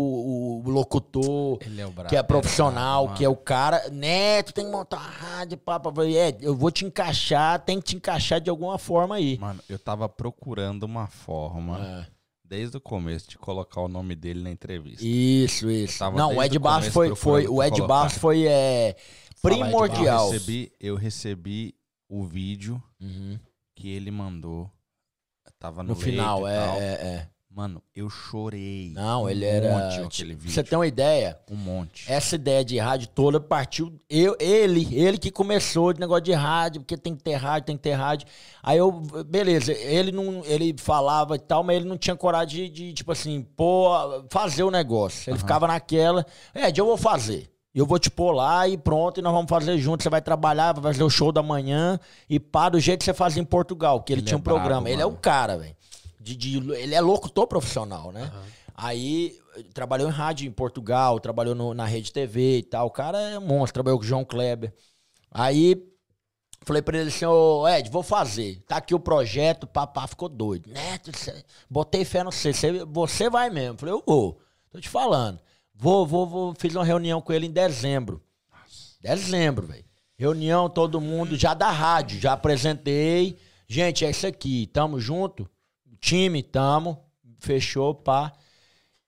o locutor, é o que é profissional, mano. que é o cara. Neto, tem que montar uma rádio, papo. Ed, eu vou te encaixar, tem que te encaixar de alguma forma aí. Mano, eu tava procurando uma forma, É. desde o começo, de colocar o nome dele na entrevista. Isso, isso. Não, o Ed Barros foi, foi. O Ed. Barros foi é, primordial. Eu recebi, eu recebi o vídeo Uhum. que ele mandou. Tava no, No final, é, tal. é, é. Mano, eu chorei. Não, um ele era. monte tipo, aquele vídeo. você tem uma ideia? Um monte. Essa ideia de rádio toda partiu. Eu, ele, ele que começou de negócio de rádio, porque tem que ter rádio, tem que ter rádio. Aí eu, beleza, ele não. Ele falava e tal, mas ele não tinha coragem de, de, tipo assim, pô, fazer o negócio. Ele ficava naquela. Ed, eu vou fazer. Eu vou te pôr lá e pronto, e nós vamos fazer junto. Você vai trabalhar, vai fazer o show da manhã e pá, do jeito que você fazia em Portugal, que ele, Ele tinha é um programa. ele é o cara, velho. De, de- ele é locutor profissional, né? Aí eh, trabalhou em rádio em Portugal, trabalhou no- na rede TV e tal. O cara é monstro, trabalhou com o João Kleber. Aí falei pra ele assim, ô Ed, vou fazer. Tá aqui o projeto, papá ficou doido. Neto, botei fé no você, você, vai mesmo. Falei, eu vou, tô te falando. Vou, vou, vou. Fiz uma reunião com ele em dezembro. Dezembro, velho. Reunião, todo mundo, já da rádio, já apresentei. Gente, é isso aqui, tamo junto. Time, tamo. Fechou, pá.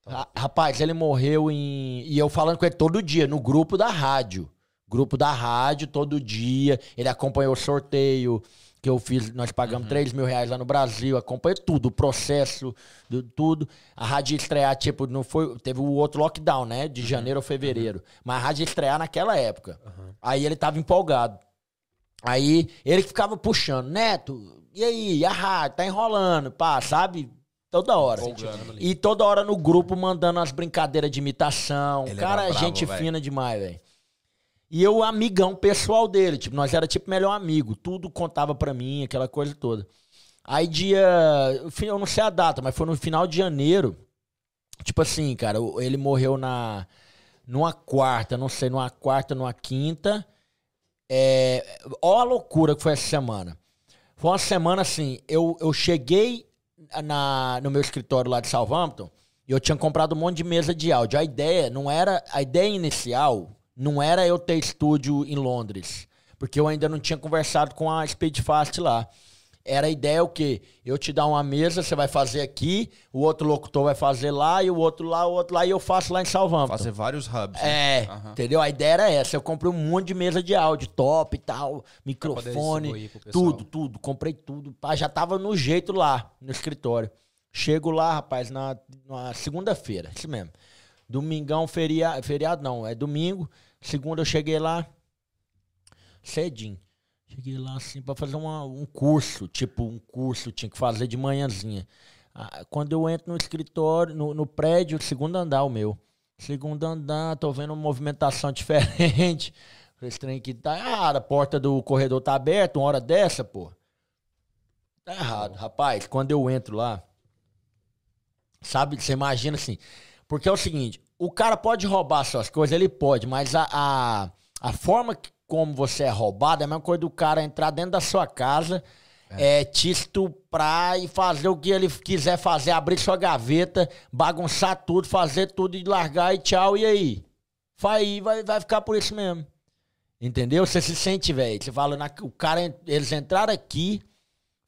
Ra- Rapaz, ele morreu em. E eu falando com ele todo dia, no grupo da rádio. Grupo da rádio, todo dia. Ele acompanhou o sorteio que eu fiz. Nós pagamos 3 mil reais lá no Brasil. Acompanhou tudo, o processo, do- tudo. A rádio estrear, tipo, não foi. Teve o outro lockdown, né? De janeiro ou fevereiro. Mas a rádio estrear naquela época. Aí ele tava empolgado. Aí ele que ficava puxando, Neto, e aí, a rádio, tá enrolando, pá, sabe? Toda hora. E toda hora no grupo mandando as brincadeiras de imitação. Ele cara, era bravo, gente velho. fina demais, velho. E eu, amigão pessoal dele, tipo, nós era tipo melhor amigo. Tudo contava pra mim, aquela coisa toda. Aí dia. Eu não sei a data, mas foi no final de janeiro. Tipo assim, cara, ele morreu na. Numa quarta, não sei, numa quarta, numa quinta. É, ó a loucura que foi essa semana. Foi uma semana assim, eu, eu cheguei na, no meu escritório lá de Southampton e eu tinha comprado um monte de mesa de áudio. A ideia não era, a ideia inicial não era eu ter estúdio em Londres, porque eu ainda não tinha conversado com a Speedfast lá. Era a ideia o quê? Eu te dar uma mesa, você vai fazer aqui, o outro locutor vai fazer lá, e o outro lá, o outro lá, e eu faço lá em Southampton. Fazer vários hubs. né? É, entendeu? A ideia era essa. Eu comprei um monte de mesa de áudio, top e tal, microfone, tudo, tudo. Comprei tudo. Já tava no jeito lá, no escritório. Chego lá, rapaz, na, na segunda-feira, isso mesmo. Domingão, feria, feriado não, é domingo. Segunda eu cheguei lá, cedinho. Cheguei lá assim pra fazer uma- um curso, tipo um curso, tinha que fazer de manhãzinha. Ah, Quando eu entro no escritório, no, no prédio, segundo andar o meu. Segundo andar, tô vendo uma movimentação (laughs) diferente. Falei, Esse trem aqui tá errado, a porta do corredor tá aberta, uma hora dessa, pô. Tá errado. Rapaz, quando eu entro lá, sabe, você imagina assim. Porque é o seguinte, o cara pode roubar suas coisas, ele pode, mas a, a, a forma que, como você é roubado é a mesma coisa do cara entrar dentro da sua casa é. te estuprar e fazer o que ele quiser fazer, abrir sua gaveta, bagunçar tudo, fazer tudo e largar e tchau, e aí? Vai, vai, vai ficar por isso mesmo. Entendeu? Você se sente, velho. Você fala, na, o cara, eles entraram aqui,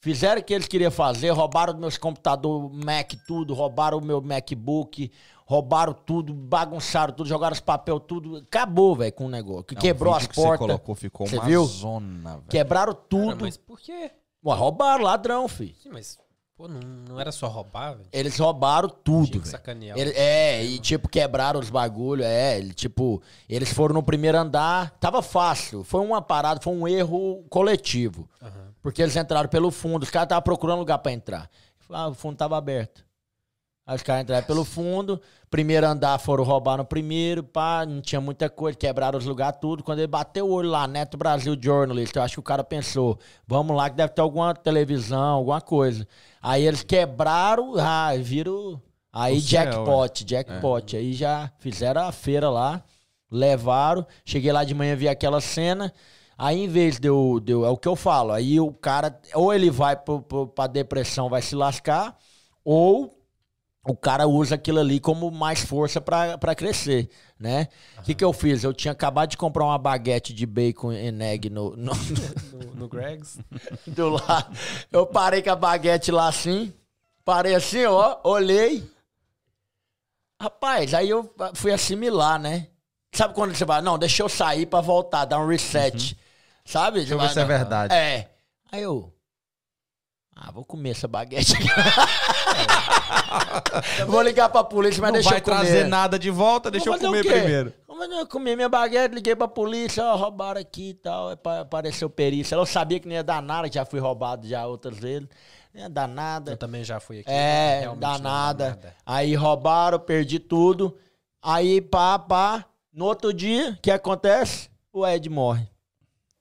fizeram o que eles queriam fazer, roubaram meus computadores, Mac, tudo, roubaram o meu MacBook, roubaram tudo, bagunçaram tudo, jogaram os papel tudo. Acabou, velho, com o negócio. Que quebrou o as que Você portas. colocou, ficou Você uma viu? zona, velho. Quebraram Cara, tudo. mas por quê? Ué, roubaram, ladrão, filho. Sim, mas, pô, não, não era só roubar, velho? Eles roubaram tudo, Tinha que velho. sacanear. Ele- é, e tipo, quebraram os bagulho, é, ele, tipo, eles foram no primeiro andar, tava fácil, foi uma parada, foi um erro coletivo, Aham. porque eles entraram pelo fundo, os caras estavam procurando lugar pra entrar, ah, o fundo tava aberto, aí os caras entraram pelo fundo, primeiro andar foram roubar no primeiro, pá, não tinha muita coisa, quebraram os lugares tudo, quando ele bateu o olho lá, Neto Brasil Journalist, eu acho que o cara pensou, vamos lá que deve ter alguma televisão, alguma coisa, aí eles quebraram, ah, viram... Aí O céu, jackpot, jackpot. Aí já fizeram a feira lá, levaram. Cheguei lá de manhã, vi aquela cena. Aí, em vez de eu, de eu- É o que eu falo. Aí o cara, ou ele vai pro, pro, pra depressão, vai se lascar, ou o cara usa aquilo ali como mais força pra pra crescer, né? O que, que eu fiz? Eu tinha acabado de comprar uma baguete de bacon and egg (laughs) no, no, No, no Greg's. (laughs) do lado. Eu parei com a baguete lá assim. Parei assim, ó. Olhei. Rapaz, aí eu fui assimilar, né? Sabe quando você vai, não, deixa eu sair pra voltar, dar um reset. Sabe? Deixa eu ver se é verdade. É. Aí eu. Ah, vou comer essa baguete. (laughs) vou ligar pra polícia, mas Não deixa vai eu comer. trazer nada de volta, deixa Vou eu comer primeiro. Mas eu comi minha baguete, liguei pra polícia, ó, roubaram aqui e tal. pa- Apareceu perícia. Eu sabia que não ia dar nada, que já fui roubado já outras vezes. Não ia dar nada. Eu também já fui aqui. É, realmente dá não nada. Aí roubaram, perdi tudo. Aí, pá, pá. No outro dia, o que acontece? O Ed morre.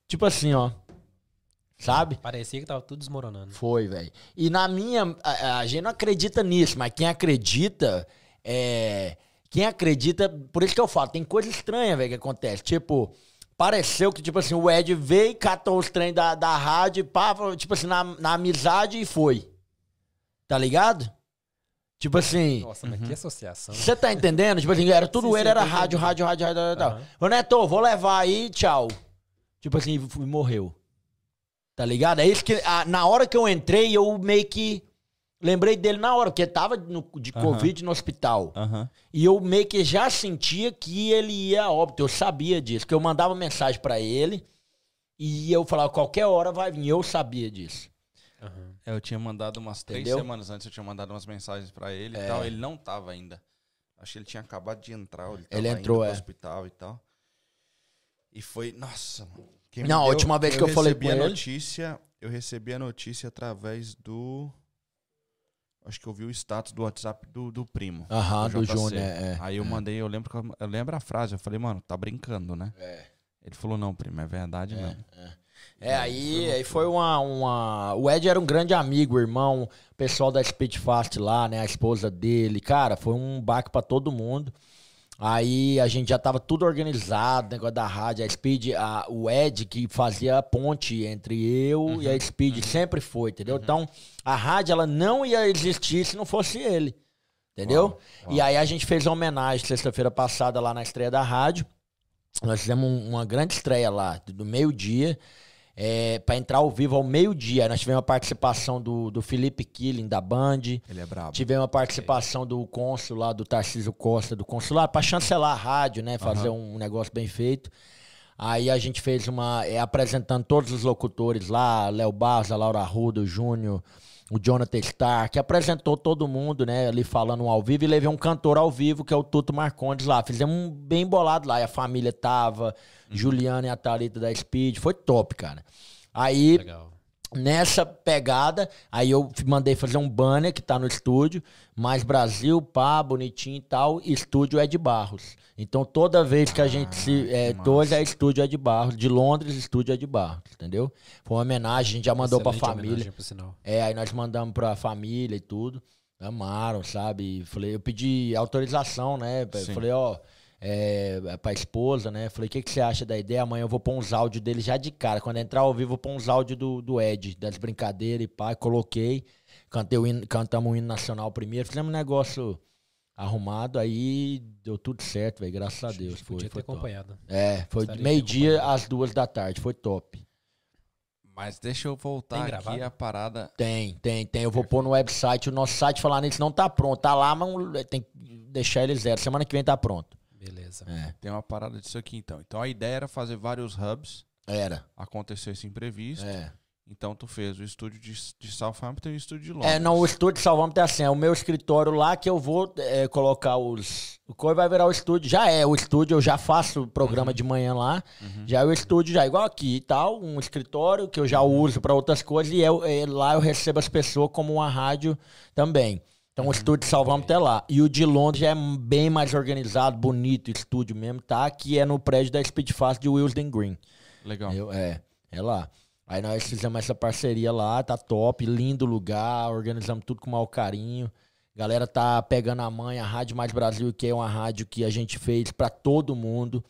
Tipo assim, ó. Sabe? Parecia que tava tudo desmoronando. Foi, velho. E na minha. A, a gente não acredita nisso, mas quem acredita. É. Quem acredita. Por isso que eu falo, tem coisa estranha, velho, que acontece. Tipo. Pareceu que, tipo assim, o Ed veio, catou os trem da, da rádio, pá, falou, tipo assim, na, na amizade e foi. Tá ligado? Tipo assim. Nossa, mas que associação. Você tá entendendo? Tipo assim, era tudo Sim, ele, sim, era rádio, rádio, rádio, rádio, rádio, tal. Aham. Ô, Neto, vou levar aí, tchau. Tipo assim, fui, morreu. Tá ligado? É isso que. ah, na hora que eu entrei, eu meio que. Lembrei dele na hora, porque tava no- de. Covid no hospital. E eu meio que já sentia que ele ia a óbito. Eu sabia disso. Que eu mandava mensagem pra ele. E eu falava, qualquer hora vai vir. Eu sabia disso. É, Eu tinha mandado umas três Entendeu? semanas antes, eu tinha mandado umas mensagens pra ele É. e tal. Ele não tava ainda. Acho que ele tinha acabado de entrar. Ele, Ele entrou, pro é. hospital e tal. E foi, nossa, mano. Quem Não, a última vez que eu falei recebi com a ele- notícia, eu recebi a notícia através do acho que eu vi o status do WhatsApp do, do primo. Aham, do JC. Júnior. É, Aí eu é. mandei, eu lembro eu, eu lembro a frase, eu falei, mano, tá brincando, né? É. Ele falou, não, primo, é verdade mesmo. É, aí, aí foi uma, uma. O Ed era um grande amigo, irmão, pessoal da Speedfast lá, né? A esposa dele. Cara, foi um baque pra todo mundo. Aí a gente já tava tudo organizado, negócio da rádio, a Speed, a, o Ed que fazia a ponte entre eu e a Speed, sempre foi, entendeu? Então, a rádio ela não ia existir se não fosse ele. Entendeu? E aí a gente fez uma homenagem sexta-feira passada lá na estreia da rádio. Nós fizemos um- uma grande estreia lá, do meio-dia, é, para entrar ao vivo ao meio-dia. Nós tivemos a participação do, do Felipe Killing, da Band. Ele é brabo. Tivemos a participação do cônsul lá, do Tarcísio Costa, do consulado, para chancelar a rádio, né? Fazer um negócio bem feito. Aí a gente fez uma. é, apresentando todos os locutores lá, Léo Barros, a Laura Ruda, o Júnior, o Jonathan Stark, apresentou todo mundo, né? Ali falando ao vivo e levei um cantor ao vivo, que é o Tuto Marcondes lá. Fizemos um bem bolado lá. E a família tava, Juliana e a Thalita da Speed. Foi top, cara. Aí Legal. Nessa pegada, aí eu mandei fazer um banner que tá no estúdio, mais Brasil, pá, bonitinho e tal, estúdio é de Barros. Então toda vez que a gente se. É, dois é estúdio é de Barros. De Londres, estúdio é de Barros, entendeu? Foi uma homenagem, a gente já mandou pra Excelente família. por sinal. É, aí nós mandamos pra família e tudo. Amaram, sabe? Falei, eu pedi autorização, né? Sim. Falei, ó, é, pra esposa, né? Falei, o que, que você acha da ideia? Amanhã eu vou pôr uns áudios dele já de cara. Quando entrar ao vivo, eu vou pôr uns áudios do, do Ed, das brincadeiras e pá. Coloquei. Cantei o hino, cantamos o hino nacional primeiro. Fizemos um negócio arrumado, aí deu tudo certo, velho. Graças a Deus. Foi, Podia ter foi top. acompanhado. É, foi meio-dia às duas da tarde. Foi top. Mas deixa eu voltar aqui a parada. Tem, tem, tem. Eu vou pôr no website. O nosso site falar nisso não tá pronto. Tá lá, mas tem que deixar ele zero. Semana que vem tá pronto. Beleza. É, Tem uma parada disso aqui então. Então a ideia era fazer vários hubs. era. Aconteceu esse imprevisto. É. Então tu fez o estúdio de, de Southampton e o estúdio de Londres. É, não, o estúdio Salvamos tem assim, é o meu escritório lá que eu vou é, colocar os. O coi vai virar o estúdio. Já é o estúdio, eu já faço o programa de manhã lá. Já é o estúdio, já igual aqui e tal, um escritório que eu já uso para outras coisas e eu, é, lá eu recebo as pessoas como uma rádio também. Então o estúdio Salvamos é lá. E o de Londres é bem mais organizado, bonito, estúdio mesmo, tá? Que é no prédio da Speedfast de Wilsden Green. Legal. Eu- é, é lá. Aí nós fizemos essa parceria lá, tá top, lindo lugar, organizamos tudo com o maior carinho. Galera tá pegando a mãe, a Rádio Mais Brasil, que é uma rádio que a gente fez pra todo mundo,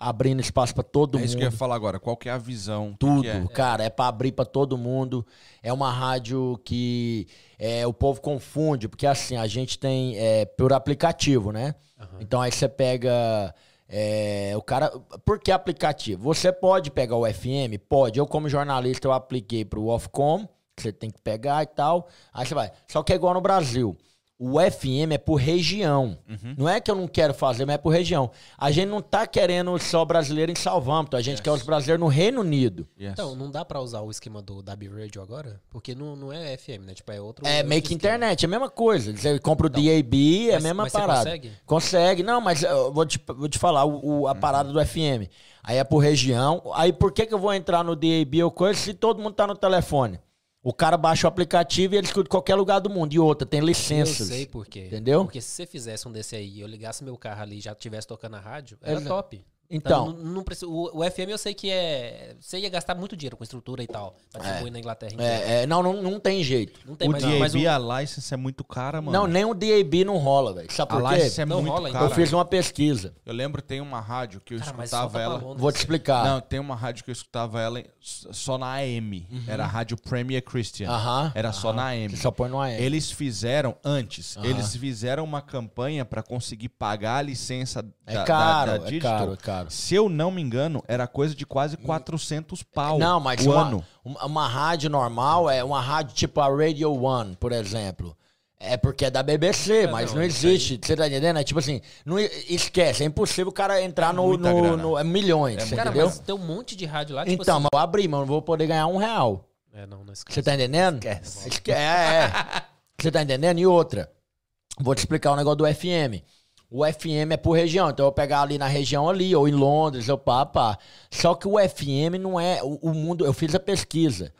abrindo espaço pra todo É mundo. isso que eu ia falar agora. Qual que é a visão? O Tudo, é? cara, é pra abrir pra todo mundo. É uma rádio que é, o povo confunde, porque assim, a gente tem é, por aplicativo, né? Então aí você pega. é, o cara. Por que aplicativo? Você pode pegar o FM? Pode. Eu, como jornalista, eu apliquei pro Ofcom, que você tem que pegar e tal. Aí você vai. Só que é igual no Brasil. O FM é por região. Não é que eu não quero fazer, mas é por região. A gente não tá querendo só brasileiro em Southampton, a gente quer os brasileiros no Reino Unido. Yes. Então, não dá pra usar o esquema do DAB Radio agora? Porque não, não é FM, né? Tipo, é outro. É outro meio que internet, é a mesma coisa. Você compra o Então, DAB, é a mesma mas você parada. consegue? Consegue. Não, mas eu vou te, vou te falar o, o- a parada do FM. Aí é por região. Aí por que, que eu vou entrar no DAB ou coisa se todo mundo tá no telefone? O cara baixa o aplicativo e ele escuta em qualquer lugar do mundo. E outra, tem Eu licenças. sei por quê. Entendeu? Porque se você fizesse um desse aí e eu ligasse meu carro ali e já tivesse tocando a rádio, era Exa- top. Então. não, não precisa, o, o FM eu sei que é. Você ia gastar muito dinheiro com estrutura e tal. Pra distribuir na Inglaterra. É, é, não, não, não tem jeito. Não tem o mais DAB, mas o- a license é muito cara, mano. Não, nem o DAB não rola, velho. Sabe a por quê? license é Não muito rola, então. cara. Eu fiz uma pesquisa. Eu lembro, tem uma rádio que eu Cara, escutava ela. Vou te assim. explicar. Não, tem uma rádio que eu escutava ela em- só na AM. Era a rádio Premier Christian. Aham. Era só na AM. Você só põe no AM. Eles fizeram antes, eles fizeram uma campanha pra conseguir pagar a licença É da, caro, da, da é Digital. caro, é caro. Se eu não me engano, era coisa de quase 400 pau Não, mas o uma, ano. uma, uma rádio normal é uma rádio tipo a Radio One, por exemplo. É porque é da BBC, mas não, não, existe. Você tá entendendo? É tipo assim, não, esquece, é impossível o cara entrar no, muita no, grana. no- é milhões, você Cara, entendeu? mas tem um monte de rádio lá, tipo Então, assim. mas eu abri, mas eu não vou poder ganhar um real. É, não, não esquece. Você tá entendendo? Esquece. É, é. (laughs) Você tá entendendo? E outra, vou te explicar o negócio do FM. O FM é por região, então eu vou pegar ali na região ali, ou em Londres, ou pá, pá. Só que o FM não é. O, o mundo. Eu fiz a pesquisa.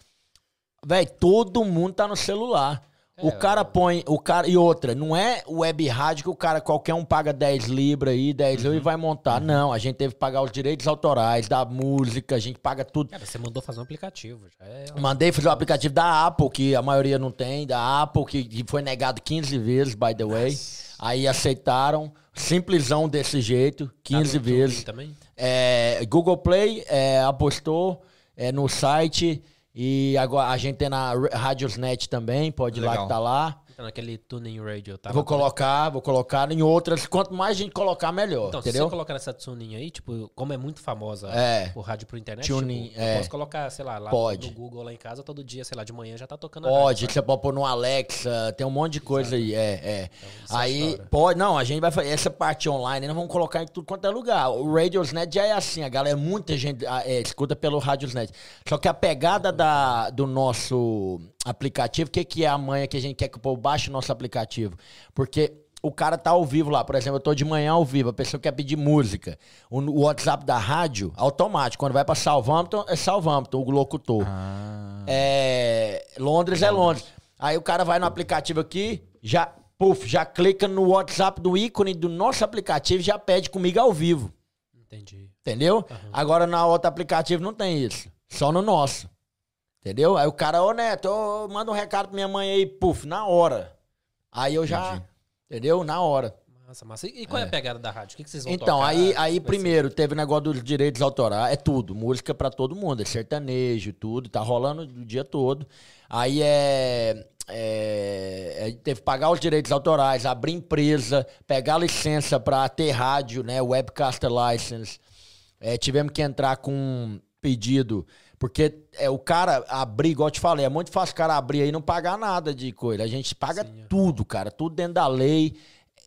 Véi, todo mundo tá no celular. É, o cara põe. O cara, e outra, não é web rádio que o cara, qualquer um paga 10 libras aí, 10 euros e vai montar. Não, a gente teve que pagar os direitos autorais da música, a gente paga tudo. Cara, você mandou fazer um aplicativo. Já é... Mandei fazer o aplicativo da Apple, que a maioria não tem, da Apple, que, que foi negado 15 vezes, by the way. Aí aceitaram, simplesão desse jeito, 15 Apple vezes. Também? É, Google Play é, apostou é, no site e agora a gente tem na Radiosnet também, pode ir lá que tá lá. Então, naquele tuning radio, tá? Vou colocar, vou colocar em outras. Quanto mais gente colocar, melhor, Então, se entendeu? você colocar nessa tuning aí, tipo, como é muito famosa É. por rádio pro internet, Tuning, tipo, é. eu posso colocar, sei lá, lá Pode. no Google lá em casa, todo dia, sei lá, de manhã já tá tocando Pode, rádio, você pode pôr no Alexa, tem um monte de coisa aí, é, é. é aí, história. pode, não, a gente vai fazer essa parte online, nós vamos colocar em tudo quanto é lugar. O Radiosnet já é assim, a galera, muita gente é, escuta pelo Radiosnet. Só que a pegada da, do nosso aplicativo, o que, que é a manha que a gente quer que o povo baixe o nosso aplicativo? Porque o cara tá ao vivo lá, por exemplo, eu tô de manhã ao vivo, a pessoa quer pedir música. O, o WhatsApp da rádio, automático, quando vai pra Salvampton, é Salvampton, o locutor. É, Londres é Londres. Aí o cara vai no aplicativo aqui, já, puf, já clica no WhatsApp do ícone do nosso aplicativo e já pede comigo ao vivo. Entendi. Entendeu? Agora na outro aplicativo não tem isso. Só no nosso. Entendeu? Aí o cara, ô Neto, ô, manda um recado pra minha mãe aí, puf, na hora. Aí eu já. Entendeu? Na hora. Massa, massa. E qual é, a pegada da rádio? O que, que vocês vão Então, tocar? aí, aí Vai ser- primeiro teve o negócio dos direitos autorais, é tudo, música pra todo mundo, é sertanejo, tudo, tá rolando o dia todo. Aí é, é, é, teve que pagar os direitos autorais, abrir empresa, pegar licença pra ter rádio, né, webcaster license. É, tivemos que entrar com um pedido, porque é, o cara abrir, igual eu te falei, é muito fácil o cara abrir aí e não pagar nada de coisa. A gente paga tudo, cara, tudo dentro da lei.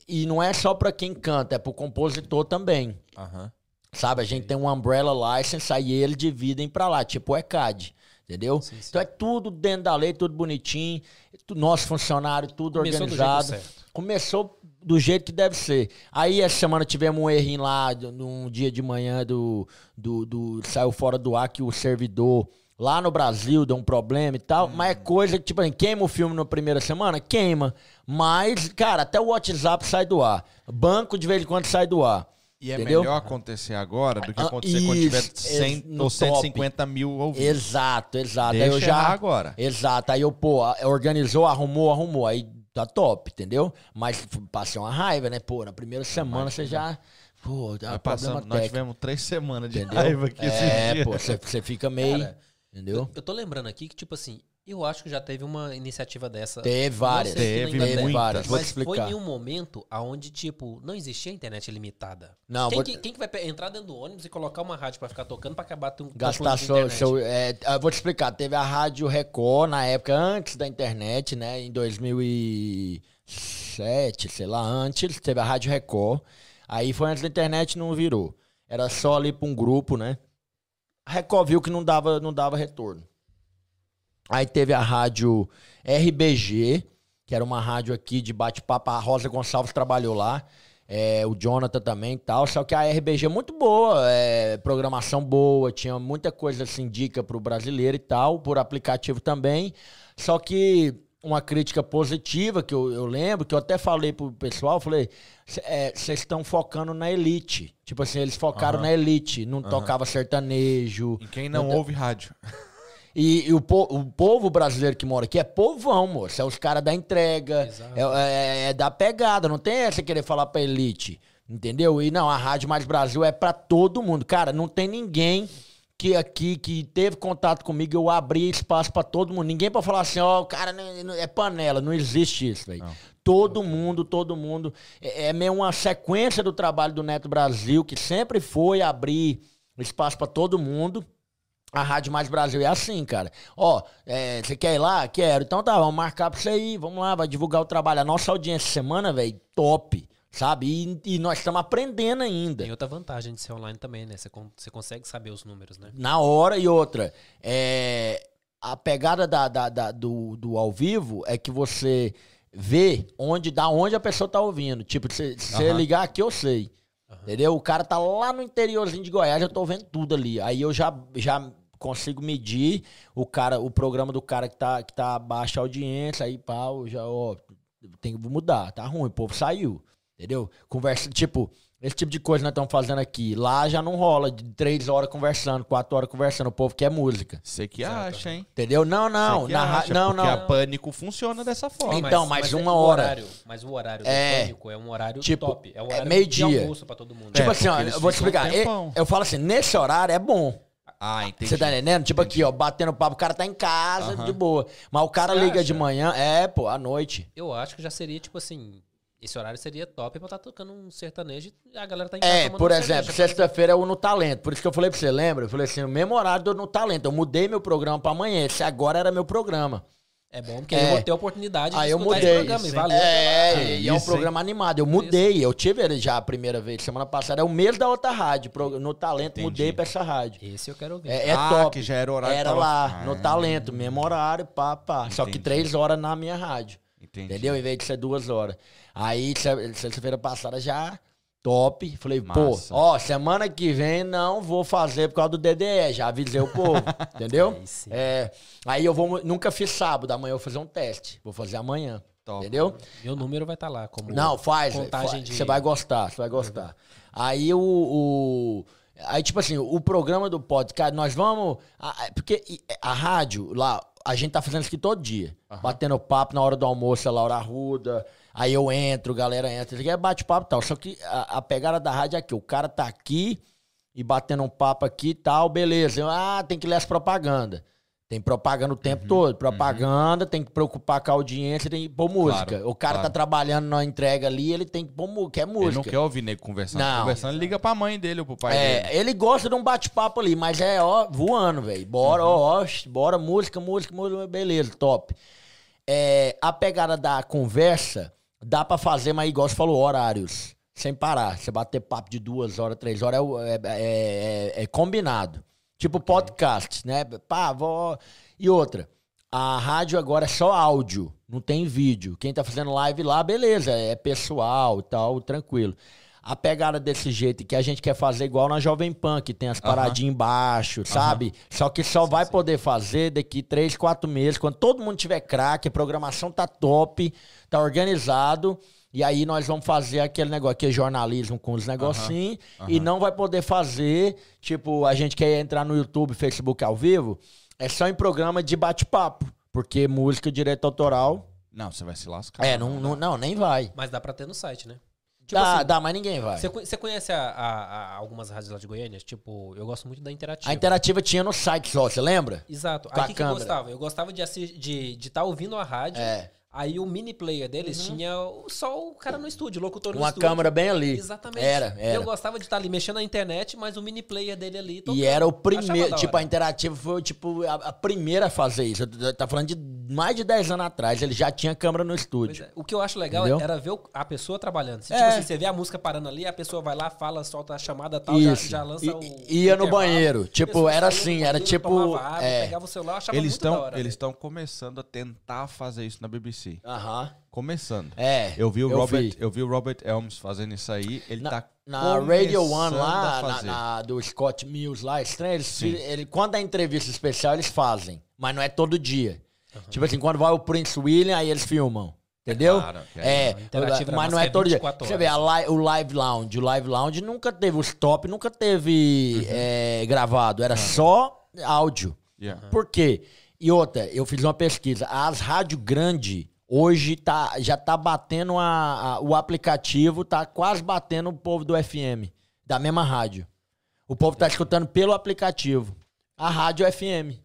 E não é só pra quem canta, é pro compositor também. Aham. Sabe? A gente tem um umbrella license, aí eles dividem pra lá, tipo o ECAD. Entendeu? Sim, sim. Então é tudo dentro da lei, tudo bonitinho. Nosso funcionário, tudo Começou do jeito organizado. certo. Começou do jeito que deve ser. Aí essa semana tivemos um errinho lá, num dia de manhã do, do, do- Saiu fora do ar que o servidor lá no Brasil deu um problema e tal. Mas é coisa que, tipo assim, queima o filme na primeira semana? Queima. Mas, cara, até o WhatsApp sai do ar. Banco de vez em quando sai do ar. E é Entendeu? melhor acontecer agora do que Ah, acontecer quando tiver isso, 100 ex- no ou 150 mil ouvintes. Exato, exato. Aí Deixa eu já. agora. Exato. Aí eu, pô, organizou, arrumou, arrumou. Aí tá top, entendeu? Mas passei uma raiva, né? Pô, na primeira semana você já. Pô, problema passamos, nós tivemos três semanas de Entendeu? raiva aqui esse É, dia. pô, você fica meio. Cara, entendeu? Eu tô lembrando aqui que, tipo assim, eu acho que já teve uma iniciativa dessa. Teve várias. Teve várias. Vou te Mas foi explicar. em um momento onde, tipo, não existia internet limitada. Não, quem, vou- que, quem que vai entrar dentro do ônibus e colocar uma rádio pra ficar tocando pra acabar tendo um Gastar de seu. internet? seu é, eu vou te explicar. Teve a Rádio Record na época antes da internet, né? Em 2007, sei lá, antes. Teve a Rádio Record. Aí foi antes da internet não virou. Era só ali pra um grupo, né? A Record viu que não dava, não dava retorno. Aí teve a rádio RBG, que era uma rádio aqui de bate-papo. A Rosa Gonçalves trabalhou lá. é, o Jonathan também e tal. Só que a RBG é muito boa, é, programação boa, tinha muita coisa assim, dica pro brasileiro e tal, por aplicativo também. Só que uma crítica positiva que eu, eu lembro, que eu até falei pro pessoal, falei, vocês estão focando na elite. Tipo assim, eles focaram Aham. na elite, não tocava sertanejo. Em quem não ouve rádio. (laughs) E, e o, po- o povo brasileiro que mora aqui é povão, moço. É os caras da entrega, é, é- é da pegada. Não tem essa querer falar pra elite. Entendeu? E não, a Rádio Mais Brasil é pra todo mundo. Cara, não tem ninguém que aqui que teve contato comigo, eu abri espaço pra todo mundo. Ninguém pra falar assim, ó, o cara é panela. Não existe isso, velho. Todo mundo, todo mundo. É, é meio uma sequência do trabalho do Neto Brasil, que sempre foi abrir espaço pra todo mundo. A Rádio Mais Brasil é assim, cara. Ó, é, você quer ir lá? Quero. Então tá, vamos marcar pra você ir. Vamos lá, vai divulgar o trabalho. A nossa audiência semana, velho, top. Sabe? E, e nós estamos aprendendo ainda. Tem outra vantagem de ser online também, né? Você, você consegue saber os números, né? Na hora e outra. É, a pegada da, da- da- do, do ao vivo é que você vê onde, da onde a pessoa tá ouvindo. Tipo, se você Aham. ligar aqui, eu sei. Entendeu? O cara tá lá no interiorzinho de Goiás, eu tô vendo tudo ali. Aí eu já, já consigo medir o cara, o programa do cara que tá, que tá baixa audiência, aí pau, já, ó, tem que mudar, tá ruim, o povo saiu. Entendeu? Conversa, tipo, esse tipo de coisa que nós estamos fazendo aqui. Lá já não rola de três horas conversando, quatro horas conversando. O povo quer música. Você que Exato. acha, hein? Entendeu? Não, não. Na ra- acha, não, porque não. a Pânico funciona dessa forma. Então, mas é uma o hora. Horário, mas o horário É. do pânico é um horário Tipo, top. É o é horário meio-dia. de almoço pra todo mundo. Tipo É, assim, ó, porque eu vou te um explicar. tempão. Eu, eu falo assim, nesse horário é bom. Ah, entendi. Você tá entendendo? Tipo aqui, ó, batendo papo, o cara tá em casa, de boa. Mas o cara Você liga acha? de manhã, é, pô, à noite. Eu acho que já seria, tipo assim... Esse horário seria top pra estar tocando um sertanejo e a galera tá em casa É, por exemplo, sexta-feira é o No Talento. Por isso que eu falei pra você, lembra? Eu falei assim, o mesmo horário do No Talento. Eu mudei meu programa pra amanhã. Esse agora era meu programa. É bom, porque É. eu vou ter a oportunidade Aí de eu escutar mudei. esse programa. E valeu. É, pela- e é um isso, programa animado. Eu mudei, eu tive ele já a primeira vez, semana passada. É o mês da outra rádio. No Talento, Entendi. mudei pra essa rádio. Esse eu quero ouvir. É, é Ah, top. que já era o horário Era tava- lá, Ah. no Talento, mesmo horário, pá, pá. Só que Entendi. três horas na minha rádio. Entendi. Entendeu? Em vez de ser duas horas. Aí, se- sexta-feira passada já top. Falei, pô, Massa. ó, semana que vem não vou fazer por causa do DDE. Já avisei o povo, (laughs) entendeu? Aí sim. É, aí eu vou, nunca fiz sábado, amanhã eu vou fazer um teste. Vou fazer amanhã. Top. Entendeu? Meu número vai estar lá. Como Não, faz. contagem faz. de- Você vai gostar, você vai gostar. Aí o, o- Aí, tipo assim, o programa do podcast, nós vamos. a- porque e- a rádio, lá, a gente tá fazendo isso aqui todo dia. Batendo papo na hora do almoço, a Laura Arruda. Aí eu entro, galera entra, isso aqui é bate-papo e tal. Só que a, a pegada da rádio é aqui, o cara tá aqui e batendo um papo aqui e tal, beleza. Eu, ah, tem que ler as propagandas. Tem propaganda o tempo todo. Propaganda, tem que preocupar com a audiência, tem que pôr música. o cara claro. tá trabalhando na entrega ali, ele tem que pôr música, quer música. Ele não quer ouvir nego conversando. Não. Conversando, ele liga pra mãe dele ou pro pai dele. É, ele gosta de um bate-papo ali, mas é, ó, voando, velho. Bora, ó, ó, bora, música, música, música, beleza, top. É, a pegada da conversa, dá pra fazer, mas igual você falou, horários. Sem parar. Você bater papo de duas horas, três horas, é é, é- é- é combinado. Tipo podcast, né? Pá, vó. E outra. A rádio agora é só áudio, não tem vídeo. Quem tá fazendo live lá, beleza, é pessoal e tal, tranquilo. A pegada desse jeito que a gente quer fazer igual na Jovem Pan, que tem as paradinhas embaixo, sabe? Só que só vai poder fazer daqui três, quatro meses, quando todo mundo tiver craque, a programação tá top, tá organizado. E aí nós vamos fazer aquele negócio, que é jornalismo com os negocinhos. E não vai poder fazer, tipo, a gente quer entrar no YouTube, Facebook ao vivo, é só em programa de bate-papo. Porque música direito autoral. Não, você vai se lascar. É, não, não, não, nem vai. Mas dá pra ter no site, né? Tipo dá, assim, dá, mas ninguém vai. Você, conhe- você conhece a- a- a- algumas rádios lá de Goiânia? Tipo, eu gosto muito da Interativa. A interativa tinha no site só, você lembra? Exato. Com Aí o que, que eu gostava? Eu gostava de estar de, de tá ouvindo a rádio. É. Aí o mini player deles tinha o- só o cara no estúdio, o locutor no Uma estúdio. câmera bem ali. Exatamente. Era, era. Eu gostava de estar ali mexendo na internet, mas o mini player dele ali. tocando. E era o primeiro, tipo, a. Interativa foi tipo a, a primeira a fazer isso. Tá falando de mais de 10 anos atrás, ele já tinha câmera no estúdio. é. O que eu acho legal Entendeu? era ver a pessoa trabalhando. Se É. tipo assim, você vê a música parando ali, a pessoa vai lá, fala, solta a chamada tal, já, Isso. já lança E- o. e- ia no banheiro. Tipo, Pessoa era assim, era tipo, tomava água, é. pegava o celular, achava Eles muito hora. eles estão começando a tentar fazer isso na BBC. Aham. Começando. É. Eu vi o eu Robert, vi. eu vi o Robert Elms fazendo isso aí. Ele Na, tá na Radio One lá, na, na- do Scott Mills lá, estranho, eles, ele, quando é entrevista especial, eles fazem. Mas não é todo dia. Tipo assim, quando vai o Prince William, aí eles filmam. Entendeu? claro, é, interativa mas não é todo dia. 24 Você vê, a li- o Live Lounge. O Live Lounge nunca teve, os top nunca teve é, gravado. Era só áudio. Yeah. Por quê? E outra, eu fiz uma pesquisa. As rádios grandes hoje tá, já tá batendo a, a- o aplicativo, tá quase batendo o povo do FM, da mesma rádio. O povo tá escutando pelo aplicativo. A rádio FM.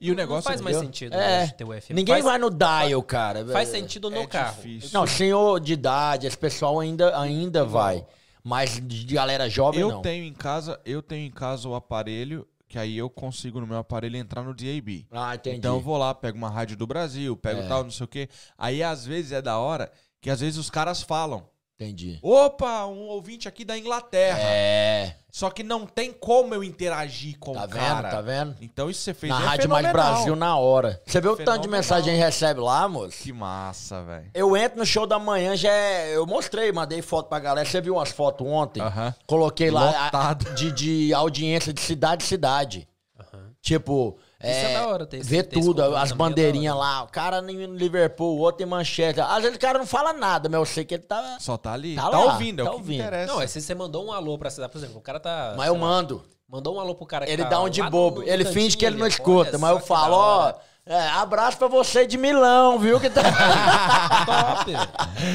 E o Não negócio faz mais entendeu? sentido É. ter o FM. Ninguém faz, vai no dial, cara. Faz sentido no é carro. difícil. Não, senhor de idade, esse pessoal ainda, ainda vai. Mas de galera jovem, eu não. tenho em casa, eu tenho em casa o aparelho que aí eu consigo no meu aparelho entrar no DAB. Ah, entendi. Então eu vou lá, pego uma rádio do Brasil, pego É. tal, não sei o quê. Aí às vezes é da hora que às vezes os caras falam: Entendi. "Opa, um ouvinte aqui da Inglaterra". É. Só que não tem como eu interagir com Tá o vendo? cara. Tá vendo? Então isso você fez Na é Rádio Mais fenomenal. Brasil na hora. Você vê o tanto de mensagem que recebe lá, moço? Que massa, velho. Eu entro no show da manhã, já é, Eu mostrei, mandei foto pra galera. Você viu umas fotos ontem? Aham. Coloquei lá a- de, de audiência de cidade em cidade. Tipo, Isso é da hora ter ver tudo, as é bandeirinhas lá. O cara em Liverpool, o outro em Manchester. Às vezes o cara não fala nada, mas eu sei que ele tá. Só tá ali. Tá Tá, lá, ouvindo, é tá o que ouvindo. interessa. Não, é se você mandou um alô pra cidade, por exemplo, o cara tá. Mas eu lá, mando. Mandou um alô pro cara que Ele tá dá um de bobo. no Ele finge que ele não escuta, mas eu falo, ó. É, abraço pra você de Milão, viu? Que tá... (laughs) Top.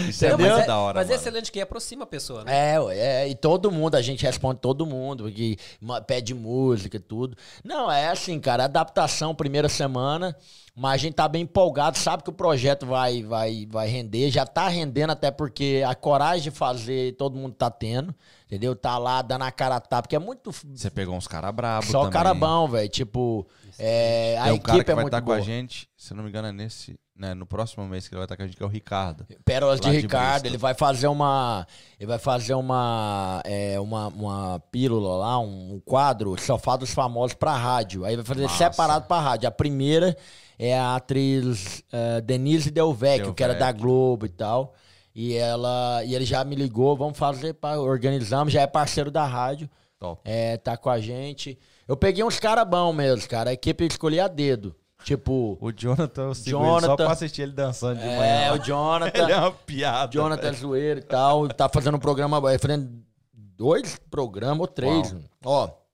Isso é muito mas é, da hora, mas é mano. excelente que aproxima a pessoa, né? É, é, e todo mundo, a gente responde todo mundo, que ma- pede música e tudo. Não, é assim, cara, adaptação primeira semana, mas a gente tá bem empolgado, sabe que o projeto vai, vai, vai render, já tá rendendo até porque a coragem de fazer todo mundo tá tendo, entendeu? Tá lá dando a cara a tapa, porque é muito... Você pegou uns caras brabos Só também. cara bom, velho, tipo, é, a um equipe cara que é vai muito estar com a boa. gente, se não me engano é nesse, né, no próximo mês que ele vai estar com a gente, que é o Ricardo. Pérolas de de Ricardo, Bristol. ele vai fazer uma. Ele vai fazer uma. É, uma, uma pílula lá, um, um quadro, sofá dos famosos pra rádio. Aí vai fazer Massa. separado pra rádio. A primeira é a atriz eh, Denise Del Vecchio, que era da. Globo e tal. E ela. E ele já me ligou, vamos fazer, pra, organizamos, já é parceiro da rádio. Top. É, tá com a gente. Eu peguei uns caras bons mesmo, cara. A equipe escolhi a dedo. Tipo. O Jonathan, eu sigo ele Jonathan. só pra assistir ele dançando de É, manhã. o Jonathan. (laughs) Ele é uma piada. Jonathan velho. Zoeiro e tal, tá fazendo um programa, é, fazendo dois programas ou três. Uau.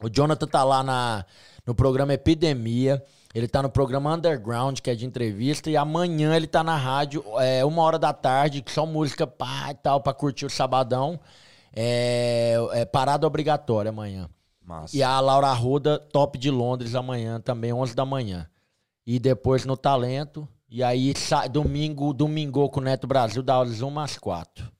Ó, o Jonathan tá lá na, no programa Epidemia. Ele tá no programa Underground, que é de entrevista, e amanhã ele tá na rádio, é, uma hora da tarde, só música pá e tal, pra curtir o sabadão. É, é parada obrigatória amanhã. Massa. E a Laura Arruda, top de Londres, amanhã também, 11 da manhã. E depois no Talento. E aí, sa- domingo, domingo com o Neto Brasil, das 1 às 4.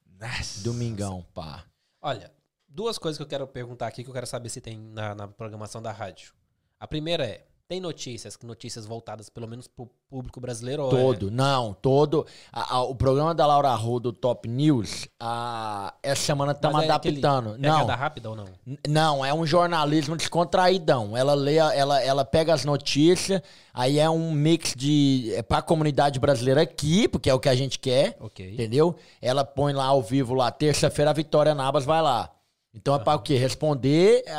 Domingão, pá. Olha, duas coisas que eu quero perguntar aqui que eu quero saber se tem na, na programação da rádio. A primeira é, tem notícias, notícias voltadas pelo menos pro público brasileiro? ou é- Todo, não, todo. A- a- o programa da Laura Arruda, o Top News, a, essa semana estamos Mas é aquele adaptando. Não, Pegada rápida ou não? Não, é um jornalismo descontraídão. Ela lê, ela, ela pega as notícias, aí é um mix de. É pra comunidade brasileira aqui, porque é o que a gente quer, Ok. entendeu? Ela põe lá ao vivo lá, terça-feira a Vitória Nabas vai lá. Então é pra o quê? Responder a,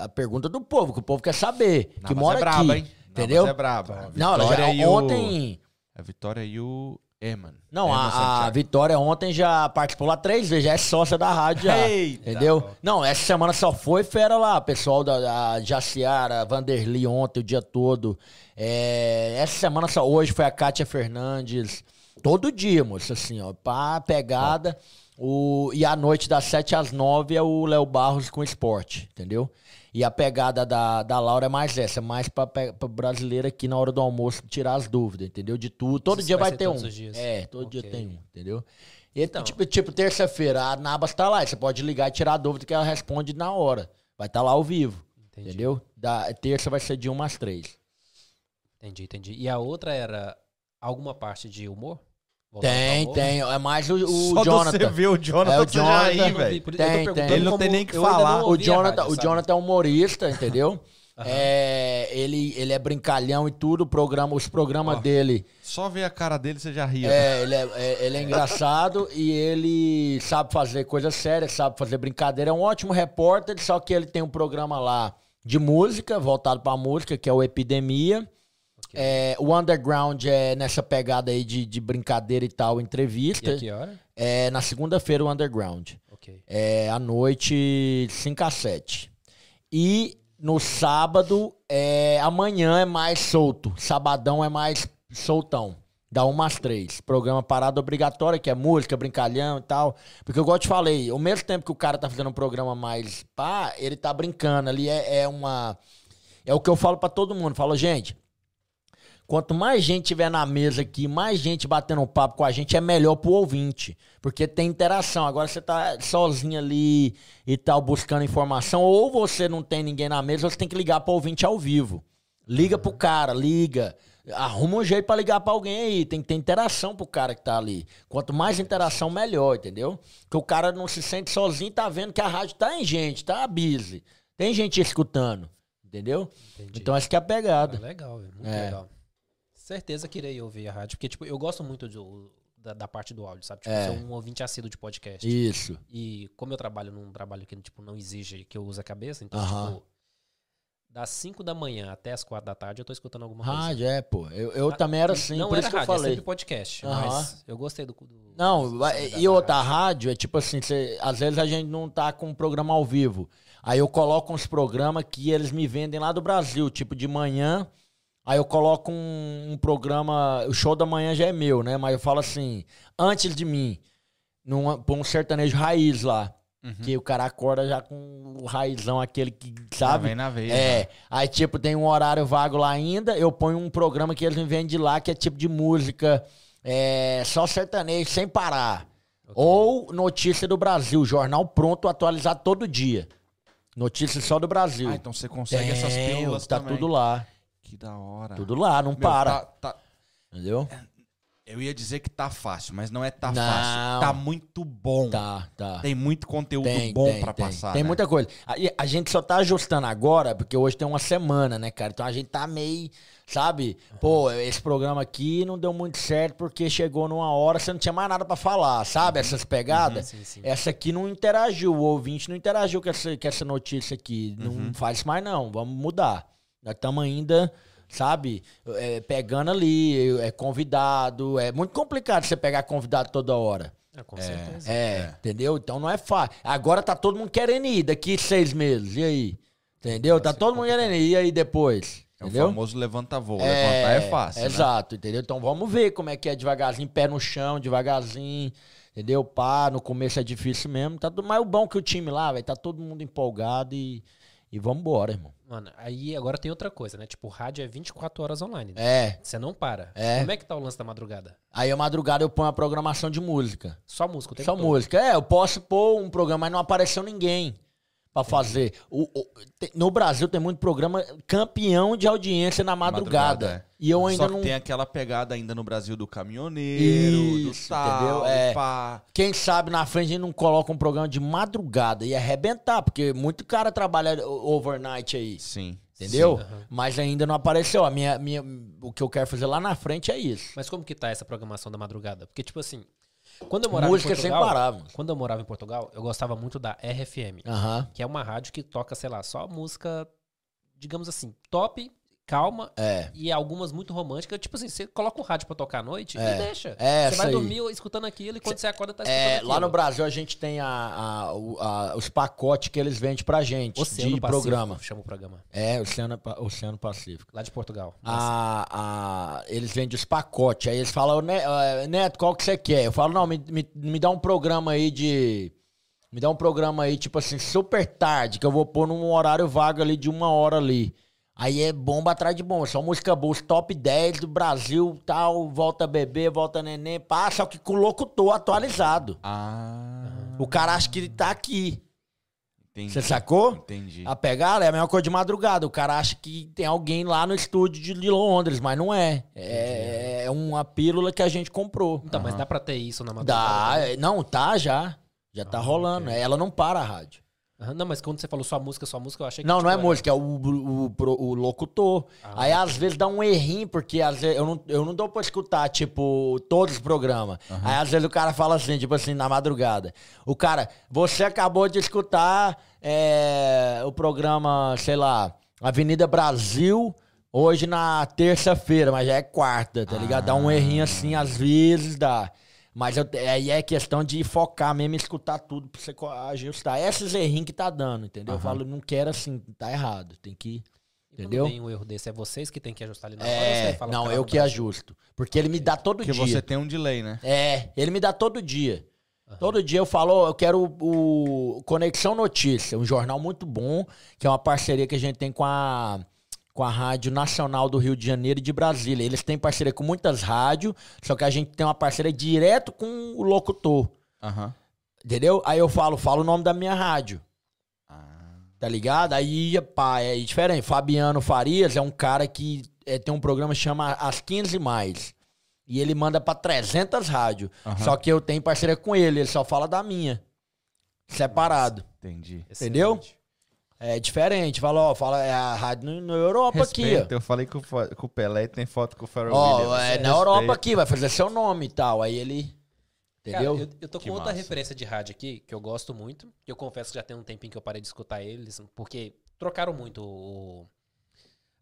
a, a pergunta do povo, que o povo quer saber. que mora é braba, aqui. hein? Entendeu? Nabas é braba. Não, ela já, o- ontem. A Vitória e o Eman. Não, Eman a, a. Vitória ontem já participou lá três vezes, já é sócia da rádio já. Eita, entendeu? Não, essa semana só foi fera lá, pessoal da, da Jaciara, Vanderly ontem o dia todo. É, essa semana só hoje foi a Kátia Fernandes. Todo dia, moço, assim, ó, pá, pegada. O, e à noite, das 7 às 9, é o Léo Barros com esporte, entendeu? E a pegada da, da Laura é mais essa, mais pra, pra brasileira aqui na hora do almoço tirar as dúvidas, entendeu? De tudo. Todo Isso dia vai vai ter um. É, todo Ok. dia tem um, entendeu? E, Então. tipo, tipo, terça-feira, a Nabas tá lá. Você pode ligar e tirar a dúvida que ela responde na hora. Vai estar lá ao vivo. Entendi. Entendeu? Da, terça vai ser de 1 às 3. Entendi, entendi. E a outra era alguma parte de humor? Tem, tem. É mais o, o Só Jonathan. você ver o Jonathan, É, o Jonathan. velho. Eu tô Tem, tem. Ele não como tem nem que falar. O Jonathan, rádio, o? Jonathan é humorista, entendeu? É, ele, ele é brincalhão e tudo. O programa, os programas Ó. dele. Só ver a cara dele, você já ri. É, ele é, é- ele é engraçado e ele sabe fazer coisa séria, sabe fazer brincadeira. É um ótimo repórter, só que ele tem um programa lá de música, voltado pra música, que é o Epidemia. É, o Underground é nessa pegada aí de, de brincadeira e tal, E entrevista. a que hora? É na segunda-feira o Underground. Ok. É à noite, 5 a 7. E no sábado, é, amanhã é mais solto. Sabadão é mais soltão. Da 1 às 3. Programa parada obrigatória, que é música, brincalhão e tal. Porque igual eu te falei, ao mesmo tempo que o cara tá fazendo um programa mais pá, ele tá brincando. Ali é, é uma. É o que eu falo pra todo mundo. Falo, gente, Quanto mais gente tiver na mesa aqui, mais gente batendo um papo com a gente, é melhor pro ouvinte. Porque tem interação. Agora você tá sozinho ali e tal, buscando informação, ou você não tem ninguém na mesa, você tem que ligar pro ouvinte ao vivo. Liga pro cara, liga. Arruma um jeito pra ligar pra alguém aí. Tem que ter interação pro cara que tá ali. Quanto mais interação, melhor, entendeu? Porque o cara não se sente sozinho e tá vendo que a rádio tá em gente, tá busy. Tem gente escutando, entendeu? Entendi. Então essa que é a Ah, pegada. legal, velho, muito É. legal. Certeza que irei ouvir a rádio, porque tipo, eu gosto muito do- da, da parte do áudio, sabe? Tipo, É. sou um ouvinte assíduo de podcast. Isso. E como eu trabalho num trabalho que tipo, não exige que eu use a cabeça, então, Aham. tipo, das 5 da manhã até as 4 da tarde eu tô escutando alguma coisa. Rádio, é, pô. Eu, eu Ah, também era assim, não por era isso que eu rádio, é falei. sempre podcast. Aham. Mas eu gostei do. do Não, do- e outra, a rádio. rádio é tipo assim, cê- às vezes a gente não tá com um programa ao vivo. Aí eu coloco uns programas que eles me vendem lá do Brasil, tipo de manhã. Aí eu coloco um, um programa, o show da manhã já é meu, né? Mas eu falo assim, antes de mim, num, pra um sertanejo raiz lá. Que o cara acorda já com o raizão, aquele que, sabe? vem na veia. É, aí tipo, tem um horário vago lá ainda, eu ponho um programa que eles me vendem de lá, que é tipo de música, é, só sertanejo, sem parar. Ou notícia do Brasil, jornal pronto, atualizado todo dia. Notícia só do Brasil. Ah, então você consegue essas Tenho, pílulas tá também. tudo lá, Que da hora. tudo lá, não Meu, para, tá- tá- entendeu? eu ia dizer que tá fácil, mas não é tá Não. fácil. Tá muito bom. Tá, tá. Tem muito conteúdo Tem, bom tem, pra tem. passar. Tem né? muita coisa. A, a gente só tá ajustando agora, porque hoje tem uma semana, né, cara? Então a gente tá meio, sabe? Pô, esse programa aqui não deu muito certo porque chegou numa hora, você não tinha mais nada pra falar, sabe? Essas pegadas. Sim, sim. Essa aqui não interagiu, o ouvinte não interagiu com essa, com essa notícia aqui. Não faz isso mais, não. Vamos mudar. Nós estamos ainda, sabe, é, pegando ali, é convidado. É muito complicado você pegar convidado toda hora. Ah, com certeza. É, entendeu? Então não é fácil. Agora tá todo mundo querendo ir daqui seis meses. E aí? Entendeu? Tá todo mundo querendo ir. E aí depois? É o Entendeu? famoso levanta-voo. Levantar é fácil, né? Exato, entendeu? Então vamos ver como é que é devagarzinho, pé no chão, devagarzinho, entendeu? Pá, no começo é difícil mesmo. Tá mas o bom é que o time lá, vai tá todo mundo empolgado e, e vamos embora, irmão. Mano, aí agora tem outra coisa, né? Tipo, rádio é 24 horas online. né? É. Você não para. É. Como é que tá o lance da madrugada? Aí a madrugada eu ponho a programação de música. Só música o tempo Só todo. música. É, eu posso pôr um programa, mas não apareceu ninguém pra fazer. O- o- te- no Brasil tem muito programa campeão de audiência na madrugada. Madrugada, é. E eu ainda Só que não. tem aquela pegada ainda no Brasil do caminhoneiro, do Isso, tal, entendeu? É. pá. Quem sabe na frente a gente não coloca um programa de madrugada e arrebentar, porque muito cara trabalha o- overnight aí. Sim. Entendeu? Sim, aham. Mas ainda não apareceu. A minha, minha, o que eu quero fazer lá na frente é isso. Mas como que tá essa programação da madrugada? Porque, tipo assim, quando eu morava Música em sem Portugal... parar, mano. Quando eu morava em Portugal, eu gostava muito da RFM. Que é uma rádio que toca, sei lá, só música, digamos assim, top, calma É. e algumas muito românticas. Tipo assim, você coloca o rádio pra tocar à noite É. e deixa. É, você vai aí. dormir escutando aquilo e quando você acorda tá escutando É, aquilo. lá no Brasil a gente tem a, a- a- os pacotes que eles vendem pra gente Oceano de Pacífico, programa. Chama o programa. É, Oceano, Oceano Pacífico. Lá de Portugal. A, a- eles vendem os pacotes. Aí eles falam, "Ne- Neto, qual que você quer? Eu falo, não, me, me, me dá um programa aí de. Me dá um programa aí, tipo assim, super tarde, que eu vou pôr num horário vago ali de uma hora ali. Aí é bomba atrás de bomba. Só música boa, os top 10 do Brasil, tal, volta bebê, volta neném, pá, só que com o locutor atualizado. Ah. O cara acha que ele tá aqui. Entendi. Você sacou? Entendi. A pegada é a mesma coisa de madrugada. O cara acha que tem alguém lá no estúdio de Londres, mas não é. É, é uma pílula que a gente comprou. Então, mas dá pra ter isso na madrugada? Dá, é, não, tá já. Já tá Ah, rolando. ok. Ela não para a rádio. Aham, Não, mas quando você falou só música, só música, eu achei que. Não, tipo, não é era- música, é o, o, o o locutor. Ah, Aí às vezes dá um errinho, porque às vezes eu não, eu não dou pra escutar, tipo, todos os programas. Aí às vezes o cara fala assim, tipo assim, na madrugada. O cara, você acabou de escutar é, o programa, sei lá, Avenida Brasil, hoje na terça-feira, mas já é quarta, tá ligado? Dá um errinho assim, às vezes dá. Mas eu- aí é questão de focar mesmo e escutar tudo pra você ajustar. Esses errinhos que tá dando, entendeu? Eu falo, não quero assim, tá errado. Tem que. Entendeu? Tem um erro desse, é vocês que tem que ajustar ali na hora? É, você fala não, eu que ajusto. Porque ele me dá todo Porque dia. você tem um delay, né? É, ele me dá todo dia. Todo dia eu falo, eu quero o, o Conexão Notícia, um jornal muito bom, que é uma parceria que a gente tem com a, com a Rádio Nacional do Rio de Janeiro e de Brasília. Eles têm parceria com muitas rádios, só que a gente tem uma parceria direto com o locutor. Aham. Entendeu? Aí eu falo, falo o nome da minha rádio. Tá ligado? Aí, pá, é diferente. Fabiano Farias é um cara que é, tem um programa que chama As 15 Mais. E ele manda pra 300 rádios. Só que eu tenho parceria com ele, ele só fala da minha. Separado. Entendi. Entendeu? Excelente. É diferente. Fala, ó, fala, é a rádio no- na Europa aqui, Respeita, eu falei com, com o Pelé e tem foto com o. Pharrell Ó, Williams. é na Respeita. Europa aqui, vai fazer seu nome e tal. Aí ele. Cara, Entendeu? eu, eu tô com Que outra massa. referência de rádio aqui, que eu gosto muito. Eu confesso que já tem um tempinho que eu parei de escutar eles, porque trocaram muito o-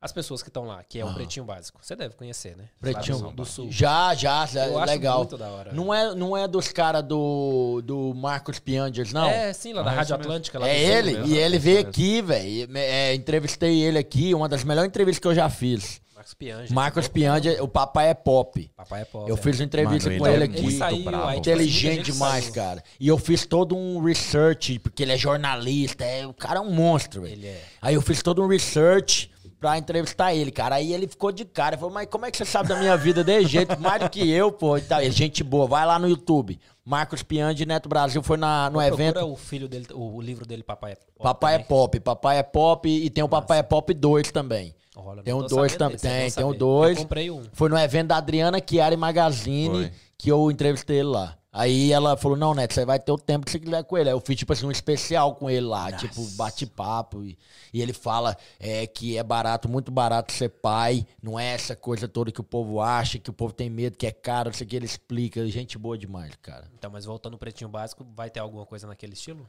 as pessoas que estão lá, que é o Ah. Pretinho Básico. Você deve conhecer, né? Pretinho do, do Sul. Já, já, é Eu acho legal. muito da hora. Não é, não é dos caras do, do Marcos Piangers, não? É, sim, lá da Ah, Rádio. Atlântica. Lá É ele, mesmo. e ele veio aqui, velho. É, entrevistei ele aqui, uma das melhores entrevistas que eu já fiz. Marcos Piange. Marcos Piangers, o papai é pop. Papai é pop. Eu é. fiz uma entrevista Mano, com ele ele é aqui. Ele saiu, bravo. Inteligente gente demais, saiu. cara. E eu fiz todo um research, porque ele é jornalista, é, o cara é um monstro, velho. Ele é. Aí eu fiz todo um research pra entrevistar ele, cara. Aí ele ficou de cara. Ele falou, mas como é que você sabe da minha vida desse jeito? Mais do que eu, pô. E tal. Ele, gente boa, vai lá no YouTube. Marcos Piandi, Neto Brasil, foi na, no Procura evento. o filho dele, o, o livro dele, Papai é Pop. Papai é também. Pop, Papai é Pop e tem o Papai é Pop 2 também. Olha, Tem tô dois também. é Tem, tem o saber. dois. Eu comprei um. Foi no evento da Adriana Chiara Magazine Foi. que eu entrevistei ele lá. Aí ela falou: Não, Neto, você vai ter o tempo que você quiser com ele. Aí eu fiz, tipo assim, um especial com ele lá, tipo, bate-papo. E, e ele fala é, que é barato, muito barato ser pai. Não é essa coisa toda que o povo acha, que o povo tem medo, que é caro, não sei o que. Ele explica. Gente boa demais, cara. Então, mas voltando ao Pretinho Básico, vai ter alguma coisa naquele estilo?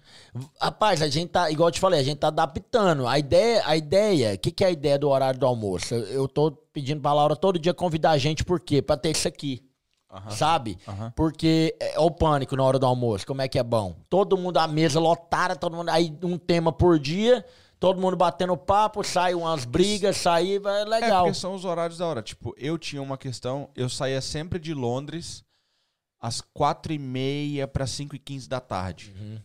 Rapaz, a gente tá, igual eu te falei, a gente tá adaptando. A ideia, a ideia, o que, que é a ideia do horário do almoço? Eu, eu tô pedindo pra Laura todo dia convidar a gente, por quê? Pra ter isso aqui. Sabe? Porque é o pânico na hora do almoço, como é que é bom? Todo mundo à mesa lotada, todo mundo. Aí um tema por dia, todo mundo batendo papo, sai umas brigas, sai, é É, legal. porque são os horários da hora. Tipo, eu tinha uma questão, eu saía sempre de Londres às 4 e meia para 5 e 15 da tarde. Uhum.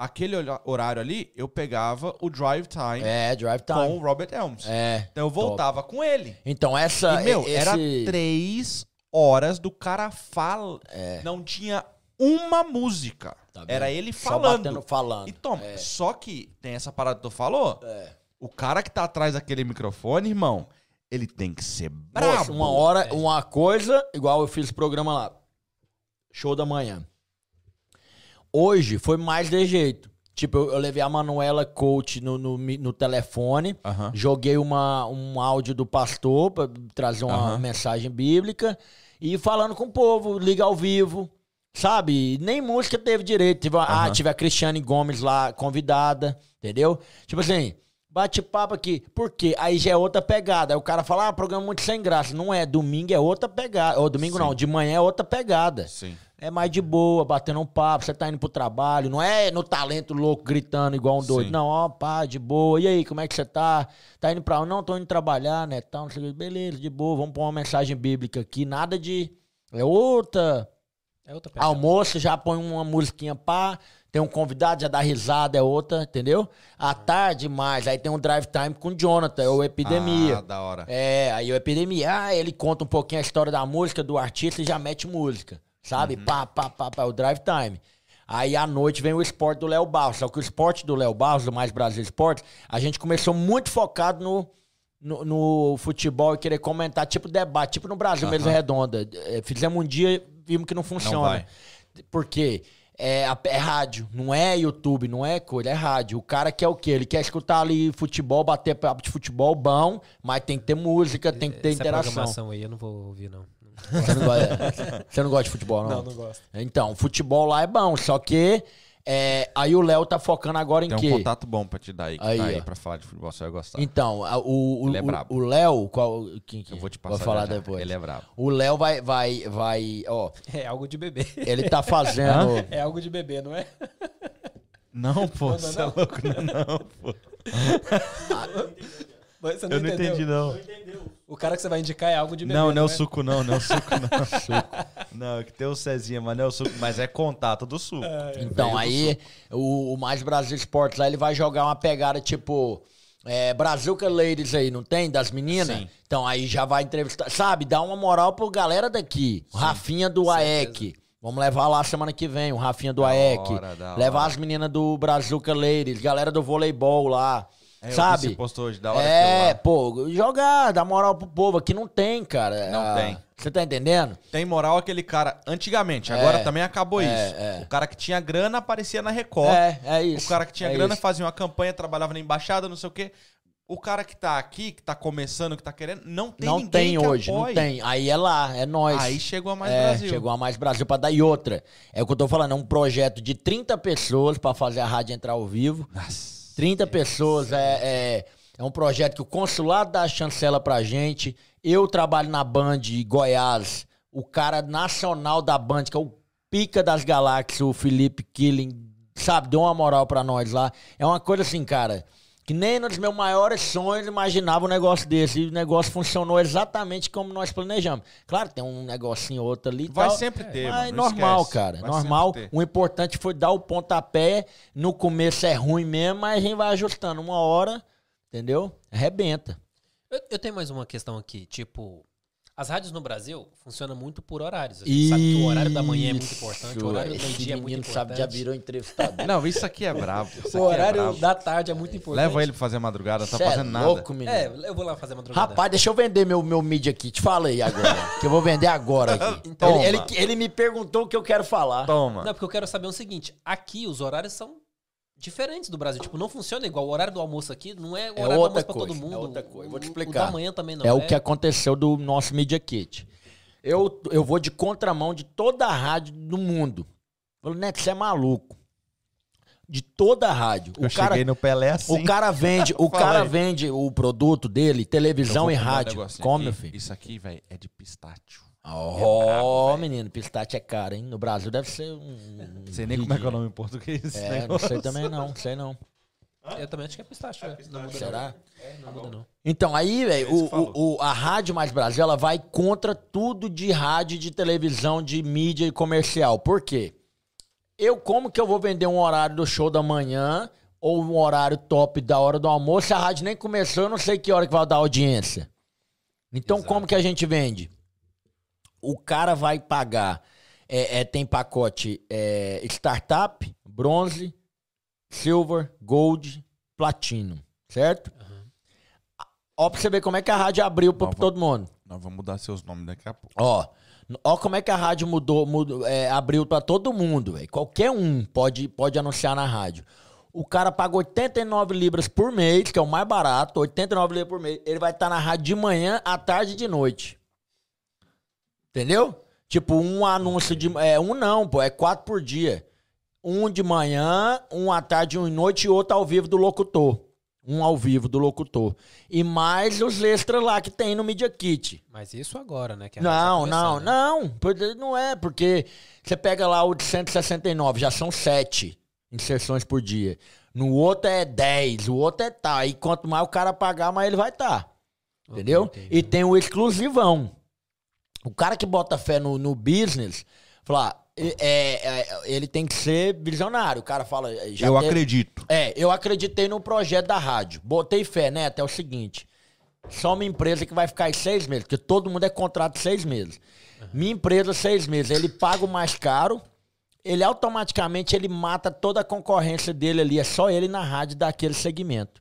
Aquele horário ali, eu pegava o drive time É, drive com o time. Robert Elms. É. Então eu voltava com ele. Então essa E, meu, esse... era três horas do cara fala. Não tinha uma música. É. Tá era ele Só falando. batendo, falando. E toma, só que tem essa parada que tu falou. É. O cara que tá atrás daquele microfone, irmão, ele tem que ser brabo. Moço, uma hora, uma coisa, igual eu fiz o programa lá. Show da manhã. Hoje foi mais de jeito. Tipo, eu, eu levei a Manuela Coach no, no, no telefone, joguei uma, um áudio do pastor pra trazer uma mensagem bíblica e falando com o povo, liga ao vivo. Sabe? Nem música teve direito. Tive, Ah, tive a Cristiane Gomes lá convidada, entendeu? Tipo assim, bate papo aqui. Por quê? Aí já é outra pegada. Aí o cara fala, ah, programa muito sem graça. Não é. Domingo é outra pegada. Ou domingo Sim. não, de manhã é outra pegada. Sim. É mais de boa, batendo um papo, você tá indo pro trabalho, não é no talento louco gritando igual um doido. Sim. Não, ó, pá, de boa. E aí, como é que você tá? Tá indo pra onde? Não, tô indo trabalhar, né? Tal, não sei. Beleza, de boa, vamos pôr uma mensagem bíblica aqui. Nada de. É outra. É outra pegada. Almoço, já põe uma musiquinha pá. Tem um convidado, já dá risada, é outra, entendeu? À tarde mais, aí tem um drive time com o Jonathan, é o Epidemia. Ah, da hora. É, aí o Epidemia, ah, ele conta um pouquinho a história da música, do artista e já mete música, sabe? Pá, pá, pá, pá, o drive time. Aí à noite vem o esporte do Léo Barros. Só que o esporte do Léo Barros, do Mais Brasil Esporte, a gente começou muito focado no, no, no futebol e querer comentar, tipo debate, tipo no Brasil, mesa redonda. É, Fizemos um dia, vimos que não funciona. vai. Porque é, é rádio, não é YouTube, não é coisa, é rádio. O cara quer o quê? Ele quer escutar ali futebol, bater papo de futebol bom, mas tem que ter música, tem que ter Essa interação. programação aí eu não vou ouvir, não. Você não, gosta, você não gosta de futebol, não? Não, não gosto. Então, futebol lá é bom, só que é, aí o Léo tá focando agora em Tem um quê? contato bom pra te dar aí, que Aí, tá aí ó. pra falar de futebol, você vai gostar. Então, a- o, o, é o- Léo, qual, quem que Eu vou te Vou passar falar já depois. Ele é brabo. O Léo vai, vai, vai, ó, É algo de bebê. ele tá fazendo... (laughs) É algo de bebê, não é? Não, pô, você é louco, não, não, pô. Não Eu não entendeu. entendi, não. O cara que você vai indicar é algo de bebê. Não, não é o é? suco, não, não é o suco, não. (laughs) suco. Não, é que tem o Cezinha, mas não é o suco, mas é contato do suco. Então, Veio do aí o, o Mais Brasil Esportes lá, ele vai jogar uma pegada tipo. É, Brazuca Ladies aí, não tem? Das meninas? Sim. Então aí já vai entrevistar. Sabe, dá uma moral pro galera daqui. O Rafinha do AEC. Vamos levar lá semana que vem, o Rafinha do Da AEC. hora, levar hora. as meninas do Brazuca Ladies, galera do voleibol lá. É, sabe? Postou hoje, da hora É, pô, jogar, dar moral pro povo. Aqui não tem, cara. Não Ah, tem. Você tá entendendo? Tem moral aquele cara, antigamente, É, agora também acabou é, isso. é. O cara que tinha grana aparecia na Record. É, é isso. O cara que tinha é grana isso. fazia uma campanha, trabalhava na embaixada, não sei o quê. O cara que tá aqui, que tá começando, que tá querendo, não tem não ninguém tem hoje, não apoie. tem. Aí é lá, é nós. Aí chegou a Mais é, Brasil. Chegou a Mais Brasil pra dar e outra. É o que eu tô falando, é um projeto de 30 pessoas pra fazer a rádio entrar ao vivo. Nossa. 30 pessoas é, é, é um projeto que o consulado dá a chancela pra gente. Eu trabalho na Band Goiás. O cara nacional da Band, que é o pica das galáxias, o Felipe Killing, sabe, deu uma moral pra nós lá. É uma coisa assim, cara, que nem nos meus maiores sonhos imaginava um negócio desse. E o negócio funcionou exatamente como nós planejamos. Claro, tem um negocinho ou outro ali. e Vai tal, sempre ter, mas mano, normal, esquece. cara. Vai normal. O importante foi dar o pontapé. No começo é ruim mesmo, mas a gente vai ajustando. Uma hora, entendeu? Arrebenta. Eu, eu tenho mais uma questão aqui, tipo, as rádios no Brasil funcionam muito por horários. A gente sabe que o horário da manhã é muito importante, o horário do meio-dia é muito importante. sabe, já virou entrevistador. Não, isso aqui é brabo. Isso O aqui é horário brabo. da tarde é muito importante. Leva ele pra fazer madrugada, não tá Cê é fazendo nada. louco, menino. É, eu vou lá fazer madrugada. Rapaz, deixa eu vender meu, meu Media Kit. Fala aí agora. que eu vou vender agora aqui. (laughs) Ele, ele, ele me perguntou o que eu quero falar. Toma. Não, porque eu quero saber o seguinte, aqui os horários são diferentes do Brasil. Tipo, não funciona igual. O horário do almoço aqui não é o É horário do outra almoço pra todo coisa, mundo. é outra coisa. Eu vou te O- explicar. O da manhã também não é, o que aconteceu do nosso Media Kit. Eu, eu vou de contramão de toda a rádio do mundo. Falei, Neto, você é maluco. De toda a rádio. Eu o cara, cheguei no Pelé assim. o cara vende, (laughs) o cara aí. vende o produto dele, televisão e um rádio. Come, aqui. meu filho. Isso aqui, velho, é de pistácio. Ó, menino, pistache é caro, hein? No Brasil deve ser um. Não sei nem como é que é o nome em português. É, não sei também não, sei não. Eu também acho que é pistache. é. Não muda Será? não. Não muda não. Então, aí, velho, isso o, o- a Rádio Mais Brasil, ela vai contra tudo de rádio, de televisão, de mídia e comercial. Por quê? Eu, como que eu vou vender um horário do show da manhã ou um horário top da hora do almoço? se A rádio nem começou, eu não sei que hora que vai dar audiência. Então, como que a gente vende? O cara vai pagar, é, é, tem pacote é, startup, bronze, silver, gold, platino, certo? Ó, pra você ver como é que a rádio abriu pra Nova. todo mundo. Nós vamos mudar seus nomes daqui a pouco. Ó, ó como é que a rádio mudou, mudou é, abriu pra todo mundo, velho. Qualquer um pode, pode anunciar na rádio. O cara paga 89 libras por mês, que é o mais barato, 89 libras por mês. Ele vai estar na rádio de manhã, à tarde e de noite. Entendeu? Tipo, um anúncio de. É, um não, pô, é quatro por dia. Um de manhã, um à tarde, um à noite e outro ao vivo do locutor. Um ao vivo do locutor. E mais os extras lá que tem no Media Kit. Mas isso agora, né? que Não, tá não, né? não. Não é, porque você pega lá o de 169, já são sete inserções por dia. No outro é 10, o outro é tal. E quanto mais o cara pagar, mais ele vai estar. Entendeu? entendi. E tem o exclusivão. O cara que bota fé no, no business, fala, é, é, ele tem que ser visionário. O cara fala. Já eu teve- acredito. é, eu acreditei no projeto da rádio. Botei fé, né? Até o seguinte. Só uma empresa que vai ficar aí seis meses, porque todo mundo é contrato seis meses. Minha empresa, seis meses. Ele paga o mais caro, ele automaticamente ele mata toda a concorrência dele ali. É só ele na rádio daquele segmento.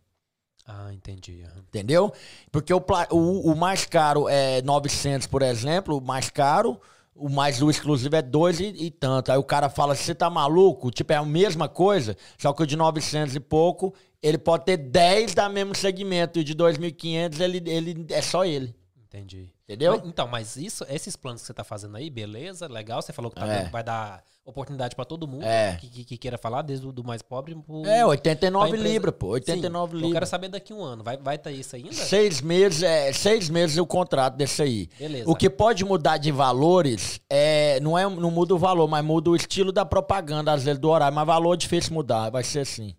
Ah, entendi. aham. Entendeu? Porque o, o, o mais caro é 900, por exemplo, o mais caro. O mais o exclusivo é dois e, e tanto. Aí o cara fala, você tá maluco? Tipo, é a mesma coisa, só que o de 900 e pouco, ele pode ter 10 da mesmo segmento. E o de 2.500, ele, ele, é só ele. Entendi. Entendeu? Mas, então, mas isso, esses planos que você tá fazendo aí, beleza, legal. Você falou que tá É. vai dar oportunidade pra todo mundo É. que, que- que queira falar, desde o do mais pobre pro. É, 89 pra empresa. libras, pô. 89 Sim, Eu libras. quero saber daqui a um ano. Vai, vai ter isso ainda? Seis meses, é, seis meses o contrato desse aí. Beleza. O que pode mudar de valores é, não, é, não muda o valor, mas muda o estilo da propaganda, às vezes, do horário. Mas valor é difícil mudar, vai ser assim.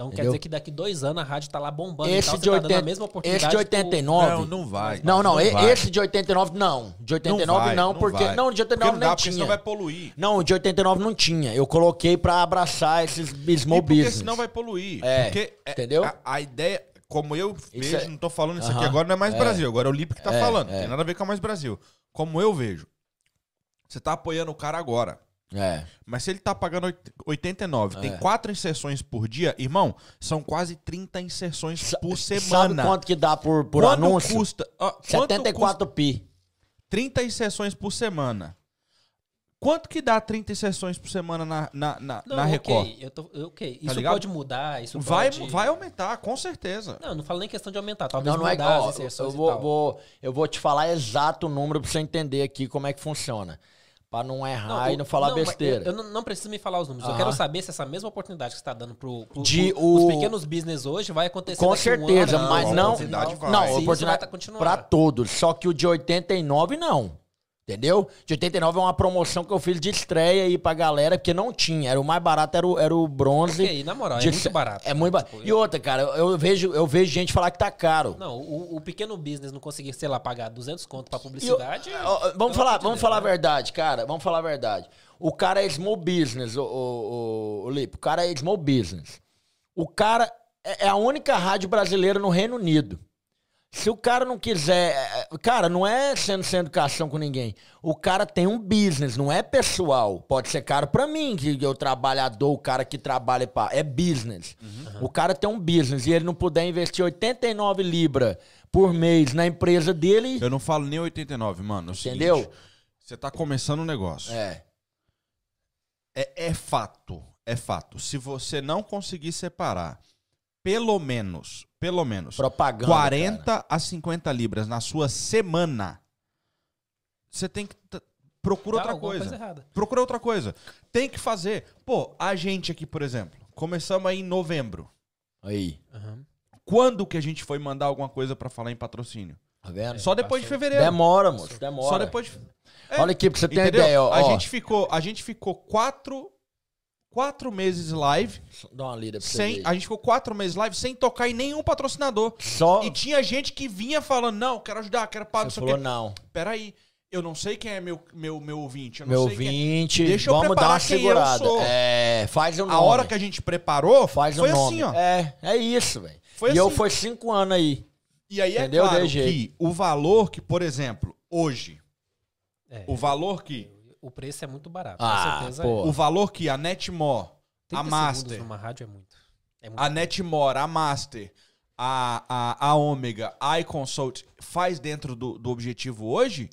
Então quer Entendeu? dizer que daqui dois anos a rádio tá lá bombando Esse e tal, de você tá dando 80 a mesma oportunidade esse de pro- 89. Não, não vai. Não, não, e- vai. esse de 89 não. De 89 não, vai, porque. vai. Não, de Porque 89 não dá, nem porque tinha. senão vai poluir. Não, de 89 não tinha. Eu coloquei pra abraçar esses small porque business. senão vai poluir. É, porque é- entendeu? A, a ideia, como eu vejo, é- não tô falando isso aqui Aham, agora, não é mais é. Brasil. Agora é o Lipe que tá É, falando. é. Tem nada a ver com a mais Brasil. Como eu vejo. Você tá apoiando o cara agora. É. Mas se ele tá pagando oit- 89, tem É. quatro inserções por dia, irmão, são quase 30 inserções por Sabe semana. quanto que dá por, por Quanto anúncio? custa? ó, quanto 74 pi. custa 30 inserções por semana. Quanto que dá 30 inserções por semana na, na, na, Não, na ok, Record? eu tô, ok. Isso ligado? pode mudar, isso Vai, pode... vai aumentar, com certeza. Não, não falo nem questão de aumentar, talvez Não, não é mudar igual. as inserções Eu e vou, tal. vou- eu vou te falar exato o número pra você entender aqui como é que funciona. Pra não errar e o- não falar mas besteira. Eu, eu não, não preciso me falar os números. Eu Aham. quero saber se essa mesma oportunidade que você está dando pro, pro, De pro- o- os pequenos business hoje vai acontecer Com daqui a um certeza, ano, mas a não. oportunidade. Não, oportunidade tá continuar. pra todos. Só que o de 89 não. Entendeu? De 89 é uma promoção que eu fiz de estreia aí pra galera, porque não tinha. Era o mais barato, era o, era o bronze. Ok, na moral, é muito se- barato. É muito barato. Tipo, E outra, cara, eu, eu vejo, eu vejo gente falar que tá caro. Não, o, o pequeno business não conseguir, sei lá, pagar 200 conto pra eu- publicidade... ó, ó, vamos falar, vamos falar a verdade, cara. Vamos falar a verdade. O cara é small business, o, o, o, o Lipe. O cara é small business. O cara é é a única rádio brasileira no Reino Unido. Se o cara não quiser. é, Cara, não é sendo sem educação com ninguém. O cara tem um business, não é pessoal. Pode ser caro pra mim, que eu trabalhador, o cara que trabalha. Pra, é business. O cara tem um business e ele não puder investir 89 libras por mês na empresa dele. Eu não falo nem 89, mano. É seguinte, Entendeu? Você tá começando um negócio. É. É, é fato, é fato. Se você não conseguir separar pelo menos, pelo menos, Propaganda. 40 cara. a 50 libras na sua semana, você tem que. Procura Tá outra coisa. coisa. Procura outra coisa. Tem que fazer. Pô, a gente aqui, por exemplo, começamos aí em novembro. Aí. Aham. Quando que a gente foi mandar alguma coisa pra falar em patrocínio? Tá vendo? Só depois de fevereiro. Demora, moço. Demora. Só depois de... É, Olha aqui pra você ter uma Entendeu? ideia. Ó, a, gente ficou, a gente ficou quatro, quatro meses live Dá uma lida pra você sem. ver. A gente ficou quatro meses live sem tocar em nenhum patrocinador. Só E tinha gente que vinha falando, não, quero ajudar, quero pagar, você falou quê. não. Peraí, eu não sei quem é meu, meu, meu ouvinte. Eu não Meu sei quem é. ouvinte, Deixa eu vamos dar uma eu segurada. É, faz o nome. A hora que a gente preparou, Faz foi o nome. assim, ó. É, é isso, velho. Foi e eu assim. foi cinco anos aí. E aí Entendeu? é claro que o valor que, por exemplo, hoje, É, o valor que o preço é muito barato. Ah, com certeza pô. o valor que a Netmore, é. a 30 Master, numa rádio é muito. É muito. a Netmore, a Master, a, a, a Omega, a iConsult faz dentro do, do objetivo hoje,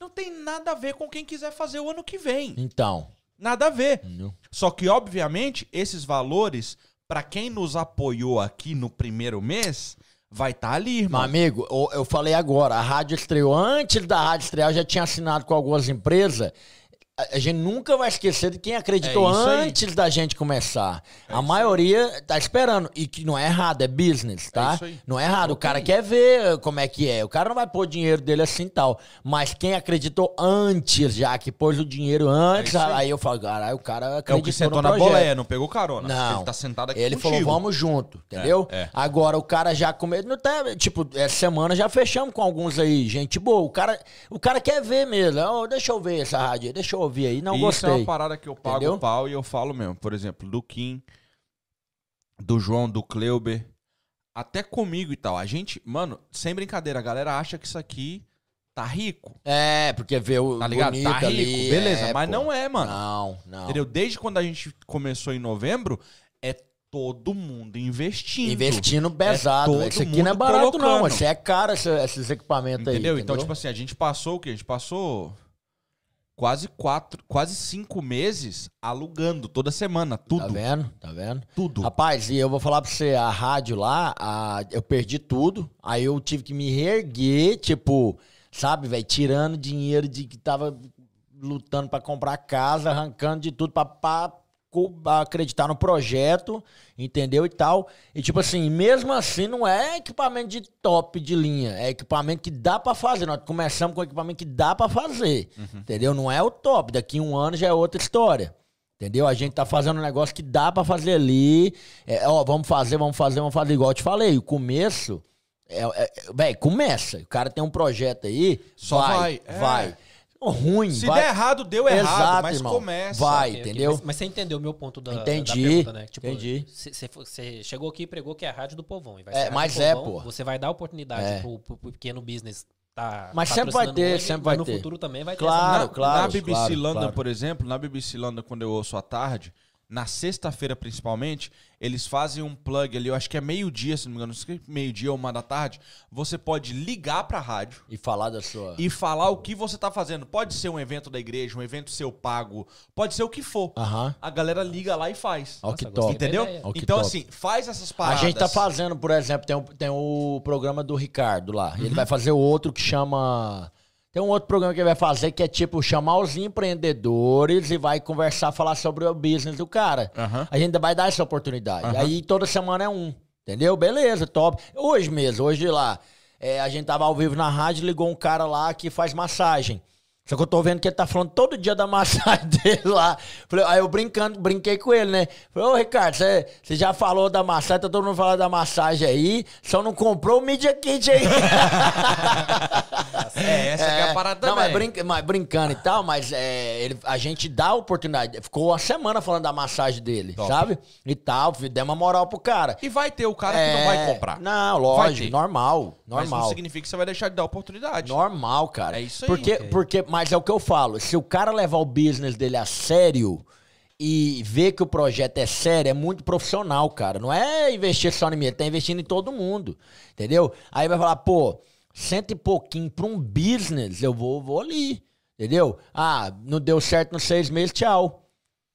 não tem nada a ver com quem quiser fazer o ano que vem. Então. Nada a ver. entendeu? Só que, obviamente, esses valores, pra quem nos apoiou aqui no primeiro mês, vai estar ali, Meu irmão. amigo, eu- eu falei agora, a rádio estreou. Antes da rádio estrear, eu já tinha assinado com algumas empresas. A- gente nunca vai esquecer de quem acreditou É isso aí. antes da gente começar. É a maioria tá esperando. E que não é errado, é business, tá? isso aí. não é errado. O cara quer ver como é que é. O cara não vai pôr o dinheiro dele assim e tal. Mas quem acreditou antes já, que pôs o dinheiro antes, É aí. aí eu falo, caralho, o cara É acreditou o que sentou na boleia, não pegou carona. Não. Ele tá sentado aqui Ele contigo. falou, vamos junto, entendeu? É, é. Agora o cara já comeu. Não tá, tipo, essa semana já fechamos com alguns aí, gente boa. O cara, o cara quer ver mesmo. Ó, deixa eu ver essa rádio aí, deixa eu ouvir aí. Não Isso gostei. é uma parada que eu pago Entendeu? pau e eu falo mesmo. Por exemplo, do Kim, do João, do Kleuber, até comigo e tal. A gente, mano, sem brincadeira, a galera acha que isso aqui tá rico. É, porque vê o Tá ligado? bonito Tá rico, ali. beleza. é, mas pô. não é, mano. Não, não. Entendeu? Desde quando a gente começou em novembro, é todo mundo investindo. Investindo pesado. velho. Isso aqui não é barato, não. colocando. Isso é caro, esse- esses equipamentos Entendeu? aí. Então, tipo assim, a gente passou o quê? A gente passou quase quatro, quase cinco meses alugando toda semana, tudo. Tá vendo? Tá vendo? Tudo. Rapaz, e eu vou falar pra você, a rádio lá, a- eu perdi tudo. Aí eu tive que me reerguer, tipo, sabe, velho, tirando dinheiro de que tava lutando pra comprar casa, arrancando de tudo pra, pra acreditar no projeto, entendeu? E tal. E tipo assim, mesmo assim, não é equipamento de top de linha, é equipamento que dá pra fazer. Nós começamos com equipamento que dá pra fazer, entendeu? Não é o top. Daqui um ano já é outra história. Entendeu? A gente tá fazendo um negócio que dá pra fazer ali. É, ó, vamos fazer, vamos fazer, vamos fazer. Igual eu te falei, o começo. É, é, véi, começa. O cara tem um projeto aí. Só vai, Vai. é. vai. Ruim, Se vai. der errado, deu errado, Exato, mas irmão. começa. Vai. É, entendeu? Mas, mas você entendeu o meu ponto da, Entendi, da pergunta, né? Tipo, entendi. Você chegou aqui e pregou que é a rádio do povão. E vai É, mas é, povão, pô. Você vai dar oportunidade É. pro, pro- pro pequeno business tá Mas sempre vai ter, hoje, sempre vai no ter. futuro também vai ter Claro, essa... claro. na BBC claro, London, claro. por exemplo, na BBC London, quando eu ouço à tarde, na sexta-feira principalmente, eles fazem um plug ali, eu acho que é meio-dia, se não me engano, não sei se é meio-dia ou uma da tarde. Você pode ligar pra rádio E falar da sua. e falar o que você tá fazendo. Pode ser um evento da igreja, um evento seu pago, pode ser o que for. A galera liga lá e faz. Ó, que top. Entendeu? Ó, que Então, top. assim, faz essas A paradas. gente tá fazendo, por exemplo, tem, o- tem o programa do Ricardo lá. Uhum. Ele vai fazer outro que chama. Tem um outro programa que ele vai fazer que é tipo chamar os empreendedores e vai conversar, falar sobre o business do cara. Aham. A gente vai dar essa oportunidade. Aham. Aí toda semana é um. Entendeu? Beleza, top. Hoje mesmo, hoje lá, é, a gente tava ao vivo na rádio, ligou um cara lá que faz massagem. Só que eu tô vendo que ele tá falando todo dia da massagem (laughs) dele lá. Falei, aí eu brincando, brinquei com ele, né? Falei, ô Ricardo, você já falou da massagem, tá todo mundo falando da massagem aí, só não comprou o Media Kit aí. (laughs) É, essa que é a parada Não, mas, brinca- mas brincando e tal, mas é, ele- a gente dá a oportunidade. Ficou uma semana falando da massagem dele, Top. sabe? E tal, deu uma moral pro cara. E vai ter o cara que não É, vai comprar. Não, lógico, ter. Normal, Mas não significa que você vai deixar de dar oportunidade. Normal, cara. É isso aí. Porque, Ok. porque, mas é o que eu falo, se o cara levar o business dele a sério e ver que o projeto é sério, é muito profissional, cara. Não é investir só em mim, ele tá investindo em todo mundo, entendeu? Aí vai falar, pô, cento e pouquinho pra um business, eu vou, vou ali, entendeu? Ah, não deu certo nos seis meses, tchau.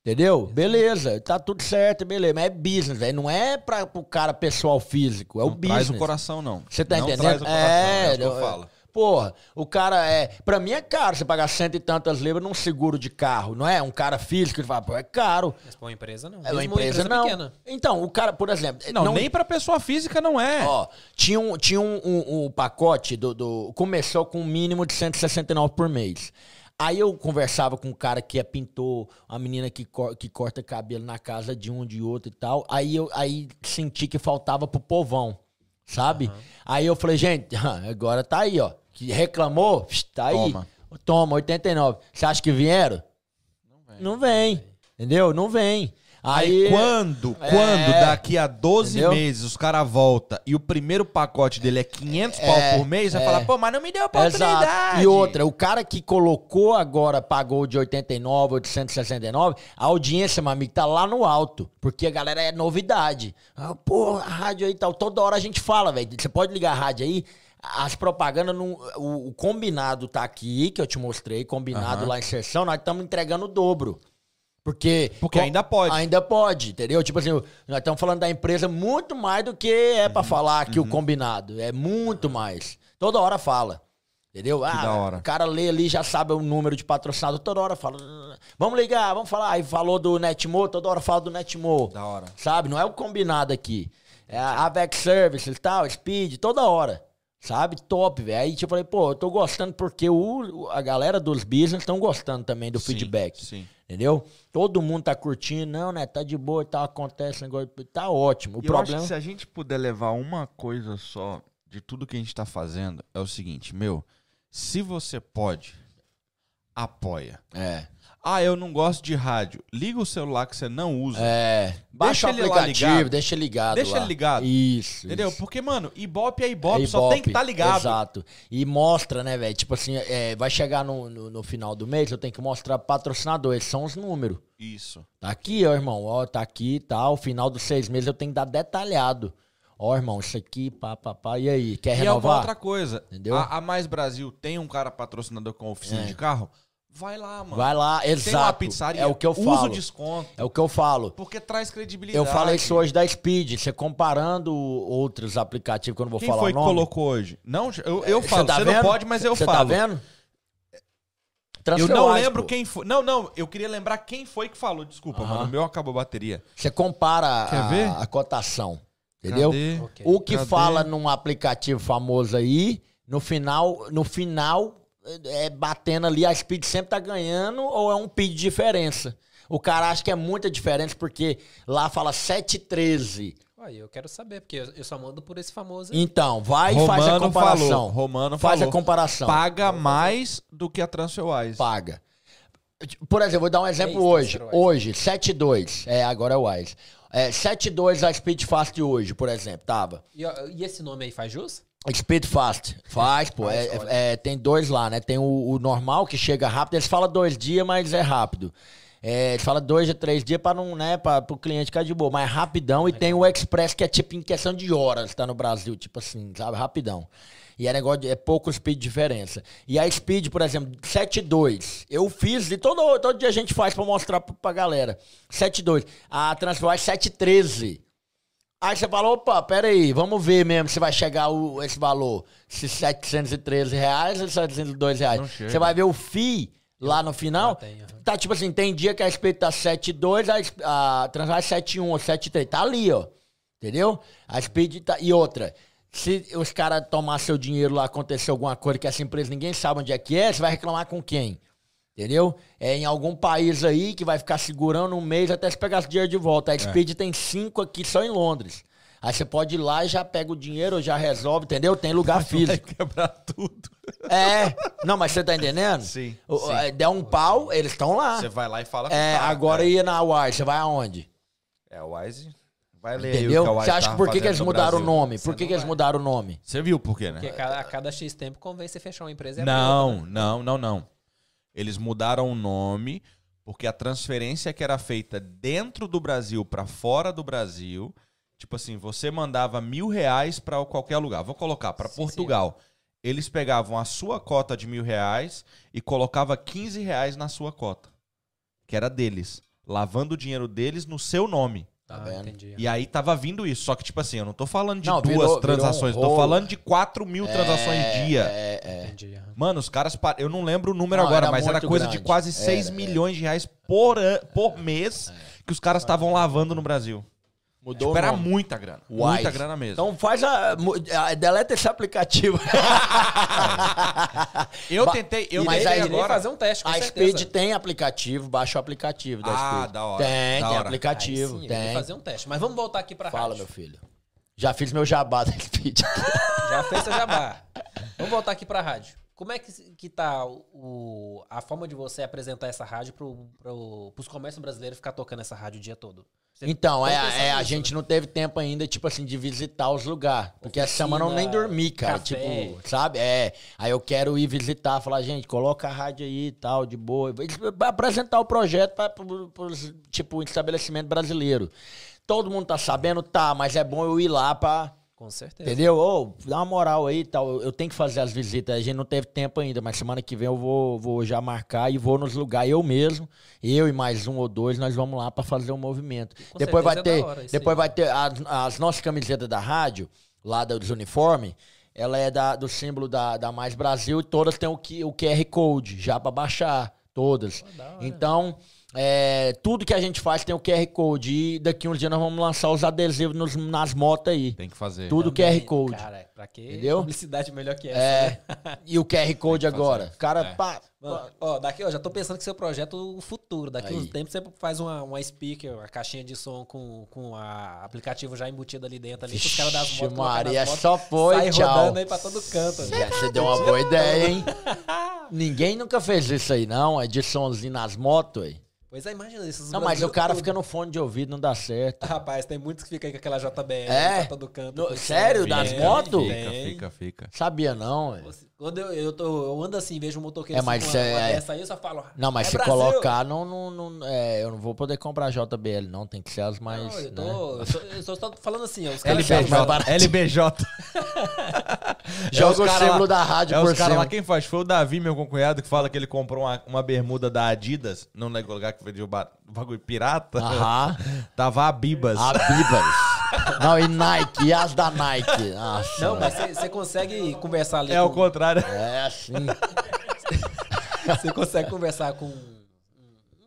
Entendeu? Beleza, tá tudo certo, beleza. Mas é business, velho. Não é pra, pro cara pessoal físico, é o não business. traz o coração, não. Você tá não entendendo? traz o coração, é, isso que eu eu- falo. Porra, o cara é. Pra mim é caro você pagar cento e tantas libras num seguro de carro, não é? Um cara físico, ele fala, pô, é caro. Mas pra uma empresa, não. É uma Mesmo empresa, não. pequena. Então, o cara, por exemplo. Não, nem pra pessoa física não é. Ó, tinha um, tinha um, um- um pacote do, do- Começou com um mínimo de 169 por mês. Aí eu conversava com um cara que é pintor, uma menina que, que corta cabelo na casa de um, de outro e tal. Aí eu aí senti que faltava pro povão, sabe? Aí eu falei, gente, (laughs) agora tá aí, ó. Que reclamou, tá aí. Toma. Toma, 89. Você acha que vieram? Não vem. Entendeu? Não vem. Aí, Aí, quando, É. quando daqui a 12 Entendeu? meses os caras voltam e o primeiro pacote dele é 500 pau É, por mês, vai é. falar, pô, mas não me deu oportunidade. Exato. E outra, o cara que colocou agora, pagou de 89, 869, a audiência, meu amigo, tá lá no alto. Porque a galera é novidade. Ah, pô, a rádio aí tal. Toda hora a gente fala, velho. Você pode ligar a rádio aí. As propagandas, não, o, o combinado tá aqui, que eu te mostrei, combinado Aham. lá em sessão, nós estamos entregando o dobro. Porque, Porque ainda pode. Ainda pode, entendeu? Tipo assim, nós estamos falando da empresa muito mais do que é Uhum. pra falar aqui o combinado. É muito mais. Toda hora fala. Entendeu? ah, da hora. O cara lê ali, já sabe o número de patrocinador, toda hora fala. "Ah, Vamos ligar, vamos falar. Aí falou do Netmo, toda hora fala do Netmo. Da hora. Sabe? Não é o combinado aqui. É a Avex Services e tal, Speed, toda hora. Sabe? Top, velho. Aí tipo, eu falei, pô, eu tô gostando porque o, a galera dos business estão gostando também do Sim, feedback. Sim. Entendeu? Todo mundo tá curtindo, não, né? Tá de boa tal, acontece, negócio, tá ótimo. O eu problema. se a gente puder levar uma coisa só de tudo que a gente tá fazendo, é o seguinte, meu, se você pode, apoia. É. Ah, eu não gosto de rádio. Liga o celular que você não usa. É. Baixa Deixa o ele aplicativo, ligado. deixa ligado. Deixa lá. ele ligado. Isso. Entendeu? isso. Porque, mano, Ibope é Ibope, É só Ibope, tem que estar ligado. Exato. E mostra, né, velho? Tipo assim, é, vai chegar no, no, no final do mês, eu tenho que mostrar pro patrocinador. Esses são os números. Isso. Tá aqui, ó, irmão. Ó, tá aqui e tal. Final dos seis meses eu tenho que dar detalhado. Ó, irmão, isso aqui, pá, pá, pá. E aí, quer E é renovar? outra coisa. Entendeu? A, a Mais Brasil tem um cara patrocinador com oficina É. de carro? Vai lá, mano. Vai lá, Tem uma exato. pizzaria, É o que eu usa falo. o desconto. É o que eu falo. Porque traz credibilidade. Eu falei isso hoje da Speed, você comparando outros aplicativos que eu não vou Quem falar foi o que nome. colocou hoje? Não, eu, eu Cê falo. tá Você não pode, mas eu Cê falo. tá vendo? Eu não lembro pô. quem foi. Não, não, eu queria lembrar quem foi que falou. Desculpa, Aham. mano. O meu acabou a bateria. Você compara Quer a, ver? a cotação, entendeu? Cadê? O que Cadê? fala num aplicativo famoso aí, no final, no final é batendo ali, a Speed sempre tá ganhando ou é um PID de diferença? O cara acha que é muita diferença porque lá fala 7,13. Aí eu quero saber, porque eu só mando por esse famoso aí. Então, vai e faz a comparação. falou. Romano faz falou. a comparação. Paga mais do que a TransferWise. paga. Por exemplo, vou dar um exemplo hoje. Hoje, 7.2. É, agora é o Wise. É, 7.2 a Speed Fast hoje, por exemplo, tava. E, e esse nome aí faz jus? Speed Fast. Faz, pô. É- é, tem dois lá, né? Tem o, o normal que chega rápido. Eles falam dois dias, mas é rápido. É, eles falam dois a três dias pra não, né, pra, pro cliente ficar de boa. Mas é rapidão. E tem o Express, que é tipo em questão de horas, tá no Brasil. Tipo assim, sabe? Rapidão. E é negócio de, é pouco speed de diferença. E a speed, por exemplo, 7.2. Eu fiz, e todo, todo dia a gente faz pra mostrar pra, pra galera. 7.2. A Transferwise 7.13. Aí você falou, opa, peraí, vamos ver mesmo se vai chegar o, esse valor. Se 713 reais ou 702 reais. Você vai ver o FII lá no final. Tem. Tá tipo assim, tem dia que a Speed tá 7,2, a, a Transwise 7,1 ou 7,3. Tá ali, ó. Entendeu? A Speed tá. E outra. Se os caras tomar seu dinheiro lá, acontecer alguma coisa que essa empresa ninguém sabe onde é que é, você vai reclamar com quem? Entendeu? É em algum país aí que vai ficar segurando um mês até você pegar esse dinheiro de volta. É. A Speed tem cinco aqui só em Londres. Aí você pode ir lá e já pega o dinheiro, já resolve, entendeu? Tem lugar (laughs) Vai físico. quebrar tudo. É. Não, mas você tá entendendo? Sim, O- sim. é, Der um pau, eles estão lá. Você vai lá e fala com É, cara. agora é. ia na Wise, você vai aonde? É, o Wise. Vai ler aí o Entendeu? que a Wise Você acha que por que, que eles mudaram o nome? Por que, que eles mudaram o nome? Você viu por quê, né? Porque a cada, a cada X tempo convém você fechar uma empresa. abrir Não, outra, né? não, não, não. Eles mudaram o nome porque a transferência que era feita dentro do Brasil para fora do Brasil, tipo assim, você mandava mil reais para qualquer lugar. Vou colocar para Sim, Portugal. Eles pegavam a sua cota de mil reais e colocava 15 reais na sua cota, que era deles, lavando o dinheiro deles no seu nome. Tá Ah, vendo? entendi. E aí tava vindo isso. Só que, tipo assim, eu não tô falando de Não, duas virou- virou um transações, tô falando de 4 mil transações dia. É, é. Entendi. Mano, os caras. par- Eu não lembro o número Não, agora, era mas era coisa de grande. quase 6 Era, milhões de reais por, an- por mês que os caras estavam lavando no Brasil. Mudou o era nome. muita grana. Uai. Muita grana mesmo. Então faz a, a- Deleta esse aplicativo. (laughs) eu tentei, eu Mas tentei agora. fazer um teste, com a certeza. Speed tem aplicativo, baixa o aplicativo da Ah, Speed. da hora, Tem, da tem hora. aplicativo, Aí sim, tem. fazer um teste. Mas vamos voltar aqui pra Fala, rádio. meu filho. Já fiz meu jabá da Speed. (laughs) Já fez seu jabá. Vamos voltar aqui pra rádio. Como é que, que tá o, a forma de você apresentar essa rádio pro, pro, pros comércios brasileiros ficar tocando essa rádio o dia todo? Você Então, é, é, a gente não teve tempo ainda, tipo assim, de visitar os lugares. Porque essa semana eu nem dormi, cara. café. Tipo, sabe? É. Aí eu quero ir visitar, falar, gente, coloca a rádio aí e tal, de boa. Apresentar o projeto para tipo, estabelecimento brasileiro. Todo mundo tá sabendo? Tá, mas é bom eu ir lá pra. Com certeza. Entendeu? Ô, dá uma moral aí e tal. Eu, tenho que fazer as visitas. A gente não teve tempo ainda, mas semana que vem eu vou, vou já marcar e vou nos lugares. Eu mesmo, eu e mais um ou dois, nós vamos lá pra fazer o movimento. Com depois vai é ter, da hora depois aí. vai ter as, as nossas camisetas da rádio, lá dos uniformes. Ela é da, do símbolo da, da Mais Brasil e todas têm o, o QR Code já pra baixar. Todas. Então, é, tudo que a gente faz tem o QR Code. E daqui uns dias nós vamos lançar os adesivos nos- nas motos aí. Tem que fazer. Tudo Também, QR Code. Cara, pra que Entendeu? publicidade melhor que essa? É. né? E o QR Code agora. Cara, pá. Mano, ó, daqui, ó, já tô pensando que seu projeto o futuro. Daqui Aí. uns tempos você faz uma, uma speaker, uma caixinha de som com, com a aplicativo já embutido ali dentro, ali, os caras das motos. Maria, motos, só foi, sai tchau. rodando aí pra todo canto. né? Já Você deu uma boa (laughs) ideia, hein? Ninguém nunca fez isso aí, não. É de somzinho nas motos, aí. Pois é, imagina esses Não, mas o cara tudo. fica no fone de ouvido, não dá certo. Rapaz, tem muitos que ficam aí com aquela JBL É? pra todo canto. No- sério? é, Das motos? Fica, fica, fica. Sabia não, ué. Quando eu, eu, tô, eu ando assim, vejo um motoqueiro É, mas assim, é- uma dessa aí, eu só falo. Não, mas é se Brasil. colocar, não, não, não- é, eu não vou poder comprar JBL, não. Tem que ser as mais. Não, eu, tô, né? eu, só, eu só tô falando assim, ó, os caras LBJ. pegam- mais barato. LBJ. (laughs) Joga os o cara símbolo lá- da rádio É por os cima. lá, quem faz? Foi o Davi, meu conhado, que fala que ele comprou uma, uma bermuda da Adidas, num lugar que vendia o ba- bagulho pirata. Aham. (laughs) Tava a Bibas. A Bibas. (laughs) não, e Nike, e as da Nike. Nossa. Não, mas você- consegue conversar ali É o com, contrário. É assim. (laughs) Você consegue conversar com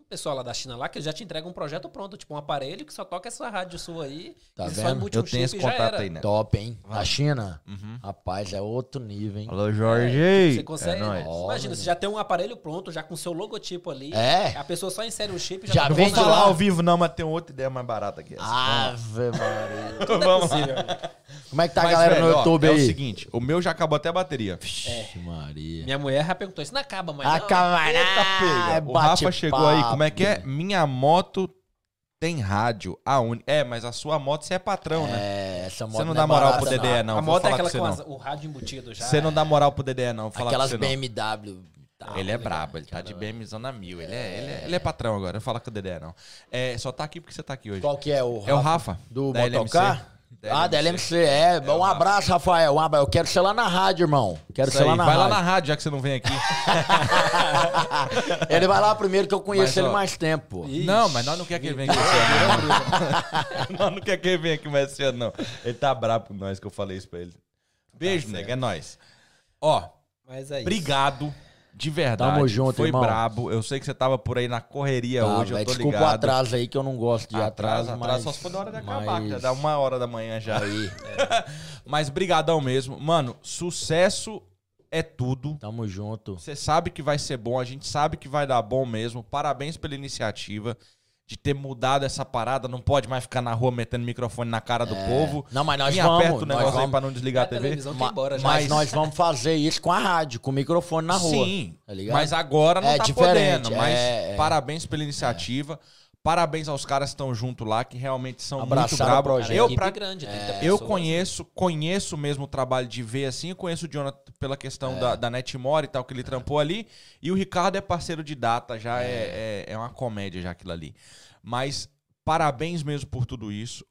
pessoal lá da China lá que já te entrega um projeto pronto, tipo um aparelho que só toca essa rádio sua aí. Tá vendo? Eu tenho esse contato aí, né? Top, hein? Da China? Uhum. Rapaz, é outro nível, hein? Alô, Jorge. Você consegue. É nóis. imagina, você já tem um aparelho pronto, já com seu logotipo ali. É. A pessoa só insere o chip e já, Já tá Não vem falar lá. ao vivo, não, mas tem outra ideia mais barata que essa. Ave Maria. (laughs) Tudo é Vamos lá. possível. Como é que tá Mas, a galera velho, no ó, YouTube é aí? o seguinte, o meu já acabou até a bateria. Vixe, Maria. Minha mulher já perguntou, isso não acaba mais. não. Acaba, Eita, pega. O Rafa chegou aí, como é que é? Minha moto tem rádio. A uni... É, mas a sua moto você é patrão, né? É, essa moto Você não é dá moral barata, pro DDE, não. a vou moto é aquela com as- não. o rádio embutido já. Você não dá moral pro DDE, não. Vou falar Aquelas não. BMW. tal, Ele é tá brabo, ele tá de BMW na mil. Ele é, ele, é, ele é patrão agora, não fala com o Dedé, não. É, só tá aqui porque você tá aqui hoje. Qual que é o É o Rafa. Do da Motocar? LMC. ah, da LMC, é. o um Rafa. abraço, Rafael. Um abraço. Eu quero ser lá na rádio, irmão. Quero Isso ser aí, lá na vai rádio. lá na rádio, já que você não vem aqui. (laughs) Ele vai lá primeiro que eu conheço Mas, ele ó, mais tempo. Ixi. não, mas nós não quer que ele venha aqui esse ano. não. (laughs) nós não quer que ele venha aqui mais esse ano, não. Ele tá bravo com nós que eu falei isso pra ele. Beijo, nego, é nóis. Ó, Mas é isso. De verdade. Tamo junto, Foi irmão. brabo. Eu sei que você tava por aí na correria Tá, hoje, eu tô desculpa ligado. o atraso aí que eu não gosto de atraso, atraso, atraso, mas... só se for da hora de acabar, mas- que dá uma hora da manhã já. Aí, (laughs) Mas brigadão mesmo. Mano, sucesso é tudo. tamo junto. Você sabe que vai ser bom, a gente sabe que vai dar bom mesmo. Parabéns pela iniciativa de ter mudado essa parada. Não pode mais ficar na rua metendo microfone na cara do povo. Não, mas nós Vim vamos, aperta o negócio aí vamos. pra não desligar a, A TV. Ma- embora já. Mas, Mas- nós vamos fazer isso com a rádio, com o microfone na rua. Sim, tá ligado? mas agora não É tá diferente, podendo. Mas é, é. parabéns pela iniciativa. Parabéns aos caras que estão junto lá, que realmente são muito Abraçaram o bravos. projeto. Eu, pra, grande, 30 Eu conheço, conheço mesmo o trabalho de ver assim, eu conheço o Jonathan pela questão É. da, da Netmore e tal, que ele trampou ali. E o Ricardo é parceiro de data, já é, é, é uma comédia já aquilo ali. Mas parabéns mesmo por tudo isso.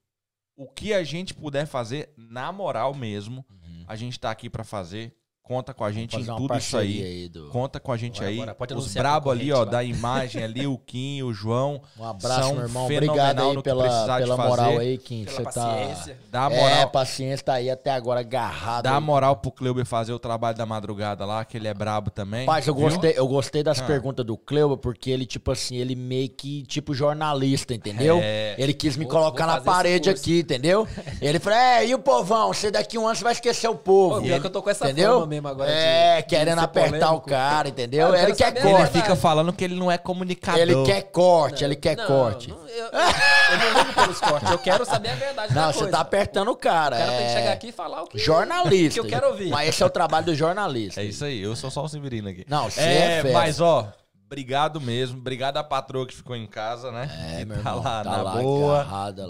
O que a gente puder fazer, na moral mesmo, Uhum. a gente tá aqui pra fazer conta com a gente em tudo isso aí. aí do- Conta com a gente Bora, aí. bora. Pode Os brabo ali, ó, da imagem ali, o Kim, o João. (laughs) Um abraço, são meu irmão. Obrigado aí pela, pela moral aí, Kim. Pela Você paciência. tá. Dá a É, moral, paciência tá aí até agora agarrado. dá a aí. moral pro Cleuber fazer o trabalho da madrugada lá, que ele é brabo também. Rapaz, eu viu? gostei, eu gostei das Ah. perguntas do Cleuber, porque ele, tipo assim, ele meio que, tipo, jornalista, entendeu? É. Ele quis me Vou- colocar vou na parede aqui, entendeu? (laughs) Ele falou, é, e o povão? Você daqui um ano você vai esquecer o povo. Pô, pior que eu tô com essa entendeu? fama mesmo agora É, de- de querendo ser apertar o polêmico. cara, entendeu? Eu ele quer Ele corte. verdade. fica falando que ele não é comunicador. Ele quer corte, ele quer Não, corte. não, eu, eu, eu não ligo pelos cortes, eu quero saber a verdade da Não, coisa. você tá apertando o cara. O cara tem que é chegar aqui e falar o que, Jornalista. que eu quero ouvir. Mas esse é o trabalho do jornalista. É isso aí, eu sou só o Severino aqui. Não, você é fera. mas ó, obrigado mesmo. Obrigado à patroa que ficou em casa, né? É, que meu tá irmão, lá tá na lá, boa, agarrada lá.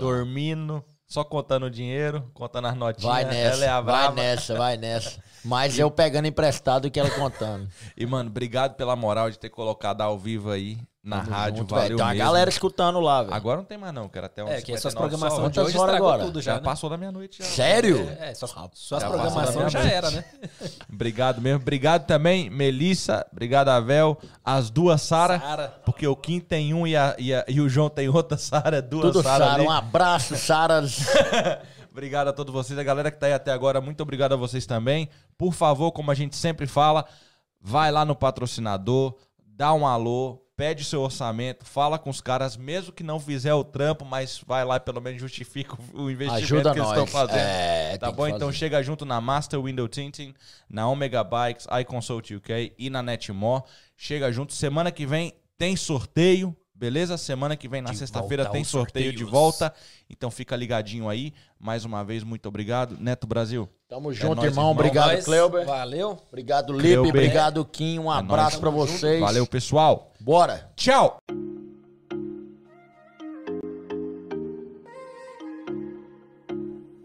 Só contando o dinheiro, contando as notinhas. Vai nessa, é vai nessa, vai nessa. (laughs) Mas eu pegando emprestado que ela contando. E, mano, obrigado pela moral de ter colocado ao vivo aí na Tamo rádio. junto, velho. valeu Tem uma mesmo. galera escutando lá, velho. Agora não tem mais não, quero até um É, que as suas 59 programações de hoje Quantas horas estragou agora? tudo Já já, né? passou da meia-noite. já. Sério? É, suas, suas Já programações já era, né? (laughs) Obrigado mesmo. Obrigado também, Melissa. Obrigado, Avel. As duas Sara. Sara. Porque o Kim tem um e, a- e a- e o João tem outra (laughs) Sara. Duas Tudo Sara. Sara. ali. Um abraço, Sara. (laughs) Obrigado a todos vocês. A galera que tá aí até agora, muito obrigado a vocês também. Por favor, como a gente sempre fala, vai lá no patrocinador, dá um alô, pede seu orçamento, fala com os caras, mesmo que não fizer o trampo, mas vai lá e pelo menos justifica o investimento Ajuda que eles nós. estão fazendo. É, Tá bom? Então chega junto na Master Window Tinting, na Omega Bikes, iConsult UK e na Netmore. Chega junto. Semana que vem tem sorteio, beleza? Semana que vem, na sexta-feira, tem sorteio de volta. Então fica ligadinho aí. Mais uma vez, muito obrigado. Neto Brasil. Tamo junto, nóis, irmão. irmão. Obrigado, Nós, Cleuber. Valeu. Obrigado. Lipe. Obrigado, Kim. Um abraço nóis. pra vocês. Valeu, pessoal. Bora. Tchau!